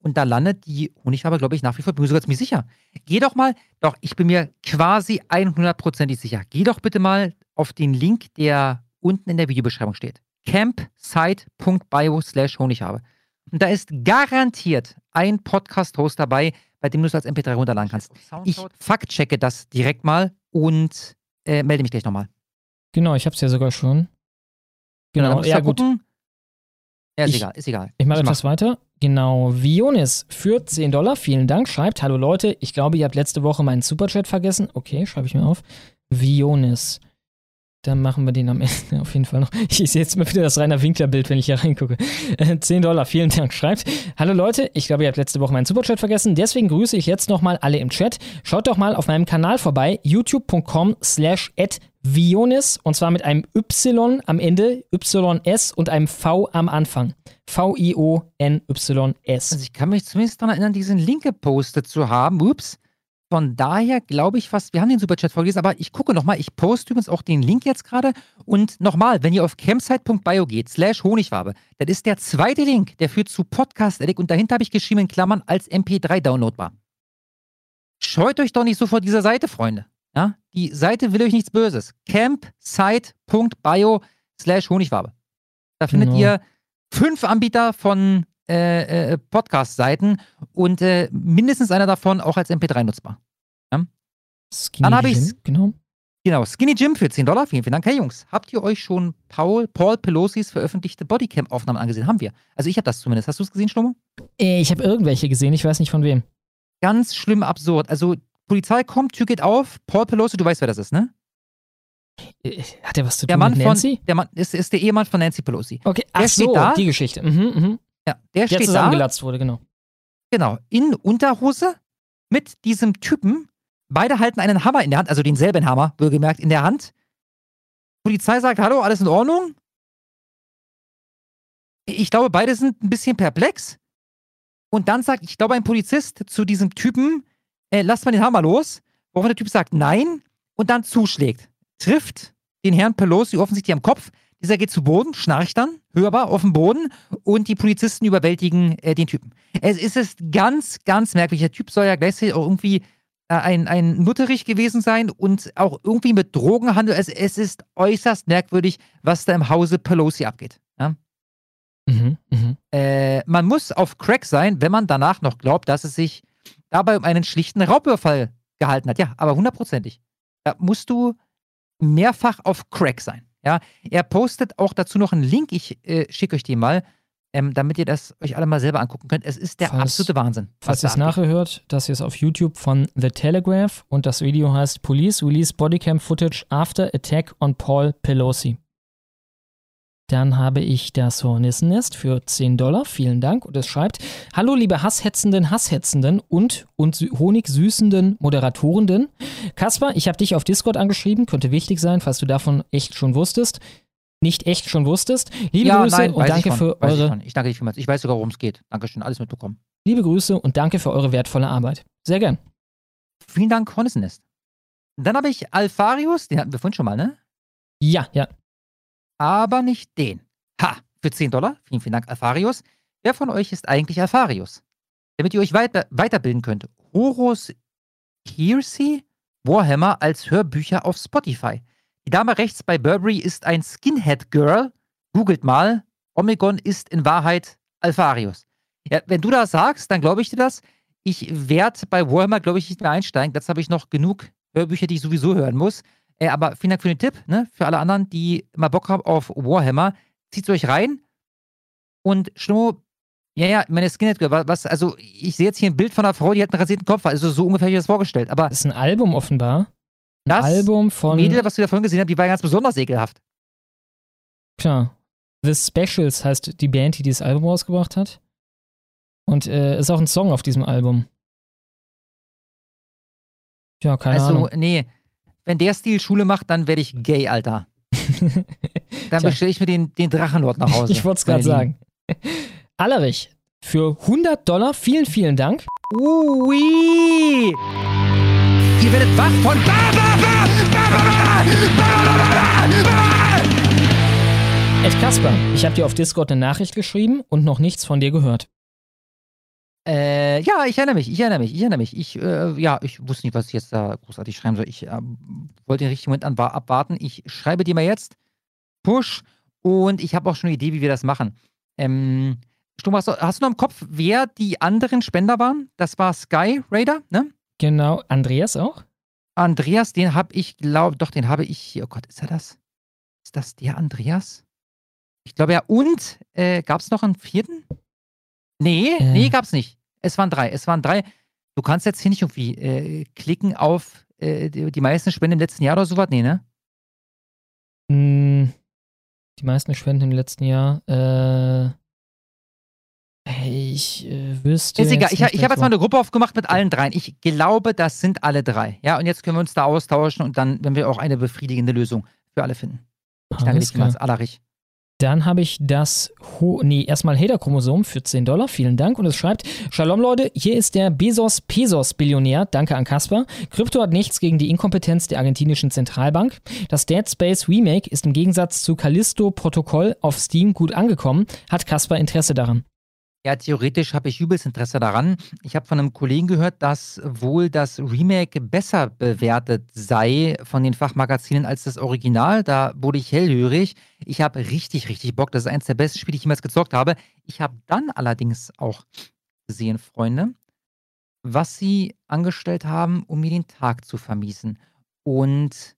und da landet die Honigfarbe, glaube ich, nach wie vor, bin mir sogar ziemlich sicher. Geh doch mal, doch, ich bin mir quasi 100%ig sicher. Geh doch bitte mal auf den Link, der unten in der Videobeschreibung steht. campsite.bio slash Honigfarbe. Und da ist garantiert ein Podcast-Host dabei, bei dem du es als MP3 runterladen kannst. Ich fact-checke das direkt mal und äh, melde mich gleich nochmal. Genau, ich hab's ja sogar schon. Genau, du ja, gut. gucken. Ja, ist Ich- egal, ist egal. Ich mache etwas weiter. Genau, Vionis für 10 Dollar, vielen Dank, schreibt, hallo Leute, ich glaube, ihr habt letzte Woche meinen Superchat vergessen. Okay, schreibe ich mir auf. Vionis. Dann machen wir den am Ende auf jeden Fall noch. Ich sehe jetzt mal wieder das Rainer Winkler-Bild, wenn ich hier reingucke. Äh, 10 Dollar, vielen Dank, schreibt. Hallo Leute, ich glaube, ihr habt letzte Woche meinen Superchat vergessen, deswegen grüße ich jetzt nochmal alle im Chat. Schaut doch mal auf meinem Kanal vorbei, youtube.com slash Vionis und zwar mit einem Y am Ende, YS und einem V am Anfang. V-I-O-N-Y-S. Also ich kann mich zumindest daran erinnern, diesen Link gepostet zu haben. Ups. Von daher glaube ich fast, wir haben den Superchat vorgelesen, aber ich gucke nochmal. Ich poste übrigens auch den Link jetzt gerade. Und nochmal, wenn ihr auf campsite.bio geht, slash Honigwabe, das ist der zweite Link, der führt zu Podcast Addict und dahinter habe ich geschrieben in Klammern als MP3 downloadbar. Scheut euch doch nicht so vor dieser Seite, Freunde. Ja? Die Seite will euch nichts Böses. campsite.bio slash Honigwabe. Da findet Genau. ihr fünf Anbieter von äh, äh, Podcast-Seiten und äh, mindestens einer davon auch als MP3 nutzbar. Ja? Dann habe ich Jim, genau. Genau, Skinny Jim für 10 Dollar. Vielen, vielen Dank, hey Jungs. Habt ihr euch schon Paul, Paul Pelosi's veröffentlichte Bodycam-Aufnahmen angesehen? Haben wir. Also ich habe das zumindest. Hast du es gesehen, Schlomo? Äh, Ich habe irgendwelche gesehen, ich weiß nicht von wem. Ganz schlimm absurd. Also Polizei kommt, Tür geht auf. Paul Pelosi, du weißt, wer das ist, ne? Äh, hat er was zu der tun Mann mit Nancy? Von, der Mann ist, ist der Ehemann von Nancy Pelosi. Okay, der ach so, da, die Geschichte. Mhm, mhm. Ja, der, Der steht da. zusammengelatzt wurde, genau. Genau, in Unterhose mit diesem Typen. Beide halten einen Hammer in der Hand, also denselben Hammer, wohlgemerkt, in der Hand. Polizei sagt, hallo, alles in Ordnung? Ich glaube, beide sind ein bisschen perplex. Und dann sagt, ich glaube, ein Polizist zu diesem Typen, äh, lasst mal den Hammer los. Worauf der Typ sagt, nein. Und dann zuschlägt. Trifft den Herrn Pelosi offensichtlich am Kopf. Dieser geht zu Boden, schnarcht dann, hörbar, auf dem Boden. Und die Polizisten überwältigen äh, den Typen. Es ist es ganz, ganz merkwürdig. Der Typ soll ja gleichzeitig auch irgendwie äh, ein, ein Nutterich gewesen sein und auch irgendwie mit Drogenhandel. Es, es ist äußerst merkwürdig, was da im Hause Pelosi abgeht. Ja? Mhm, mhm. Äh, man muss auf Crack sein, wenn man danach noch glaubt, dass es sich dabei um einen schlichten Raubüberfall gehalten hat. Ja, aber hundertprozentig. Da musst du mehrfach auf Crack sein. Ja, er postet auch dazu noch einen Link. Ich äh, schicke euch den mal, ähm, damit ihr das euch alle mal selber angucken könnt. Es ist der Falls- absolute Wahnsinn. Falls ihr was es nachher hört, das hier ist auf YouTube von The Telegraph und das Video heißt Police Release Bodycam Footage After Attack on Paul Pelosi. Dann habe ich das Hornissennest für 10 Dollar. Vielen Dank. Und es schreibt: Hallo, liebe Hasshetzenden, Hasshetzenden und, und sü- honigsüßenden Moderatorenden. Kaspar, ich habe dich auf Discord angeschrieben. Könnte wichtig sein, falls du davon echt schon wusstest. Nicht echt schon wusstest. Liebe ja, Grüße nein, und danke ich schon, für Ich, eure schon. ich danke dir vielmals. Ich weiß sogar, worum es geht. Dankeschön, alles mitbekommen. liebe Grüße und danke für eure wertvolle Arbeit. Sehr gern. Vielen Dank, Hornissennest. Dann habe ich Alfarius, den hatten wir vorhin schon mal, ne? Ja, ja. Aber nicht den. Ha, für 10 Dollar. Vielen, vielen Dank, Alfarius. Wer von euch ist eigentlich Alfarius? Damit ihr euch weiter, weiterbilden könnt. Horus Hearsey Warhammer als Hörbücher auf Spotify. Die Dame rechts bei Burberry ist ein Skinhead Girl. Googelt mal. Omegon ist in Wahrheit Alfarius. Ja, wenn du das sagst, dann glaube ich dir das. Ich werde bei Warhammer, glaube ich, nicht mehr einsteigen. Das habe ich noch genug Hörbücher, die ich sowieso hören muss. Äh, aber vielen Dank für den Tipp, ne? Für alle anderen, die mal Bock haben auf Warhammer. Zieht euch rein. Und Schnurr, ja, ja, meine Skinhead Girl, wa- was, also ich sehe jetzt hier ein Bild von einer Frau, die hat einen rasierten Kopf, also so ungefähr habe ich das vorgestellt. Aber Das ist ein Album offenbar. Ein das Album von. Mädel, was du da vorhin gesehen hast, die war ganz besonders ekelhaft. Klar. The Specials heißt die Band, die dieses Album rausgebracht hat. Und äh, ist auch ein Song auf diesem Album. Ja, keine also, Ahnung. nee, wenn der Stil Schule macht, dann werde ich gay, Alter. dann bestelle ich mir den, den Drachenlord nach Hause. Ich wollte es gerade sagen. Allerich, für 100 Dollar, vielen, vielen Dank. Ui! Ihr werdet wach von Ed Kasper, ich habe dir auf Discord eine Nachricht geschrieben und noch nichts von dir gehört. Äh, ja, ich erinnere mich, ich erinnere mich, ich erinnere mich. Ich, äh, ja, ich wusste nicht, was ich jetzt da großartig schreiben soll. Ich äh, wollte den richtigen Moment an, abwarten. Ich schreibe dir mal jetzt. Push. Und ich habe auch schon eine Idee, wie wir das machen. Ähm, Stum, hast, du, hast du noch im Kopf, wer die anderen Spender waren? Das war Sky Raider, ne? Genau, Andreas auch? Andreas, den habe ich, glaube, doch, den habe ich hier. Oh Gott, ist er das? Ist das der Andreas? Ich glaube ja. Und äh, gab es noch einen vierten? Nee, Äh. nee, gab's nicht. Es waren drei. Es waren drei. Du kannst jetzt hier nicht irgendwie äh, klicken auf äh, die, meisten Spenden im letzten Jahr oder sowas. Nee, ne? Hm, die meisten Spenden im letzten Jahr. Äh, ich äh, wüsste. Ist egal. Ich, ich habe jetzt mal eine Gruppe aufgemacht mit allen dreien. Ich glaube, das sind alle drei. Ja, und jetzt können wir uns da austauschen und dann werden wir auch eine befriedigende Lösung für alle finden. Ich danke dir Alles klar. vielmals, Alarich. Dann habe ich das, Ho nee, erstmal Hader-Chromosom für 10 Dollar, vielen Dank. Und es schreibt, Shalom Leute, hier ist der Bezos-Pesos-Billionär, danke an Kasper. Krypto hat nichts gegen die Inkompetenz der argentinischen Zentralbank. Das Dead Space Remake ist im Gegensatz zu Callisto-Protokoll auf Steam gut angekommen. Hat Kasper Interesse daran? Ja, theoretisch habe ich übelst Interesse daran. Ich habe von einem Kollegen gehört, dass wohl das Remake besser bewertet sei von den Fachmagazinen als das Original. Da wurde ich hellhörig. Ich habe richtig, richtig Bock. Das ist eines der besten Spiele, die ich jemals gezockt habe. Ich habe dann allerdings auch gesehen, Freunde, was sie angestellt haben, um mir den Tag zu vermiesen. Und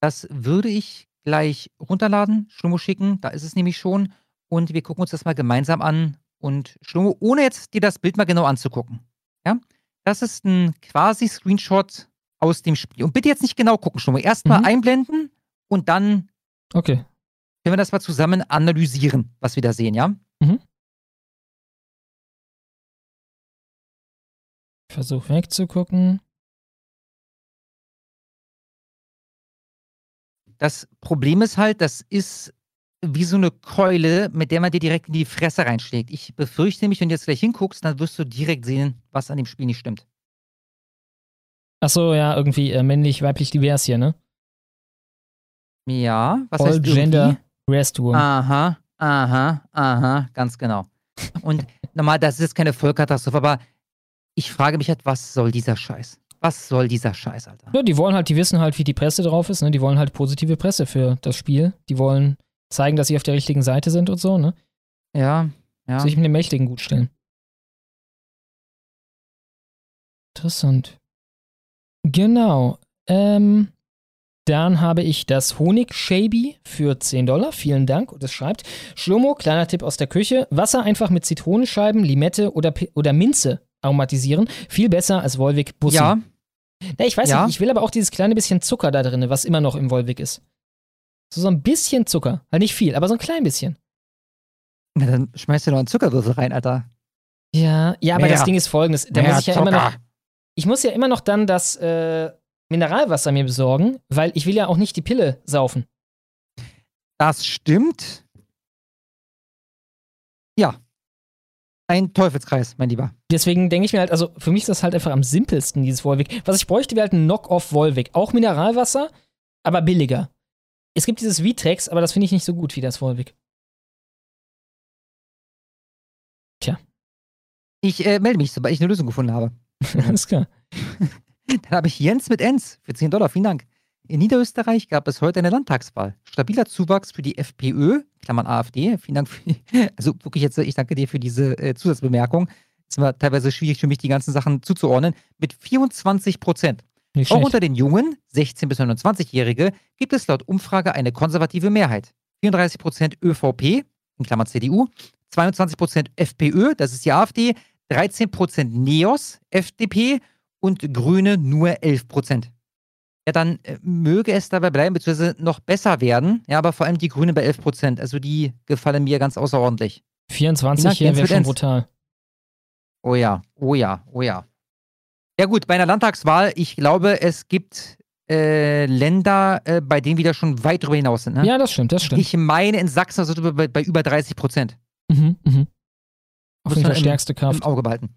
das würde ich gleich runterladen, Schlummo schicken. Da ist es nämlich schon. Und wir gucken uns das mal gemeinsam an. Und Schlummo, ohne jetzt dir das Bild mal genau anzugucken. Ja? Das ist ein quasi Screenshot aus dem Spiel. Und bitte jetzt nicht genau gucken, mal. Erstmal mhm. einblenden und dann okay. können wir das mal zusammen analysieren, was wir da sehen, ja? Mhm. Versuch wegzugucken. Das Problem ist halt, das ist wie so eine Keule, mit der man dir direkt in die Fresse reinschlägt. Ich befürchte nämlich, wenn du jetzt gleich hinguckst, dann wirst du direkt sehen, was an dem Spiel nicht stimmt. Achso, ja, irgendwie äh, männlich, weiblich, divers hier, ne? Ja, was All heißt Gender? Restroom. Aha, aha, aha, ganz genau. Und normal, das ist keine Vollkatastrophe, aber ich frage mich halt, was soll dieser Scheiß? Was soll dieser Scheiß, Alter? Ja, die wollen halt, die wissen halt, wie die Presse drauf ist, ne? Die wollen halt positive Presse für das Spiel. Die wollen zeigen, dass sie auf der richtigen Seite sind und so, ne? Ja, ja. Sich mit den Mächtigen gut stellen. Interessant. Genau. Ähm, dann habe ich das Honig Shaby für 10 Dollar. Vielen Dank. Und es schreibt: Schlomo, kleiner Tipp aus der Küche: Wasser einfach mit Zitronenscheiben, Limette oder, oder Minze aromatisieren. Viel besser als Wolwig Bussi. Ja. Na, ich weiß Ja. nicht, ich will aber auch dieses kleine bisschen Zucker da drin, was immer noch im Wolwig ist. So, so ein bisschen Zucker. Halt nicht viel, aber so ein klein bisschen. Na, dann schmeißt du noch einen Zuckerwürfel rein, Alter. Ja, ja, aber Mehr. das Ding ist folgendes. Da Mehr muss ich ja immer noch. Zucker. Ich muss ja immer noch dann das äh, Mineralwasser mir besorgen, weil ich will ja auch nicht die Pille saufen. Das stimmt. Ja. Ein Teufelskreis, mein Lieber. Deswegen denke ich mir halt, also für mich ist das halt einfach am simpelsten, dieses Volvic. Was ich bräuchte, wäre halt ein Knock-off Volvic. Auch Mineralwasser, aber billiger. Es gibt dieses Vitrex, aber das finde ich nicht so gut wie das Volvic. Tja. Ich äh, melde mich, sobald ich eine Lösung gefunden habe. Alles klar. Dann habe ich Jens mit Enz für 10 Dollar. Vielen Dank. In Niederösterreich gab es heute eine Landtagswahl. Stabiler Zuwachs für die FPÖ, Klammern AfD. Vielen Dank für also wirklich jetzt, ich danke dir für diese äh, Zusatzbemerkung. Es war teilweise schwierig für mich, die ganzen Sachen zuzuordnen. Mit 24 Prozent. Auch unter den Jungen, 16- bis 29-Jährige, gibt es laut Umfrage eine konservative Mehrheit. 34 Prozent ÖVP, in Klammern CDU, 22 Prozent FPÖ, das ist die AfD, 13 Prozent NEOS, FDP und Grüne nur 11 Prozent. Ja, dann äh, möge es dabei bleiben, beziehungsweise noch besser werden. Ja, aber vor allem die Grünen bei 11 Prozent. Also die gefallen mir ganz außerordentlich. 24 Vielen Dank, hier wäre schon brutal. Oh ja, oh ja, oh ja. Ja gut, bei einer Landtagswahl, ich glaube, es gibt äh, Länder, äh, bei denen wir da schon weit drüber hinaus sind. Ne? Ja, das stimmt, das stimmt. Ich meine, in Sachsen sind wir bei, bei über 30 Prozent. Mhm, mhm. Auf jeden Fall stärkste Kraft. Im Auge behalten.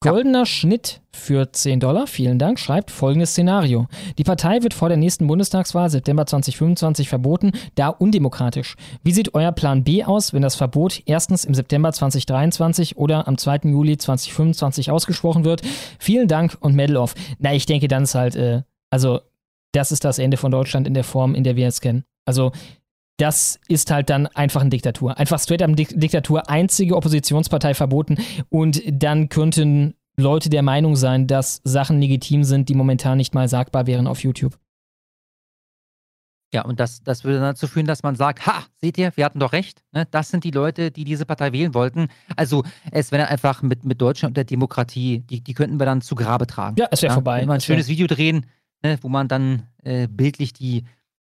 Goldener Schnitt für 10 Dollar, vielen Dank, schreibt folgendes Szenario. Die Partei wird vor der nächsten Bundestagswahl September 2025 verboten, da undemokratisch. Wie sieht euer Plan B aus, wenn das Verbot erstens im September 2023 oder am 2. Juli 2025 ausgesprochen wird? Vielen Dank und Medal off. Na, ich denke, dann ist halt, äh, also, das ist das Ende von Deutschland in der Form, in der wir es kennen. Also, das ist halt dann einfach eine Diktatur. Einfach straight up Dik Diktatur, einzige Oppositionspartei verboten und dann könnten Leute der Meinung sein, dass Sachen legitim sind, die momentan nicht mal sagbar wären auf YouTube. Ja, und das, das würde dazu führen, dass man sagt, ha, seht ihr, wir hatten doch recht. Ne? Das sind die Leute, die diese Partei wählen wollten. Also es wäre einfach mit, mit Deutschland und der Demokratie, die, die könnten wir dann zu Grabe tragen. Ja, es wäre vorbei. Wenn wir ein schönes Video drehen, ne, wo man dann äh, bildlich die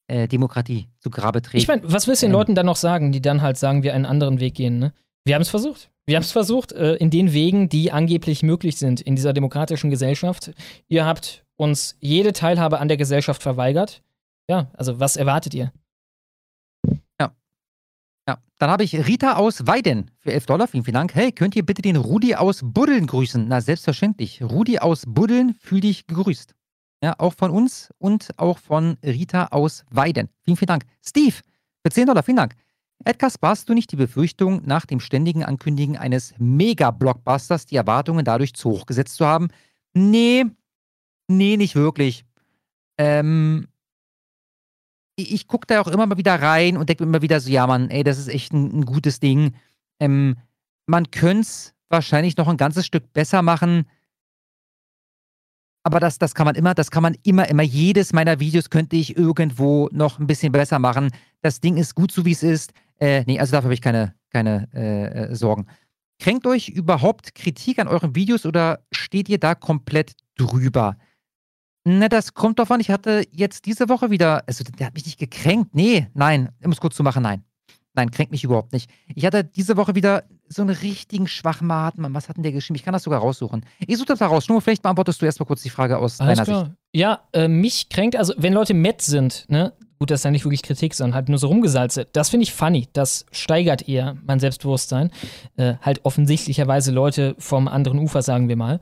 äh, Demokratie zu Grabe trägt. Ich meine, was willst du den Ähm, Leuten dann noch sagen, die dann halt sagen, wir einen anderen Weg gehen, ne? Wir haben es versucht. Wir haben es versucht, äh, in den Wegen, die angeblich möglich sind in dieser demokratischen Gesellschaft. Ihr habt uns jede Teilhabe an der Gesellschaft verweigert. Ja, also was erwartet ihr? Ja, dann habe ich Rita aus Weiden für 11 Dollar. Vielen, vielen Dank. Hey, könnt ihr bitte den Rudi aus Buddeln grüßen? Na, selbstverständlich. Rudi aus Buddeln, fühl dich gegrüßt. Ja, auch von uns und auch von Rita aus Weiden. Vielen, vielen Dank. Steve, für 10 Dollar, vielen Dank. Edgar, hast du nicht die Befürchtung, nach dem ständigen Ankündigen eines Mega-Blockbusters die Erwartungen dadurch zu hoch gesetzt zu haben? Nee, nee, nicht wirklich. Ähm, ich, ich gucke da auch immer mal wieder rein und denke immer wieder so, ja Mann, ey, das ist echt ein, ein gutes Ding. Ähm, man könnte es wahrscheinlich noch ein ganzes Stück besser machen. Aber das, das kann man immer, das kann man immer, immer. Jedes meiner Videos könnte ich irgendwo noch ein bisschen besser machen. Das Ding ist gut so, wie es ist. Äh, nee, also dafür habe ich keine, keine äh, äh, Sorgen. Kränkt euch überhaupt Kritik an euren Videos oder steht ihr da komplett drüber? Na, das kommt an. Ich hatte jetzt diese Woche wieder, also der hat mich nicht gekränkt. Nee, nein, ich muss kurz zu machen, nein. Nein, kränkt mich überhaupt nicht. Ich hatte diese Woche wieder so einen richtigen schwachen Maten. Was hat denn der geschrieben? Ich kann das sogar raussuchen. Ich suche das da raus. Nur vielleicht beantwortest du erstmal kurz die Frage aus Alles deiner klar. Sicht. Ja, äh, mich kränkt, also wenn Leute matt sind, ne, gut, das ist ja nicht wirklich Kritik, sondern halt nur so rumgesalze. Das finde ich funny. Das steigert eher mein Selbstbewusstsein. Äh, halt offensichtlicherweise Leute vom anderen Ufer, sagen wir mal.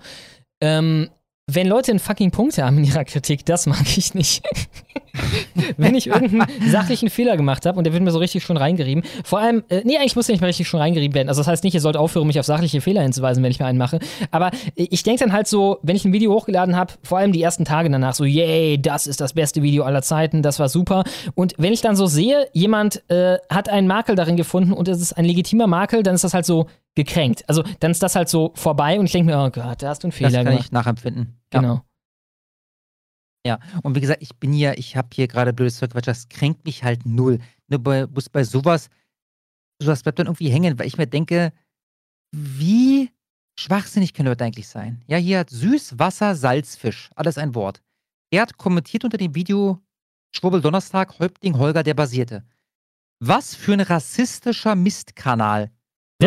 Ähm, wenn Leute einen fucking Punkt haben in ihrer Kritik, das mag ich nicht. wenn ich irgendeinen sachlichen Fehler gemacht habe und der wird mir so richtig schon reingerieben. Vor allem, äh, nee, eigentlich muss der nicht mehr richtig schon reingerieben werden. Also das heißt nicht, ihr sollt aufhören, mich auf sachliche Fehler hinzuweisen, wenn ich mir einen mache. Aber ich denke dann halt so, wenn ich ein Video hochgeladen habe, vor allem die ersten Tage danach, so, yay, das ist das beste Video aller Zeiten, das war super. Und wenn ich dann so sehe, jemand äh, hat einen Makel darin gefunden und es ist ein legitimer Makel, dann ist das halt so, gekränkt. Also dann ist das halt so vorbei und ich denke mir, oh Gott, da hast du einen Fehler das kann gemacht. ich nachempfinden. Ja. Genau. Ja, und wie gesagt, ich bin hier, ich habe hier gerade blödes Zeug, das kränkt mich halt null. Nur bei, muss bei sowas, sowas bleibt dann irgendwie hängen, weil ich mir denke, wie schwachsinnig können Leute eigentlich sein? Ja, hier hat Süßwasser, Salzfisch, alles ein Wort. Er hat kommentiert unter dem Video Schwurbel Donnerstag, Häuptling Holger der Basierte. Was für ein rassistischer Mistkanal.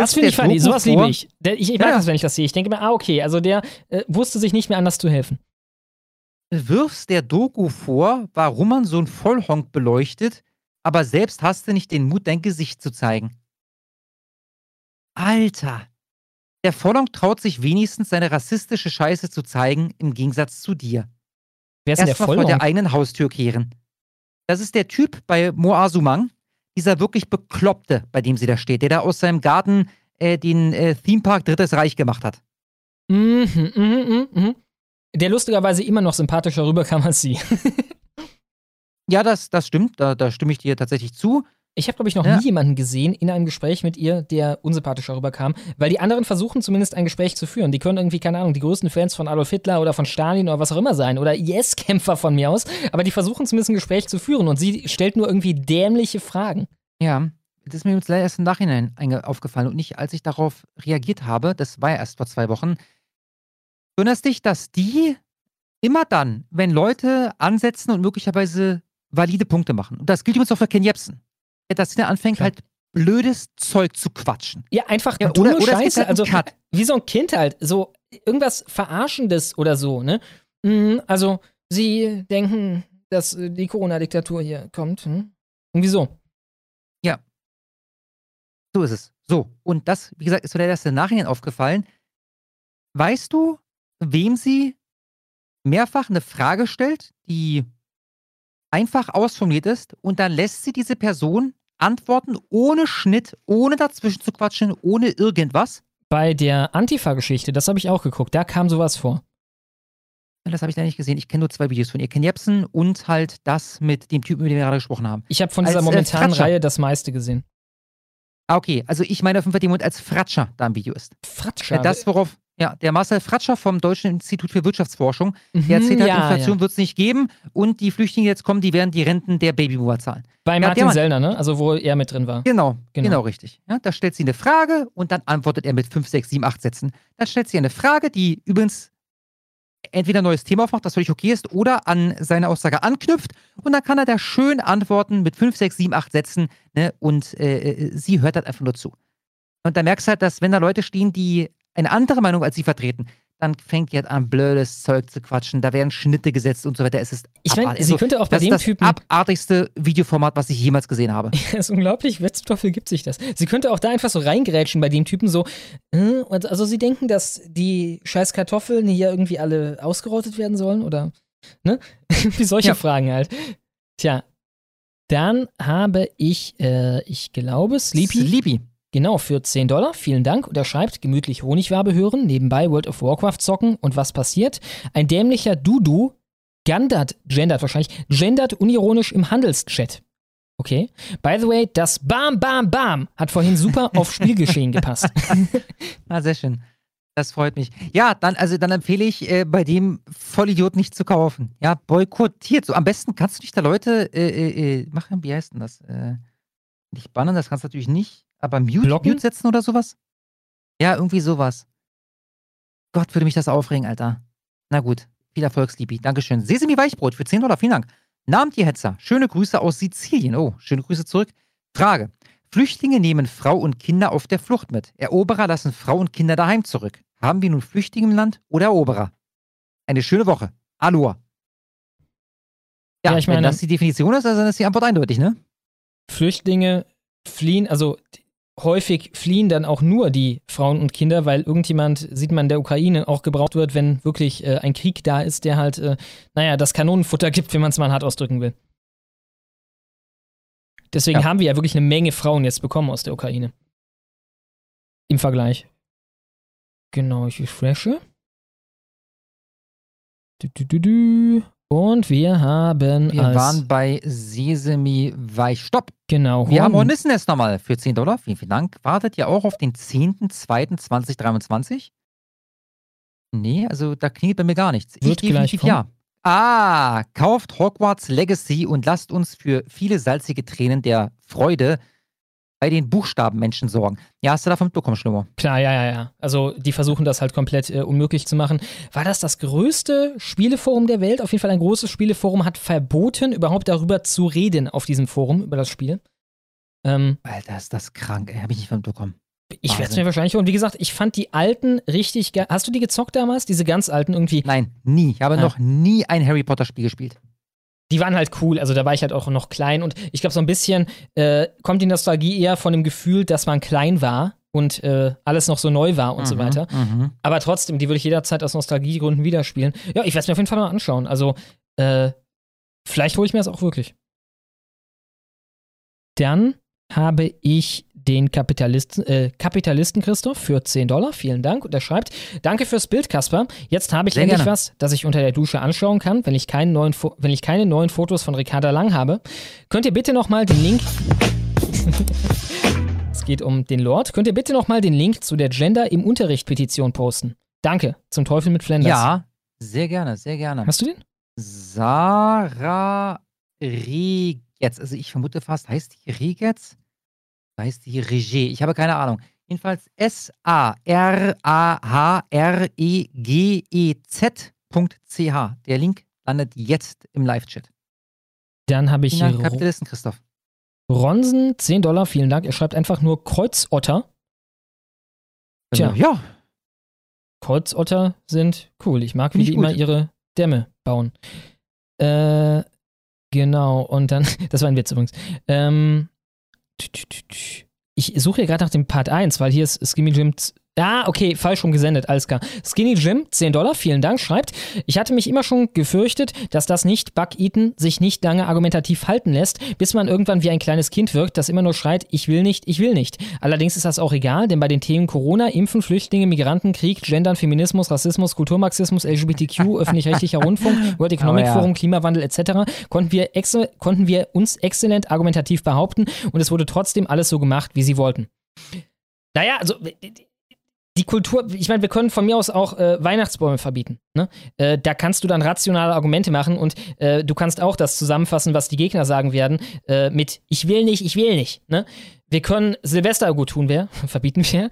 Das finde ich funny, sowas liebe ich. Ich. Ich mag Ja. das, wenn ich das sehe. Ich denke mir, ah, okay, also der äh, wusste sich nicht mehr anders zu helfen. wirfst der Doku vor, warum man so einen Vollhonk beleuchtet, aber selbst hast du nicht den Mut, dein Gesicht zu zeigen. Alter. Der Vollhonk traut sich wenigstens, seine rassistische Scheiße zu zeigen, im Gegensatz zu dir. Wer ist denn der Erstmal vor der Vollhonk? eigenen Haustür kehren. Das ist der Typ bei Moa Sumang, dieser wirklich Bekloppte, bei dem sie da steht, der da aus seinem Garten äh, den äh, Themepark Drittes Reich gemacht hat. Mhm, mhm, mhm, mhm. Der lustigerweise immer noch sympathischer rüberkam als sie. Ja, das, das stimmt, da, da stimme ich dir tatsächlich zu. Ich habe, glaube ich, noch Ja. nie jemanden gesehen in einem Gespräch mit ihr, der unsympathischer rüberkam, weil die anderen versuchen zumindest ein Gespräch zu führen. Die können irgendwie, keine Ahnung, die größten Fans von Adolf Hitler oder von Stalin oder was auch immer sein oder IS-Kämpfer von mir aus, aber die versuchen zumindest ein Gespräch zu führen und sie stellt nur irgendwie dämliche Fragen. Ja, das ist mir jetzt leider erst im Nachhinein aufgefallen und nicht, als ich darauf reagiert habe. Das war ja erst vor zwei Wochen. Du erinnerst dich, dass die immer dann, wenn Leute ansetzen und möglicherweise valide Punkte machen, und das gilt übrigens auch für Ken Jebsen, dass sie dann anfängt, halt blödes Zeug zu quatschen. Ja, einfach Ja, dumme oder- oder Scheiße. halt also, Cut. wie so ein Kind halt. So irgendwas Verarschendes oder so, ne? Mhm, also, sie denken, dass äh, die Corona-Diktatur hier kommt. Hm? Irgendwie so. Ja. So ist es. So. Und das, wie gesagt, ist mir erst im Nachhinein aufgefallen. Weißt du, wem sie mehrfach eine Frage stellt, die einfach ausformuliert ist und dann lässt sie diese Person antworten ohne Schnitt, ohne dazwischen zu quatschen, ohne irgendwas? Bei der Antifa-Geschichte, das habe ich auch geguckt, da kam sowas vor. Das habe ich da nicht gesehen. Ich kenne nur zwei Videos von ihr. Ken Jebsen und halt das mit dem Typen, mit dem wir gerade gesprochen haben. Ich habe von dieser Als, äh, momentanen Fratscher. Reihe das meiste gesehen. Ah, okay. Also ich meine auf jeden Fall jemand als Fratscher da im Video ist. Fratscher? Ja, das, worauf, ja, der Marcel Fratscher vom Deutschen Institut für Wirtschaftsforschung, der Mhm, erzählt hat, ja, Inflation ja. wird es nicht geben und die Flüchtlinge, die jetzt kommen, die werden die Renten der Babyboomer zahlen. Bei Ja, der Martin Sellner, ne? Also, wo er mit drin war. Genau, Genau. genau, richtig. Ja, da stellt sie eine Frage und dann antwortet er mit 5, 6, 7, 8 Sätzen. Dann stellt sie eine Frage, die übrigens entweder ein neues Thema aufmacht, das völlig okay ist, oder an seine Aussage anknüpft und dann kann er da schön antworten mit 5, 6, 7, 8 Sätzen ne, und äh, äh, sie hört halt einfach nur zu. Und da merkst du halt, dass wenn da Leute stehen, die eine andere Meinung als sie vertreten, dann fängt halt an, blödes Zeug zu quatschen, da werden Schnitte gesetzt und so weiter. Es ist Ich meine, sie könnte auch bei das dem ist das Typen- abartigste Videoformat, was ich jemals gesehen habe. Das ist unglaublich, Wetzteufel gibt sich das. Sie könnte auch da einfach so reingrätschen bei dem Typen so, äh, also sie denken, dass die scheiß Kartoffeln hier irgendwie alle ausgerottet werden sollen oder, ne? Wie solche Ja. Fragen halt. Tja, dann habe ich, äh, ich glaube, Sleepy. Sleepy. Genau, für 10 Dollar. Vielen Dank. Und er schreibt, gemütlich Honigwabe hören, nebenbei World of Warcraft zocken. Und was passiert? Ein dämlicher Dudu gendert, gendert wahrscheinlich, gendert unironisch im Handelschat. Okay. By the way, das Bam, Bam, Bam hat vorhin super auf Spielgeschehen gepasst. Ah, sehr schön. Das freut mich. Ja, dann, also dann empfehle ich, äh, bei dem Vollidiot nicht zu kaufen. Ja, boykottiert. So, am besten kannst du dich da Leute äh, äh, äh, machen, wie heißt denn das? Äh, nicht bannen, das kannst du natürlich nicht, aber mute, Blocken? mute setzen oder sowas. Ja, irgendwie sowas. Gott, würde mich das aufregen, Alter. Na gut, viel Erfolg, Sleepy. Dankeschön. Sesemi Weichbrot für 10 Dollar, vielen Dank. Nahmt ihr Hetzer, schöne Grüße aus Sizilien. Oh, schöne Grüße zurück. Frage. Flüchtlinge nehmen Frau und Kinder auf der Flucht mit. Eroberer lassen Frau und Kinder daheim zurück. Haben wir nun Flüchtlinge im Land oder Eroberer? Eine schöne Woche. Aloha. Ja, ja ich meine, wenn das die Definition ist, also dann ist die Antwort eindeutig, ne? Flüchtlinge fliehen, also häufig fliehen dann auch nur die Frauen und Kinder, weil irgendjemand, sieht man in der Ukraine, auch gebraucht wird, wenn wirklich äh, ein Krieg da ist, der halt, äh, naja, das Kanonenfutter gibt, wenn man es mal hart ausdrücken will. Deswegen ja. haben wir ja wirklich eine Menge Frauen jetzt bekommen aus der Ukraine. Im Vergleich. Genau, ich refreshe. Du, du, du, du. Und wir haben. Wir waren bei Sesemi Weichstopp. Genau. Wir haben Hornissennest nochmal für 10 Dollar. Vielen, vielen Dank. Wartet ihr auch auf den 10.02.2023? Nee, also da klingelt bei mir gar nichts. Wird ich definitiv ja. Ah, kauft Hogwarts Legacy und lasst uns für viele salzige Tränen der Freude bei den Buchstabenmenschen sorgen. Ja, hast du davon mitbekommen, Schlummer? Klar, ja, ja, ja. Also die versuchen das halt komplett äh, unmöglich zu machen. War das das größte Spieleforum der Welt? Auf jeden Fall ein großes Spieleforum hat verboten, überhaupt darüber zu reden auf diesem Forum, über das Spiel. Ähm, Alter, ist das krank, ey. Hab ich nicht mitbekommen. Ich werde es mir wahrscheinlich Und wie gesagt, ich fand die alten richtig geil. Hast du die gezockt damals? Diese ganz alten irgendwie? Nein, nie. Ich habe ah. noch nie ein Harry Potter Spiel gespielt die waren halt cool. Also da war ich halt auch noch klein und ich glaube, so ein bisschen äh, kommt die Nostalgie eher von dem Gefühl, dass man klein war und äh, alles noch so neu war und mhm, so weiter. Mhm. Aber trotzdem, die würde ich jederzeit aus Nostalgiegründen wieder spielen. Ja, ich werde es mir auf jeden Fall mal anschauen. Also, äh, vielleicht hole ich mir das auch wirklich. Dann habe ich den Kapitalisten, äh, Kapitalisten Christoph für 10 Dollar. Vielen Dank. Und er schreibt: Danke fürs Bild, Kasper. Jetzt habe ich Sehr endlich gerne. was, das ich unter der Dusche anschauen kann, wenn ich, keinen neuen wenn ich keine neuen Fotos von Ricarda Lang habe. Könnt ihr bitte nochmal den Link. es geht um den Lord. Könnt ihr bitte nochmal den Link zu der Gender im Unterricht-Petition posten? Danke. Zum Teufel mit Flanders. Ja, sehr gerne, sehr gerne. Hast du den? Sarah Rigetz. Also ich vermute fast, heißt die Rigetz? Heißt die Regie? Ich habe keine Ahnung. Jedenfalls S-A-R-A-H-R-E-G-E-Z.ch. Der Link landet jetzt im Live-Chat. Dann habe ich hier. Kapitalisten Christoph. Ronsen, 10 Dollar, vielen Dank. Er schreibt einfach nur Kreuzotter. Tja. Ja. Kreuzotter sind cool. Ich mag, wie die gut. immer ihre Dämme bauen. Äh, genau. Und dann, das war ein Witz übrigens. Ähm, ich suche hier gerade nach dem Part 1, weil hier ist Skimmy Jim Ah, okay, falsch rum gesendet, alles klar. Skinny Jim, 10 Dollar, vielen Dank, schreibt, ich hatte mich immer schon gefürchtet, dass das nicht Bug-Eaten sich nicht lange argumentativ halten lässt, bis man irgendwann wie ein kleines Kind wirkt, das immer nur schreit, ich will nicht, ich will nicht. Allerdings ist das auch egal, denn bei den Themen Corona, Impfen, Flüchtlinge, Migranten, Krieg, Gendern, Feminismus, Rassismus, Kulturmarxismus, LGBTQ, öffentlich-rechtlicher Rundfunk, World Economic oh, ja. Forum, Klimawandel etc. Konnten wir, konnten wir uns exzellent argumentativ behaupten und es wurde trotzdem alles so gemacht, wie sie wollten. Naja, also die Kultur, ich meine, wir können von mir aus auch äh, Weihnachtsbäume verbieten. Ne? Äh, da kannst du dann rationale Argumente machen und äh, du kannst auch das zusammenfassen, was die Gegner sagen werden, äh, mit Ich will nicht, ich will nicht. Ne? Wir können Silvester gut tun, wir, verbieten wir.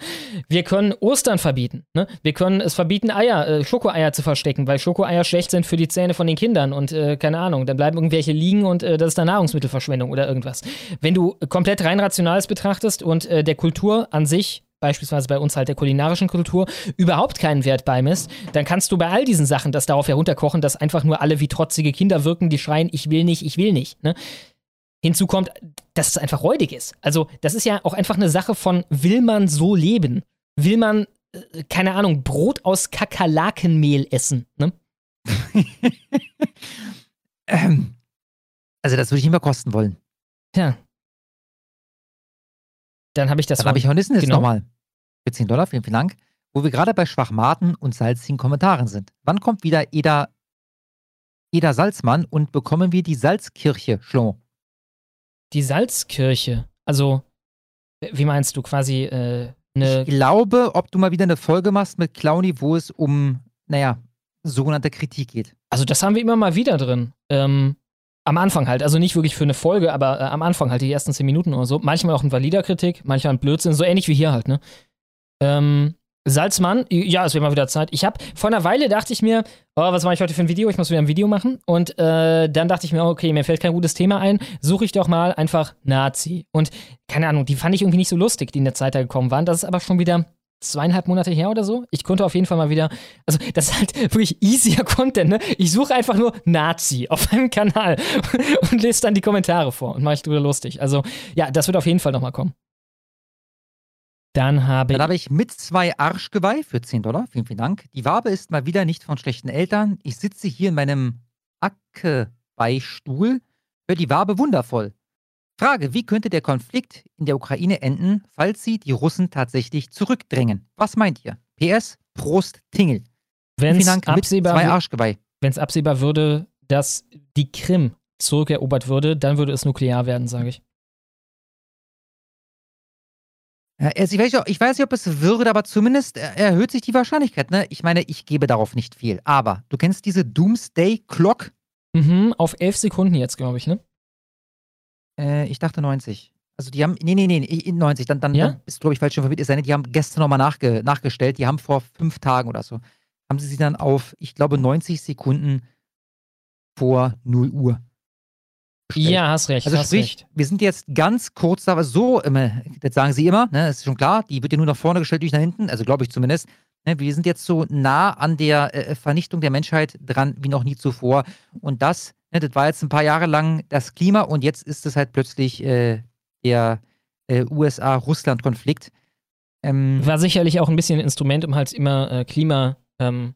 Wir können Ostern verbieten. Ne? Wir können es verbieten, Eier, äh, Schokoeier zu verstecken, weil Schokoeier schlecht sind für die Zähne von den Kindern und äh, keine Ahnung, dann bleiben irgendwelche liegen und das ist dann Nahrungsmittelverschwendung oder irgendwas. Wenn du komplett rein Rationales betrachtest und der Kultur an sich beispielsweise bei uns halt der kulinarischen Kultur, überhaupt keinen Wert beimisst, dann kannst du bei all diesen Sachen das darauf herunterkochen, dass einfach nur alle wie trotzige Kinder wirken, die schreien, ich will nicht, ich will nicht. Ne? Hinzu kommt, dass es einfach räudig ist. Also, das ist ja auch einfach eine Sache von, will man so leben? Will man, äh, keine Ahnung, Brot aus Kakerlakenmehl essen? Ne? ähm, also, das würde ich nicht mehr kosten wollen. Ja. Dann habe ich das. Dann habe ich Hornissen jetzt genau. nochmal für 10 Dollar, vielen, vielen Dank, wo wir gerade bei Schwachmaten und salzigen Kommentaren sind. Wann kommt wieder Eda, Eda Salzmann und bekommen wir die Salzkirche, Schlo? Die Salzkirche? Also, wie meinst du, quasi äh, eine. Ich glaube, ob du mal wieder eine Folge machst mit Clowny, wo es um, naja, sogenannte Kritik geht. Also, das haben wir immer mal wieder drin. Ähm, am Anfang halt, also nicht wirklich für eine Folge, aber äh, am Anfang halt die ersten zehn Minuten oder so. Manchmal auch ein valider Kritik, manchmal ein Blödsinn, so ähnlich wie hier halt, ne? Ähm, Salzmann, ja, es wird mal wieder Zeit. Ich habe vor einer Weile dachte ich mir, oh, was mache ich heute für ein Video? Ich muss wieder ein Video machen. Und äh, dann dachte ich mir, okay, mir fällt kein gutes Thema ein. Suche ich doch mal einfach Nazi. Und keine Ahnung, die fand ich irgendwie nicht so lustig, die in der Zeit da gekommen waren. Das ist aber schon wieder zweieinhalb Monate her oder so. Ich konnte auf jeden Fall mal wieder, also das ist halt wirklich easier Content, ne? Ich suche einfach nur Nazi auf meinem Kanal und lese dann die Kommentare vor und mache ich drüber lustig. Also ja, das wird auf jeden Fall nochmal kommen. Dann habe Dann habe ich mit zwei Arschgeweih für 10 Dollar. Vielen, vielen Dank. Die Wabe ist mal wieder nicht von schlechten Eltern. Ich sitze hier in meinem Acke-Beistuhl. Hört die Wabe wundervoll. Frage, wie könnte der Konflikt in der Ukraine enden, falls sie die Russen tatsächlich zurückdrängen? Was meint ihr? PS, Prost, Tingel. Wenn es absehbar, absehbar würde, dass die Krim zurückerobert würde, dann würde es nuklear werden, sage ich. Also ich, weiß nicht, ich weiß nicht, ob es würde, aber zumindest erhöht sich die Wahrscheinlichkeit. Ne? Ich meine, ich gebe darauf nicht viel. Aber du kennst diese Doomsday Clock? Mhm, auf elf Sekunden jetzt, glaube ich, ne? Äh, ich dachte 90. Also die haben, nee, nee, nee, 90. Dann, dann, ja? dann bist du, glaube ich, falsch informiert. Die haben gestern nochmal nachge, nachgestellt. Die haben vor fünf Tagen oder so, haben sie sie dann auf, ich glaube, 90 Sekunden vor 0 Uhr gestellt. Ja, hast recht. Also hast sprich, recht. wir sind jetzt ganz kurz da, so, immer, das sagen sie immer, ne, ist schon klar, die wird ja nur nach vorne gestellt, durch nach hinten, also glaube ich zumindest. Ne, wir sind jetzt so nah an der äh, Vernichtung der Menschheit dran wie noch nie zuvor. Und das, ne, das war jetzt ein paar Jahre lang das Klima und jetzt ist es halt plötzlich äh, der äh, USA-Russland-Konflikt. Ähm, war sicherlich auch ein bisschen ein Instrument, um halt immer äh, Klima ähm,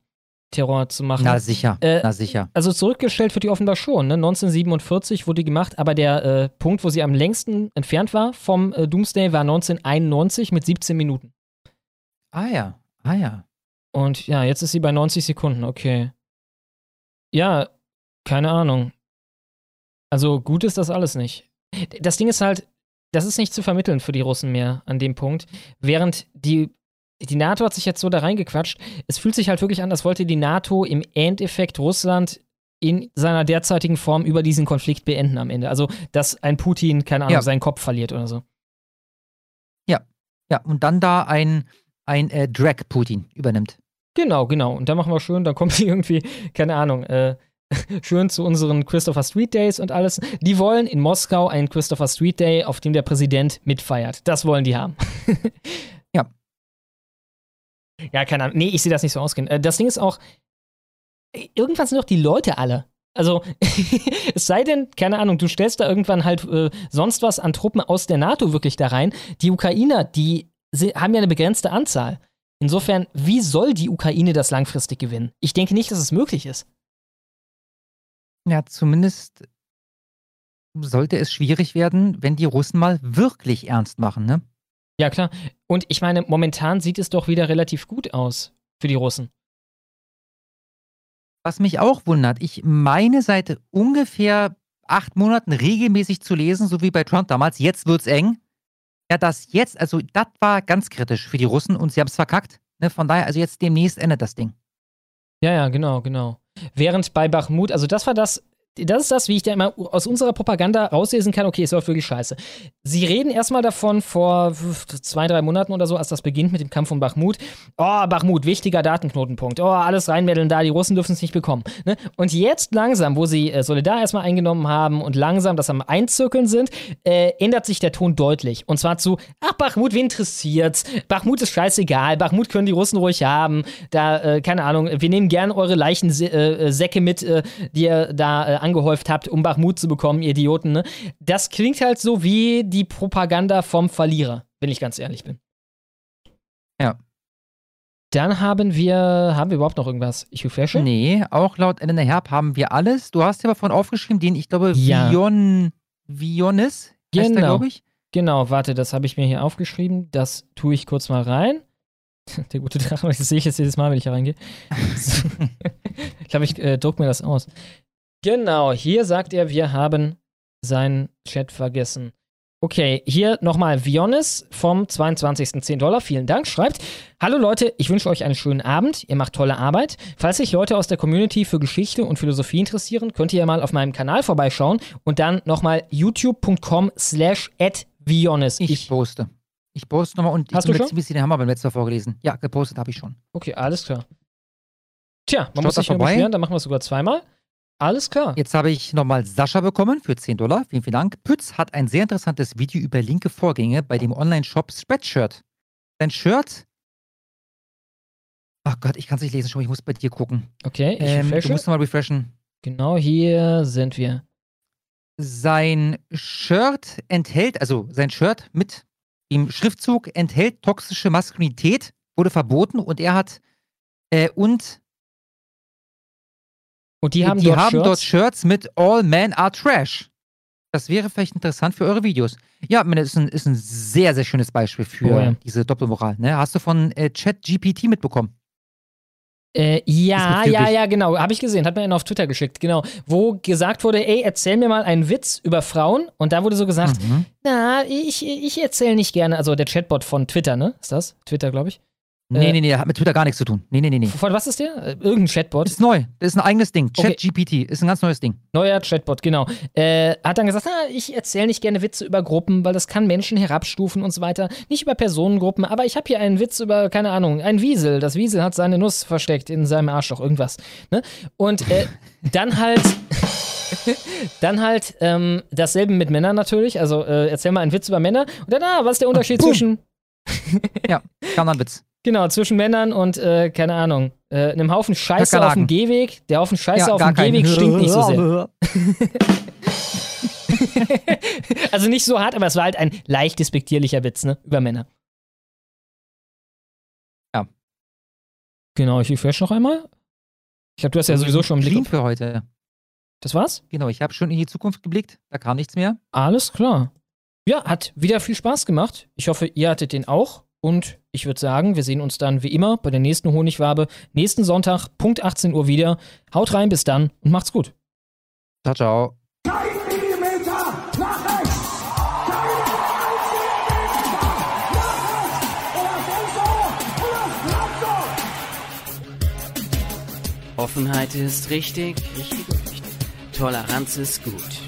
Terror zu machen. Na sicher, äh, na sicher. Also zurückgestellt wird die offenbar schon. Ne? 1947 wurde die gemacht, aber der äh, Punkt, wo sie am längsten entfernt war vom äh, Doomsday, war 1991 mit 17 Minuten. Ah ja, ah ja. Und ja, jetzt ist sie bei 90 Sekunden, okay. Ja, keine Ahnung. Also gut ist das alles nicht. Das Ding ist halt, das ist nicht zu vermitteln für die Russen mehr an dem Punkt, während die die NATO hat sich jetzt so da reingequatscht. Es fühlt sich halt wirklich an, als wollte die NATO im Endeffekt Russland in seiner derzeitigen Form über diesen Konflikt beenden am Ende. Also, dass ein Putin, keine Ahnung, ja. seinen Kopf verliert oder so. Ja, ja, und dann da ein, ein äh, Drag-Putin übernimmt. Genau, genau. Und da machen wir schön, dann kommt sie irgendwie, keine Ahnung, äh, schön zu unseren Christopher Street Days und alles. Die wollen in Moskau einen Christopher Street Day, auf dem der Präsident mitfeiert. Das wollen die haben. Ja, keine Ahnung. Nee, ich sehe das nicht so ausgehen. Äh, das Ding ist auch, irgendwann sind doch die Leute alle. Also, es sei denn, keine Ahnung, du stellst da irgendwann halt äh, sonst was an Truppen aus der NATO wirklich da rein. Die Ukrainer, die haben ja eine begrenzte Anzahl. Insofern, wie soll die Ukraine das langfristig gewinnen? Ich denke nicht, dass es möglich ist. Ja, zumindest sollte es schwierig werden, wenn die Russen mal wirklich ernst machen, ne? Ja, klar. Und ich meine, momentan sieht es doch wieder relativ gut aus für die Russen. Was mich auch wundert, ich meine seit ungefähr acht Monaten regelmäßig zu lesen, so wie bei Trump damals, jetzt wird's eng. Ja, das jetzt, also das war ganz kritisch für die Russen und sie haben es verkackt. Ne? Von daher, also jetzt demnächst endet das Ding. Ja, ja, genau, genau. Während bei Bachmut, also das war das, das ist das, wie ich da immer aus unserer Propaganda rauslesen kann, okay, es läuft wirklich scheiße. Sie reden erstmal davon vor zwei, drei Monaten oder so, als das beginnt mit dem Kampf um Bachmut. Oh, Bachmut, wichtiger Datenknotenpunkt. Oh, alles reinmeddeln da, die Russen dürfen es nicht bekommen. Ne? Und jetzt langsam, wo sie äh, Solidar erstmal eingenommen haben und langsam das am Einzirkeln sind, äh, ändert sich der Ton deutlich. Und zwar zu, ach, Bachmut, wen interessiert's? Bachmut ist scheißegal, Bachmut können die Russen ruhig haben. Da, äh, keine Ahnung, wir nehmen gern eure Leichensäcke äh, mit, äh, die ihr da äh, angehäuft habt, um Bachmut zu bekommen, ihr Idioten. Ne? Das klingt halt so wie die Propaganda vom Verlierer, wenn ich ganz ehrlich bin. Ja. Dann haben wir, haben wir überhaupt noch irgendwas? Ich refreshe? Nee, auch laut Elena Herb haben wir alles. Du hast ja davon aufgeschrieben, den ich glaube, ja. Vion, Vionis, genau. glaube ich. Genau, warte, das habe ich mir hier aufgeschrieben. Das tue ich kurz mal rein. Der gute Drache, das sehe ich jetzt jedes Mal, wenn ich hier reingehe. ich glaube, ich äh, druck mir das aus. Genau, hier sagt er, wir haben seinen Chat vergessen. Okay, hier nochmal Vionis vom 22. 10 Dollar. Vielen Dank. Schreibt: Hallo Leute, ich wünsche euch einen schönen Abend. Ihr macht tolle Arbeit. Falls sich Leute aus der Community für Geschichte und Philosophie interessieren, könnt ihr ja mal auf meinem Kanal vorbeischauen und dann nochmal youtube.com slash Vionis. Ich, ich poste. Ich poste nochmal und Hast du schon? bisschen den Hammer beim letzten Mal vorgelesen. Ja, gepostet habe ich schon. Okay, alles klar. Tja, man Schaut muss sich nur beschweren, dann machen wir es sogar zweimal. Alles klar. Jetzt habe ich nochmal Sascha bekommen für 10 Dollar. Vielen, vielen Dank. Pütz hat ein sehr interessantes Video über linke Vorgänge bei dem Online-Shop Spreadshirt. Sein Shirt. Ach Gott, ich kann es nicht lesen, schon. Ich muss bei dir gucken. Okay, ich ähm, refreshe. Du musst nochmal refreshen. Genau hier sind wir. Sein Shirt enthält, also sein Shirt mit dem Schriftzug enthält toxische Maskulinität, wurde verboten und er hat äh, und Und die haben, die dort, haben Shirts. dort Shirts mit All Men Are Trash. Das wäre vielleicht interessant für eure Videos. Ja, das ist ein, ist ein sehr, sehr schönes Beispiel für Oh ja. diese Doppelmoral. Ne? Hast du von äh, ChatGPT mitbekommen? Äh, ja, ja, ja, genau. Habe ich gesehen. Hat mir einen auf Twitter geschickt. Genau. Wo gesagt wurde, ey, erzähl mir mal einen Witz über Frauen. Und da wurde so gesagt, Mhm. na, ich, ich erzähle nicht gerne. Also der Chatbot von Twitter, ne? Ist das? Twitter, glaube ich. Nee, Äh, nee, nee, hat mit Twitter gar nichts zu tun. Nee, nee, nee, nee. Von was ist der? Äh, Irgendein Chatbot. Ist neu. Ist ein eigenes Ding. Okay. ChatGPT ist ein ganz neues Ding. Neuer Chatbot, genau. Äh, hat dann gesagt, ah, ich erzähle nicht gerne Witze über Gruppen, weil das kann Menschen herabstufen und so weiter. Nicht über Personengruppen, aber ich habe hier einen Witz über, keine Ahnung, ein Wiesel. Das Wiesel hat seine Nuss versteckt in seinem Arschloch, irgendwas. Ne? Und äh, dann halt. Dann halt ähm, dasselbe mit Männern natürlich. Also äh, erzähl mal einen Witz über Männer. Und dann, ah, was ist der Unterschied zwischen. ja, kam dann Witz. Genau, zwischen Männern und, äh, keine Ahnung, äh, einem Haufen Scheiße auf dem Gehweg. Der Haufen Scheiße Ja, auf dem keinen. Gehweg stinkt nicht so sehr. also nicht so hart, aber es war halt ein leicht despektierlicher Witz, ne? Über Männer. Ja. Genau, ich refresh noch einmal. Ich glaube, du hast ja sowieso schon einen Blick. für heute. Das war's? Genau, ich habe schon in die Zukunft geblickt. Da kam nichts mehr. Alles klar. Ja, hat wieder viel Spaß gemacht. Ich hoffe, ihr hattet den auch. Und ich würde sagen, wir sehen uns dann wie immer bei der nächsten Honigwabe nächsten Sonntag, Punkt 18 Uhr wieder. Haut rein, bis dann und macht's gut. Ciao, ciao. Offenheit ist richtig, richtig, richtig. Toleranz ist gut.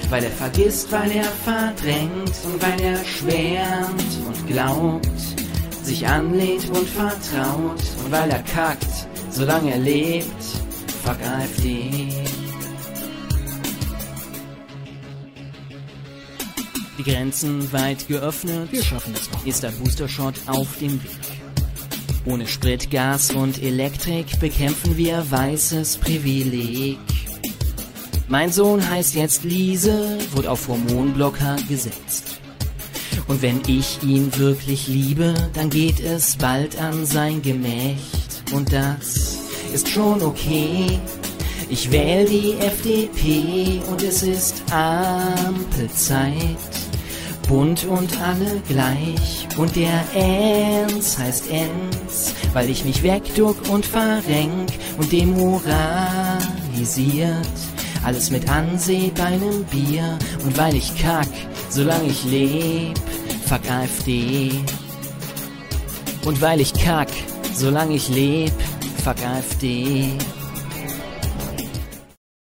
weil er vergisst, weil er verdrängt und weil er schwärmt und glaubt, sich anlehnt und vertraut und weil er kackt, solange er lebt, fuck AfD. Die Grenzen weit geöffnet, Wir schaffen das noch. ist der Booster-Shot auf dem Weg. Ohne Sprit, Gas und Elektrik bekämpfen wir weißes Privileg. Mein Sohn heißt jetzt Liese, wurde auf Hormonblocker gesetzt. Und wenn ich ihn wirklich liebe, dann geht es bald an sein Gemächt. Und das ist schon okay. Ich wähl die FDP und es ist Ampelzeit. Bunt und alle gleich. Und der Enz heißt Enz, weil ich mich wegduck und verrenk und demoralisiert. Alles mit Anseh bei Bier. Und weil ich kack, solange ich leb, fuck AfD. Und weil ich kack, solange ich leb, fuck AfD.